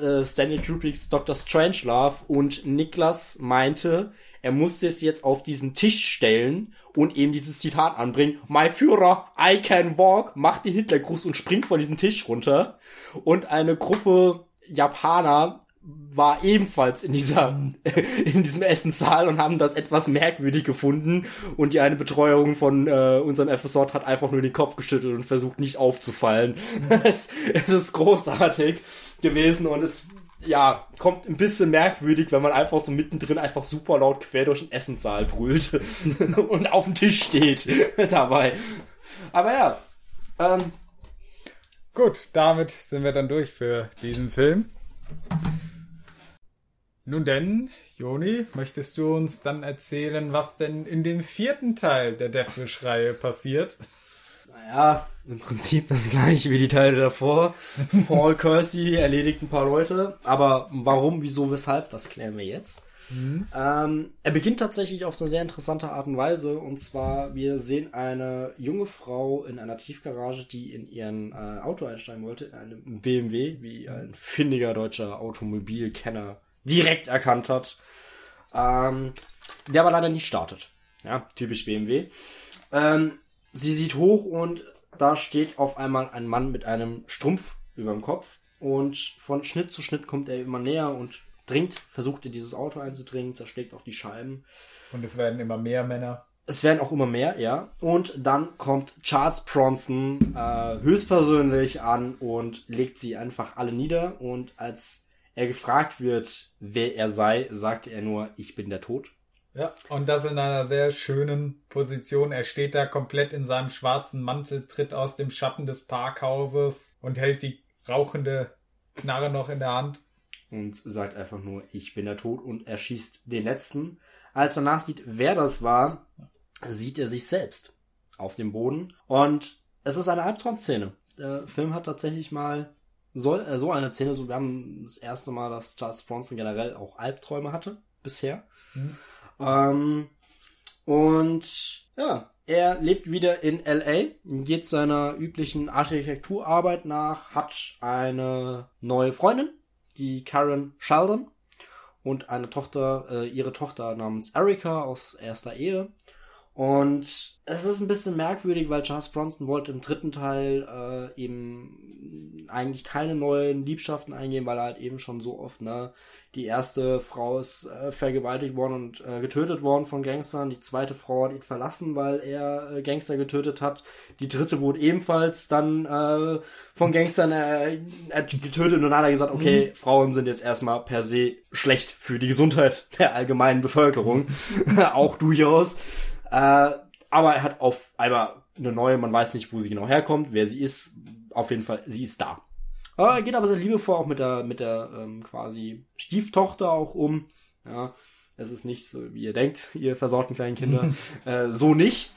äh, Stanley Kubricks Dr. Strangelove und Niklas meinte, er musste es jetzt auf diesen Tisch stellen und eben dieses Zitat anbringen. My Führer, I can walk, macht den Hitlergruß und springt von diesem Tisch runter. Und eine Gruppe Japaner war ebenfalls in dieser in diesem Essenssaal und haben das etwas merkwürdig gefunden und die eine Betreuung von äh, unserem FSJ hat einfach nur den Kopf geschüttelt und versucht nicht aufzufallen. es, es ist großartig gewesen und es ja, kommt ein bisschen merkwürdig, wenn man einfach so mittendrin einfach super laut quer durch den Essenssaal brüllt und auf dem Tisch steht dabei. Aber ja, ähm, Gut, damit sind wir dann durch für diesen Film. Nun denn, Joni, möchtest du uns dann erzählen, was denn in dem vierten Teil der Deathwish-Reihe passiert? Naja, im Prinzip das gleiche wie die Teile davor. Paul Kersey erledigt ein paar Leute, aber warum, wieso, weshalb, das klären wir jetzt. Mhm. Ähm, er beginnt tatsächlich auf eine sehr interessante Art und Weise. Und zwar, wir sehen eine junge Frau in einer Tiefgarage, die in ihren äh, Auto einsteigen wollte, in einem BMW, wie ein findiger deutscher Automobilkenner direkt erkannt hat. Ähm, der aber leider nicht startet. Ja, typisch BMW. Ähm, sie sieht hoch und da steht auf einmal ein Mann mit einem Strumpf über dem Kopf und von Schnitt zu Schnitt kommt er immer näher und dringt, versucht in dieses Auto einzudringen, zerschlägt auch die Scheiben. Und es werden immer mehr Männer. Es werden auch immer mehr, ja. Und dann kommt Charles Bronson äh, höchstpersönlich an und legt sie einfach alle nieder. Und als er gefragt wird, wer er sei, sagt er nur, ich bin der Tod. Ja, und das in einer sehr schönen Position. Er steht da komplett in seinem schwarzen Mantel, tritt aus dem Schatten des Parkhauses und hält die rauchende Knarre noch in der Hand. Und sagt einfach nur, ich bin der Tod und er schießt den letzten. Als er nachsieht, wer das war, sieht er sich selbst auf dem Boden. Und es ist eine Albtraumszene. Der Film hat tatsächlich mal so, äh, so eine Szene, so wir haben das erste Mal, dass Charles Bronson generell auch Albträume hatte, bisher. Mhm. Ähm, und ja, er lebt wieder in LA, geht seiner üblichen Architekturarbeit nach, hat eine neue Freundin, die Karen Sheldon, und eine Tochter, äh, ihre Tochter namens Erika aus erster Ehe. Und es ist ein bisschen merkwürdig, weil Charles Bronson wollte im dritten Teil äh, eben eigentlich keine neuen Liebschaften eingehen, weil er halt eben schon so oft, ne, die erste Frau ist äh, vergewaltigt worden und äh, getötet worden von Gangstern, die zweite Frau hat ihn verlassen, weil er äh, Gangster getötet hat, die dritte wurde ebenfalls dann äh, von Gangstern äh, getötet und dann hat er gesagt, okay, mhm. Frauen sind jetzt erstmal per se schlecht für die Gesundheit der allgemeinen Bevölkerung, auch durchaus. Äh, aber er hat auf einmal eine neue, man weiß nicht, wo sie genau herkommt, wer sie ist. Auf jeden Fall, sie ist da. Er geht aber sehr liebevoll auch mit der, mit der ähm, quasi Stieftochter auch um. Ja, es ist nicht so, wie ihr denkt, ihr versorgten kleinen Kinder. äh, so nicht.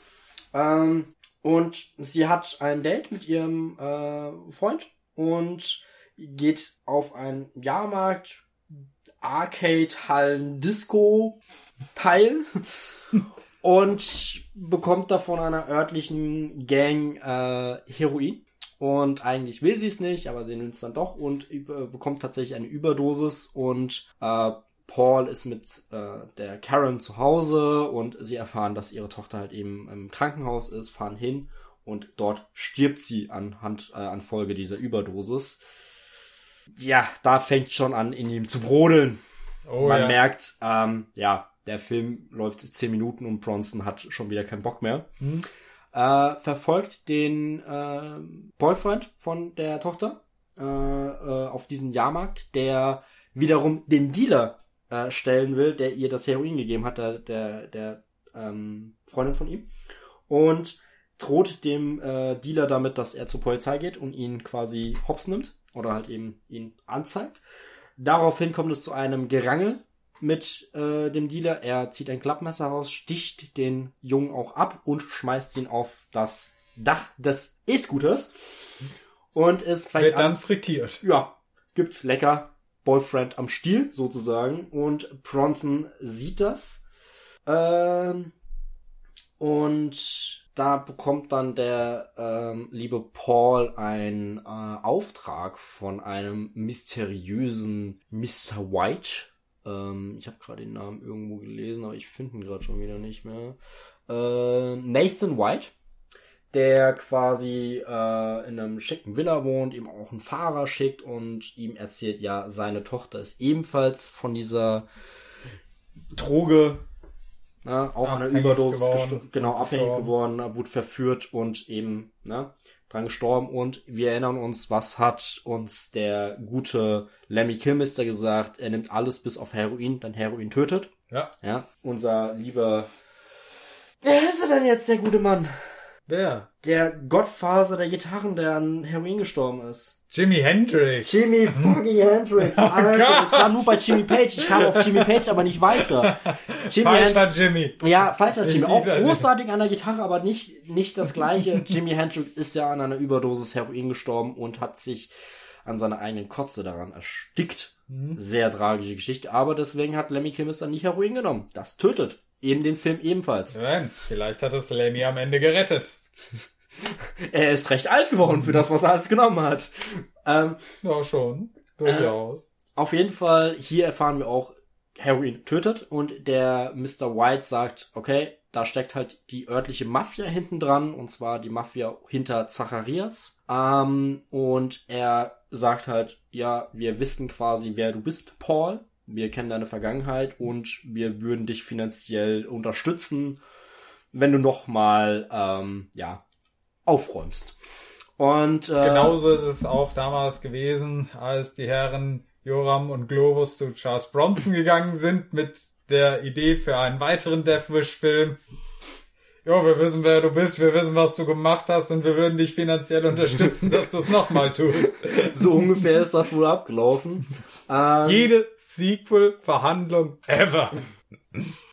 Ähm, und sie hat ein Date mit ihrem äh, Freund und geht auf einen Jahrmarkt, Arcade, Hallen, Disco Teil und bekommt da von einer örtlichen Gang äh, Heroin. Und eigentlich will sie es nicht, aber sie nimmt es dann doch und bekommt tatsächlich eine Überdosis und äh, Paul ist mit äh, der Karen zu Hause und sie erfahren, dass ihre Tochter halt eben im Krankenhaus ist, fahren hin und dort stirbt sie anhand äh, an Folge dieser Überdosis. Ja, da fängt schon an, in ihm zu brodeln. Oh, Man ja. merkt, ähm, ja, der Film läuft zehn Minuten und Bronson hat schon wieder keinen Bock mehr. Hm. Äh, verfolgt den äh, Boyfriend von der Tochter äh, äh, auf diesen Jahrmarkt, der wiederum den Dealer äh, stellen will, der ihr das Heroin gegeben hat, der, der, der ähm, Freundin von ihm. Und droht dem äh, Dealer damit, dass er zur Polizei geht und ihn quasi hops nimmt oder halt eben ihn anzeigt. Daraufhin kommt es zu einem Gerangel mit äh, dem Dealer. Er zieht ein Klappmesser raus, sticht den Jungen auch ab und schmeißt ihn auf das Dach des E-Scooters. Und es fängt Wird dann frittiert. Ja, gibt lecker Boyfriend am Stiel sozusagen. Und Bronson sieht das. Ähm, und da bekommt dann der ähm, liebe Paul einen äh, Auftrag von einem mysteriösen Mr. White, ähm, ich habe gerade den Namen irgendwo gelesen, aber ich finde ihn gerade schon wieder nicht mehr. Äh, Nathan White, der quasi äh, in einem schicken Villa wohnt, ihm auch einen Fahrer schickt und ihm erzählt, ja, seine Tochter ist ebenfalls von dieser Droge ne, auch an einer Überdosis geworden, genau abhängig geworden, wurde verführt und eben ne, dran gestorben und wir erinnern uns, was hat uns der gute Lemmy Kilmister gesagt, er nimmt alles bis auf Heroin, dann Heroin tötet. Ja. Ja, unser lieber Wer ist er denn jetzt, der gute Mann? Wer? Der Gottfaser der Gitarren, der an Heroin gestorben ist. Jimi Hendrix. Jimi fucking Hendrix. Oh Alter, oh ich war nur bei Jimmy Page. Ich kam auf Jimmy Page, aber nicht weiter. Jimmy falscher Jimmy. Ja, falscher Jimmy. Auch großartig Jimmy. an der Gitarre, aber nicht, nicht das gleiche. Jimi Hendrix ist ja an einer Überdosis Heroin gestorben und hat sich an seiner eigenen Kotze daran erstickt. Mhm. Sehr tragische Geschichte. Aber deswegen hat Lemmy Kilmister nicht Heroin genommen. Das tötet. In dem Film ebenfalls. Nein, vielleicht hat es Lemmy am Ende gerettet. er ist recht alt geworden für das, was er alles genommen hat. Ähm, ja, schon. Durchaus. Äh, auf jeden Fall, hier erfahren wir auch, Heroin tötet und der Mr. White sagt, okay, da steckt halt die örtliche Mafia hinten dran, und zwar die Mafia hinter Zacharias. Ähm, und er sagt halt, ja, wir wissen quasi, wer du bist, Paul. Wir kennen deine Vergangenheit und wir würden dich finanziell unterstützen, wenn du noch mal ähm, ja aufräumst. Und äh, genauso ist es auch damals gewesen, als die Herren Joram und Globus zu Charles Bronson gegangen sind mit der Idee für einen weiteren Deathwish-Film. Jo, wir wissen, wer du bist, wir wissen, was du gemacht hast und wir würden dich finanziell unterstützen, dass du es nochmal tust. So ungefähr ist das wohl abgelaufen. Ähm, Jede Sequel-Verhandlung ever.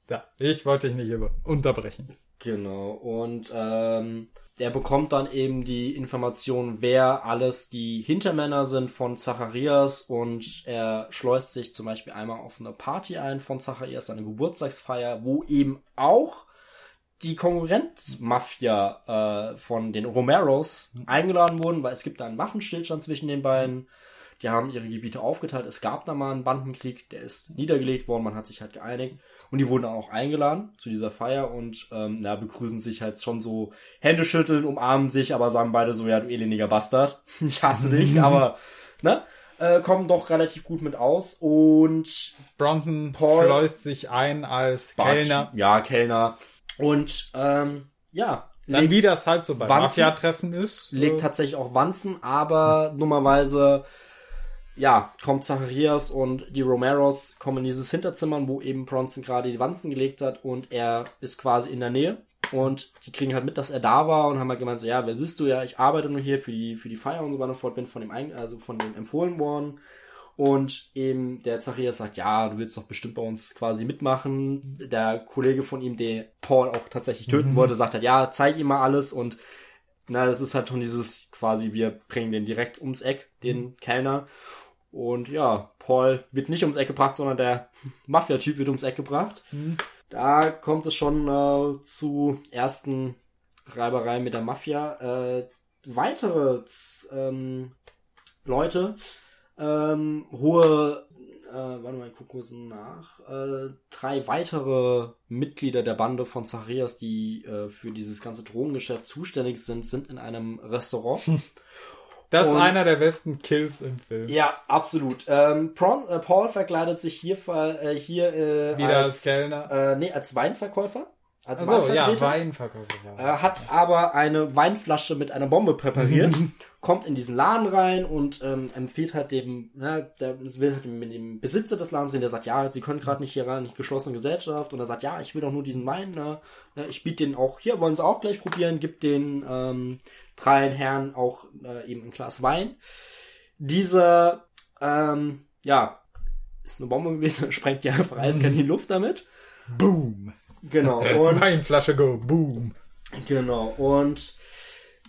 ja, ich wollte dich nicht unterbrechen. Genau, und ähm, der bekommt dann eben die Information, wer alles die Hintermänner sind von Zacharias und er schleust sich zum Beispiel einmal auf eine Party ein von Zacharias, eine Geburtstagsfeier, wo eben auch die Konkurrenzmafia äh, von den Romeros eingeladen wurden, weil es gibt da einen Waffenstillstand zwischen den beiden. Die haben ihre Gebiete aufgeteilt. Es gab da mal einen Bandenkrieg, der ist niedergelegt worden, man hat sich halt geeinigt. Und die wurden auch eingeladen zu dieser Feier und ähm, na, begrüßen sich halt schon so Hände schütteln, umarmen sich, aber sagen beide so, ja, du elendiger Bastard. Ich hasse dich, aber ne? Äh, kommen doch relativ gut mit aus und Bronson Paul schleust sich ein als Bart, Kellner. Ja, Kellner. Und ähm, ja, dann wie das halt so bei Mafia-Treffen ist. Legt tatsächlich auch Wanzen, aber dummerweise ja, kommt Zacharias und die Romeros kommen in dieses Hinterzimmer, wo eben Bronson gerade die Wanzen gelegt hat und er ist quasi in der Nähe und die kriegen halt mit, dass er da war und haben halt gemeint so, ja, wer bist du? Ja, ich arbeite nur hier für die, für die Feier und so weiter und fort, bin von dem, also von dem empfohlen worden. Und eben der Zacharias sagt, ja, du willst doch bestimmt bei uns quasi mitmachen. Der Kollege von ihm, der Paul auch tatsächlich töten mhm. wollte, sagt halt, ja, zeig ihm mal alles und na, das ist halt schon dieses quasi, wir bringen den direkt ums Eck, den mhm. Kellner. Und ja, Paul wird nicht ums Eck gebracht, sondern der Mafia-Typ wird ums Eck gebracht. Mhm. Da kommt es schon äh, zu ersten Reibereien mit der Mafia. Äh, weitere ähm, Leute, ähm, hohe, äh, warte mal, ich gucke kurz nach, äh, drei weitere Mitglieder der Bande von Zacharias, die äh, für dieses ganze Drogengeschäft zuständig sind, sind in einem Restaurant. Das und, ist einer der besten Kills im Film. Ja, absolut. Ähm, Pron, äh, Paul verkleidet sich hier, äh, hier äh, Wieder als, als Kellner. Äh, nee, als Weinverkäufer. Als so, ja, Weinverkäufer. Äh, hat aber eine Weinflasche mit einer Bombe präpariert, kommt in diesen Laden rein und ähm, empfiehlt halt dem, ne, der will halt mit dem Besitzer des Ladens reden, der sagt, ja, sie können gerade nicht hier rein, nicht geschlossene Gesellschaft. Und er sagt, ja, ich will doch nur diesen Wein, ne, ne ich biete den auch, hier wollen sie auch gleich probieren, gibt den ähm, dreien Herren auch äh, eben ein Glas Wein. Diese, ähm, ja, ist eine Bombe gewesen, sprengt die einfach eiskalt in die Luft damit. Boom. Genau. Und Weinflasche go, boom. Genau. Und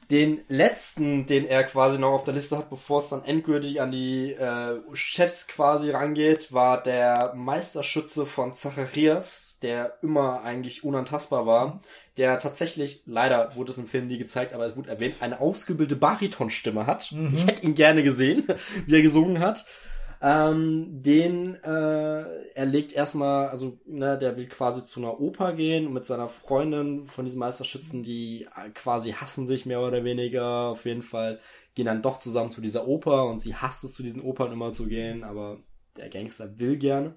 den letzten, den er quasi noch auf der Liste hat, bevor es dann endgültig an die äh, Chefs quasi rangeht, war der Meisterschütze von Zacharias, der immer eigentlich unantastbar war, der tatsächlich, leider wurde es im Film nie gezeigt, aber es wurde erwähnt, eine ausgebildete Baritonstimme hat. Mhm. Ich hätte ihn gerne gesehen, wie er gesungen hat. Ähm, den äh, er legt erstmal, also ne, der will quasi zu einer Oper gehen mit seiner Freundin von diesen Meisterschützen, die quasi hassen sich mehr oder weniger. Auf jeden Fall gehen dann doch zusammen zu dieser Oper und sie hasst es, zu diesen Opern immer zu gehen, aber der Gangster will gerne.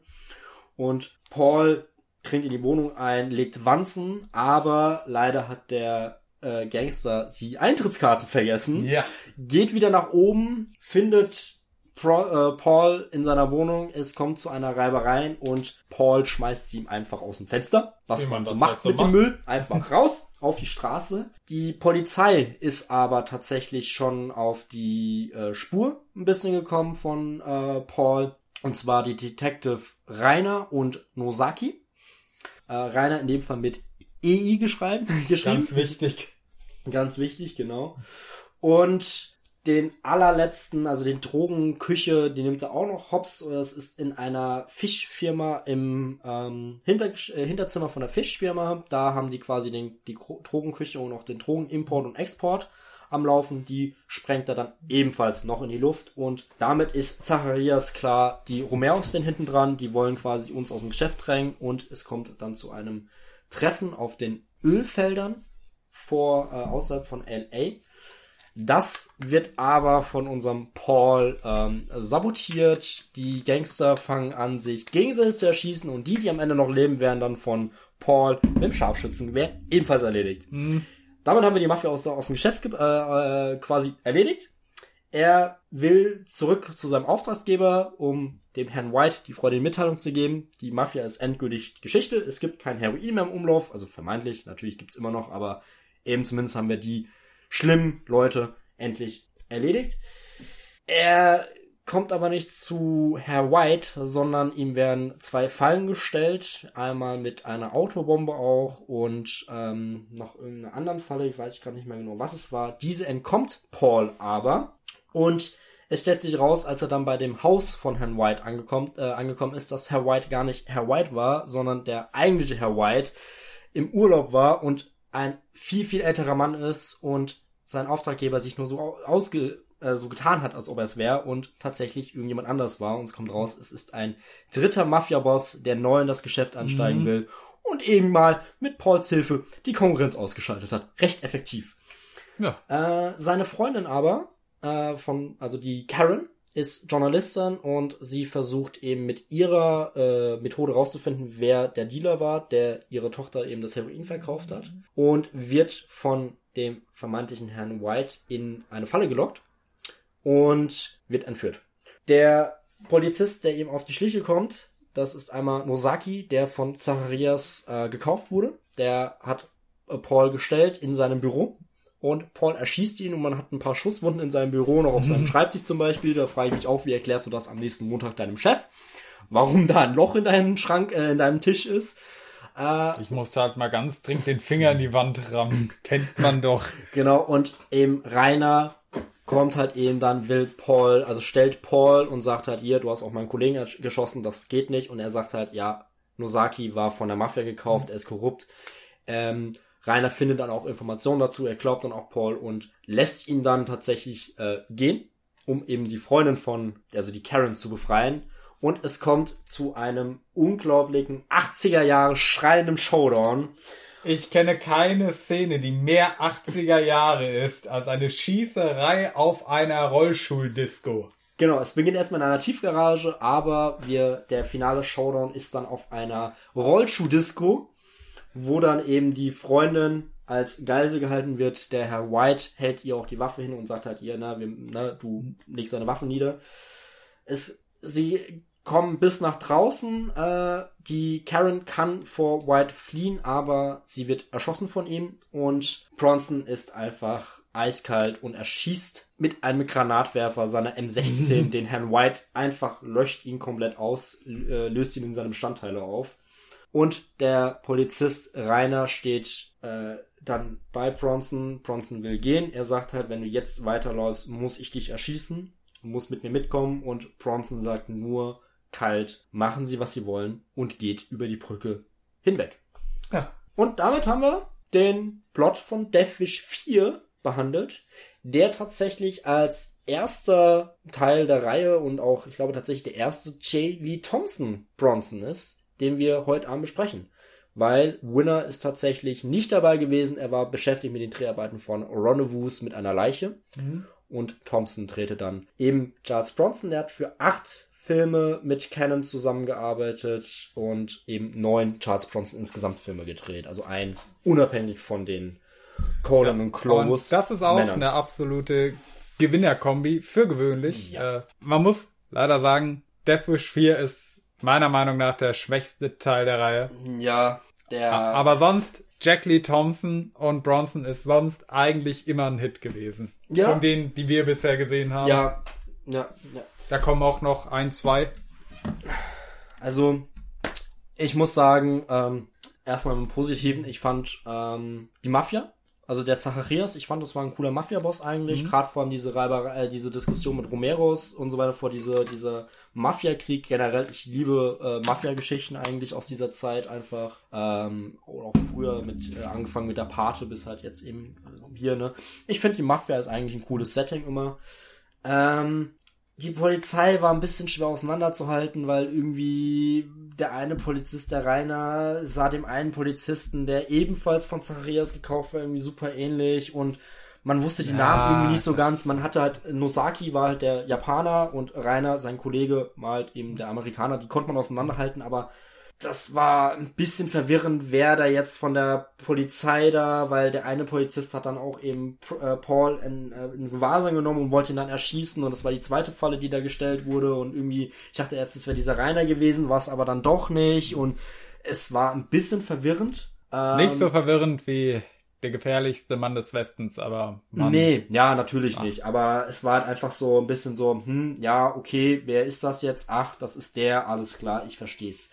Und Paul dringt in die Wohnung ein, legt Wanzen, aber leider hat der äh, Gangster die Eintrittskarten vergessen. Ja. Geht wieder nach oben, findet Pro, äh, Paul in seiner Wohnung. Es kommt zu einer Reiberei und Paul schmeißt sie ihm einfach aus dem Fenster. Was man, so macht mit macht. dem Müll. Einfach raus auf die Straße. Die Polizei ist aber tatsächlich schon auf die äh, Spur ein bisschen gekommen von äh, Paul. Und zwar die Detective Rainer und Nosaki. Äh, Rainer in dem Fall mit EI geschrieben. geschrieben. Ganz wichtig. Ganz wichtig, genau. Und den allerletzten, also den Drogenküche, die nimmt er auch noch hops. Das ist in einer Fischfirma im ähm, Hinter äh, Hinterzimmer von der Fischfirma. Da haben die quasi den, die Drogenküche und auch den Drogenimport und Export am Laufen. Die sprengt er dann ebenfalls noch in die Luft. Und damit ist Zacharias klar, die Romeros stehen hinten dran, die wollen quasi uns aus dem Geschäft drängen und es kommt dann zu einem Treffen auf den Ölfeldern vor, äh, außerhalb von LA. Das wird aber von unserem Paul ähm, sabotiert. Die Gangster fangen an, sich gegenseitig zu erschießen und die, die am Ende noch leben, werden dann von Paul mit dem Scharfschützengewehr ebenfalls erledigt. Mhm. Damit haben wir die Mafia aus, aus dem Geschäft äh, äh, quasi erledigt. Er will zurück zu seinem Auftraggeber, um dem Herrn White die freudige Mitteilung zu geben. Die Mafia ist endgültig Geschichte. Es gibt kein Heroin mehr im Umlauf, also vermeintlich, natürlich gibt's immer noch, aber eben zumindest haben wir die schlimmen Leute endlich erledigt. Er kommt aber nicht zu Herr White, sondern ihm werden zwei Fallen gestellt. Einmal mit einer Autobombe auch und ähm, noch irgendeiner anderen Falle, ich weiß gar nicht mehr genau, was es war. Diese entkommt Paul aber und es stellt sich raus, als er dann bei dem Haus von Herrn White angekommen, äh, angekommen ist, dass Herr White gar nicht Herr White war, sondern der eigentliche Herr White im Urlaub war und ein viel, viel älterer Mann ist und sein Auftraggeber sich nur so ausge, äh, so getan hat, als ob er es wäre und tatsächlich irgendjemand anders war. Und es kommt raus, es ist ein dritter Mafia-Boss, der neu in das Geschäft ansteigen mhm. will und eben mal mit Pauls Hilfe die Konkurrenz ausgeschaltet hat. Recht effektiv. Ja. Äh, seine Freundin aber, äh, von, also die Karen, ist Journalistin und sie versucht eben mit ihrer äh, Methode rauszufinden, wer der Dealer war, der ihre Tochter eben das Heroin verkauft hat und wird von dem vermeintlichen Herrn White in eine Falle gelockt und wird entführt. Der Polizist, der ihm auf die Schliche kommt, das ist einmal Nosaki, der von Zacharias äh, gekauft wurde. Der hat äh, Paul gestellt in seinem Büro und Paul erschießt ihn und man hat ein paar Schusswunden in seinem Büro, noch auf seinem Schreibtisch zum Beispiel. Da frage ich mich auch, wie erklärst du das am nächsten Montag deinem Chef? Warum da ein Loch in deinem Schrank, äh, in deinem Tisch ist? Äh, ich musste halt mal ganz dringend den Finger in die Wand rammen. Kennt man doch. Genau, und eben Rainer kommt halt eben dann, will Paul, also stellt Paul und sagt halt, hier, du hast auch meinen Kollegen geschossen, das geht nicht. Und er sagt halt, ja, Nosaki war von der Mafia gekauft, er ist korrupt. Ähm, Rainer findet dann auch Informationen dazu, er glaubt dann auch Paul und lässt ihn dann tatsächlich äh, gehen, um eben die Freundin von, also die Karen zu befreien. Und es kommt zu einem unglaublichen 80er Jahre schreiendem Showdown. Ich kenne keine Szene, die mehr 80er Jahre ist als eine Schießerei auf einer Rollschuldisco. Genau, es beginnt erstmal in einer Tiefgarage, aber wir, der finale Showdown ist dann auf einer Rollschuhdisco, wo dann eben die Freundin als Geise gehalten wird. Der Herr White hält ihr auch die Waffe hin und sagt halt ihr, na, wir, na du legst deine Waffe nieder. Es, sie kommen bis nach draußen. Äh, die Karen kann vor White fliehen, aber sie wird erschossen von ihm und Bronson ist einfach eiskalt und erschießt mit einem Granatwerfer seiner M16 den Herrn White einfach löscht ihn komplett aus, äh, löst ihn in seine Bestandteile auf. Und der Polizist Rainer steht äh, dann bei Bronson. Bronson will gehen. Er sagt halt, wenn du jetzt weiterläufst, muss ich dich erschießen. Du musst mit mir mitkommen. Und Bronson sagt nur, kalt, machen Sie, was Sie wollen und geht über die Brücke hinweg. Ja. Und damit haben wir den Plot von Deathwish 4 behandelt, der tatsächlich als erster Teil der Reihe und auch, ich glaube, tatsächlich der erste J. Lee Thompson Bronson ist, den wir heute Abend besprechen. Weil Winner ist tatsächlich nicht dabei gewesen, er war beschäftigt mit den Dreharbeiten von Rendezvous mit einer Leiche. Mhm. Und Thompson drehte dann eben Charles Bronson, der hat für acht Filme mit Canon zusammengearbeitet und eben neun Charles Bronson insgesamt Filme gedreht. Also ein unabhängig von den Conan ja, und Clovis. Das ist auch Männern. eine absolute Gewinnerkombi für gewöhnlich. Ja. Äh, man muss leider sagen, Death Wish 4 ist meiner Meinung nach der schwächste Teil der Reihe. Ja, der. Aber sonst Jack Lee Thompson und Bronson ist sonst eigentlich immer ein Hit gewesen. Ja. Von denen, die wir bisher gesehen haben. Ja, ja, ja. Da kommen auch noch ein, zwei. Also, ich muss sagen, ähm, erstmal im Positiven, ich fand ähm, die Mafia, also der Zacharias, ich fand, das war ein cooler Mafia-Boss eigentlich. Mhm. Gerade vor allem diese Reiber, äh, diese Diskussion mit Romeros und so weiter, vor diese, diese Mafia-Krieg generell. Ich liebe äh, Mafia-Geschichten eigentlich aus dieser Zeit einfach. Ähm, auch früher mit, äh, angefangen mit der Pate bis halt jetzt eben hier, ne. Ich finde, die Mafia ist eigentlich ein cooles Setting immer. Ähm, die Polizei war ein bisschen schwer auseinanderzuhalten, weil irgendwie der eine Polizist, der Rainer, sah dem einen Polizisten, der ebenfalls von Zacharias gekauft war, irgendwie super ähnlich und man wusste die Ja, Namen irgendwie nicht so ganz. Man hatte halt, Nosaki war halt der Japaner und Rainer, sein Kollege, war halt eben der Amerikaner. Die konnte man auseinanderhalten, aber das war ein bisschen verwirrend, wer da jetzt von der Polizei da, weil der eine Polizist hat dann auch eben äh, Paul in, äh, in Gewahrsam genommen und wollte ihn dann erschießen und das war die zweite Falle, die da gestellt wurde und irgendwie, ich dachte erst, es wäre dieser Rainer gewesen, war es aber dann doch nicht und es war ein bisschen verwirrend. Ähm, Nicht so verwirrend wie der gefährlichste Mann des Westens, aber Mann. Nee, ja, natürlich nicht. Aber es war halt einfach so ein bisschen so, hm, ja, okay, wer ist das jetzt? Ach, das ist der, alles klar, ich versteh's.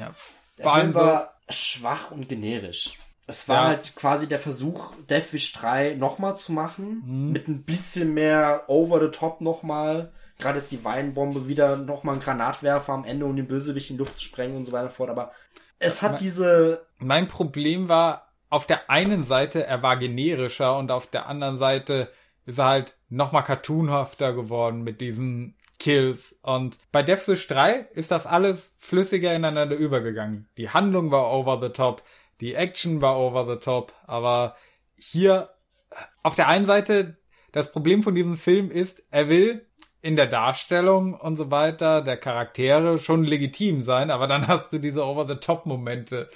Ja. Der Vor allem Film so, war schwach und generisch. Es war Ja. halt quasi der Versuch, Death Wish 3 nochmal zu machen, Mhm. mit ein bisschen mehr over the top nochmal. Gerade jetzt die Weinbombe wieder nochmal ein Granatwerfer am Ende, um den Bösewicht in die Luft zu sprengen und so weiter fort. Aber es hat diese mein Problem war, auf der einen Seite, er war generischer und auf der anderen Seite ist er halt nochmal cartoonhafter geworden mit diesen Kills. Und bei Death Wish 3 ist das alles flüssiger ineinander übergegangen. Die Handlung war over the top, die Action war over the top, aber hier auf der einen Seite, das Problem von diesem Film ist, er will in der Darstellung und so weiter der Charaktere schon legitim sein, aber dann hast du diese Over-the-Top-Momente.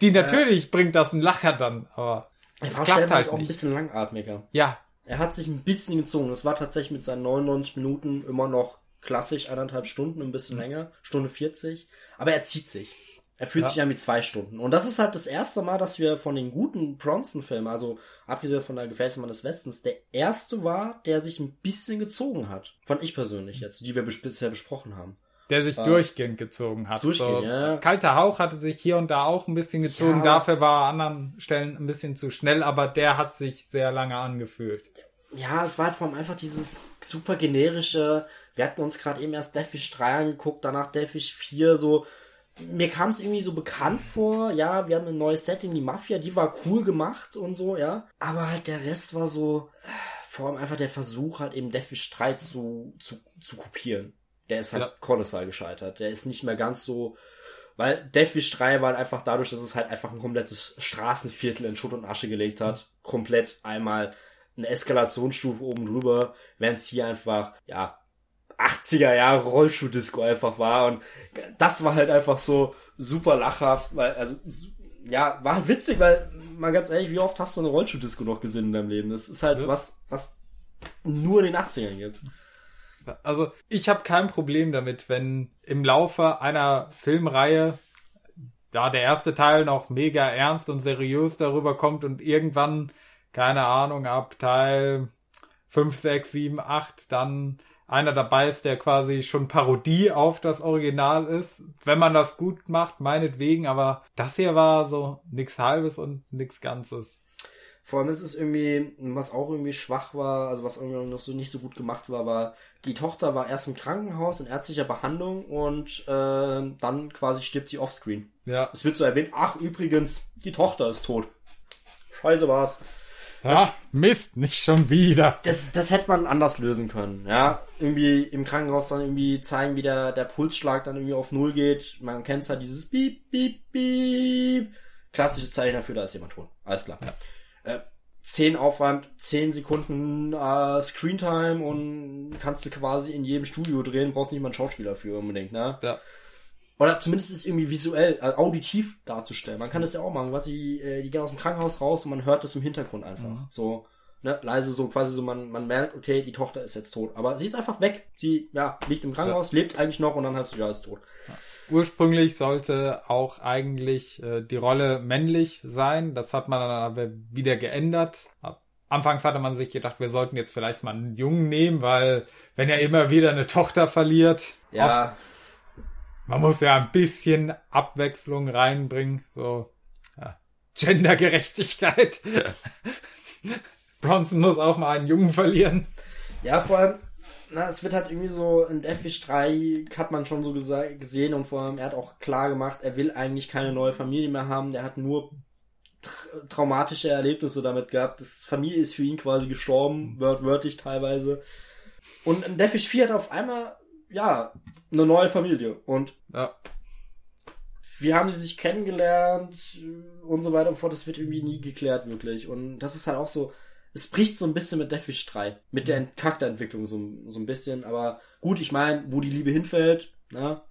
Die natürlich bringt das ein Lacher dann, aber er es klappt halt auch ein nicht. bisschen langatmiger. Ja, Er hat sich ein bisschen gezogen. Es war tatsächlich mit seinen 99 Minuten immer noch klassisch eineinhalb Stunden, ein bisschen länger, Stunde 40. Aber er zieht sich. Er fühlt Ja. sich an wie zwei Stunden. Und das ist halt das erste Mal, dass wir von den guten Bronson-Filmen, also abgesehen von der Gefäßmann des Westens, der erste war, der sich ein bisschen gezogen hat. Fand ich persönlich jetzt, die wir bisher besprochen haben. der sich durchgehend gezogen hat. Durchgehend, so, ja. Kalter Hauch hatte sich hier und da auch ein bisschen gezogen, Ja, dafür war er an anderen Stellen ein bisschen zu schnell, aber der hat sich sehr lange angefühlt. Ja, es war halt vor allem einfach dieses super generische, wir hatten uns gerade eben erst Deathwish 3 angeguckt, danach Deathwish 4, so, mir kam es irgendwie so bekannt vor, ja, wir haben ein neues Setting, die Mafia, die war cool gemacht und so, ja, aber halt der Rest war so, vor allem einfach der Versuch halt eben Deathwish 3 zu, zu, zu kopieren. Der ist halt Ja. kolossal gescheitert, der ist nicht mehr ganz so, weil Deathwish 3 war halt einfach dadurch, dass es halt einfach ein komplettes Straßenviertel in Schutt und Asche gelegt hat, komplett einmal eine Eskalationsstufe oben drüber, während es hier einfach, ja, 80er Jahre Rollschuh-Disco einfach war und das war halt einfach so super lachhaft, weil, also, ja, war halt witzig, weil, mal ganz ehrlich, wie oft hast du eine Rollschuh-Disco noch gesehen in deinem Leben? Das ist halt Ja. was, was nur in den 80ern gibt. Also ich habe kein Problem damit, wenn im Laufe einer Filmreihe da der erste Teil noch mega ernst und seriös darüber kommt und irgendwann, keine Ahnung, ab Teil 5, 6, 7, 8 dann einer dabei ist, der quasi schon Parodie auf das Original ist. Wenn man das gut macht, meinetwegen, aber das hier war so nix halbes und nix Ganzes. Vor allem ist es irgendwie, was auch irgendwie schwach war, also was irgendwie noch so nicht so gut gemacht war, war, die Tochter war erst im Krankenhaus in ärztlicher Behandlung und äh, dann quasi stirbt sie offscreen. Ja. Es wird so erwähnt, ach übrigens, die Tochter ist tot. Scheiße war's. Ja, Mist, nicht schon wieder. Das, das hätte man anders lösen können, ja. Irgendwie im Krankenhaus dann irgendwie zeigen, wie der, der Pulsschlag dann irgendwie auf Null geht. Man kennt halt dieses Piep, Piep, Piep. Klassisches Zeichen dafür, da ist jemand tot. Alles klar. Äh, 10 Aufwand, 10 Sekunden äh, Screentime und kannst du quasi in jedem Studio drehen, brauchst nicht mal einen Schauspieler für unbedingt, ne? Ja. Oder zumindest ist irgendwie visuell, äh, auditiv darzustellen. Man kann das ja auch machen, was sie, äh, die gehen aus dem Krankenhaus raus und man hört das im Hintergrund einfach. So, ne, leise, so quasi so, man, man merkt, okay, die Tochter ist jetzt tot. Aber sie ist einfach weg. Sie, ja, liegt im Krankenhaus, lebt eigentlich noch und dann hast du, ja, ist tot. Ursprünglich sollte auch eigentlich äh, die Rolle männlich sein. Das hat man dann aber wieder geändert. Ab- Anfangs hatte man sich gedacht, wir sollten jetzt vielleicht mal einen Jungen nehmen, weil wenn er immer wieder eine Tochter verliert, Ja, man muss ja ein bisschen Abwechslung reinbringen. So, ja. Gendergerechtigkeit. Bronson muss auch mal einen Jungen verlieren. ja, vor allem, na, es wird halt irgendwie so, in Deathwish 3 hat man schon so gesehen und vor allem, er hat auch klar gemacht, er will eigentlich keine neue Familie mehr haben, der hat nur tra traumatische Erlebnisse damit gehabt. Das Familie ist für ihn quasi gestorben, wört wörtlich teilweise. Und in Deathwish 4 hat er auf einmal, ja, eine neue Familie. Und Ja. wie haben die sich kennengelernt und so weiter und fort, das wird irgendwie nie geklärt, wirklich. Und das ist halt auch so, es bricht so ein bisschen mit Deathwish 3. Mit der Charakterentwicklung so, so ein bisschen. Aber gut, ich meine, wo die Liebe hinfällt, ne?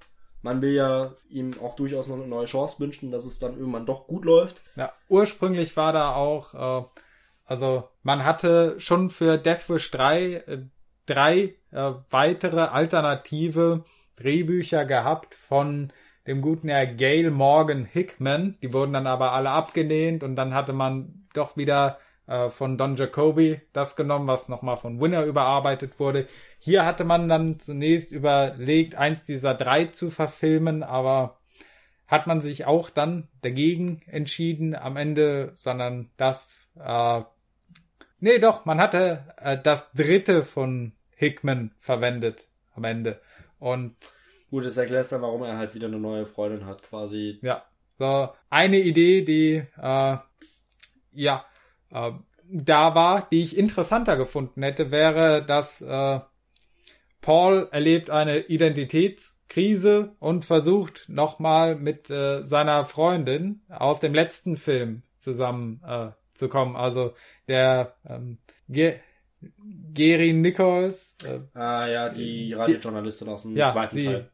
Man will ja ihm auch durchaus noch eine neue Chance wünschen, dass es dann irgendwann doch gut läuft. Ja, ursprünglich war da auch, äh, also man hatte schon für Deathwish 3 äh, drei äh, weitere alternative Drehbücher gehabt von dem guten Herr Gail Morgan Hickman. Die wurden dann aber alle abgelehnt und dann hatte man doch wieder äh, von Don Jacoby das genommen, was nochmal von Winner überarbeitet wurde. Hier hatte man dann zunächst überlegt, eins dieser drei zu verfilmen, aber hat man sich auch dann dagegen entschieden am Ende, sondern das, äh, nee doch, man hatte äh, das dritte von Hickman verwendet am Ende. Und Gut, das erklärt dann, warum er halt wieder eine neue Freundin hat, quasi. Ja. So, eine Idee, die äh, ja äh, da war, die ich interessanter gefunden hätte, wäre, dass äh, Paul erlebt eine Identitätskrise und versucht nochmal mit äh, seiner Freundin aus dem letzten Film zusammen äh, zu kommen. Also der ähm, Ge Gary Nichols. Äh, ah ja, die Radiojournalistin aus dem ja, zweiten sie, Teil.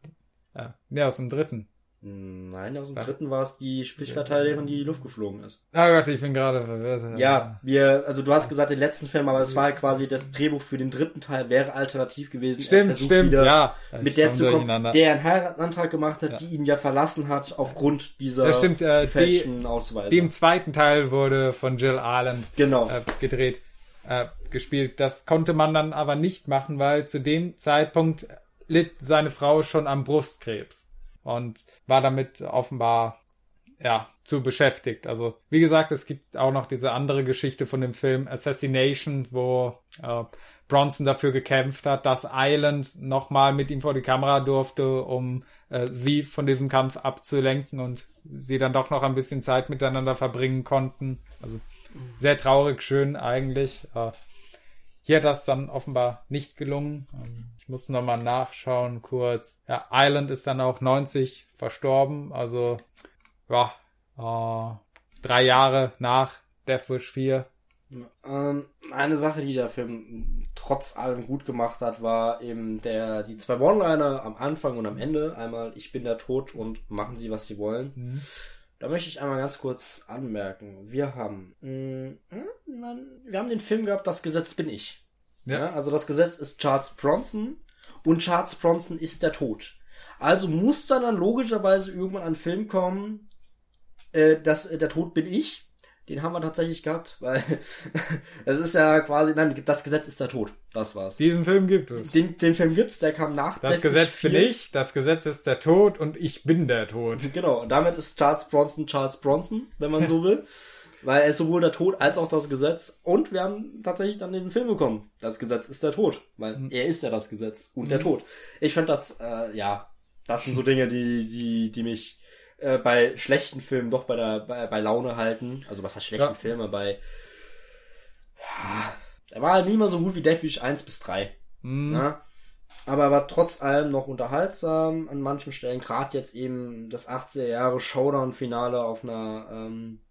Ja, nee, aus dem dritten. Nein, aus dem dritten war es die Fischverteidigerin, die in die Luft geflogen ist. Ah Gott, ich bin gerade verwirrt. Ja, wir, also du hast gesagt den letzten Film, aber es war halt quasi das Drehbuch für den dritten Teil wäre alternativ gewesen. Stimmt, stimmt, ja. Mit der zu kommen, der einen Heiratsantrag gemacht hat, ja. die ihn ja verlassen hat aufgrund dieser das stimmt, äh, gefälschten die, Ausweise. Die im zweiten Teil wurde von Jill Arland genau. äh, gedreht, äh, gespielt. Das konnte man dann aber nicht machen, weil zu dem Zeitpunkt litt seine Frau schon am Brustkrebs und war damit offenbar ja zu beschäftigt. Also wie gesagt, es gibt auch noch diese andere Geschichte von dem Film Assassination, wo äh, Bronson dafür gekämpft hat, dass Island nochmal mit ihm vor die Kamera durfte, um äh, sie von diesem Kampf abzulenken und sie dann doch noch ein bisschen Zeit miteinander verbringen konnten. Also sehr traurig, schön eigentlich. Hier hat das dann offenbar nicht gelungen. Ähm, ich muss nochmal nachschauen kurz. Ja, Island ist dann auch 90 verstorben. Also, ja, äh, drei Jahre nach Death Wish 4. Ähm, eine Sache, die der Film trotz allem gut gemacht hat, war eben der, die zwei One-Liner am Anfang und am Ende. Einmal, ich bin der Tod und machen Sie, was Sie wollen. Mhm. Da möchte ich einmal ganz kurz anmerken. Wir haben, mh, hm, wir haben den Film gehabt, das Gesetz bin ich. Ja. ja. Also das Gesetz ist Charles Bronson und Charles Bronson ist der Tod. Also muss dann, dann logischerweise irgendwann ein Film kommen, äh, dass äh, der Tod bin ich. Den haben wir tatsächlich gehabt, weil es ist ja quasi, nein, das Gesetz ist der Tod. Das war's. Diesen Film gibt es. Den, den Film gibt's, der kam nach. Das Gesetz bin ich, das Gesetz ist der Tod und ich bin der Tod. Genau, und damit ist Charles Bronson Charles Bronson, wenn man so will. Weil er ist sowohl der Tod als auch das Gesetz. Und wir haben tatsächlich dann den Film bekommen. Das Gesetz ist der Tod. Weil mhm. er ist ja das Gesetz und mhm. der Tod. Ich fand das, äh, ja, das sind so Dinge, die, die, die mich äh, bei schlechten Filmen doch bei der, bei, bei Laune halten. Also was heißt schlechten ja. Filme? Bei, ja, er war halt nie mal so gut wie Death Wish 1 bis 3. Mhm. Na? aber er war trotz allem noch unterhaltsam an manchen Stellen. Gerade jetzt eben das 80er Jahre Showdown-Finale auf einer ähm,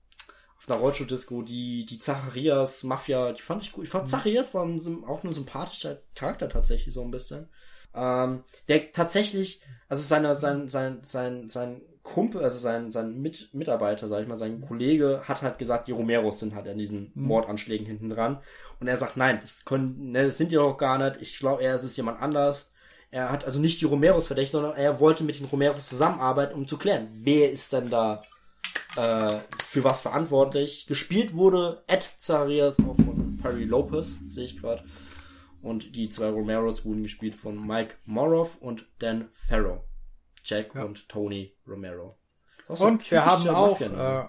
auf einer Rollstuhl-Disco, die, die Zacharias Mafia, die fand ich gut. Ich fand mhm. Zacharias war ein, auch ein sympathischer Charakter tatsächlich, so ein bisschen. Ähm, der tatsächlich, also seine, sein, sein, sein, sein Kumpel, also sein, sein Mit Mitarbeiter, sag ich mal, sein Kollege hat halt gesagt, die Romeros sind halt an diesen mhm. Mordanschlägen hinten dran. Und er sagt, nein, das können, ne, das sind die doch gar nicht. Ich glaube, er ist es jemand anders. Er hat also nicht die Romeros verdächtigt, sondern er wollte mit den Romeros zusammenarbeiten, um zu klären, wer ist denn da äh, für was verantwortlich. Gespielt wurde Ed Zarias auch von Perry Lopez, sehe ich gerade. Und die zwei Romeros wurden gespielt von Mike Moroff und Dan Farrow. Jack ja. und Tony Romero. Und wir haben auch äh,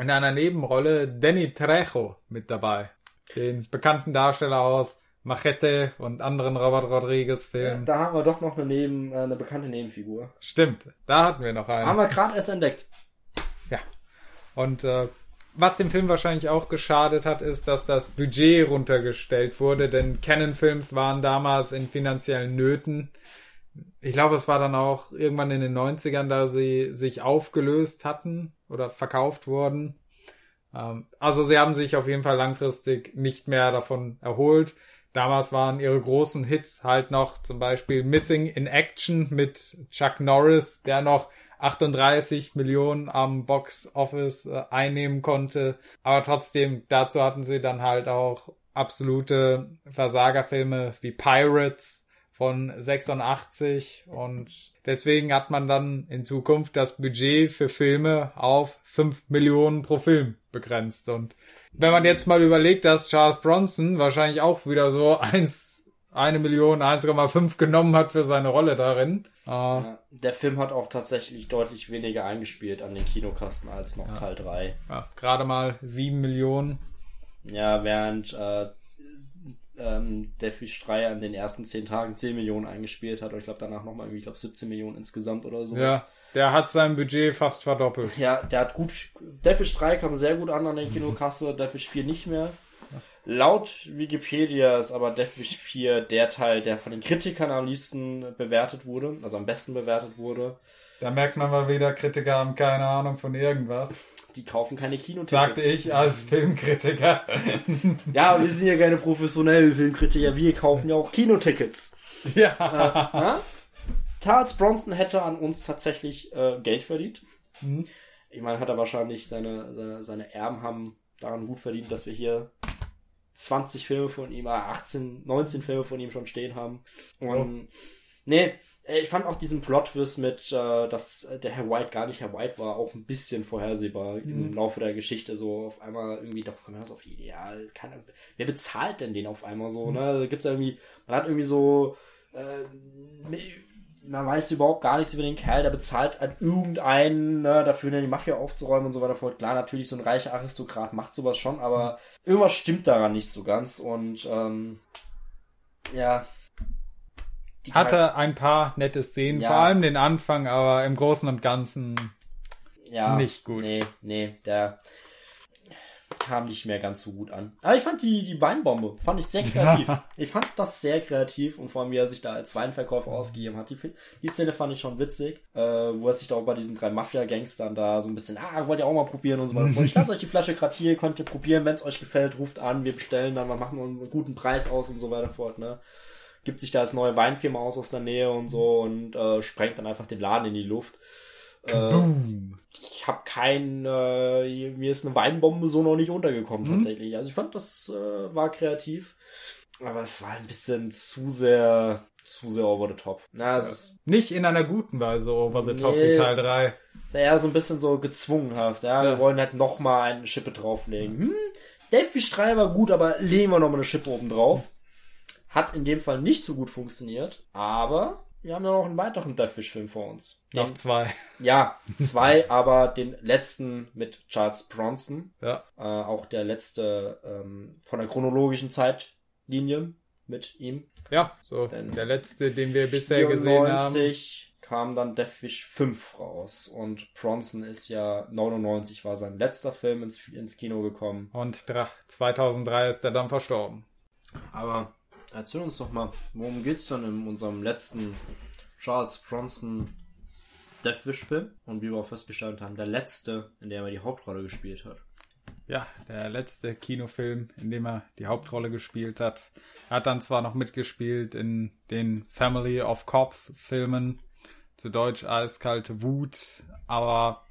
in einer Nebenrolle Danny Trejo mit dabei. Den bekannten Darsteller aus Machete und anderen Robert Rodriguez Filmen. Ja, da haben wir doch noch eine, Neben, äh, eine bekannte Nebenfigur. Stimmt, da hatten wir noch eine. Haben wir gerade erst entdeckt. Und äh, was dem Film wahrscheinlich auch geschadet hat, ist, dass das Budget runtergestellt wurde, denn Canon Films waren damals in finanziellen Nöten. Ich glaube, es war dann auch irgendwann in den 90ern, da sie sich aufgelöst hatten oder verkauft wurden. Ähm, also sie haben sich auf jeden Fall langfristig nicht mehr davon erholt. Damals waren ihre großen Hits halt noch zum Beispiel Missing in Action mit Chuck Norris, der noch 38 Millionen am Box Office äh, einnehmen konnte. Aber trotzdem, dazu hatten sie dann halt auch absolute Versagerfilme wie Pirates von 86 und deswegen hat man dann in Zukunft das Budget für Filme auf 5 Millionen pro Film begrenzt und wenn man jetzt mal überlegt, dass Charles Bronson wahrscheinlich auch wieder so eins, eine Million, 1,5 genommen hat für seine Rolle darin. Äh, der Film hat auch tatsächlich deutlich weniger eingespielt an den Kinokasten als noch ja. Teil 3. Ja, gerade mal 7 Millionen. Ja, während äh, ähm, der Fisch 3 an den ersten 10 Tagen 10 Millionen eingespielt hat. Und ich glaube danach nochmal irgendwie, ich glaube 17 Millionen insgesamt oder so. Ja, der hat sein Budget fast verdoppelt. Ja, der hat gut. Deathwish 3 kam sehr gut an an der Kinokasse, Deathwish 4 nicht mehr. Laut Wikipedia ist aber Deathwish 4 der Teil, der von den Kritikern am liebsten bewertet wurde, also am besten bewertet wurde. Da merkt man mal wieder, Kritiker haben keine Ahnung von irgendwas. Die kaufen keine Kinotickets. Sagte ich als Filmkritiker. ja, wir sind ja keine professionellen Filmkritiker, wir kaufen ja auch Kinotickets. Ja. Äh, Charles Bronson hätte an uns tatsächlich äh, Geld verdient. Mhm. Ich meine, hat er wahrscheinlich seine, seine, seine Erben haben daran gut verdient, dass wir hier 20 Filme von ihm, 18, äh, 19 Filme von ihm schon stehen haben. Und oh. nee, ich fand auch diesen Plot-Twist mit, äh, dass der Herr White gar nicht Herr White war, auch ein bisschen vorhersehbar mhm. im Laufe der Geschichte. So auf einmal irgendwie, doch kommen wir auf die ja, kann, wer bezahlt denn den auf einmal so? Mhm. Ne? Gibt's irgendwie, man hat irgendwie so äh, man weiß überhaupt gar nichts über den Kerl, der bezahlt halt irgendeinen ne, dafür, die Mafia aufzuräumen und so weiter fort. Klar, natürlich, so ein reicher Aristokrat macht sowas schon, aber irgendwas stimmt daran nicht so ganz und ähm, ja. Hatte ein paar nette Szenen, ja. vor allem den Anfang, aber im Großen und Ganzen ja, nicht gut. Nee, nee, der kam nicht mehr ganz so gut an. Aber ich fand die, die Weinbombe, fand ich sehr kreativ. Ja. Ich fand das sehr kreativ und vor allem, wie er sich da als Weinverkäufer ausgegeben hat. Die, die Szene fand ich schon witzig, äh, wo er sich da auch bei diesen drei Mafia-Gangstern da so ein bisschen, ah, wollt ihr auch mal probieren und so weiter. ich lasse euch die Flasche gerade hier, könnt ihr probieren, wenn es euch gefällt, ruft an, wir bestellen dann, wir machen einen guten Preis aus und so weiter fort, ne gibt sich da als neue Weinfirma aus aus der Nähe und so und äh, sprengt dann einfach den Laden in die Luft. Äh, ich habe kein, äh, mir ist eine Weinbombe so noch nicht untergekommen mhm. tatsächlich. Also ich fand, das äh, war kreativ, aber es war ein bisschen zu sehr, zu sehr over the top. Na, es ja. nicht in einer guten Weise over the top nee, wie Teil 3. Naja, so ein bisschen so gezwungenhaft. Ja, ja. wir wollen halt noch mal eine Schippe drauflegen. Hm, Delphi 3 war gut, aber legen wir noch mal eine Schippe oben drauf. Hat in dem Fall nicht so gut funktioniert, aber wir haben ja noch einen weiteren Deathwish-Film vor uns. Den, noch zwei. Ja, zwei, aber den letzten mit Charles Bronson. Ja. Äh, auch der letzte ähm, von der chronologischen Zeitlinie mit ihm. Ja, so Denn der letzte, den wir bisher gesehen haben. kam dann Deathwish 5 raus und Bronson ist ja 99 war sein letzter Film ins, ins Kino gekommen. Und 2003 ist er dann verstorben. Aber Erzähl uns doch mal, worum geht's denn in unserem letzten Charles Bronson Deathwish-Film? Und wie wir auch festgestellt haben, der letzte, in dem er die Hauptrolle gespielt hat. Ja, der letzte Kinofilm, in dem er die Hauptrolle gespielt hat. Er hat dann zwar noch mitgespielt in den Family of Cops Filmen, zu Deutsch Eiskalte Wut, aber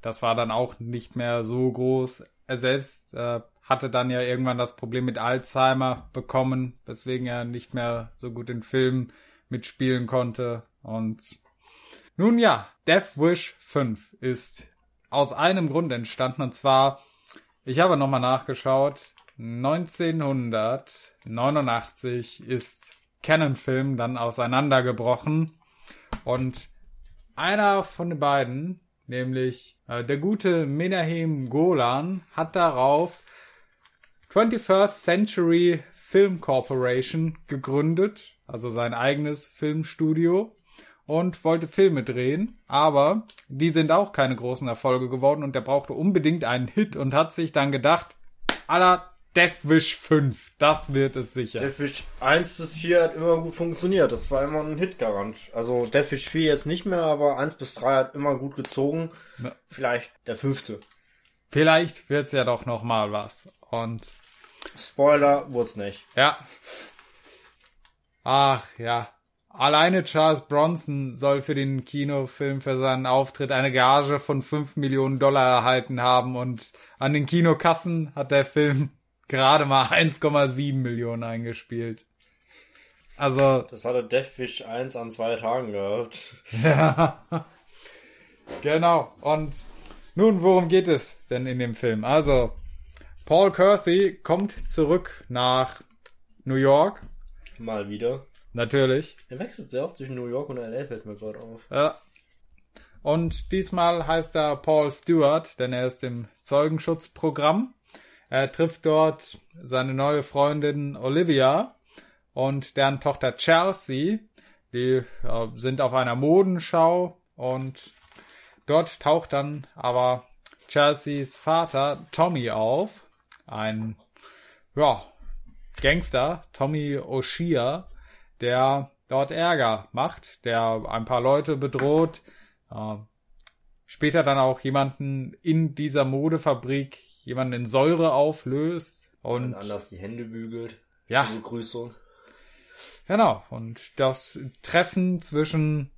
das war dann auch nicht mehr so groß. Er selbst äh, hatte dann ja irgendwann das Problem mit Alzheimer bekommen, weswegen er nicht mehr so gut in Filmen mitspielen konnte. Und nun ja, Death Wish 5 ist aus einem Grund entstanden und zwar, ich habe nochmal nachgeschaut, 1989 ist Canon Film dann auseinandergebrochen und einer von den beiden, nämlich äh, der gute Menahem Golan, hat darauf 21st Century Film Corporation gegründet, also sein eigenes Filmstudio und wollte Filme drehen, aber die sind auch keine großen Erfolge geworden und er brauchte unbedingt einen Hit und hat sich dann gedacht, aller Deathwish 5, das wird es sicher. Deathwish 1 bis 4 hat immer gut funktioniert, das war immer ein Hitgarant. Also Deathwish 4 jetzt nicht mehr, aber 1 bis 3 hat immer gut gezogen. Vielleicht der fünfte. vielleicht wird's ja doch noch mal was. Und Spoiler, wurd's nicht. ja. Ach ja. Alleine Charles Bronson soll für den Kinofilm für seinen Auftritt eine Gage von 5 Millionen Dollar erhalten haben und an den Kinokassen hat der Film gerade mal 1,7 Millionen eingespielt. Also, Das hatte Deathwish 1 an zwei Tagen gehabt. genau. Und nun, worum geht es denn in dem Film? Also, Paul Kersey kommt zurück nach New York. Mal wieder. Natürlich. Er wechselt sehr oft zwischen New York und LA, fällt mir gerade auf. Ja. Und diesmal heißt er Paul Stewart, denn er ist im Zeugenschutzprogramm. Er trifft dort seine neue Freundin Olivia und deren Tochter Chelsea. Die äh, sind auf einer Modenschau und dort taucht dann aber Chelseas Vater Tommy auf. Ein, ja, Gangster, Tommy O'Shea, der dort Ärger macht, der ein paar Leute bedroht, äh, später dann auch jemanden in dieser Modefabrik, jemanden in Säure auflöst und anders die Hände bügelt. Ja. Zur Begrüßung. genau, und das Treffen zwischen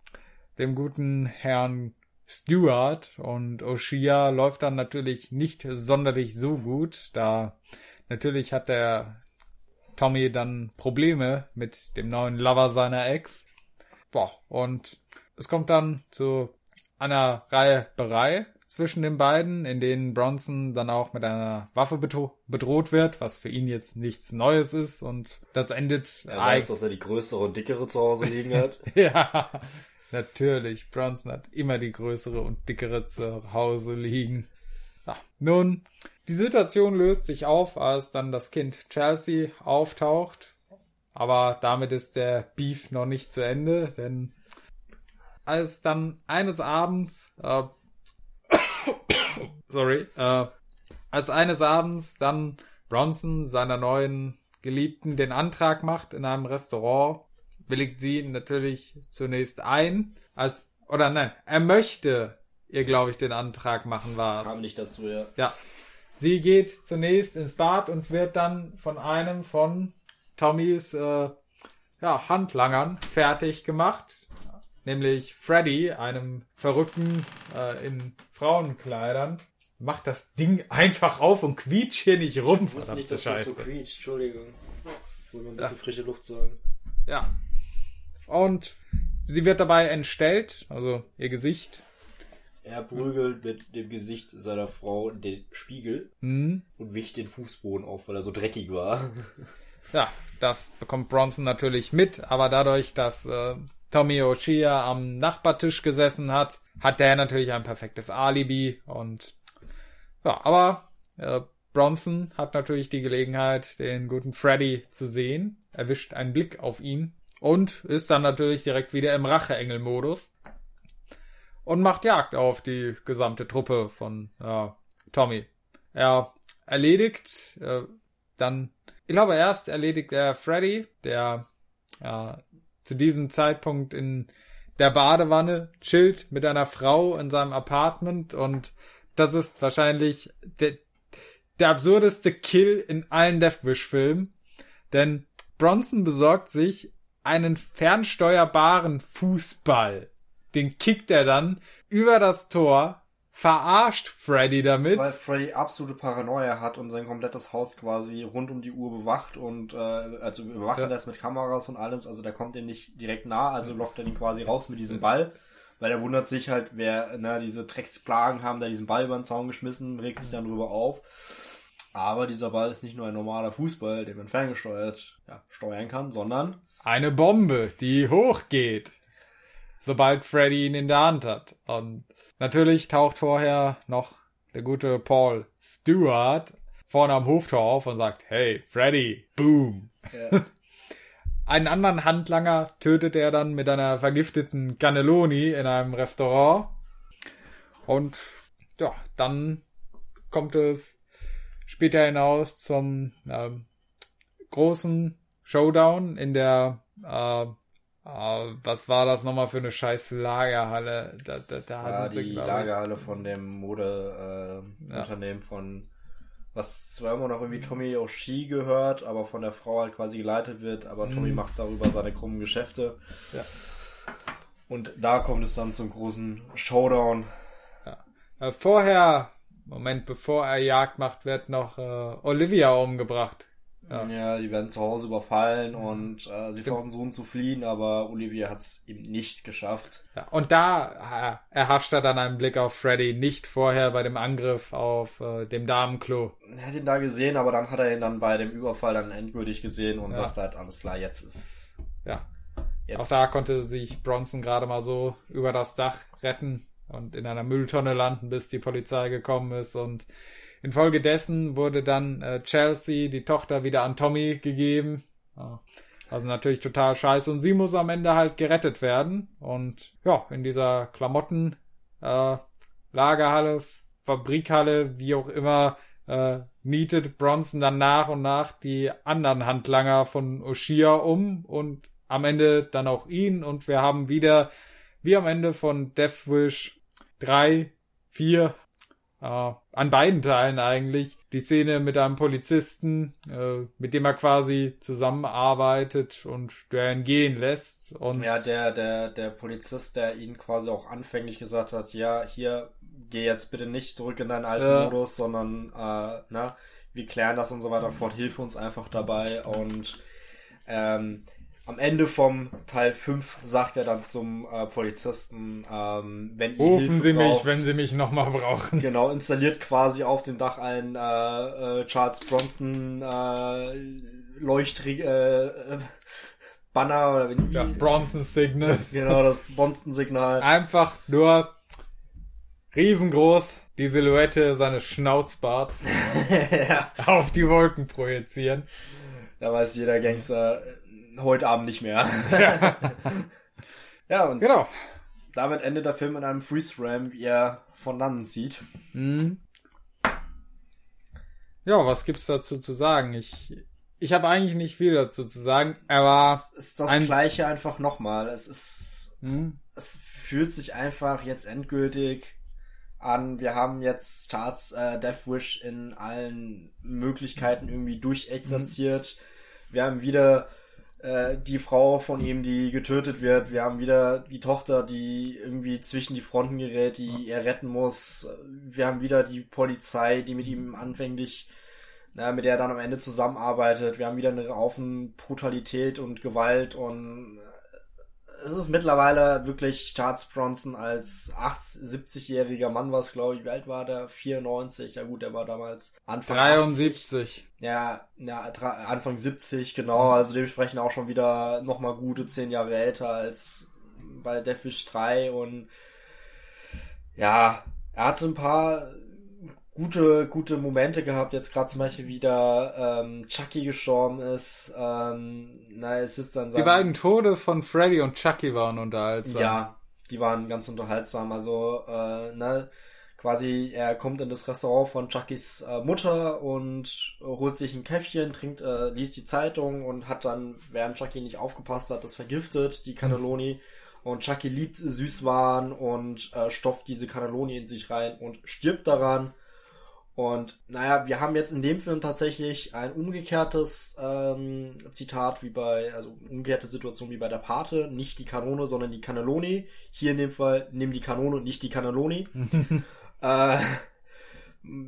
dem guten Herrn Stewart und O'Shea läuft dann natürlich nicht sonderlich so gut, da natürlich hat der Tommy dann Probleme mit dem neuen Lover seiner Ex. Boah, und es kommt dann zu einer Reiberei zwischen den beiden, in denen Bronson dann auch mit einer Waffe bedro bedroht wird, was für ihn jetzt nichts Neues ist und das endet Er weiß, dass er die größere und dickere zu Hause liegen hat. ja, natürlich. Bronson hat immer die größere und dickere zu Hause liegen. Ja, nun, die Situation löst sich auf, als dann das Kind Chelsea auftaucht. Aber damit ist der Beef noch nicht zu Ende, denn als dann eines Abends, äh, sorry, äh, als eines Abends dann Bronson seiner neuen Geliebten den Antrag macht in einem Restaurant, willigt sie natürlich zunächst ein, als, oder nein, er möchte ihr, glaube ich, den Antrag machen, war Kam es. nicht dazu, ja. Ja. Sie geht zunächst ins Bad und wird dann von einem von Tommys äh, ja, Handlangern fertig gemacht. Nämlich Freddy, einem Verrückten äh, in Frauenkleidern. Macht das Ding einfach auf und quietscht hier nicht rum. Ich wusste nicht, dass das so quietscht. Entschuldigung. Ich will mal ein bisschen frische Luft sagen. Ja. Und sie wird dabei entstellt, also ihr Gesicht. Er prügelt mit dem Gesicht seiner Frau den Spiegel Hm. und wicht den Fußboden auf, weil er so dreckig war. Ja, das bekommt Bronson natürlich mit, aber dadurch, dass äh, Tommy O'Shea am Nachbartisch gesessen hat, hat der natürlich ein perfektes Alibi und ja, aber äh, Bronson hat natürlich die Gelegenheit, den guten Freddy zu sehen, erwischt einen Blick auf ihn und ist dann natürlich direkt wieder im Racheengel-Modus. Und macht Jagd auf die gesamte Truppe von äh, Tommy. Er erledigt äh, dann, ich glaube erst erledigt er Freddy, der äh, zu diesem Zeitpunkt in der Badewanne chillt mit einer Frau in seinem Apartment. Und das ist wahrscheinlich der, der absurdeste Kill in allen Deathwish-Filmen, denn Bronson besorgt sich einen fernsteuerbaren Fußball. Den kickt er dann über das Tor, verarscht Freddy damit. Weil Freddy absolute Paranoia hat und sein komplettes Haus quasi rund um die Uhr bewacht und äh, also überwachen Ja. das mit Kameras und alles. Also der kommt ihm nicht direkt nah, also lockt er ihn quasi raus mit diesem Ball. Weil er wundert sich halt, wer, na, diese Drecksplagen haben da diesen Ball über den Zaun geschmissen, regt sich dann drüber auf. Aber dieser Ball ist nicht nur ein normaler Fußball, den man ferngesteuert ja, steuern kann, sondern eine Bombe, die hochgeht, sobald Freddy ihn in der Hand hat. Und natürlich taucht vorher noch der gute Paul Stewart vorne am Hoftor auf und sagt, hey, Freddy, boom. Ja. Einen anderen Handlanger tötet er dann mit einer vergifteten Cannelloni in einem Restaurant. Und ja, dann kommt es später hinaus zum ähm, großen Showdown in der äh, Oh, was war das nochmal für eine scheiß Lagerhalle? Da, da, da Ja, hatten sie, die Lagerhalle von dem Modeunternehmen äh, Ja. Von was zwar immer noch irgendwie Tommy Oshii gehört, aber von der Frau halt quasi geleitet wird, aber Tommy Mhm. macht darüber seine krummen Geschäfte. Ja. Und da kommt es dann zum großen Showdown. Äh, vorher, Moment, bevor er Jagd macht, wird noch äh, Olivia umgebracht. Ja. Ja. die werden zu Hause überfallen und äh, sie versuchen zu fliehen, aber Olivia hat es eben nicht geschafft. Ja, und da äh, erhascht er dann einen Blick auf Freddy, nicht vorher bei dem Angriff auf äh, dem Damenklo. Er hat ihn da gesehen, aber dann hat er ihn dann bei dem Überfall dann endgültig gesehen und Ja. sagt halt, alles klar, jetzt ist Ja, jetzt auch da konnte sich Bronson gerade mal so über das Dach retten und in einer Mülltonne landen, bis die Polizei gekommen ist. Und infolgedessen wurde dann äh, Chelsea, die Tochter, wieder an Tommy gegeben. Also natürlich total scheiße. Und sie muss am Ende halt gerettet werden. Und ja, in dieser Klamotten, äh, Lagerhalle, Fabrikhalle, wie auch immer, äh, nietet Bronson dann nach und nach die anderen Handlanger von Oshia um und am Ende dann auch ihn und wir haben wieder, wie am Ende von Death Wish 3, 4, äh, an beiden Teilen eigentlich, die Szene mit einem Polizisten, äh, mit dem er quasi zusammenarbeitet und der ihn gehen lässt und Ja, der, der, der Polizist, der ihn quasi auch anfänglich gesagt hat, ja, hier, geh jetzt bitte nicht zurück in deinen alten Ja. Modus, sondern, äh, na, wir klären das und so weiter fort, hilf uns einfach dabei und, ähm, am Ende vom Teil 5 sagt er dann zum äh, Polizisten, ähm, wenn ihr rufen Hilfe Sie mich, braucht, wenn Sie mich nochmal brauchen. Genau, installiert quasi auf dem Dach ein äh, äh, Charles Bronson äh, Leuchtri äh, äh, Banner oder wie Das Bronson Signal. Genau, das Bronson-Signal. Einfach nur riesengroß die Silhouette seines Schnauzbarts ja, auf die Wolken projizieren. da weiß jeder Gangster heute Abend nicht mehr. ja, und Genau. damit endet der Film in einem Freeze-Frame, wie er von dannen zieht. Mhm. Ja, was gibt's dazu zu sagen? Ich, ich habe eigentlich nicht viel dazu zu sagen. Er war, Es ist das ein- gleiche einfach nochmal. Es ist hm, es fühlt sich einfach jetzt endgültig an. Wir haben jetzt Charles äh, Death Wish in allen Möglichkeiten irgendwie durchexerziert. Wir haben wieder äh, die Frau von ihm, die getötet wird. Wir haben wieder die Tochter, die irgendwie zwischen die Fronten gerät, die er retten muss. Wir haben wieder die Polizei, die mit ihm anfänglich na, mit der er dann am Ende zusammenarbeitet. Wir haben wieder eine Haufen Brutalität und Gewalt und äh, es ist mittlerweile wirklich Charles Bronson als 8, 70-jähriger Mann, was glaube ich, wie alt war der? 94, ja gut, der war damals Anfang 80. 73. Ja, ja, dra- Anfang 70, genau, also dementsprechend auch schon wieder nochmal gute 10 Jahre älter als bei Death Wish 3 und ja, er hatte ein paar gute, gute Momente gehabt, jetzt gerade zum Beispiel wieder ähm, Chucky gestorben ist, ähm, na, es ist dann Die beiden Tode von Freddy und Chucky waren unterhaltsam. ja, die waren ganz unterhaltsam. Also, äh, ne, quasi, er kommt in das Restaurant von Chuckys äh, Mutter und holt sich ein Käffchen, trinkt, äh, liest die Zeitung und hat dann, während Chucky nicht aufgepasst hat, das vergiftet, die Cannelloni. Und Chucky liebt Süßwaren und äh, stopft diese Cannelloni in sich rein und stirbt daran. Und naja, wir haben jetzt in dem Film tatsächlich ein umgekehrtes ähm, Zitat wie bei, also umgekehrte Situation wie bei der Pate. Nicht die Kanone, sondern die Cannelloni. Hier in dem Fall, nimm die Kanone und nicht die Cannelloni. äh,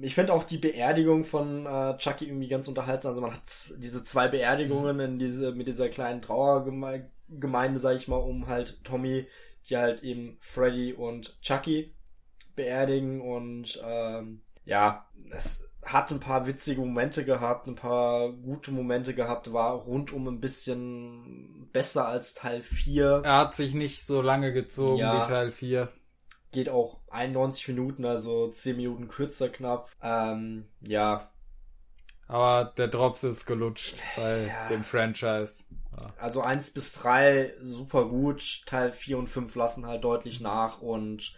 ich finde auch die Beerdigung von äh, Chucky irgendwie ganz unterhaltsam. Also man hat diese zwei Beerdigungen in diese, mit dieser kleinen Trauergemeinde, sag ich mal, um halt Tommy, die halt eben Freddy und Chucky beerdigen und ähm, ja, es hat ein paar witzige Momente gehabt, ein paar gute Momente gehabt, war rundum ein bisschen besser als Teil 4. Er hat sich nicht so lange gezogen Ja. wie Teil 4. Geht auch 91 Minuten, also 10 Minuten kürzer knapp. Ähm, ja, Aber der Drops ist gelutscht bei Ja. dem Franchise. Ja. also 1 bis 3 super gut, Teil 4 und 5 lassen halt deutlich nach und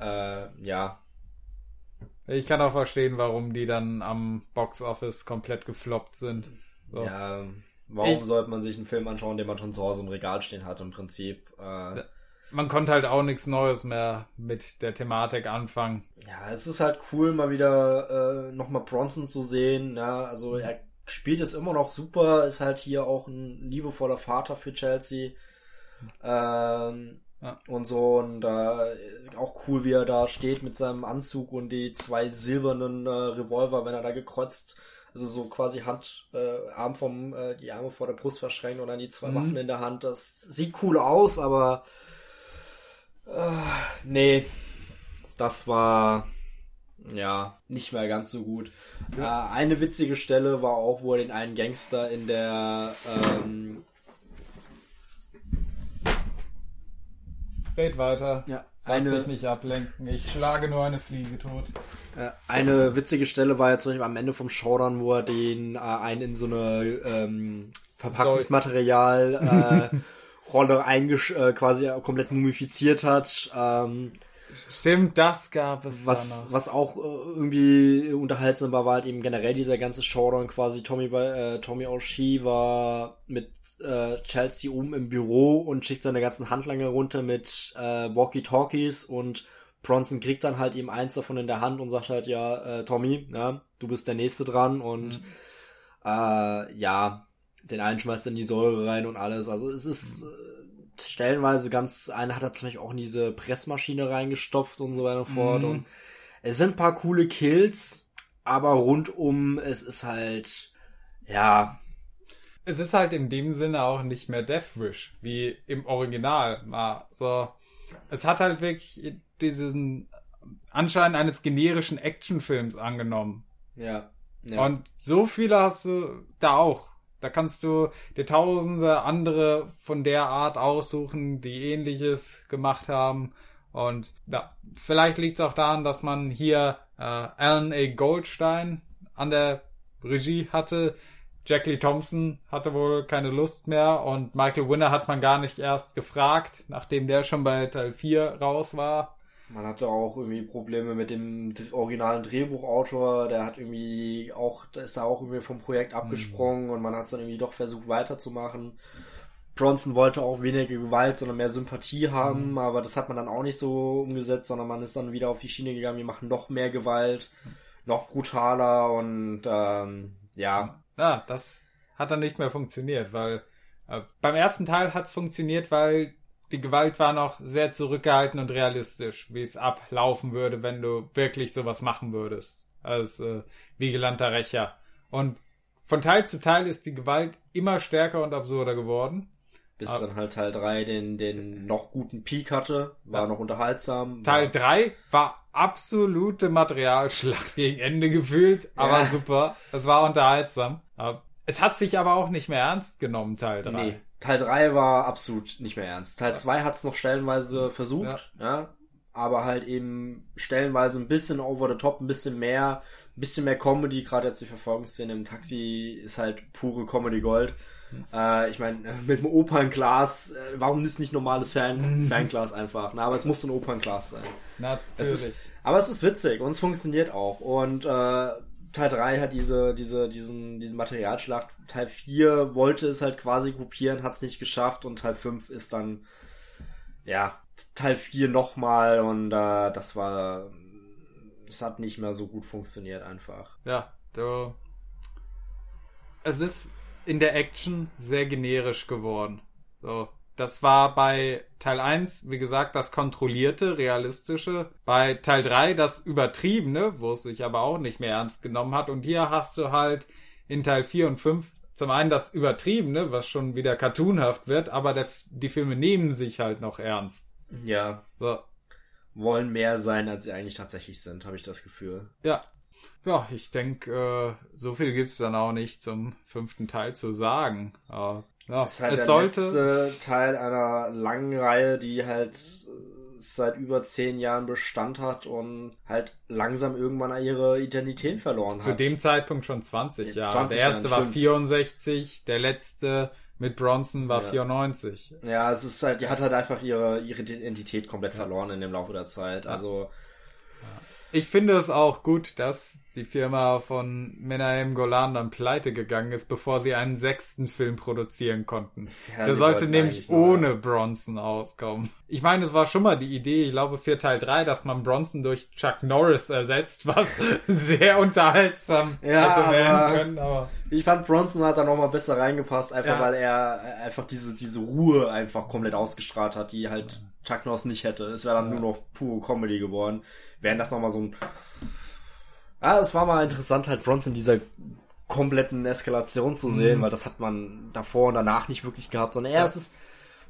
äh, ja, Ich kann auch verstehen, warum die dann am Box Office komplett gefloppt sind. So. ja, Warum Ich- sollte man sich einen Film anschauen, den man schon zu Hause im Regal stehen hat, im Prinzip? Äh, Man konnte halt auch nichts Neues mehr mit der Thematik anfangen. Ja, es ist halt cool, mal wieder äh, nochmal Bronson zu sehen. Ja, also er spielt es immer noch super, ist halt hier auch ein liebevoller Vater für Chelsea. Ähm, Ja. Und so, und äh, auch cool, wie er da steht mit seinem Anzug und die zwei silbernen äh, Revolver, wenn er da gekreuzt, also so quasi Hand, äh, Arm vom, äh, die Arme vor der Brust verschränkt und dann die zwei Waffen in der Hand. Das sieht cool aus, aber äh, nee, das war ja nicht mehr ganz so gut. Äh, eine witzige Stelle war auch, wo er den einen Gangster in der ähm, Red weiter. ja, Lass eine dich nicht ablenken. Ich schlage nur eine Fliege tot. Äh, Eine witzige Stelle war ja zum Beispiel am Ende vom Showdown, wo er den äh, einen in so eine ähm, Verpackungsmaterial äh, Rolle eingesch äh, quasi komplett mumifiziert hat. Ähm, Stimmt, das gab es was, da noch. was auch äh, irgendwie unterhaltsam war, war halt eben generell dieser ganze Showdown quasi. Tommy, bei- äh, Tommy O'Shea war mit äh, Chelsea oben im Büro und schickt seine ganzen Handlanger runter mit äh, Walkie-Talkies und Bronson kriegt dann halt eben eins davon in der Hand und sagt halt, ja, äh, Tommy, ja, du bist der Nächste dran und äh, ja, den einen schmeißt er in die Säure rein und alles. Also es ist äh, stellenweise ganz, einer hat er zum Beispiel auch in diese Pressmaschine reingestopft und so weiter und fort. Mhm. Und es sind ein paar coole Kills, aber rundum, es ist halt, ja, Es ist halt in dem Sinne auch nicht mehr Death Wish, wie im Original war. So, es hat halt wirklich diesen Anschein eines generischen Actionfilms angenommen. ja, ja. Und so viele hast du da auch. Da kannst du dir tausende andere von der Art aussuchen, die ähnliches gemacht haben. Und ja, vielleicht liegt es auch daran, dass man hier äh, Alan A. Goldstein an der Regie hatte. Jack Lee Thompson hatte wohl keine Lust mehr und Michael Winner hat man gar nicht erst gefragt, nachdem der schon bei Teil 4 raus war. Man hatte auch irgendwie Probleme mit dem originalen Drehbuchautor, der hat irgendwie auch, da ist er auch irgendwie vom Projekt abgesprungen und man hat es dann irgendwie doch versucht weiterzumachen. Bronson wollte auch weniger Gewalt, sondern mehr Sympathie haben, aber das hat man dann auch nicht so umgesetzt, sondern man ist dann wieder auf die Schiene gegangen, wir machen noch mehr Gewalt, noch brutaler und ähm, ja, Ja, das hat dann nicht mehr funktioniert, weil äh, beim ersten Teil hat es funktioniert, weil die Gewalt war noch sehr zurückgehalten und realistisch, wie es ablaufen würde, wenn du wirklich sowas machen würdest, als äh, vigilanter Rächer. Und von Teil zu Teil ist die Gewalt immer stärker und absurder geworden. bis Ah. dann halt Teil 3 den, den noch guten Peak hatte, war Ja. noch unterhaltsam. Teil war, 3 war absolute Materialschlacht gegen Ende gefühlt, aber Ja. super. Es war unterhaltsam. Es hat sich aber auch nicht mehr ernst genommen, Teil 3. Nee, Teil 3 war absolut nicht mehr ernst. Teil 2 hat es noch stellenweise versucht, ja. aber halt eben stellenweise ein bisschen over the top, ein bisschen mehr, ein bisschen mehr Comedy, gerade jetzt die Verfolgungsszene im Taxi ist halt pure Comedy Gold. Äh, ich meine, mit einem Opernglas, äh, warum nützt nicht normales Fan Fernglas einfach? Na, aber es muss ein Opernglas sein. Natürlich. ist, aber es ist witzig und es funktioniert auch. Und äh, Teil 3 hat diese, diese, diesen, diesen Materialschlacht. Teil 4 wollte es halt quasi kopieren, hat es nicht geschafft und Teil 5 ist dann, ja, Teil 4 nochmal und äh, das war, es hat nicht mehr so gut funktioniert einfach. Ja, du. Es ist in der Action sehr generisch geworden. So. Das war bei Teil 1, wie gesagt, das kontrollierte, realistische. Bei Teil 3 das übertriebene, wo es sich aber auch nicht mehr ernst genommen hat. Und hier hast du halt in Teil 4 und 5 zum einen das übertriebene, was schon wieder cartoonhaft wird, aber der, die Filme nehmen sich halt noch ernst. Ja, So. wollen mehr sein, als sie eigentlich tatsächlich sind, habe ich das Gefühl. Ja. Ja, ich denke, äh, so viel gibt's dann auch nicht zum fünften Teil zu sagen. Aber, ja, Das ist halt es der sollte. letzte Teil einer langen Reihe, die halt äh, seit über zehn Jahren Bestand hat und halt langsam irgendwann ihre Identität verloren Zu hat. dem Zeitpunkt schon 20 Ja, Jahre. 20 der erste Jahren, war stimmt. 64, der letzte mit Bronson war Ja. 94. ja, es ist halt, die hat halt einfach ihre, ihre Identität komplett verloren in dem Laufe der Zeit. Also, Ich finde es auch gut, dass die Firma von Menahem Golan dann pleite gegangen ist, bevor sie einen sechsten Film produzieren konnten. Ja, Der sollte nämlich eigentlich nur- ohne Bronson auskommen. Ich meine, es war schon mal die Idee, ich glaube für Teil 3, dass man Bronson durch Chuck Norris ersetzt, was sehr unterhaltsam Ja, hätte werden können, aber Ich fand Bronson hat da nochmal besser reingepasst, einfach Ja. weil er einfach diese, diese Ruhe einfach komplett ausgestrahlt hat, die halt Chuck Norris nicht hätte. Es wäre dann nur noch pure Comedy geworden. Während das nochmal so ein... Ah, es war mal interessant, halt Bronson in dieser kompletten Eskalation zu sehen, weil das hat man davor und danach nicht wirklich gehabt, sondern er es ist...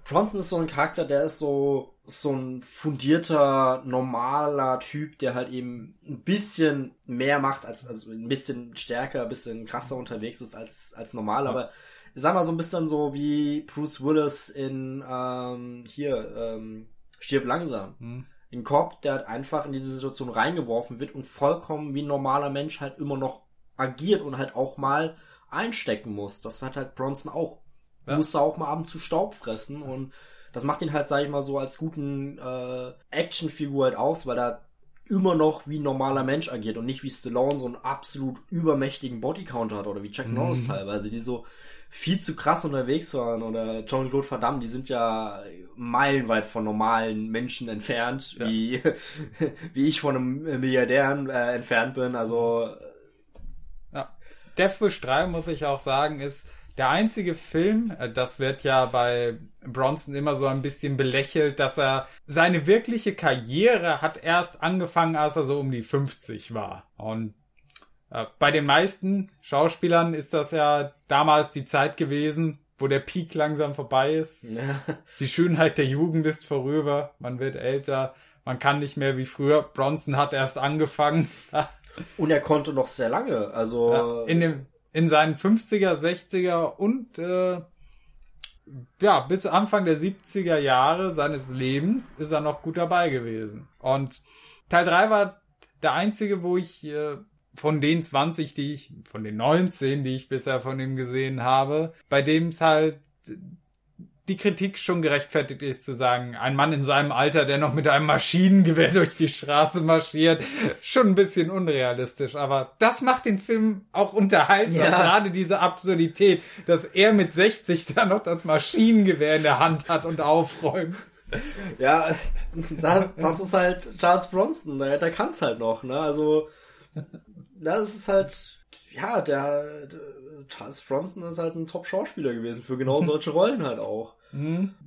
Bronson ist so ein Charakter, der ist so, so ein fundierter, normaler Typ, der halt eben ein bisschen mehr macht, als, also ein bisschen stärker, ein bisschen krasser unterwegs ist als, als normal, aber ich sag mal so ein bisschen so wie Bruce Willis in, ähm, hier, ähm, Stirb langsam. Hm. Ein Cop, der halt einfach in diese Situation reingeworfen wird und vollkommen wie ein normaler Mensch halt immer noch agiert und halt auch mal einstecken muss. Das hat halt Bronson auch. Ja. Musste auch mal abends zu Staub fressen und das macht ihn halt, sag ich mal, so als guten äh, Actionfigur halt aus, weil er immer noch wie ein normaler Mensch agiert und nicht wie Stallone so einen absolut übermächtigen Bodycounter hat oder wie Chuck Norris teilweise, die so viel zu krass unterwegs waren oder Jean-Claude Van Damme, die sind ja meilenweit von normalen Menschen entfernt, Ja. wie, wie ich von einem Milliardär äh, entfernt bin, also Ja. Death Wish 3, muss ich auch sagen, ist der einzige Film, äh, das wird ja bei Bronson immer so ein bisschen belächelt, dass er seine wirkliche Karriere hat erst angefangen, als er so um die 50 war. Und äh, bei den meisten Schauspielern ist das ja damals die Zeit gewesen, wo der Peak langsam vorbei ist. ja, Die Schönheit der Jugend ist vorüber, man wird älter, man kann nicht mehr wie früher. Bronson hat erst angefangen. und er konnte noch sehr lange, also Ja, in dem in seinen 50er, 60er und äh, ja, bis Anfang der 70er Jahre seines Lebens ist er noch gut dabei gewesen. Und Teil 3 war der einzige, wo ich äh, von den 20, die ich, von den 19, die ich bisher von ihm gesehen habe, bei dem es halt die Kritik schon gerechtfertigt ist, zu sagen, ein Mann in seinem Alter, der noch mit einem Maschinengewehr durch die Straße marschiert, schon ein bisschen unrealistisch. Aber das macht den Film auch unterhaltsam. Ja. Gerade diese Absurdität, dass er mit 60 da noch das Maschinengewehr in der Hand hat und aufräumt. Ja, das, das ist halt Charles Bronson, der, der kann's halt noch, ne? Also, das ist halt, ja, der, der Charles Bronson ist halt ein Top-Schauspieler gewesen für genau solche Rollen halt auch.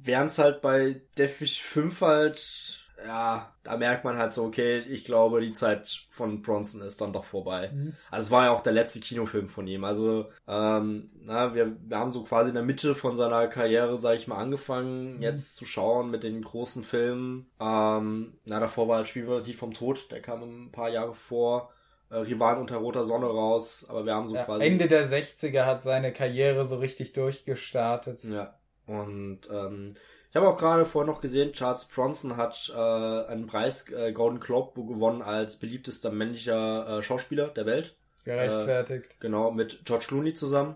Während's halt bei Deathwish 5 halt, ja, da merkt man halt so, okay, ich glaube, die Zeit von Bronson ist dann doch vorbei. Also es war ja auch der letzte Kinofilm von ihm. Also, ähm, na, wir, wir haben so quasi in der Mitte von seiner Karriere, sag ich mal, angefangen, jetzt zu schauen mit den großen Filmen. Ähm, na, davor war halt Spielverlativ vom Tod, der kam ein paar Jahre vor. Äh, Rivalen unter roter Sonne raus, aber wir haben so quasi. Ende der 60er hat seine Karriere so richtig durchgestartet. Ja. Und ähm, ich habe auch gerade vorher noch gesehen, Charles Bronson hat äh, einen Preis äh, Golden Globe gewonnen als beliebtester männlicher äh, Schauspieler der Welt. Gerechtfertigt. Genau, mit George Clooney zusammen.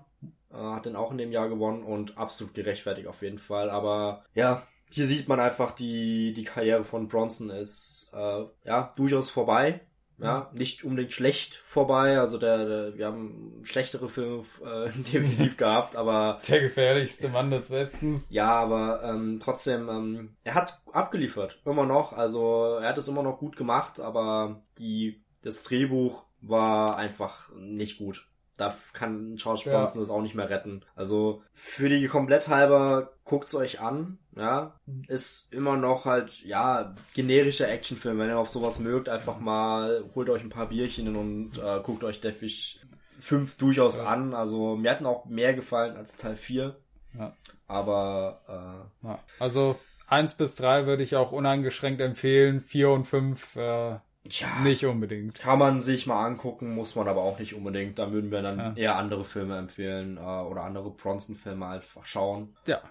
Äh, hat den auch in dem Jahr gewonnen und absolut gerechtfertigt auf jeden Fall. Aber ja, hier sieht man einfach, die, die Karriere von Bronson ist äh, ja durchaus vorbei. Ja, nicht unbedingt schlecht vorbei. Also der, der wir haben schlechtere Filme äh, definitiv gehabt, aber Der gefährlichste Mann des Westens. ja, aber ähm, trotzdem, ähm, er hat abgeliefert, immer noch. Also er hat es immer noch gut gemacht, aber die das Drehbuch war einfach nicht gut. Da kann Charles Ja. Bronson das auch nicht mehr retten. Also für die komplett halber guckt's euch an, ja, ist immer noch halt ja generischer Actionfilm. Wenn ihr auf sowas mögt, einfach mal holt euch ein paar Bierchen und äh, guckt euch Death Wish 5 durchaus Ja. an. Also mir hatten auch mehr gefallen als Teil 4. Ja. Aber Ja. Also eins bis drei würde ich auch uneingeschränkt empfehlen. Vier und fünf äh, äh, ja, nicht unbedingt. kann man sich mal angucken, muss man aber auch nicht unbedingt. Da würden wir dann Ja. eher andere Filme empfehlen äh, oder andere Bronson-Filme einfach schauen. Ja.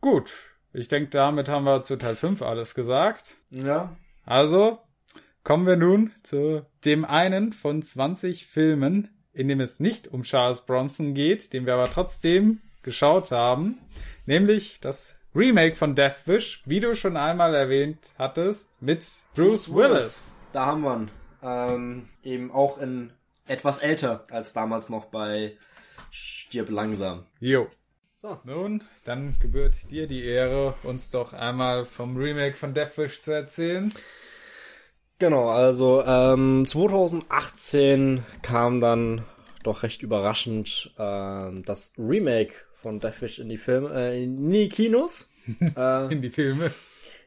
Gut. Ich denke, damit haben wir zu Teil 5 alles gesagt. Ja, Also kommen wir nun zu dem einen von 20 Filmen, in dem es nicht um Charles Bronson geht, den wir aber trotzdem geschaut haben, nämlich das Remake von Death Wish, wie du schon einmal erwähnt hattest, mit Bruce Willis. Da haben wir ihn. Ähm, eben auch in etwas älter als damals noch bei Stirb langsam. Jo. So. Nun, dann gebührt dir die Ehre, uns doch einmal vom Remake von Deathwish zu erzählen. Genau, also ähm, 2018 kam dann doch recht überraschend ähm, das Remake von Deathwish in die Filme, äh, in die Kinos. äh, in die Filme.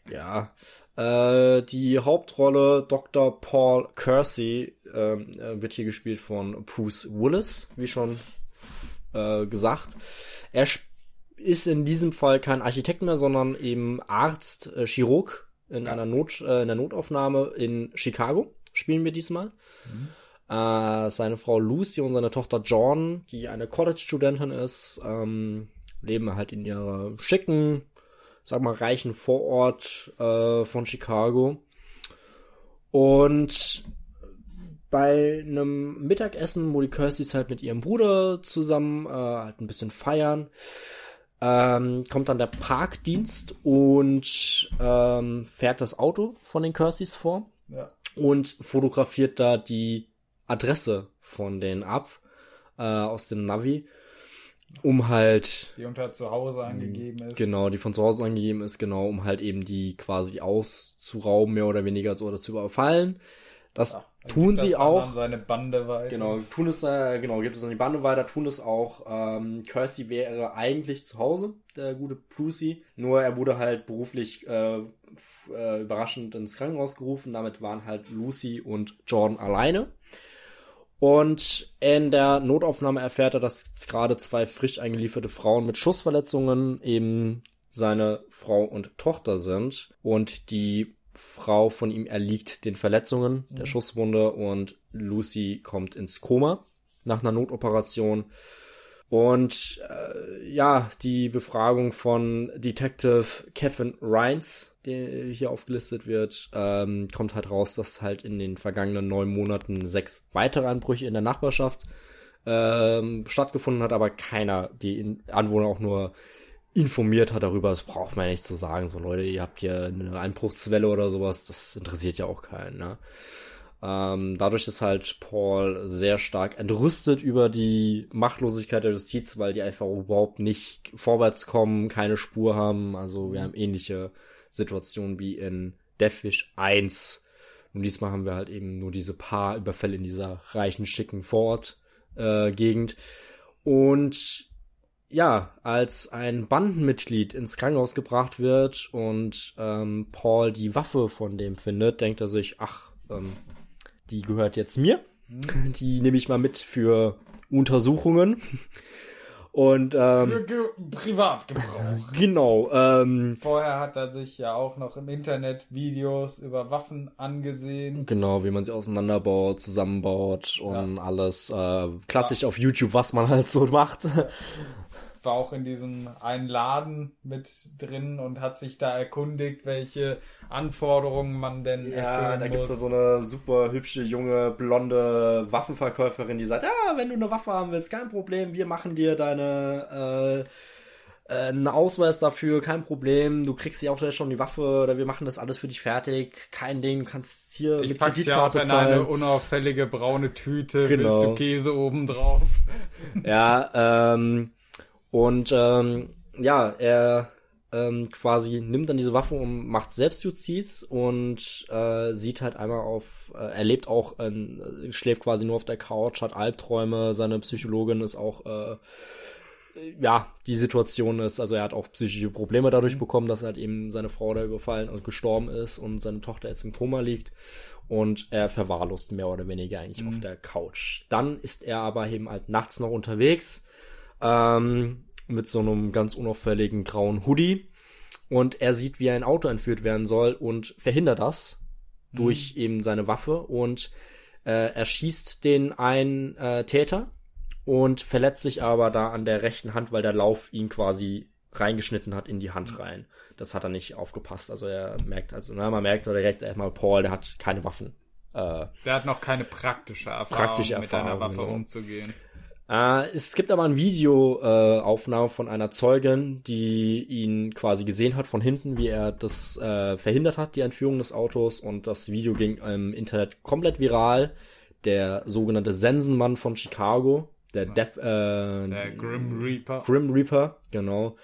Ja. Äh, die Hauptrolle Dr. Paul Kersey ähm, äh, wird hier gespielt von Bruce Willis, wie schon äh, gesagt. Er ist in diesem Fall kein Architekt mehr, sondern eben Arzt, äh, Chirurg in ja. einer Not, äh, in der Notaufnahme in Chicago. Spielen wir diesmal. Mhm. Äh, seine Frau Lucy und seine Tochter John, die eine College-Studentin ist, ähm, leben halt in ihrer schicken, sag mal, reichen Vorort äh, von Chicago. Und bei einem Mittagessen, wo die Kirstys halt mit ihrem Bruder zusammen äh, halt ein bisschen feiern, ähm, kommt dann der Parkdienst und ähm, fährt das Auto von den Kirstys vor ja. und fotografiert da die Adresse von denen ab äh, aus dem Navi um halt die unter zu Hause angegeben ist. Genau, die von zu Hause angegeben ist, genau, um halt eben die quasi auszurauben, mehr oder weniger oder zu überfallen. Das ja, tun sie das auch. seine Bande weiter. Genau, tun es, äh, genau, gibt es an die Bande weiter, tun es auch. Ähm, Kersey wäre eigentlich zu Hause, der gute Brucey, nur er wurde halt beruflich äh, äh, überraschend ins Krankenhaus gerufen. Damit waren halt Lucy und John alleine. Und in der Notaufnahme erfährt er, dass gerade zwei frisch eingelieferte Frauen mit Schussverletzungen eben seine Frau und Tochter sind. Und die Frau von ihm erliegt den Verletzungen der mhm. Schusswunde und Lucy kommt ins Koma nach einer Notoperation. Und äh, ja, die Befragung von Detective Kevin Rines, der hier aufgelistet wird, ähm, kommt halt raus, dass halt in den vergangenen neun Monaten sechs weitere Anbrüche in der Nachbarschaft ähm, stattgefunden hat, aber keiner die Anwohner auch nur informiert hat darüber. Das braucht man ja nicht zu sagen. So Leute, ihr habt hier eine Einbruchswelle oder sowas, das interessiert ja auch keinen. Ne? Ähm, dadurch ist halt Paul sehr stark entrüstet über die Machtlosigkeit der Justiz, weil die einfach überhaupt nicht vorwärts kommen, keine Spur haben. Also wir haben ähnliche Situationen wie in Deathwish 1. Und diesmal haben wir halt eben nur diese paar Überfälle in dieser reichen, schicken Vorort-Gegend. Äh, und ja, als ein Bandenmitglied ins Krankenhaus gebracht wird und ähm, Paul die Waffe von dem findet, denkt er sich, ach, ähm, die gehört jetzt mir. Mhm. Die nehme ich mal mit für Untersuchungen. Und ähm, für Ge Privatgebrauch. Genau. Ähm, Vorher hat er sich ja auch noch im Internet Videos über Waffen angesehen. Genau, wie man sie auseinanderbaut, zusammenbaut und ja. alles äh, klassisch ja. auf YouTube, was man halt so macht war auch in diesem einen Laden mit drin und hat sich da erkundigt, welche Anforderungen man denn ja, erfüllen da muss. gibt's da so eine super hübsche junge blonde Waffenverkäuferin, die sagt, ja, wenn du eine Waffe haben willst, kein Problem, wir machen dir deine äh, äh, einen Ausweis dafür, kein Problem. Du kriegst ja auch schon die Waffe oder wir machen das alles für dich fertig. Kein Ding, du kannst hier ich mit Kreditkarte ja auch in zahlen. eine unauffällige braune Tüte, genau. bist du Käse oben drauf. Ja, ähm, und ähm, ja, er ähm, quasi nimmt dann diese Waffe und macht Selbstjustiz und äh, sieht halt einmal auf, äh, er lebt auch, äh, schläft quasi nur auf der Couch, hat Albträume, seine Psychologin ist auch, äh, ja, die Situation ist, also er hat auch psychische Probleme dadurch mhm. bekommen, dass halt eben seine Frau da überfallen und gestorben ist und seine Tochter jetzt im Koma liegt und er verwahrlost mehr oder weniger eigentlich mhm. auf der Couch. Dann ist er aber eben halt nachts noch unterwegs, ähm, mit so einem ganz unauffälligen grauen Hoodie. Und er sieht, wie ein Auto entführt werden soll und verhindert das mhm. durch eben seine Waffe und äh, er schießt den einen äh, Täter und verletzt sich aber da an der rechten Hand, weil der Lauf ihn quasi reingeschnitten hat in die Hand rein. Das hat er nicht aufgepasst. Also er merkt, also na, man merkt direkt erstmal, Paul, der hat keine Waffen. Äh, der hat noch keine praktische Erfahrung, praktische Erfahrung mit einer Waffe genau. umzugehen. Äh, es gibt aber ein Videoaufnahme äh, von einer Zeugin, die ihn quasi gesehen hat von hinten, wie er das äh, verhindert hat, die Entführung des Autos. Und das Video ging im Internet komplett viral. Der sogenannte Sensenmann von Chicago, der. Death, äh, der Grim Reaper. Grim Reaper, genau.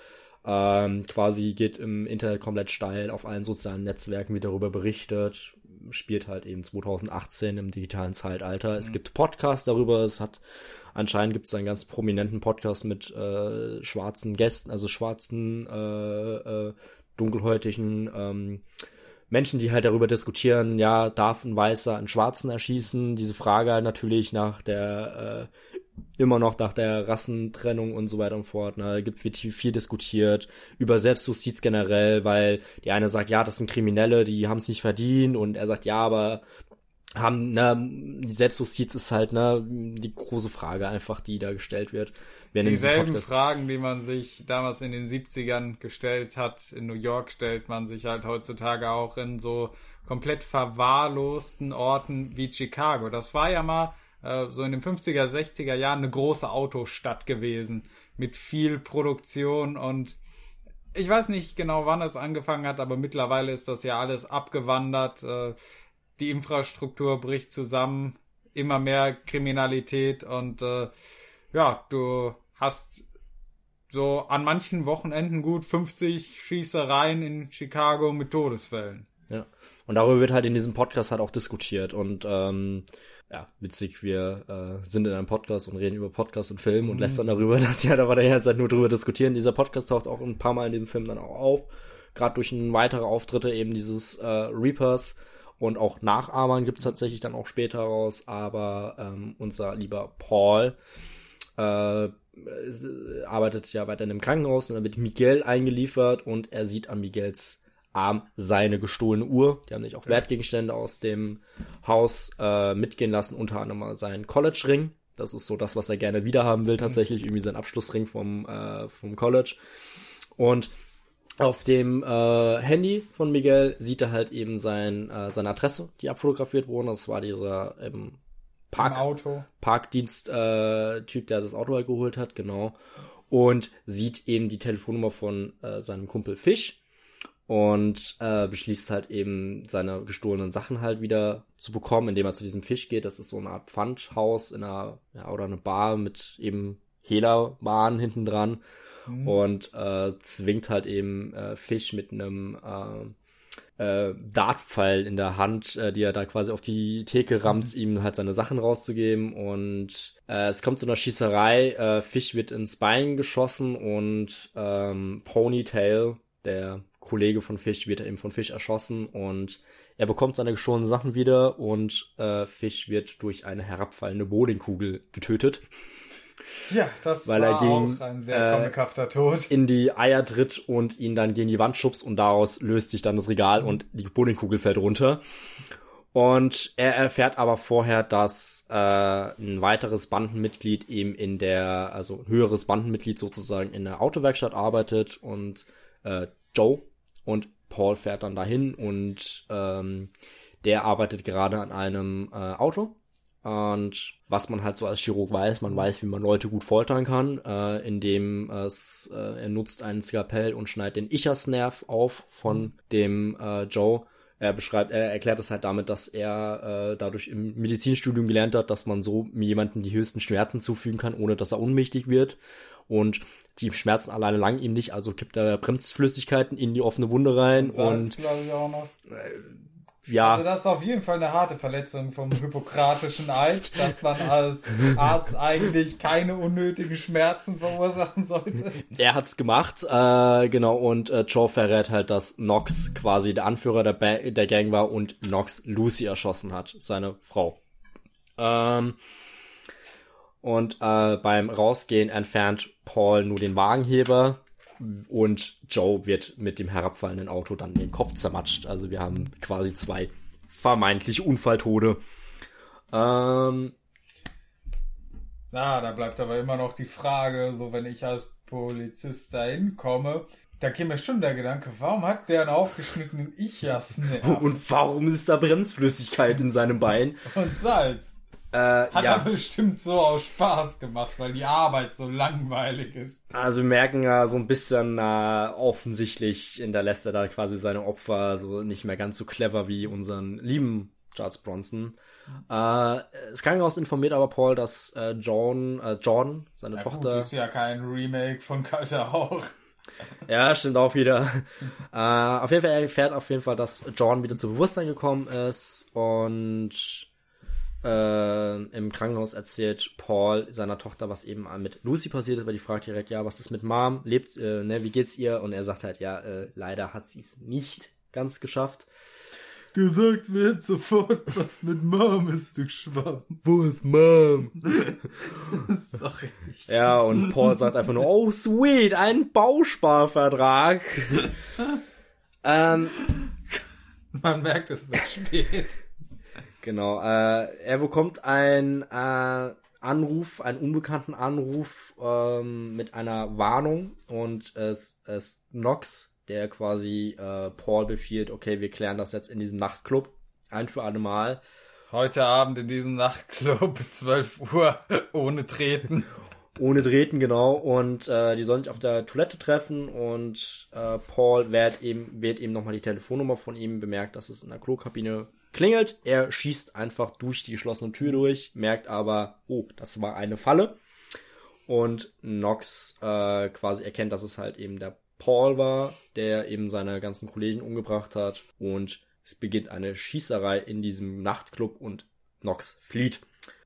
Ähm, quasi geht im Internet komplett steil, auf allen sozialen Netzwerken wie darüber berichtet, spielt halt eben 2018 im digitalen Zeitalter. Mhm. Es gibt Podcasts darüber, es hat anscheinend gibt es einen ganz prominenten Podcast mit äh, schwarzen Gästen, also schwarzen, äh, äh, dunkelhäutigen ähm, Menschen, die halt darüber diskutieren, ja, darf ein Weißer einen Schwarzen erschießen? Diese Frage halt natürlich nach der äh, immer noch nach der Rassentrennung und so weiter und fort. Ne, gibt wird viel, viel diskutiert über Selbstjustiz generell, weil die eine sagt, ja, das sind Kriminelle, die haben es nicht verdient und er sagt, ja, aber haben, ne, Selbstjustiz ist halt, ne, die große Frage einfach, die da gestellt wird. Dieselben Fragen, die man sich damals in den 70ern gestellt hat, in New York stellt man sich halt heutzutage auch in so komplett verwahrlosten Orten wie Chicago. Das war ja mal äh, so in den 50er, 60er Jahren eine große Autostadt gewesen mit viel Produktion und ich weiß nicht genau, wann es angefangen hat, aber mittlerweile ist das ja alles abgewandert. Äh, die Infrastruktur bricht zusammen, immer mehr Kriminalität und äh, ja, du hast so an manchen Wochenenden gut 50 Schießereien in Chicago mit Todesfällen. Ja. Und darüber wird halt in diesem Podcast halt auch diskutiert und ähm, ja, witzig, wir äh, sind in einem Podcast und reden über Podcast und Film und mhm. lästern darüber, dass ja da war der ganze Zeit nur drüber diskutieren. Dieser Podcast taucht auch ein paar Mal in dem Film dann auch auf. Gerade durch weitere Auftritte eben dieses äh, Reapers und auch Nachahmern gibt's tatsächlich dann auch später raus, aber ähm, unser lieber Paul äh, arbeitet ja weiter in einem Krankenhaus und dann wird Miguel eingeliefert und er sieht an Miguels Arm seine gestohlene Uhr. Die haben nicht auch Wertgegenstände aus dem Haus äh, mitgehen lassen, unter anderem seinen College-Ring. Das ist so das, was er gerne wiederhaben will, tatsächlich, irgendwie sein Abschlussring vom, äh, vom College. Und auf dem äh, Handy von Miguel sieht er halt eben sein, äh, seine Adresse, die abfotografiert wurde. Das war dieser ähm, Park, Parkdienst-Typ, äh, der das Auto halt geholt hat, genau. Und sieht eben die Telefonnummer von äh, seinem Kumpel Fisch und äh, beschließt halt eben seine gestohlenen Sachen halt wieder zu bekommen, indem er zu diesem Fisch geht. Das ist so eine Art Pfandhaus in einer ja oder eine Bar mit eben Hehlerbahn hinten dran mhm. und äh, zwingt halt eben äh, Fisch mit einem äh, äh, Dartpfeil in der Hand, äh, die er da quasi auf die Theke rammt, mhm. ihm halt seine Sachen rauszugeben und äh, es kommt zu einer Schießerei, äh, Fisch wird ins Bein geschossen und ähm, Ponytail, der Kollege von Fish wird eben von Fish erschossen und er bekommt seine gestohlenen Sachen wieder und äh, Fish wird durch eine herabfallende Bowlingkugel getötet. Ja, das weil war er gegen, auch ein sehr komikhafter Tod. In die Eier tritt und ihn dann gegen die Wand schubst und daraus löst sich dann das Regal und die Bowlingkugel fällt runter. Und er erfährt aber vorher, dass äh, ein weiteres Bandenmitglied eben in der, also höheres Bandenmitglied sozusagen in der Autowerkstatt arbeitet und äh, Joe und Paul fährt dann dahin und ähm, der arbeitet gerade an einem äh, Auto. Und was man halt so als Chirurg weiß, man weiß, wie man Leute gut foltern kann, äh, indem es, äh, er nutzt einen Skalpell und schneidet den Ichersnerv auf von dem äh, Joe. Er beschreibt, er erklärt es halt damit, dass er äh, dadurch im Medizinstudium gelernt hat, dass man so jemanden die höchsten Schmerzen zufügen kann, ohne dass er unmächtig wird und die Schmerzen alleine lang ihm nicht, also kippt er Bremsflüssigkeiten in die offene Wunde rein und, und ich auch noch. Äh, ja. Also das ist auf jeden Fall eine harte Verletzung vom hippokratischen Eid, dass man als Arzt eigentlich keine unnötigen Schmerzen verursachen sollte. Er hat's gemacht, äh, genau, und äh, Joe verrät halt, dass Nox quasi der Anführer der, ba der Gang war und Nox Lucy erschossen hat, seine Frau. Ähm, und äh, beim Rausgehen entfernt Paul nur den Wagenheber und Joe wird mit dem herabfallenden Auto dann den Kopf zermatscht. Also wir haben quasi zwei vermeintlich Unfalltode. Ähm, Na, da bleibt aber immer noch die Frage, so wenn ich als Polizist da hinkomme, da käme mir schon der Gedanke, warum hat der einen aufgeschnittenen Ichas? Und warum ist da Bremsflüssigkeit in seinem Bein? Und Salz. Äh, Hat ja. er bestimmt so aus Spaß gemacht, weil die Arbeit so langweilig ist. Also wir merken ja so ein bisschen äh, offensichtlich hinterlässt er da quasi seine Opfer so nicht mehr ganz so clever wie unseren lieben Charles Bronson. Äh, das Krankenhaus informiert aber Paul, dass äh, John, äh, John, seine Ja, gut, Tochter. ist ja kein Remake von Kalter Rauch. Ja, stimmt auch wieder. äh, auf jeden Fall, er erfährt auf jeden Fall, dass John wieder zu Bewusstsein gekommen ist und äh, im Krankenhaus erzählt Paul seiner Tochter, was eben mit Lucy passiert ist, weil die fragt direkt, ja, was ist mit Mom? Lebt, äh, ne, wie geht's ihr? Und er sagt halt, ja, äh, leider hat sie es nicht ganz geschafft. Gesagt wird sofort, was mit Mom ist, du Schwamm. Wo ist Mom? Sorry. Ja, und Paul sagt einfach nur, oh sweet, ein Bausparvertrag. ähm, Man merkt, es wird spät. Genau, äh, er bekommt einen äh, Anruf, einen unbekannten Anruf ähm, mit einer Warnung und es ist Nox, der quasi äh, Paul befiehlt, okay, wir klären das jetzt in diesem Nachtclub ein für alle Mal. Heute Abend in diesem Nachtclub, 12 Uhr, ohne Treten. Ohne Drähten, genau. Und äh, die sollen sich auf der Toilette treffen und äh, Paul wird eben, wird eben nochmal die Telefonnummer von ihm bemerkt, dass es in der Klokabine klingelt. Er schießt einfach durch die geschlossene Tür durch, merkt aber, oh, das war eine Falle. Und Nox äh, quasi erkennt, dass es halt eben der Paul war, der eben seine ganzen Kollegen umgebracht hat. Und es beginnt eine Schießerei in diesem Nachtclub und Nox flieht.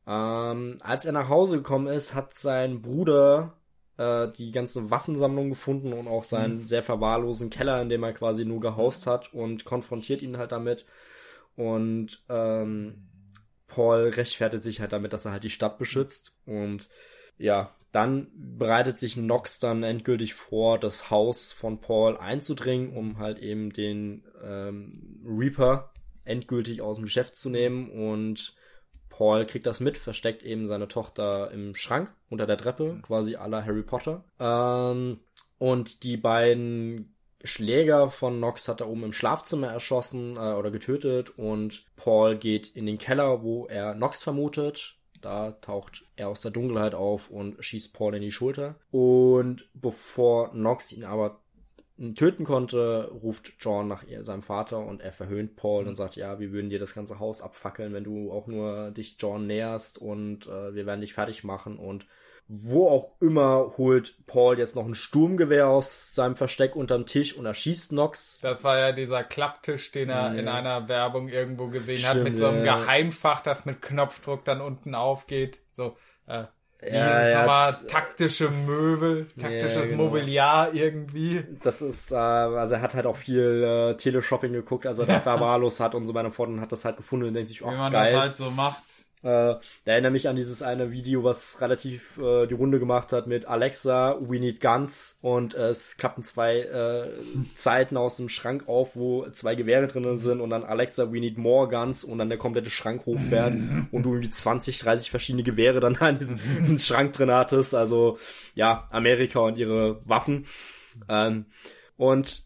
Ähm, als er nach Hause gekommen ist, hat sein Bruder äh, die ganze Waffensammlung gefunden und auch seinen sehr verwahrlosen Keller, in dem er quasi nur gehaust hat und konfrontiert ihn halt damit. Und ähm, Paul rechtfertigt sich halt damit, dass er halt die Stadt beschützt. Und ja, dann bereitet sich Nox dann endgültig vor, das Haus von Paul einzudringen, um halt eben den ähm, Reaper endgültig aus dem Geschäft zu nehmen. Und Paul kriegt das mit, versteckt eben seine Tochter im Schrank unter der Treppe, quasi à la Harry Potter. Ähm, und die beiden Schläger von Nox hat er oben im Schlafzimmer erschossen äh, oder getötet und Paul geht in den Keller, wo er Nox vermutet. Da taucht er aus der Dunkelheit auf und schießt Paul in die Schulter. Und bevor Nox ihn aber töten konnte, ruft John nach ihr, seinem Vater und er verhöhnt Paul und sagt, ja, wir würden dir das ganze Haus abfackeln, wenn du auch nur dich John näherst und äh, wir werden dich fertig machen und wo auch immer holt Paul jetzt noch ein Sturmgewehr aus seinem Versteck unterm Tisch und erschießt Nox. Das war ja dieser Klapptisch, den er Ja. in einer Werbung irgendwo gesehen hat, Stimmt, mit so einem. Geheimfach, das mit Knopfdruck dann unten aufgeht. So, äh, wie Ja, ja. nochmal? Taktische Möbel, taktisches genau. Mobiliar irgendwie. Das ist, äh, also er hat halt auch viel äh, Teleshopping geguckt, als er da verwahrlos hat und so weiter und fort und hat das halt gefunden und denkt sich, Wie oh man geil. das halt so macht. Äh, da erinnere mich an dieses eine Video, was relativ äh, die Runde gemacht hat mit Alexa, We Need Guns und äh, es klappen zwei äh, Zeiten aus dem Schrank auf, wo zwei Gewehre drinnen sind und dann Alexa, We Need More Guns und dann der komplette Schrank hochfährt und du irgendwie 20, 30 verschiedene Gewehre dann in diesem Schrank drin hattest. Also ja, Amerika und ihre Waffen. Ähm, und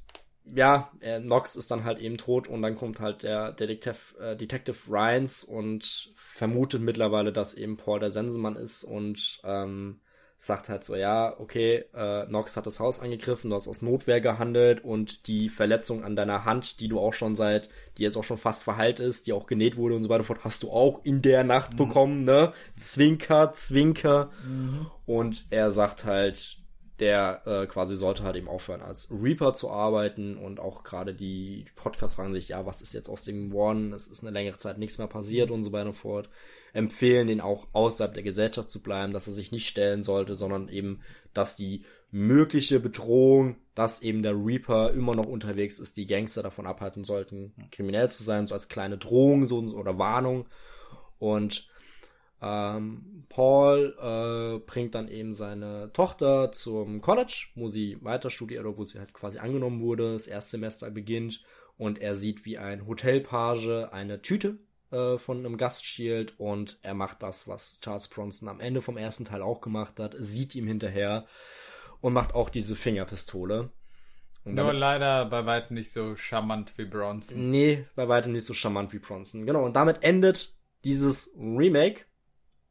ja, äh, Nox ist dann halt eben tot und dann kommt halt der Detektiv, äh, Detective Ryans und vermutet mittlerweile, dass eben Paul der Sensenmann ist und ähm, sagt halt so, ja, okay, äh, Nox hat das Haus angegriffen, du hast aus Notwehr gehandelt und die Verletzung an deiner Hand, die du auch schon seit, die jetzt auch schon fast verheilt ist, die auch genäht wurde und so weiter fort, hast du auch in der Nacht bekommen, ne? Zwinker, Zwinker. Und er sagt halt, der äh, quasi sollte halt eben aufhören, als Reaper zu arbeiten und auch gerade die Podcasts fragen sich, ja, was ist jetzt aus dem One? Es ist eine längere Zeit nichts mehr passiert und so weiter und fort. Empfehlen den auch außerhalb der Gesellschaft zu bleiben, dass er sich nicht stellen sollte, sondern eben, dass die mögliche Bedrohung, dass eben der Reaper immer noch unterwegs ist, die Gangster davon abhalten sollten, kriminell zu sein, so als kleine Drohung so oder Warnung. Und ähm, Paul äh, bringt dann eben seine Tochter zum College, wo sie weiter studiert oder wo sie halt quasi angenommen wurde. Das Erstsemester beginnt und er sieht, wie ein Hotelpage eine Tüte äh, von einem Gast stiehlt und er macht das, was Charles Bronson am Ende vom ersten Teil auch gemacht hat, sieht ihm hinterher und macht auch diese Fingerpistole. Und Nur leider bei weitem nicht so charmant wie Bronson. Nee, bei weitem nicht so charmant wie Bronson. Genau, und damit endet dieses Remake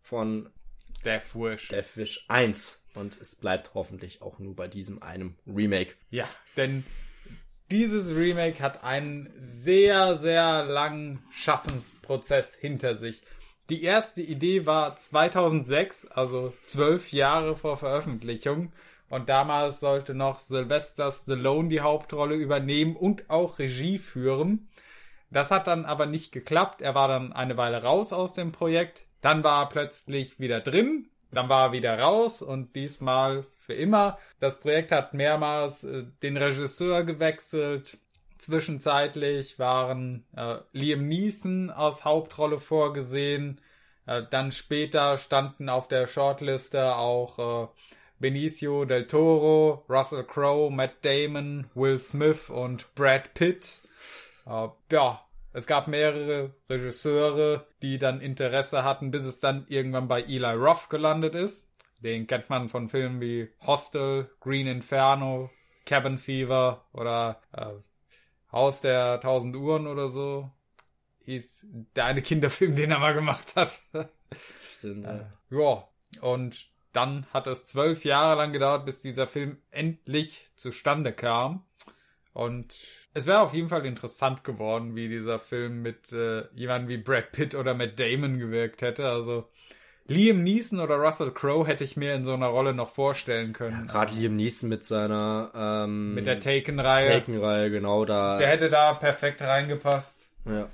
von Death Wish. Death Wish 1. Und es bleibt hoffentlich auch nur bei diesem einem Remake. Ja, denn dieses Remake hat einen sehr, sehr langen Schaffensprozess hinter sich. Die erste Idee war 2006, also zwölf Jahre vor Veröffentlichung. Und damals sollte noch Sylvester Stallone die Hauptrolle übernehmen und auch Regie führen. Das hat dann aber nicht geklappt. Er war dann eine Weile raus aus dem Projekt. Dann war er plötzlich wieder drin. Dann war er wieder raus und diesmal für immer. Das Projekt hat mehrmals äh, den Regisseur gewechselt. Zwischenzeitlich waren äh, Liam Neeson als Hauptrolle vorgesehen. Äh, dann später standen auf der Shortliste auch äh, Benicio del Toro, Russell Crowe, Matt Damon, Will Smith und Brad Pitt. Äh, ja, es gab mehrere Regisseure, die dann Interesse hatten, bis es dann irgendwann bei Eli Roth gelandet ist. Den kennt man von Filmen wie Hostel, Green Inferno, Cabin Fever oder äh, Haus der tausend Uhren oder so. Ist der eine Kinderfilm, den er mal gemacht hat. Stimmt, äh, ja, und dann hat es zwölf Jahre lang gedauert, bis dieser Film endlich zustande kam. Und es wäre auf jeden Fall interessant geworden, wie dieser Film mit äh, jemandem wie Brad Pitt oder Matt Damon gewirkt hätte. Also Liam Neeson oder Russell Crowe hätte ich mir in so einer Rolle noch vorstellen können. Ja, Gerade Liam Neeson mit seiner ähm, mit der Taken-Reihe. Taken-Reihe, genau da. Der hätte da perfekt reingepasst. Ja.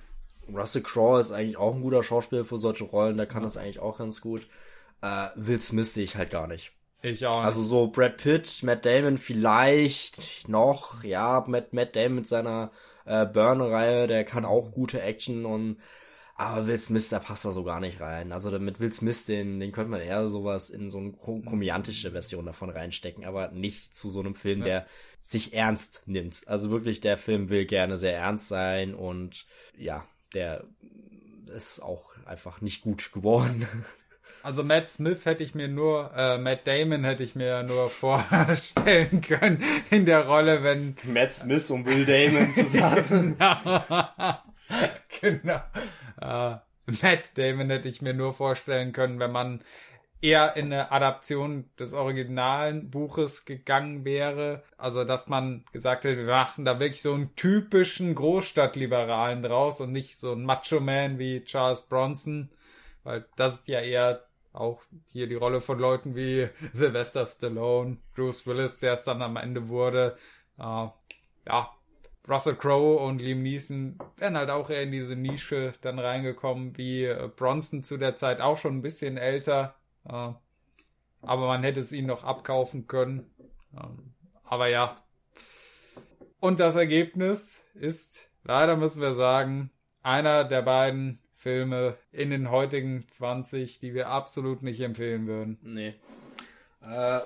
Russell Crowe ist eigentlich auch ein guter Schauspieler für solche Rollen, der kann ja. das eigentlich auch ganz gut. Äh, Will Smith sehe ich halt gar nicht. Ich auch. Nicht. Also so Brad Pitt, Matt Damon vielleicht noch, ja, Matt, Matt Damon mit seiner äh, Burn-Reihe, der kann auch gute Action und aber Will Smith, da passt da so gar nicht rein. Also mit Will Smith, den, den könnte man eher sowas in so eine komödiantische Version davon reinstecken, aber nicht zu so einem Film, ja. der sich ernst nimmt. Also wirklich, der Film will gerne sehr ernst sein und ja, der ist auch einfach nicht gut geworden. Also Matt Smith hätte ich mir nur, äh, Matt Damon hätte ich mir nur vorstellen können in der Rolle, wenn Matt Smith und Will Damon zusammen. genau. genau. Äh, Matt Damon hätte ich mir nur vorstellen können, wenn man eher in eine Adaption des originalen Buches gegangen wäre. Also, dass man gesagt hätte, wir machen da wirklich so einen typischen Großstadtliberalen draus und nicht so ein Macho-Man wie Charles Bronson. Weil das ist ja eher auch hier die Rolle von Leuten wie Sylvester Stallone, Bruce Willis, der es dann am Ende wurde. Äh, ja, Russell Crowe und Liam Neeson wären halt auch eher in diese Nische dann reingekommen, wie äh, Bronson zu der Zeit auch schon ein bisschen älter. Äh, aber man hätte es ihnen noch abkaufen können. Ähm, aber ja. Und das Ergebnis ist, leider müssen wir sagen, einer der beiden Filme in den heutigen 20, die wir absolut nicht empfehlen würden. Nee. Äh,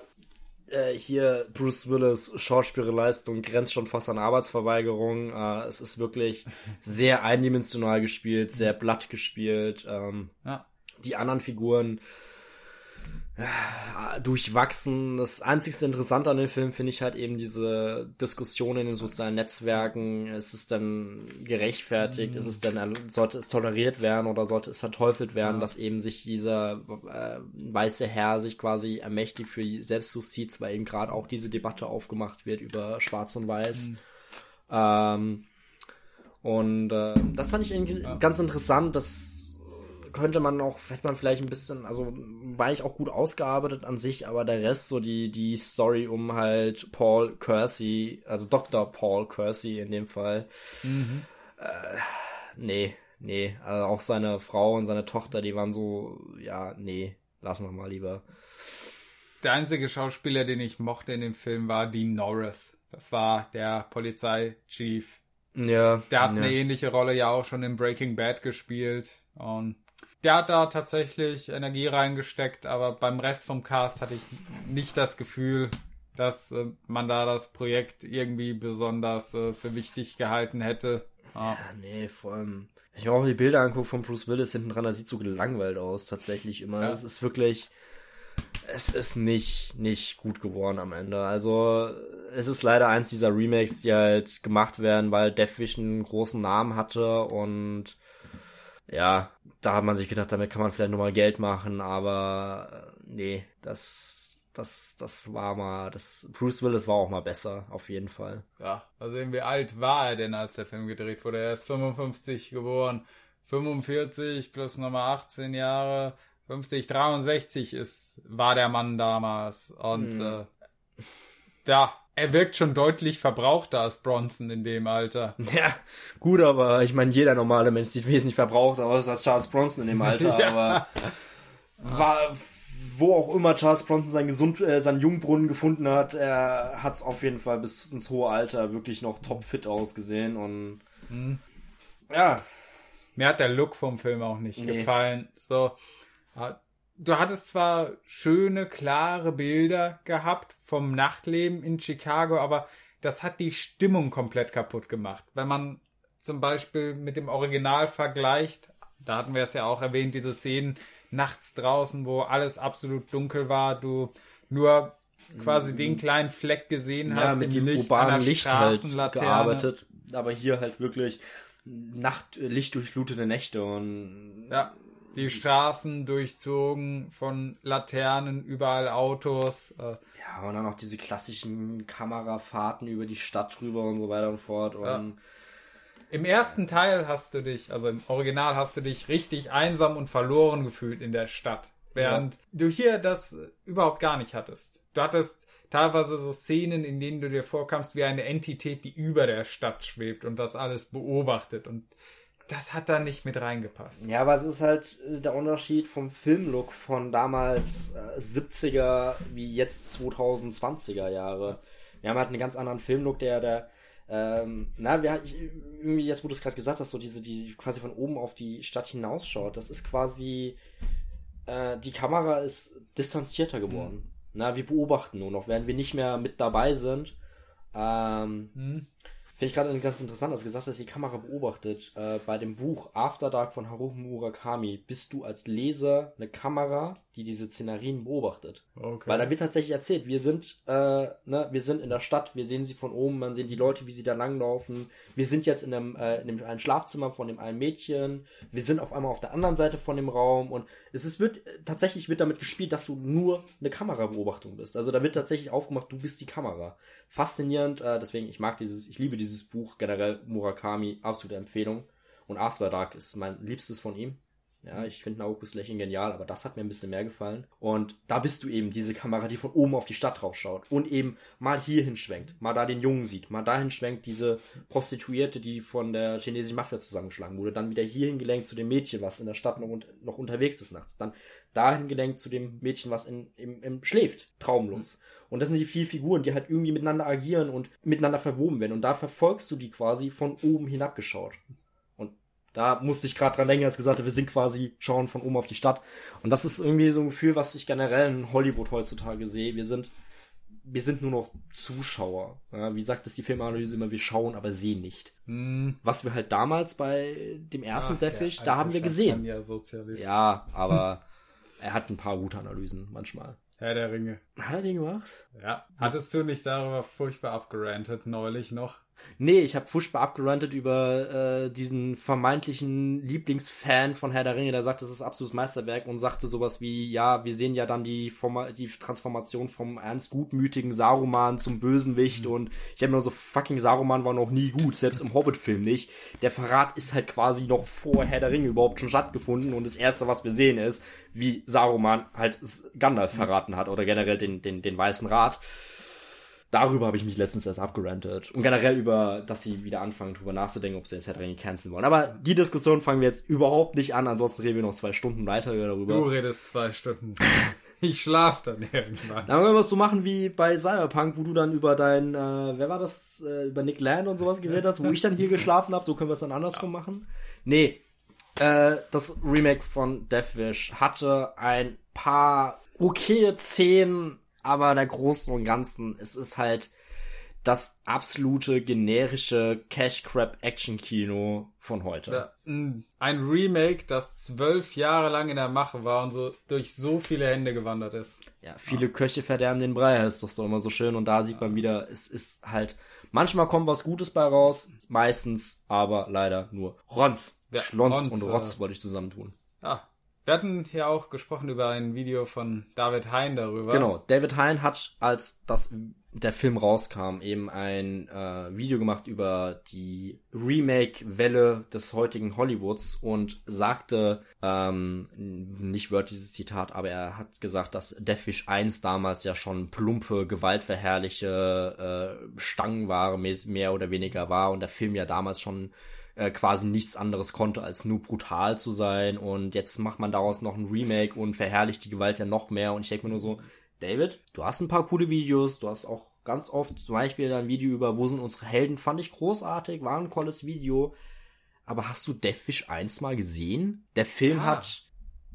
äh, hier Bruce Willis Schauspielleistung grenzt schon fast an Arbeitsverweigerung. Äh, es ist wirklich sehr eindimensional gespielt, sehr blatt gespielt. Ähm, ja. Die anderen Figuren durchwachsen. Das einzigste Interessante an dem Film finde ich halt eben diese Diskussion in den sozialen Netzwerken. Ist es denn gerechtfertigt? Mhm. Ist es denn, sollte es toleriert werden oder sollte es verteufelt werden, ja. dass eben sich dieser äh, weiße Herr sich quasi ermächtigt für Selbstjustiz, weil eben gerade auch diese Debatte aufgemacht wird über Schwarz und Weiß. Mhm. Ähm, und äh, das fand ich ja. ganz interessant, dass könnte man auch, hätte man vielleicht ein bisschen, also war ich auch gut ausgearbeitet an sich, aber der Rest, so die, die Story um halt Paul Kersey, also Dr. Paul Kersey in dem Fall, mhm. äh, nee, nee, also auch seine Frau und seine Tochter, die waren so, ja, nee, lassen wir mal lieber. Der einzige Schauspieler, den ich mochte in dem Film, war Dean Norris. Das war der Polizeichief. Ja. Der hat ja. eine ähnliche Rolle ja auch schon in Breaking Bad gespielt. Und der hat da tatsächlich Energie reingesteckt, aber beim Rest vom Cast hatte ich nicht das Gefühl, dass äh, man da das Projekt irgendwie besonders äh, für wichtig gehalten hätte. Ja, ja nee, vor allem. Ich habe auch die Bilder angucke von Bruce Willis hinten dran, das sieht so gelangweilt aus, tatsächlich immer. Es ist wirklich, es ist nicht, nicht gut geworden am Ende. Also, es ist leider eins dieser Remakes, die halt gemacht werden, weil Death Vision einen großen Namen hatte und ja, da hat man sich gedacht, damit kann man vielleicht nochmal Geld machen, aber äh, nee, das, das, das war mal, das, Bruce Willis war auch mal besser, auf jeden Fall. Ja, also wie alt war er denn, als der Film gedreht wurde? Er ist 55 geboren, 45 plus nochmal 18 Jahre, 50, 63 ist, war der Mann damals und, hm. äh, ja, er wirkt schon deutlich verbrauchter als Bronson in dem Alter. Ja, gut, aber ich meine, jeder normale Mensch sieht wesentlich verbrauchter aus als Charles Bronson in dem Alter, ja. aber war, wo auch immer Charles Bronson seinen, Gesund, äh, seinen Jungbrunnen gefunden hat, er hat es auf jeden Fall bis ins hohe Alter wirklich noch topfit ausgesehen und hm. ja. Mir hat der Look vom Film auch nicht nee. gefallen. So, du hattest zwar schöne, klare Bilder gehabt vom Nachtleben in Chicago, aber das hat die Stimmung komplett kaputt gemacht. Wenn man zum Beispiel mit dem Original vergleicht, da hatten wir es ja auch erwähnt, diese Szenen nachts draußen, wo alles absolut dunkel war, du nur quasi den kleinen Fleck gesehen hast, ja, mit dem Licht urbanen Licht halt gearbeitet, aber hier halt wirklich Nacht, lichtdurchflutete Nächte und ja die Straßen durchzogen von Laternen, überall Autos. Äh. Ja, und dann auch diese klassischen Kamerafahrten über die Stadt drüber und so weiter und fort. Und ja. Im ersten Teil hast du dich, also im Original hast du dich richtig einsam und verloren gefühlt in der Stadt. Während ja. du hier das überhaupt gar nicht hattest. Du hattest teilweise so Szenen, in denen du dir vorkamst wie eine Entität, die über der Stadt schwebt und das alles beobachtet. Und das hat da nicht mit reingepasst. Ja, aber es ist halt äh, der Unterschied vom Filmlook von damals äh, 70er wie jetzt 2020er Jahre. Wir haben halt einen ganz anderen Filmlook, der, der, ähm, na, wir, irgendwie jetzt, wo du es gerade gesagt hast, so diese, die quasi von oben auf die Stadt hinausschaut, das ist quasi, äh, die Kamera ist distanzierter geworden. Mhm. Na, wir beobachten nur noch, während wir nicht mehr mit dabei sind. Ähm, mhm. Finde ich gerade ganz interessant, dass du gesagt hast, die Kamera beobachtet. Äh, bei dem Buch After Dark von Haruki Murakami bist du als Leser eine Kamera, die diese Szenarien beobachtet. Okay. Weil da wird tatsächlich erzählt, wir sind, äh, ne, wir sind in der Stadt, wir sehen sie von oben, man sehen die Leute, wie sie da langlaufen. Wir sind jetzt in einem, äh, in einem ein Schlafzimmer von dem einen Mädchen. Wir sind auf einmal auf der anderen Seite von dem Raum und es ist, wird, tatsächlich wird damit gespielt, dass du nur eine Kamerabeobachtung bist. Also da wird tatsächlich aufgemacht, du bist die Kamera. Faszinierend, äh, deswegen, ich mag dieses, ich liebe dieses dieses Buch generell Murakami, absolute Empfehlung. Und After Dark ist mein liebstes von ihm. Ja, ich finde Naokus Lächeln genial, aber das hat mir ein bisschen mehr gefallen. Und da bist du eben diese Kamera, die von oben auf die Stadt draufschaut und eben mal hier hinschwenkt, mal da den Jungen sieht, mal dahin schwenkt diese Prostituierte, die von der chinesischen Mafia zusammengeschlagen wurde, dann wieder hierhin gelenkt zu dem Mädchen, was in der Stadt noch, noch unterwegs ist nachts, dann dahin gelenkt zu dem Mädchen, was in, im, im schläft, traumlos. Und das sind die vier Figuren, die halt irgendwie miteinander agieren und miteinander verwoben werden. Und da verfolgst du die quasi von oben hinabgeschaut. Da musste ich gerade dran denken, als gesagt habe, wir sind quasi schauen von oben auf die Stadt. Und das ist irgendwie so ein Gefühl, was ich generell in Hollywood heutzutage sehe. Wir sind, wir sind nur noch Zuschauer. Ja, wie sagt es die Filmanalyse immer, wir schauen, aber sehen nicht. Hm. Was wir halt damals bei dem ersten Ach, da haben wir gesehen. Ja, ja, aber er hat ein paar gute Analysen manchmal. Herr der Ringe. Hat er den gemacht? Ja. Hattest du nicht darüber furchtbar abgerantet neulich noch? Nee, ich habe furchtbar abgerantet über äh, diesen vermeintlichen Lieblingsfan von Herr der Ringe, der sagt, das ist absolutes Meisterwerk und sagte sowas wie, ja, wir sehen ja dann die, Forma die Transformation vom ernst gutmütigen Saruman zum Bösenwicht mhm. und ich habe mir nur so, fucking Saruman war noch nie gut, selbst im Hobbit-Film nicht. Der Verrat ist halt quasi noch vor Herr der Ringe überhaupt schon stattgefunden und das erste, was wir sehen, ist, wie Saruman halt Gandalf verraten hat oder generell den, den, den Weißen Rat darüber habe ich mich letztens erst abgerantet. Und generell über, dass sie wieder anfangen, drüber nachzudenken, ob sie jetzt Headring canceln wollen. Aber die Diskussion fangen wir jetzt überhaupt nicht an, ansonsten reden wir noch zwei Stunden weiter darüber. Du redest zwei Stunden. ich schlaf dann irgendwann. Dann wollen wir es so machen wie bei Cyberpunk, wo du dann über dein, äh, wer war das, äh, über Nick Land und sowas geredet hast, wo ich dann hier geschlafen habe, so können wir es dann andersrum machen. Nee, äh, das Remake von Deathwish hatte ein paar okay Szenen aber der Großen und Ganzen, es ist halt das absolute generische Cash Crab Action Kino von heute. Ja, ein Remake, das zwölf Jahre lang in der Mache war und so durch so viele Hände gewandert ist. Ja, viele ja. Köche verderben den Brei, ist doch so immer so schön und da sieht man wieder, es ist halt, manchmal kommt was Gutes bei raus, meistens aber leider nur Rons. Ja, Schlons Rons, und Rotz äh, wollte ich zusammentun. Ja, wir hatten ja auch gesprochen über ein Video von David Hein darüber. Genau, David Hein hat, als das, der Film rauskam, eben ein äh, Video gemacht über die Remake-Welle des heutigen Hollywoods und sagte, ähm, nicht wörtliches Zitat, aber er hat gesagt, dass Deathwish 1 damals ja schon plumpe, gewaltverherrliche äh, Stangenware mehr oder weniger war und der Film ja damals schon äh, quasi nichts anderes konnte, als nur brutal zu sein. Und jetzt macht man daraus noch ein Remake und verherrlicht die Gewalt ja noch mehr. Und ich denke mir nur so, David, du hast ein paar coole Videos, du hast auch ganz oft zum Beispiel ein Video über Wo sind unsere Helden, fand ich großartig, war ein tolles Video. Aber hast du Deathwish 1 mal gesehen? Der Film ja. hat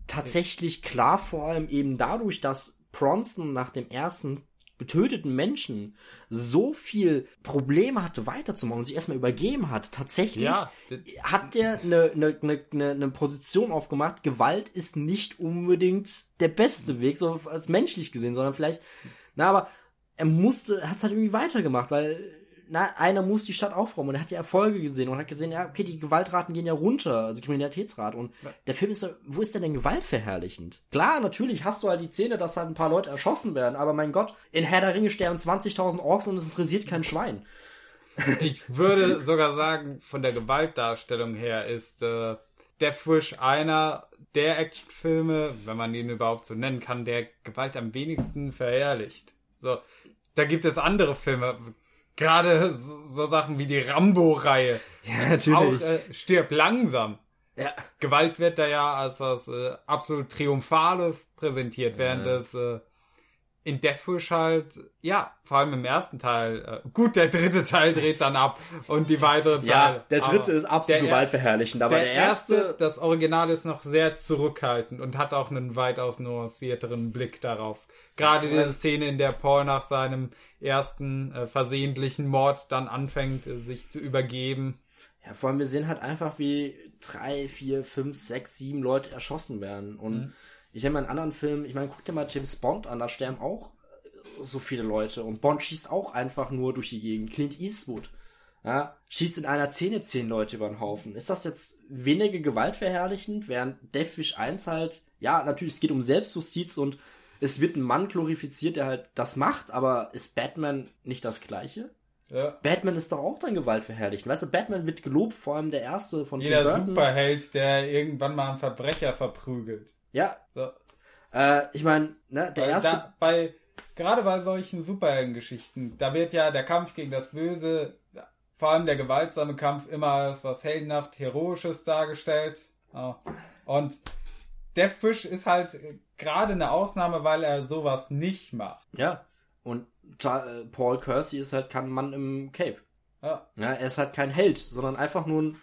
tatsächlich klar vor allem eben dadurch, dass Bronson nach dem ersten getöteten Menschen so viel Probleme hatte weiterzumachen und sich erstmal übergeben hat, tatsächlich ja, hat der eine, eine, eine, eine Position aufgemacht, Gewalt ist nicht unbedingt der beste Weg, so als menschlich gesehen, sondern vielleicht, na, aber er musste, hat es halt irgendwie weitergemacht, weil na, einer muss die Stadt aufräumen und er hat ja Erfolge gesehen und hat gesehen, ja, okay, die Gewaltraten gehen ja runter, also Kriminalitätsrat und ja. der Film ist, wo ist der denn gewaltverherrlichend? Klar, natürlich hast du halt die Szene, dass halt ein paar Leute erschossen werden, aber mein Gott, in Herr der Ringe sterben 20.000 Orks und es interessiert kein Schwein. Ich würde sogar sagen, von der Gewaltdarstellung her ist äh, Deathwish einer der Actionfilme, wenn man ihn überhaupt so nennen kann, der Gewalt am wenigsten verherrlicht. So, da gibt es andere Filme, Gerade so, so, Sachen wie die Rambo-Reihe. Ja, natürlich. Auch äh, stirb langsam. Ja. Gewalt wird da ja als was äh, absolut Triumphales präsentiert, ja. während es äh, in Deathwish halt, ja, vor allem im ersten Teil, äh, gut, der dritte Teil dreht dann ab und die weiteren Teile. Ja, der dritte ist absolut gewaltverherrlichend, aber der, der erste, erste, das Original ist noch sehr zurückhaltend und hat auch einen weitaus nuancierteren Blick darauf. Gerade diese Szene, in der Paul nach seinem ersten äh, versehentlichen Mord dann anfängt, äh, sich zu übergeben. Ja, vor allem wir sehen halt einfach, wie drei, vier, fünf, sechs, sieben Leute erschossen werden. Und mhm. ich habe mal in anderen Filmen, ich meine, guck dir mal James Bond an, da sterben auch äh, so viele Leute. Und Bond schießt auch einfach nur durch die Gegend. Clint Eastwood. Ja, schießt in einer Szene zehn Leute über den Haufen. Ist das jetzt weniger gewaltverherrlichend, während Deathwish 1 halt, ja, natürlich, es geht um Selbstjustiz und es wird ein Mann glorifiziert, der halt das macht, aber ist Batman nicht das Gleiche? Ja. Batman ist doch auch dann gewaltverherrlicht. Weißt du, Batman wird gelobt, vor allem der erste von Jeder Superheld, der irgendwann mal einen Verbrecher verprügelt. Ja. So. Äh, ich meine, ne, der Weil erste. Da, bei, gerade bei solchen Superheldengeschichten, da wird ja der Kampf gegen das Böse, vor allem der gewaltsame Kampf, immer als was heldenhaft Heroisches dargestellt. Und der Fisch ist halt gerade eine Ausnahme, weil er sowas nicht macht. Ja. Und äh, Paul Kersey ist halt kein Mann im Cape. Ja. ja. Er ist halt kein Held, sondern einfach nur ein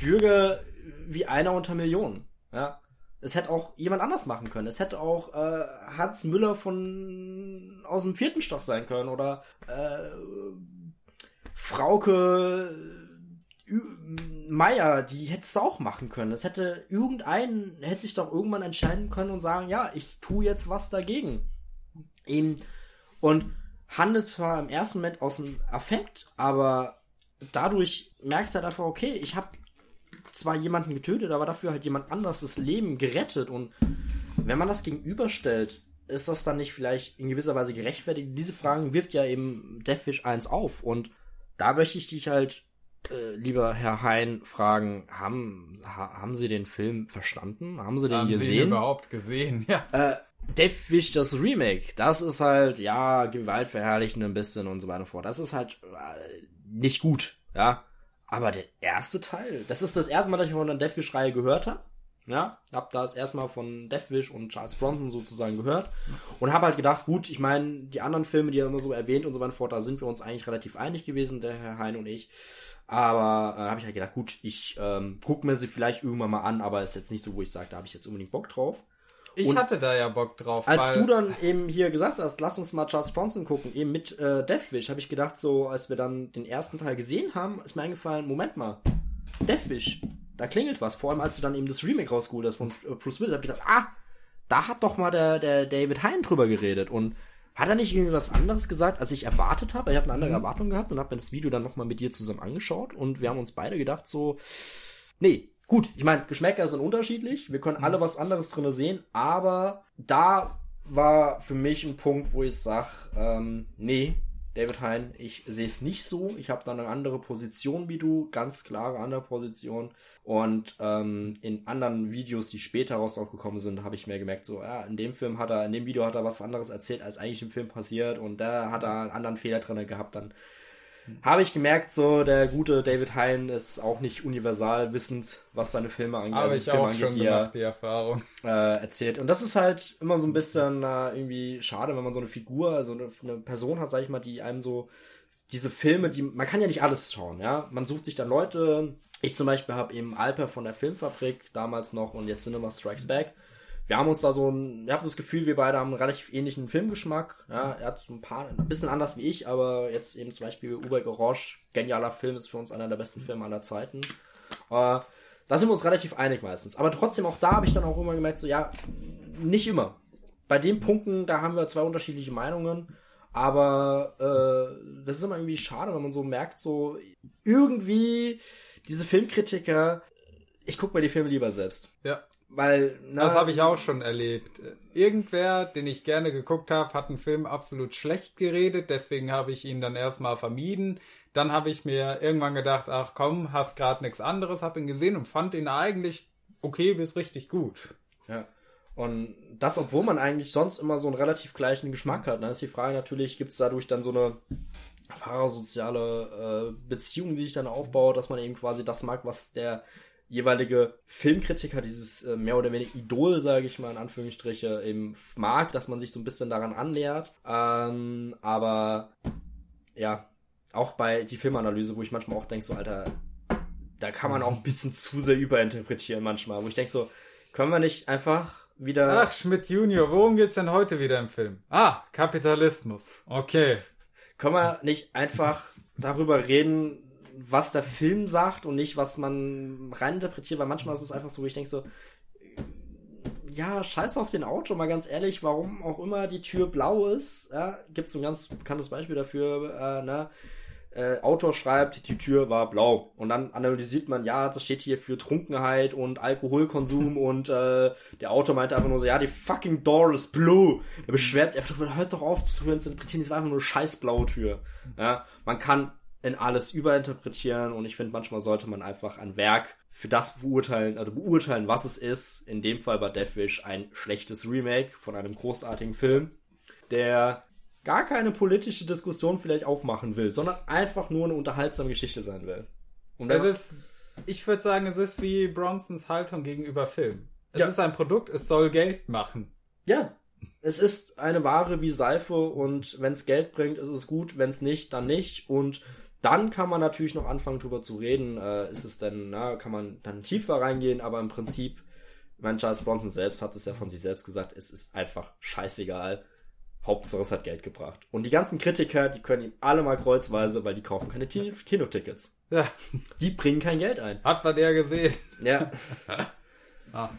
Bürger wie einer unter Millionen. Ja. Es hätte auch jemand anders machen können. Es hätte auch äh, Hans Müller von aus dem vierten Stock sein können oder äh, Frauke Meier, die hättest du auch machen können. Es hätte irgendeinen, hätte sich doch irgendwann entscheiden können und sagen, ja, ich tue jetzt was dagegen. Eben, und handelt zwar im ersten Moment aus dem Affekt, aber dadurch merkst du halt einfach, okay, ich habe zwar jemanden getötet, aber dafür halt jemand anderes das Leben gerettet und wenn man das gegenüberstellt, ist das dann nicht vielleicht in gewisser Weise gerechtfertigt? Diese Fragen wirft ja eben Deathwish 1 auf und da möchte ich dich halt äh, lieber Herr Hein, fragen, haben, ha, haben Sie den Film verstanden? Haben Sie den haben gesehen? Sie ihn überhaupt gesehen, ja. Äh, Deathwish, das Remake, das ist halt, ja, gewaltverherrlichend ein bisschen und so weiter und fort. Das ist halt äh, nicht gut, ja. Aber der erste Teil, das ist das erste Mal, dass ich von der Deathwish-Reihe gehört habe. Ja, hab das erstmal von Deathwish und Charles Bronson sozusagen gehört und habe halt gedacht, gut, ich meine, die anderen Filme, die er immer so erwähnt und so weiter fort, da sind wir uns eigentlich relativ einig gewesen, der Herr Hein und ich. Aber äh, habe ich halt gedacht, gut, ich ähm, guck mir sie vielleicht irgendwann mal an, aber ist jetzt nicht so, wo ich sage, da habe ich jetzt unbedingt Bock drauf. Ich und hatte da ja Bock drauf. Als du dann eben hier gesagt hast, lass uns mal Charles Bronson gucken, eben mit äh, Deathwish, habe ich gedacht, so als wir dann den ersten Teil gesehen haben, ist mir eingefallen, Moment mal, Deathwish, da klingelt was. Vor allem, als du dann eben das Remake rausgeholt hast von äh, Bruce Willis, habe ich gedacht, ah, da hat doch mal der, der David Hein drüber geredet und hat er nicht irgendwie was anderes gesagt, als ich erwartet habe? Ich habe eine andere Erwartung gehabt und habe mir das Video dann nochmal mit dir zusammen angeschaut und wir haben uns beide gedacht so, nee, Gut, ich meine, Geschmäcker sind unterschiedlich. Wir können alle was anderes drinne sehen, aber da war für mich ein Punkt, wo ich sag, ähm, nee, David Hein, ich sehe es nicht so. Ich habe da eine andere Position wie du, ganz klare andere Position. Und ähm, in anderen Videos, die später rausgekommen sind, habe ich mir gemerkt, so, ja, in dem Film hat er, in dem Video hat er was anderes erzählt, als eigentlich im Film passiert. Und da hat er einen anderen Fehler drin gehabt. Dann habe ich gemerkt, so der gute David Hein ist auch nicht universal wissend, was seine Filme angeht. Habe also ich auch angeht, schon gemacht, die Erfahrung. Äh, erzählt. Und das ist halt immer so ein bisschen äh, irgendwie schade, wenn man so eine Figur, also eine, eine Person hat, sag ich mal, die einem so diese Filme, die man kann ja nicht alles schauen, ja. Man sucht sich dann Leute. Ich zum Beispiel habe eben Alper von der Filmfabrik damals noch und jetzt Cinema Strikes Back wir haben uns da so ein, ich habe das Gefühl, wir beide haben einen relativ ähnlichen Filmgeschmack. Ja, er hat so ein paar, ein bisschen anders wie ich, aber jetzt eben zum Beispiel Uber Orange, genialer Film, ist für uns einer der besten Filme aller Zeiten. Äh, da sind wir uns relativ einig meistens. Aber trotzdem, auch da habe ich dann auch immer gemerkt, so ja, nicht immer. Bei den Punkten, da haben wir zwei unterschiedliche Meinungen. Aber äh, das ist immer irgendwie schade, wenn man so merkt, so irgendwie diese Filmkritiker, ich gucke mir die Filme lieber selbst. Ja. Weil, na, das habe ich auch schon erlebt. Irgendwer, den ich gerne geguckt habe, hat einen Film absolut schlecht geredet, deswegen habe ich ihn dann erstmal vermieden. Dann habe ich mir irgendwann gedacht, ach komm, hast gerade nichts anderes, habe ihn gesehen und fand ihn eigentlich okay bis richtig gut. Ja. Und das, obwohl man eigentlich sonst immer so einen relativ gleichen Geschmack hat. Dann ist die Frage natürlich, gibt es dadurch dann so eine parasoziale äh, Beziehung, die sich dann aufbaut, dass man eben quasi das mag, was der jeweilige Filmkritiker, dieses äh, mehr oder weniger Idol, sage ich mal in Anführungsstriche, eben mag, dass man sich so ein bisschen daran annähert. Ähm, aber ja, auch bei die Filmanalyse, wo ich manchmal auch denke, so Alter, da kann man auch ein bisschen zu sehr überinterpretieren manchmal, wo ich denke so, können wir nicht einfach wieder... Ach, Schmidt Junior, worum geht's denn heute wieder im Film? Ah, Kapitalismus. Okay. Können wir nicht einfach darüber reden, was der Film sagt und nicht, was man reininterpretiert, weil manchmal ist es einfach so, wo ich denke so, ja, scheiß auf den Auto, mal ganz ehrlich, warum auch immer die Tür blau ist, ja, gibt so ein ganz bekanntes Beispiel dafür, äh, ne, äh, Autor schreibt, die Tür war blau. Und dann analysiert man, ja, das steht hier für Trunkenheit und Alkoholkonsum und äh, der Autor meinte einfach nur so, ja, die fucking door is blue. Er beschwert sich einfach, hört doch auf zu interpretieren, das war einfach nur eine scheiß blaue Tür. Ja, man kann in alles überinterpretieren und ich finde, manchmal sollte man einfach ein Werk für das beurteilen, also beurteilen, was es ist. In dem Fall bei Deathwish ein schlechtes Remake von einem großartigen Film, der gar keine politische Diskussion vielleicht aufmachen will, sondern einfach nur eine unterhaltsame Geschichte sein will. Und es ist, ich würde sagen, es ist wie Bronsons Haltung gegenüber Film. Es ja. ist ein Produkt, es soll Geld machen. Ja, es ist eine Ware wie Seife und wenn es Geld bringt, ist es gut, wenn es nicht, dann nicht. Und dann kann man natürlich noch anfangen, drüber zu reden. Äh, ist es denn, na, kann man dann tiefer reingehen, aber im Prinzip, mein Charles Bronson selbst hat es ja von sich selbst gesagt, es ist einfach scheißegal. Hauptsache es hat Geld gebracht. Und die ganzen Kritiker, die können ihm alle mal kreuzweise, weil die kaufen keine Kinotickets. Ja. Die bringen kein Geld ein. Hat man ja gesehen. Ja. ah.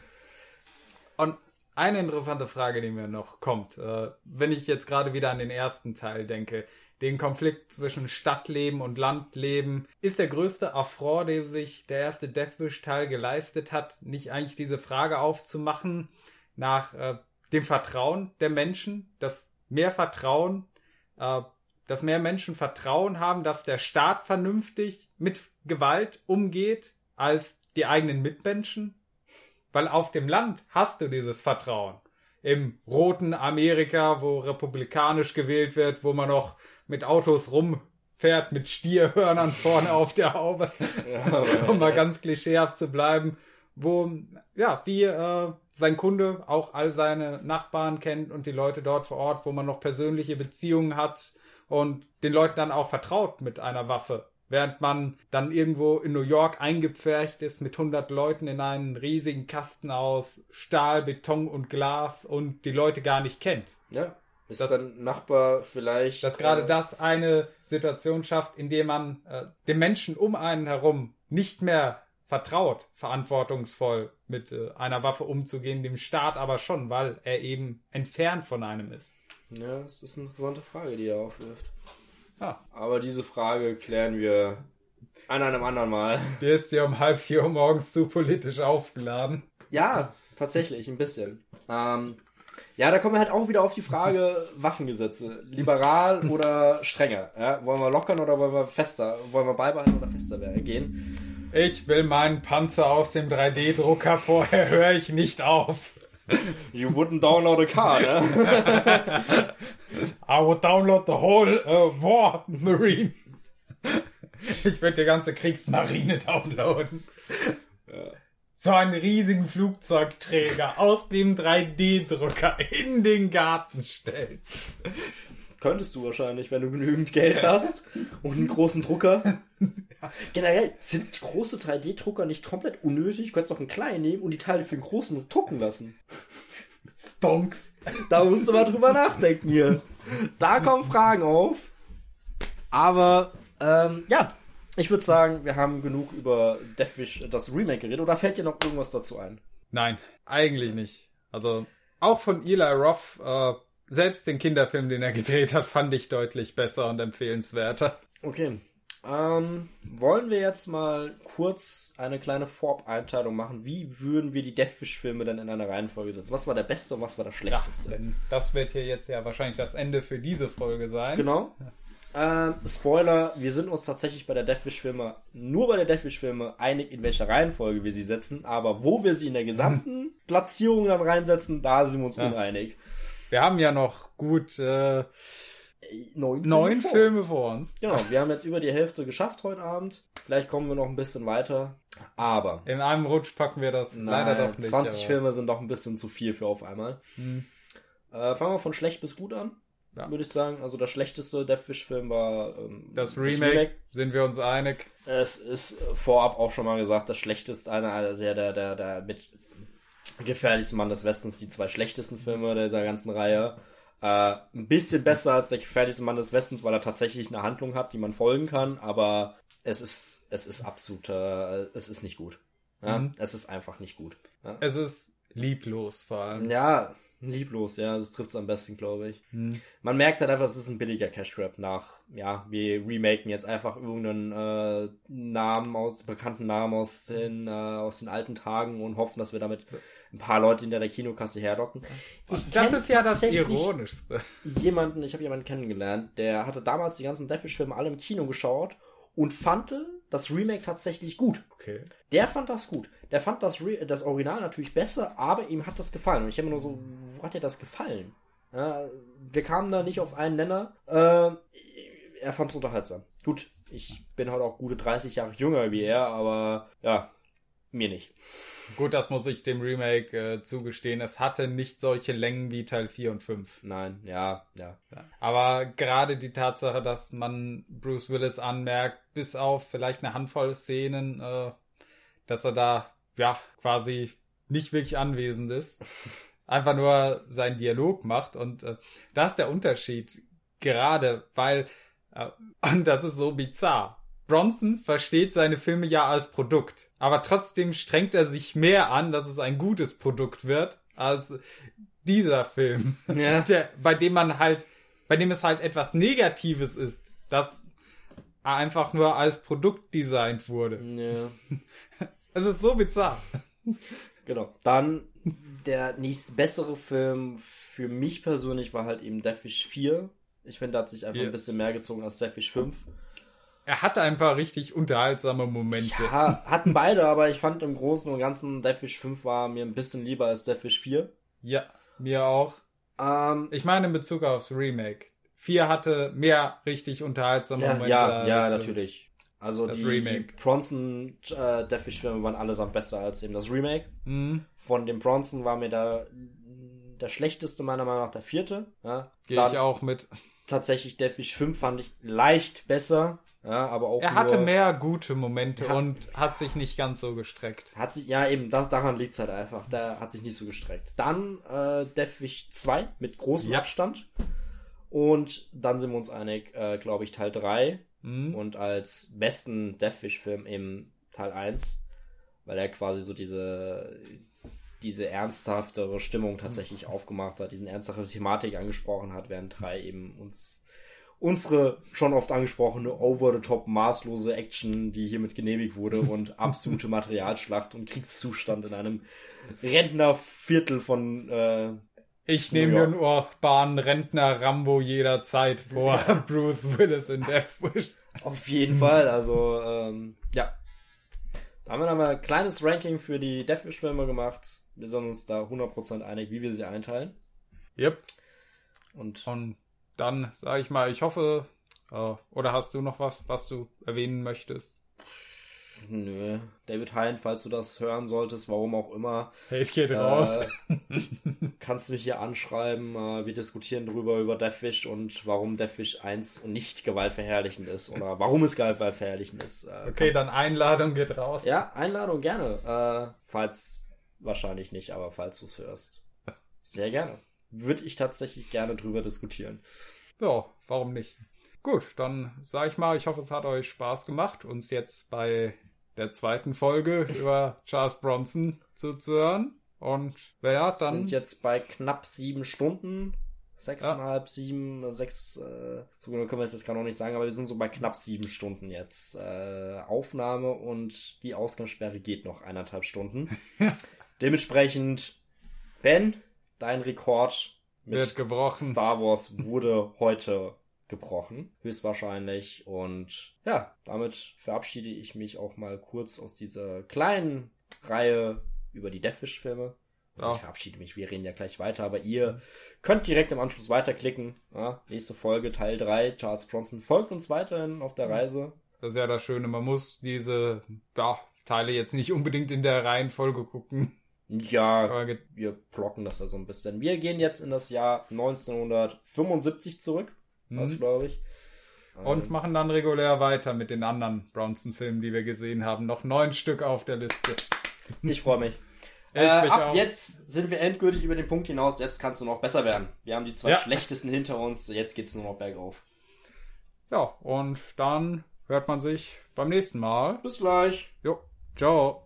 Und eine interessante Frage, die mir noch kommt, äh, wenn ich jetzt gerade wieder an den ersten Teil denke den Konflikt zwischen Stadtleben und Landleben. Ist der größte Affront, den sich der erste Deathwish-Teil geleistet hat, nicht eigentlich diese Frage aufzumachen nach äh, dem Vertrauen der Menschen, dass mehr Vertrauen, äh, dass mehr Menschen Vertrauen haben, dass der Staat vernünftig mit Gewalt umgeht als die eigenen Mitmenschen? Weil auf dem Land hast du dieses Vertrauen. Im roten Amerika, wo republikanisch gewählt wird, wo man noch mit Autos rumfährt, mit Stierhörnern vorne auf der Haube, um mal ganz klischeehaft zu bleiben, wo, ja, wie äh, sein Kunde auch all seine Nachbarn kennt und die Leute dort vor Ort, wo man noch persönliche Beziehungen hat und den Leuten dann auch vertraut mit einer Waffe. Während man dann irgendwo in New York eingepfercht ist mit 100 Leuten in einen riesigen Kasten aus Stahl, Beton und Glas und die Leute gar nicht kennt. Ja. Ist das, dein Nachbar vielleicht. Dass gerade äh, das eine Situation schafft, in der man äh, dem Menschen um einen herum nicht mehr vertraut, verantwortungsvoll mit äh, einer Waffe umzugehen, dem Staat aber schon, weil er eben entfernt von einem ist. Ja, das ist eine interessante Frage, die er aufwirft. Ja. Aber diese Frage klären wir An einem anderen Mal. Der ist dir um halb vier Uhr morgens zu politisch aufgeladen. Ja, tatsächlich, ein bisschen. Ähm, ja, da kommen wir halt auch wieder auf die Frage Waffengesetze. Liberal oder strenger? Ja? Wollen wir lockern oder wollen wir fester? Wollen wir beibehalten oder fester gehen? Ich will meinen Panzer aus dem 3D-Drucker, vorher höre ich nicht auf. You wouldn't download a car, ne? I would download the whole uh, war marine. Ich würde die ganze Kriegsmarine downloaden. Ja. So einen riesigen Flugzeugträger aus dem 3D-Drucker in den Garten stellen. Könntest du wahrscheinlich, wenn du genügend Geld hast und einen großen Drucker. Generell sind große 3D-Drucker nicht komplett unnötig. Du könntest auch einen kleinen nehmen und die Teile für den großen drucken lassen. Stonks. Da musst du mal drüber nachdenken hier. Da kommen Fragen auf. Aber ähm, ja, ich würde sagen, wir haben genug über Deathwish, das Remake geredet. Oder fällt dir noch irgendwas dazu ein? Nein, eigentlich nicht. Also auch von Eli Roth, äh, selbst den Kinderfilm, den er gedreht hat, fand ich deutlich besser und empfehlenswerter. Okay. Ähm, wollen wir jetzt mal kurz eine kleine Vorab-Einteilung machen? Wie würden wir die Deathwish-Filme denn in einer Reihenfolge setzen? Was war der beste und was war der schlechteste? Ja, denn das wird hier jetzt ja wahrscheinlich das Ende für diese Folge sein. Genau. Ähm, Spoiler, wir sind uns tatsächlich bei der Deathwish-Filme, nur bei der Deathwish-Filme einig, in welcher Reihenfolge wir sie setzen, aber wo wir sie in der gesamten Platzierung dann reinsetzen, da sind wir uns ja. uneinig. Wir haben ja noch gut äh, neun, neun Filme, Filme vor uns. Genau, wir haben jetzt über die Hälfte geschafft heute Abend. Vielleicht kommen wir noch ein bisschen weiter. Aber. In einem Rutsch packen wir das nein, leider doch nicht. 20 aber. Filme sind doch ein bisschen zu viel für auf einmal. Hm. Äh, fangen wir von schlecht bis gut an ja. würde ich sagen. Also der schlechteste Deathwish-Film war ähm, das, Remake, das, Remake, Sind wir uns einig? Es ist vorab auch schon mal gesagt, das schlechteste, einer der, der, der, der mit gefährlichste Mann des Westens, die zwei schlechtesten Filme dieser ganzen Reihe. Äh, ein bisschen besser als der gefährlichste Mann des Westens, weil er tatsächlich eine Handlung hat, die man folgen kann, aber es ist, es ist absolut, äh, es ist nicht gut. Ja? Mhm. Es ist einfach nicht gut. Ja? Es ist lieblos vor allem. Ja, Lieblos, ja, das trifft es am besten, glaube ich. Hm. Man merkt halt einfach, es ist ein billiger Cash Grab nach, ja, wir remaken jetzt einfach irgendeinen äh, Namen aus, bekannten Namen aus den, äh, aus den alten Tagen und hoffen, dass wir damit ein paar Leute hinter der Kinokasse herlocken. Ich das ist ja das Ironischste. Jemanden, ich habe jemanden kennengelernt, der hatte damals die ganzen Deathwish-Filme alle im Kino geschaut und fand das Remake tatsächlich gut. Okay. Der fand das gut. Der fand das, Re das Original natürlich besser, aber ihm hat das gefallen. Und ich habe mir nur so, wo hat dir das gefallen? Ja, wir kamen da nicht auf einen Nenner. Äh, er fand es unterhaltsam. Gut, ich bin halt auch gute 30 Jahre jünger wie er, aber ja, mir nicht. Gut, das muss ich dem Remake äh, zugestehen. Es hatte nicht solche Längen wie Teil 4 und 5. Nein, ja, ja. Aber gerade die Tatsache, dass man Bruce Willis anmerkt, bis auf vielleicht eine Handvoll Szenen, äh, dass er da, ja, quasi nicht wirklich anwesend ist. Einfach nur seinen Dialog macht. Und äh, das ist der Unterschied. Gerade, weil, äh, und das ist so bizarr Bronson versteht seine Filme ja als Produkt, aber trotzdem strengt er sich mehr an, dass es ein gutes Produkt wird, als dieser Film, ja. der, bei dem man halt, bei dem es halt etwas Negatives ist, dass er einfach nur als Produkt designt wurde. Ja. Es ist so bizarr. Genau. Dann der nächste bessere Film für mich persönlich war halt eben Deathwish 4. Ich finde, da hat sich einfach yeah. ein bisschen mehr gezogen als Deathwish 5. Er hatte ein paar richtig unterhaltsame Momente. Ja, hatten beide, aber ich fand im Großen und Ganzen Deathwish 5 war mir ein bisschen lieber als Deathwish 4. Ja, mir auch. Ähm, ich meine in Bezug aufs Remake. 4 hatte mehr richtig unterhaltsame ja, Momente. Ja, ja, natürlich. Also die, Remake. die Bronson äh, Deathwish-Filme waren allesamt besser als eben das Remake. Mhm. Von dem Bronson war mir da der schlechteste meiner Meinung nach der vierte. Ja. Gehe ich auch mit. Tatsächlich Deathwish 5 fand ich leicht besser. Ja, aber auch er hatte mehr gute Momente hat, und hat sich nicht ganz so gestreckt. Hat sich, ja eben, da, daran liegt es halt einfach. Der hat sich nicht so gestreckt. Dann äh, Deathwish 2 mit großem ja. Abstand. Und dann sind wir uns einig, äh, glaube ich, Teil 3. Mhm. Und als besten Deathwish-Film im Teil 1, weil er quasi so diese, diese ernsthaftere Stimmung tatsächlich mhm. aufgemacht hat, diesen ernsthaftere Thematik angesprochen hat, während 3 eben uns unsere schon oft angesprochene over-the-top maßlose Action, die hiermit genehmigt wurde und absolute Materialschlacht und Kriegszustand in einem Rentnerviertel von äh, Ich nehme mir einen urbanen Rentner Rambo jederzeit vor Bruce Willis in Death Wish. Auf jeden Fall, also ähm, ja. Da haben wir dann mal ein kleines Ranking für die Deathwish-Filme gemacht. Wir sind uns da 100% einig, wie wir sie einteilen. Yep. Und Und dann sage ich mal, ich hoffe, äh, oder hast du noch was, was du erwähnen möchtest? nö, David Hein, falls du das hören solltest, warum auch immer, Hate geht raus. äh, kannst du mich hier anschreiben. Äh, wir diskutieren drüber über Deathwish und warum Deathwish 1 und nicht gewaltverherrlichend ist oder warum es gewaltverherrlichend ist. Äh, Okay, kannst- dann Einladung geht raus. Ja, Einladung gerne. Äh, falls, wahrscheinlich nicht, aber falls du es hörst. Sehr gerne. Würde ich tatsächlich gerne drüber diskutieren. Ja, warum nicht? Gut, dann sage ich mal, ich hoffe, es hat euch Spaß gemacht, uns jetzt bei der zweiten Folge über Charles Bronson zuzuhören. Und wer ja, Wir dann sind jetzt bei knapp sieben Stunden. Sechseinhalb, sieben, sechs, äh, so genau können wir es jetzt gerade noch nicht sagen, aber wir sind so bei knapp sieben Stunden jetzt. Äh, Aufnahme und die Ausgangssperre geht noch eineinhalb Stunden. Dementsprechend, Ben, dein Rekord mit wird gebrochen. Star Wars wurde heute gebrochen, höchstwahrscheinlich. Und ja, damit verabschiede ich mich auch mal kurz aus dieser kleinen Reihe über die Deathwish-Filme. Also Ja. Ich verabschiede mich, wir reden ja gleich weiter, aber ihr könnt direkt im Anschluss weiterklicken. Ja, nächste Folge, Teil 3, Charles Bronson folgt uns weiterhin auf der Reise. Das ist ja das Schöne, man muss diese ja, Teile jetzt nicht unbedingt in der Reihenfolge gucken. Ja, wir blocken das da so ein bisschen. Wir gehen jetzt in das Jahr 1975 zurück, was Mhm. glaube ich. Und machen dann regulär weiter mit den anderen Bronson-Filmen, die wir gesehen haben. Noch neun Stück auf der Liste. Ich freue mich. Ich äh, ab auch. jetzt sind wir endgültig über den Punkt hinaus. Jetzt kannst du noch besser werden. Wir haben die zwei Ja. schlechtesten hinter uns. Jetzt geht's nur noch bergauf. Ja, und dann hört man sich beim nächsten Mal. Bis gleich. Jo, ciao.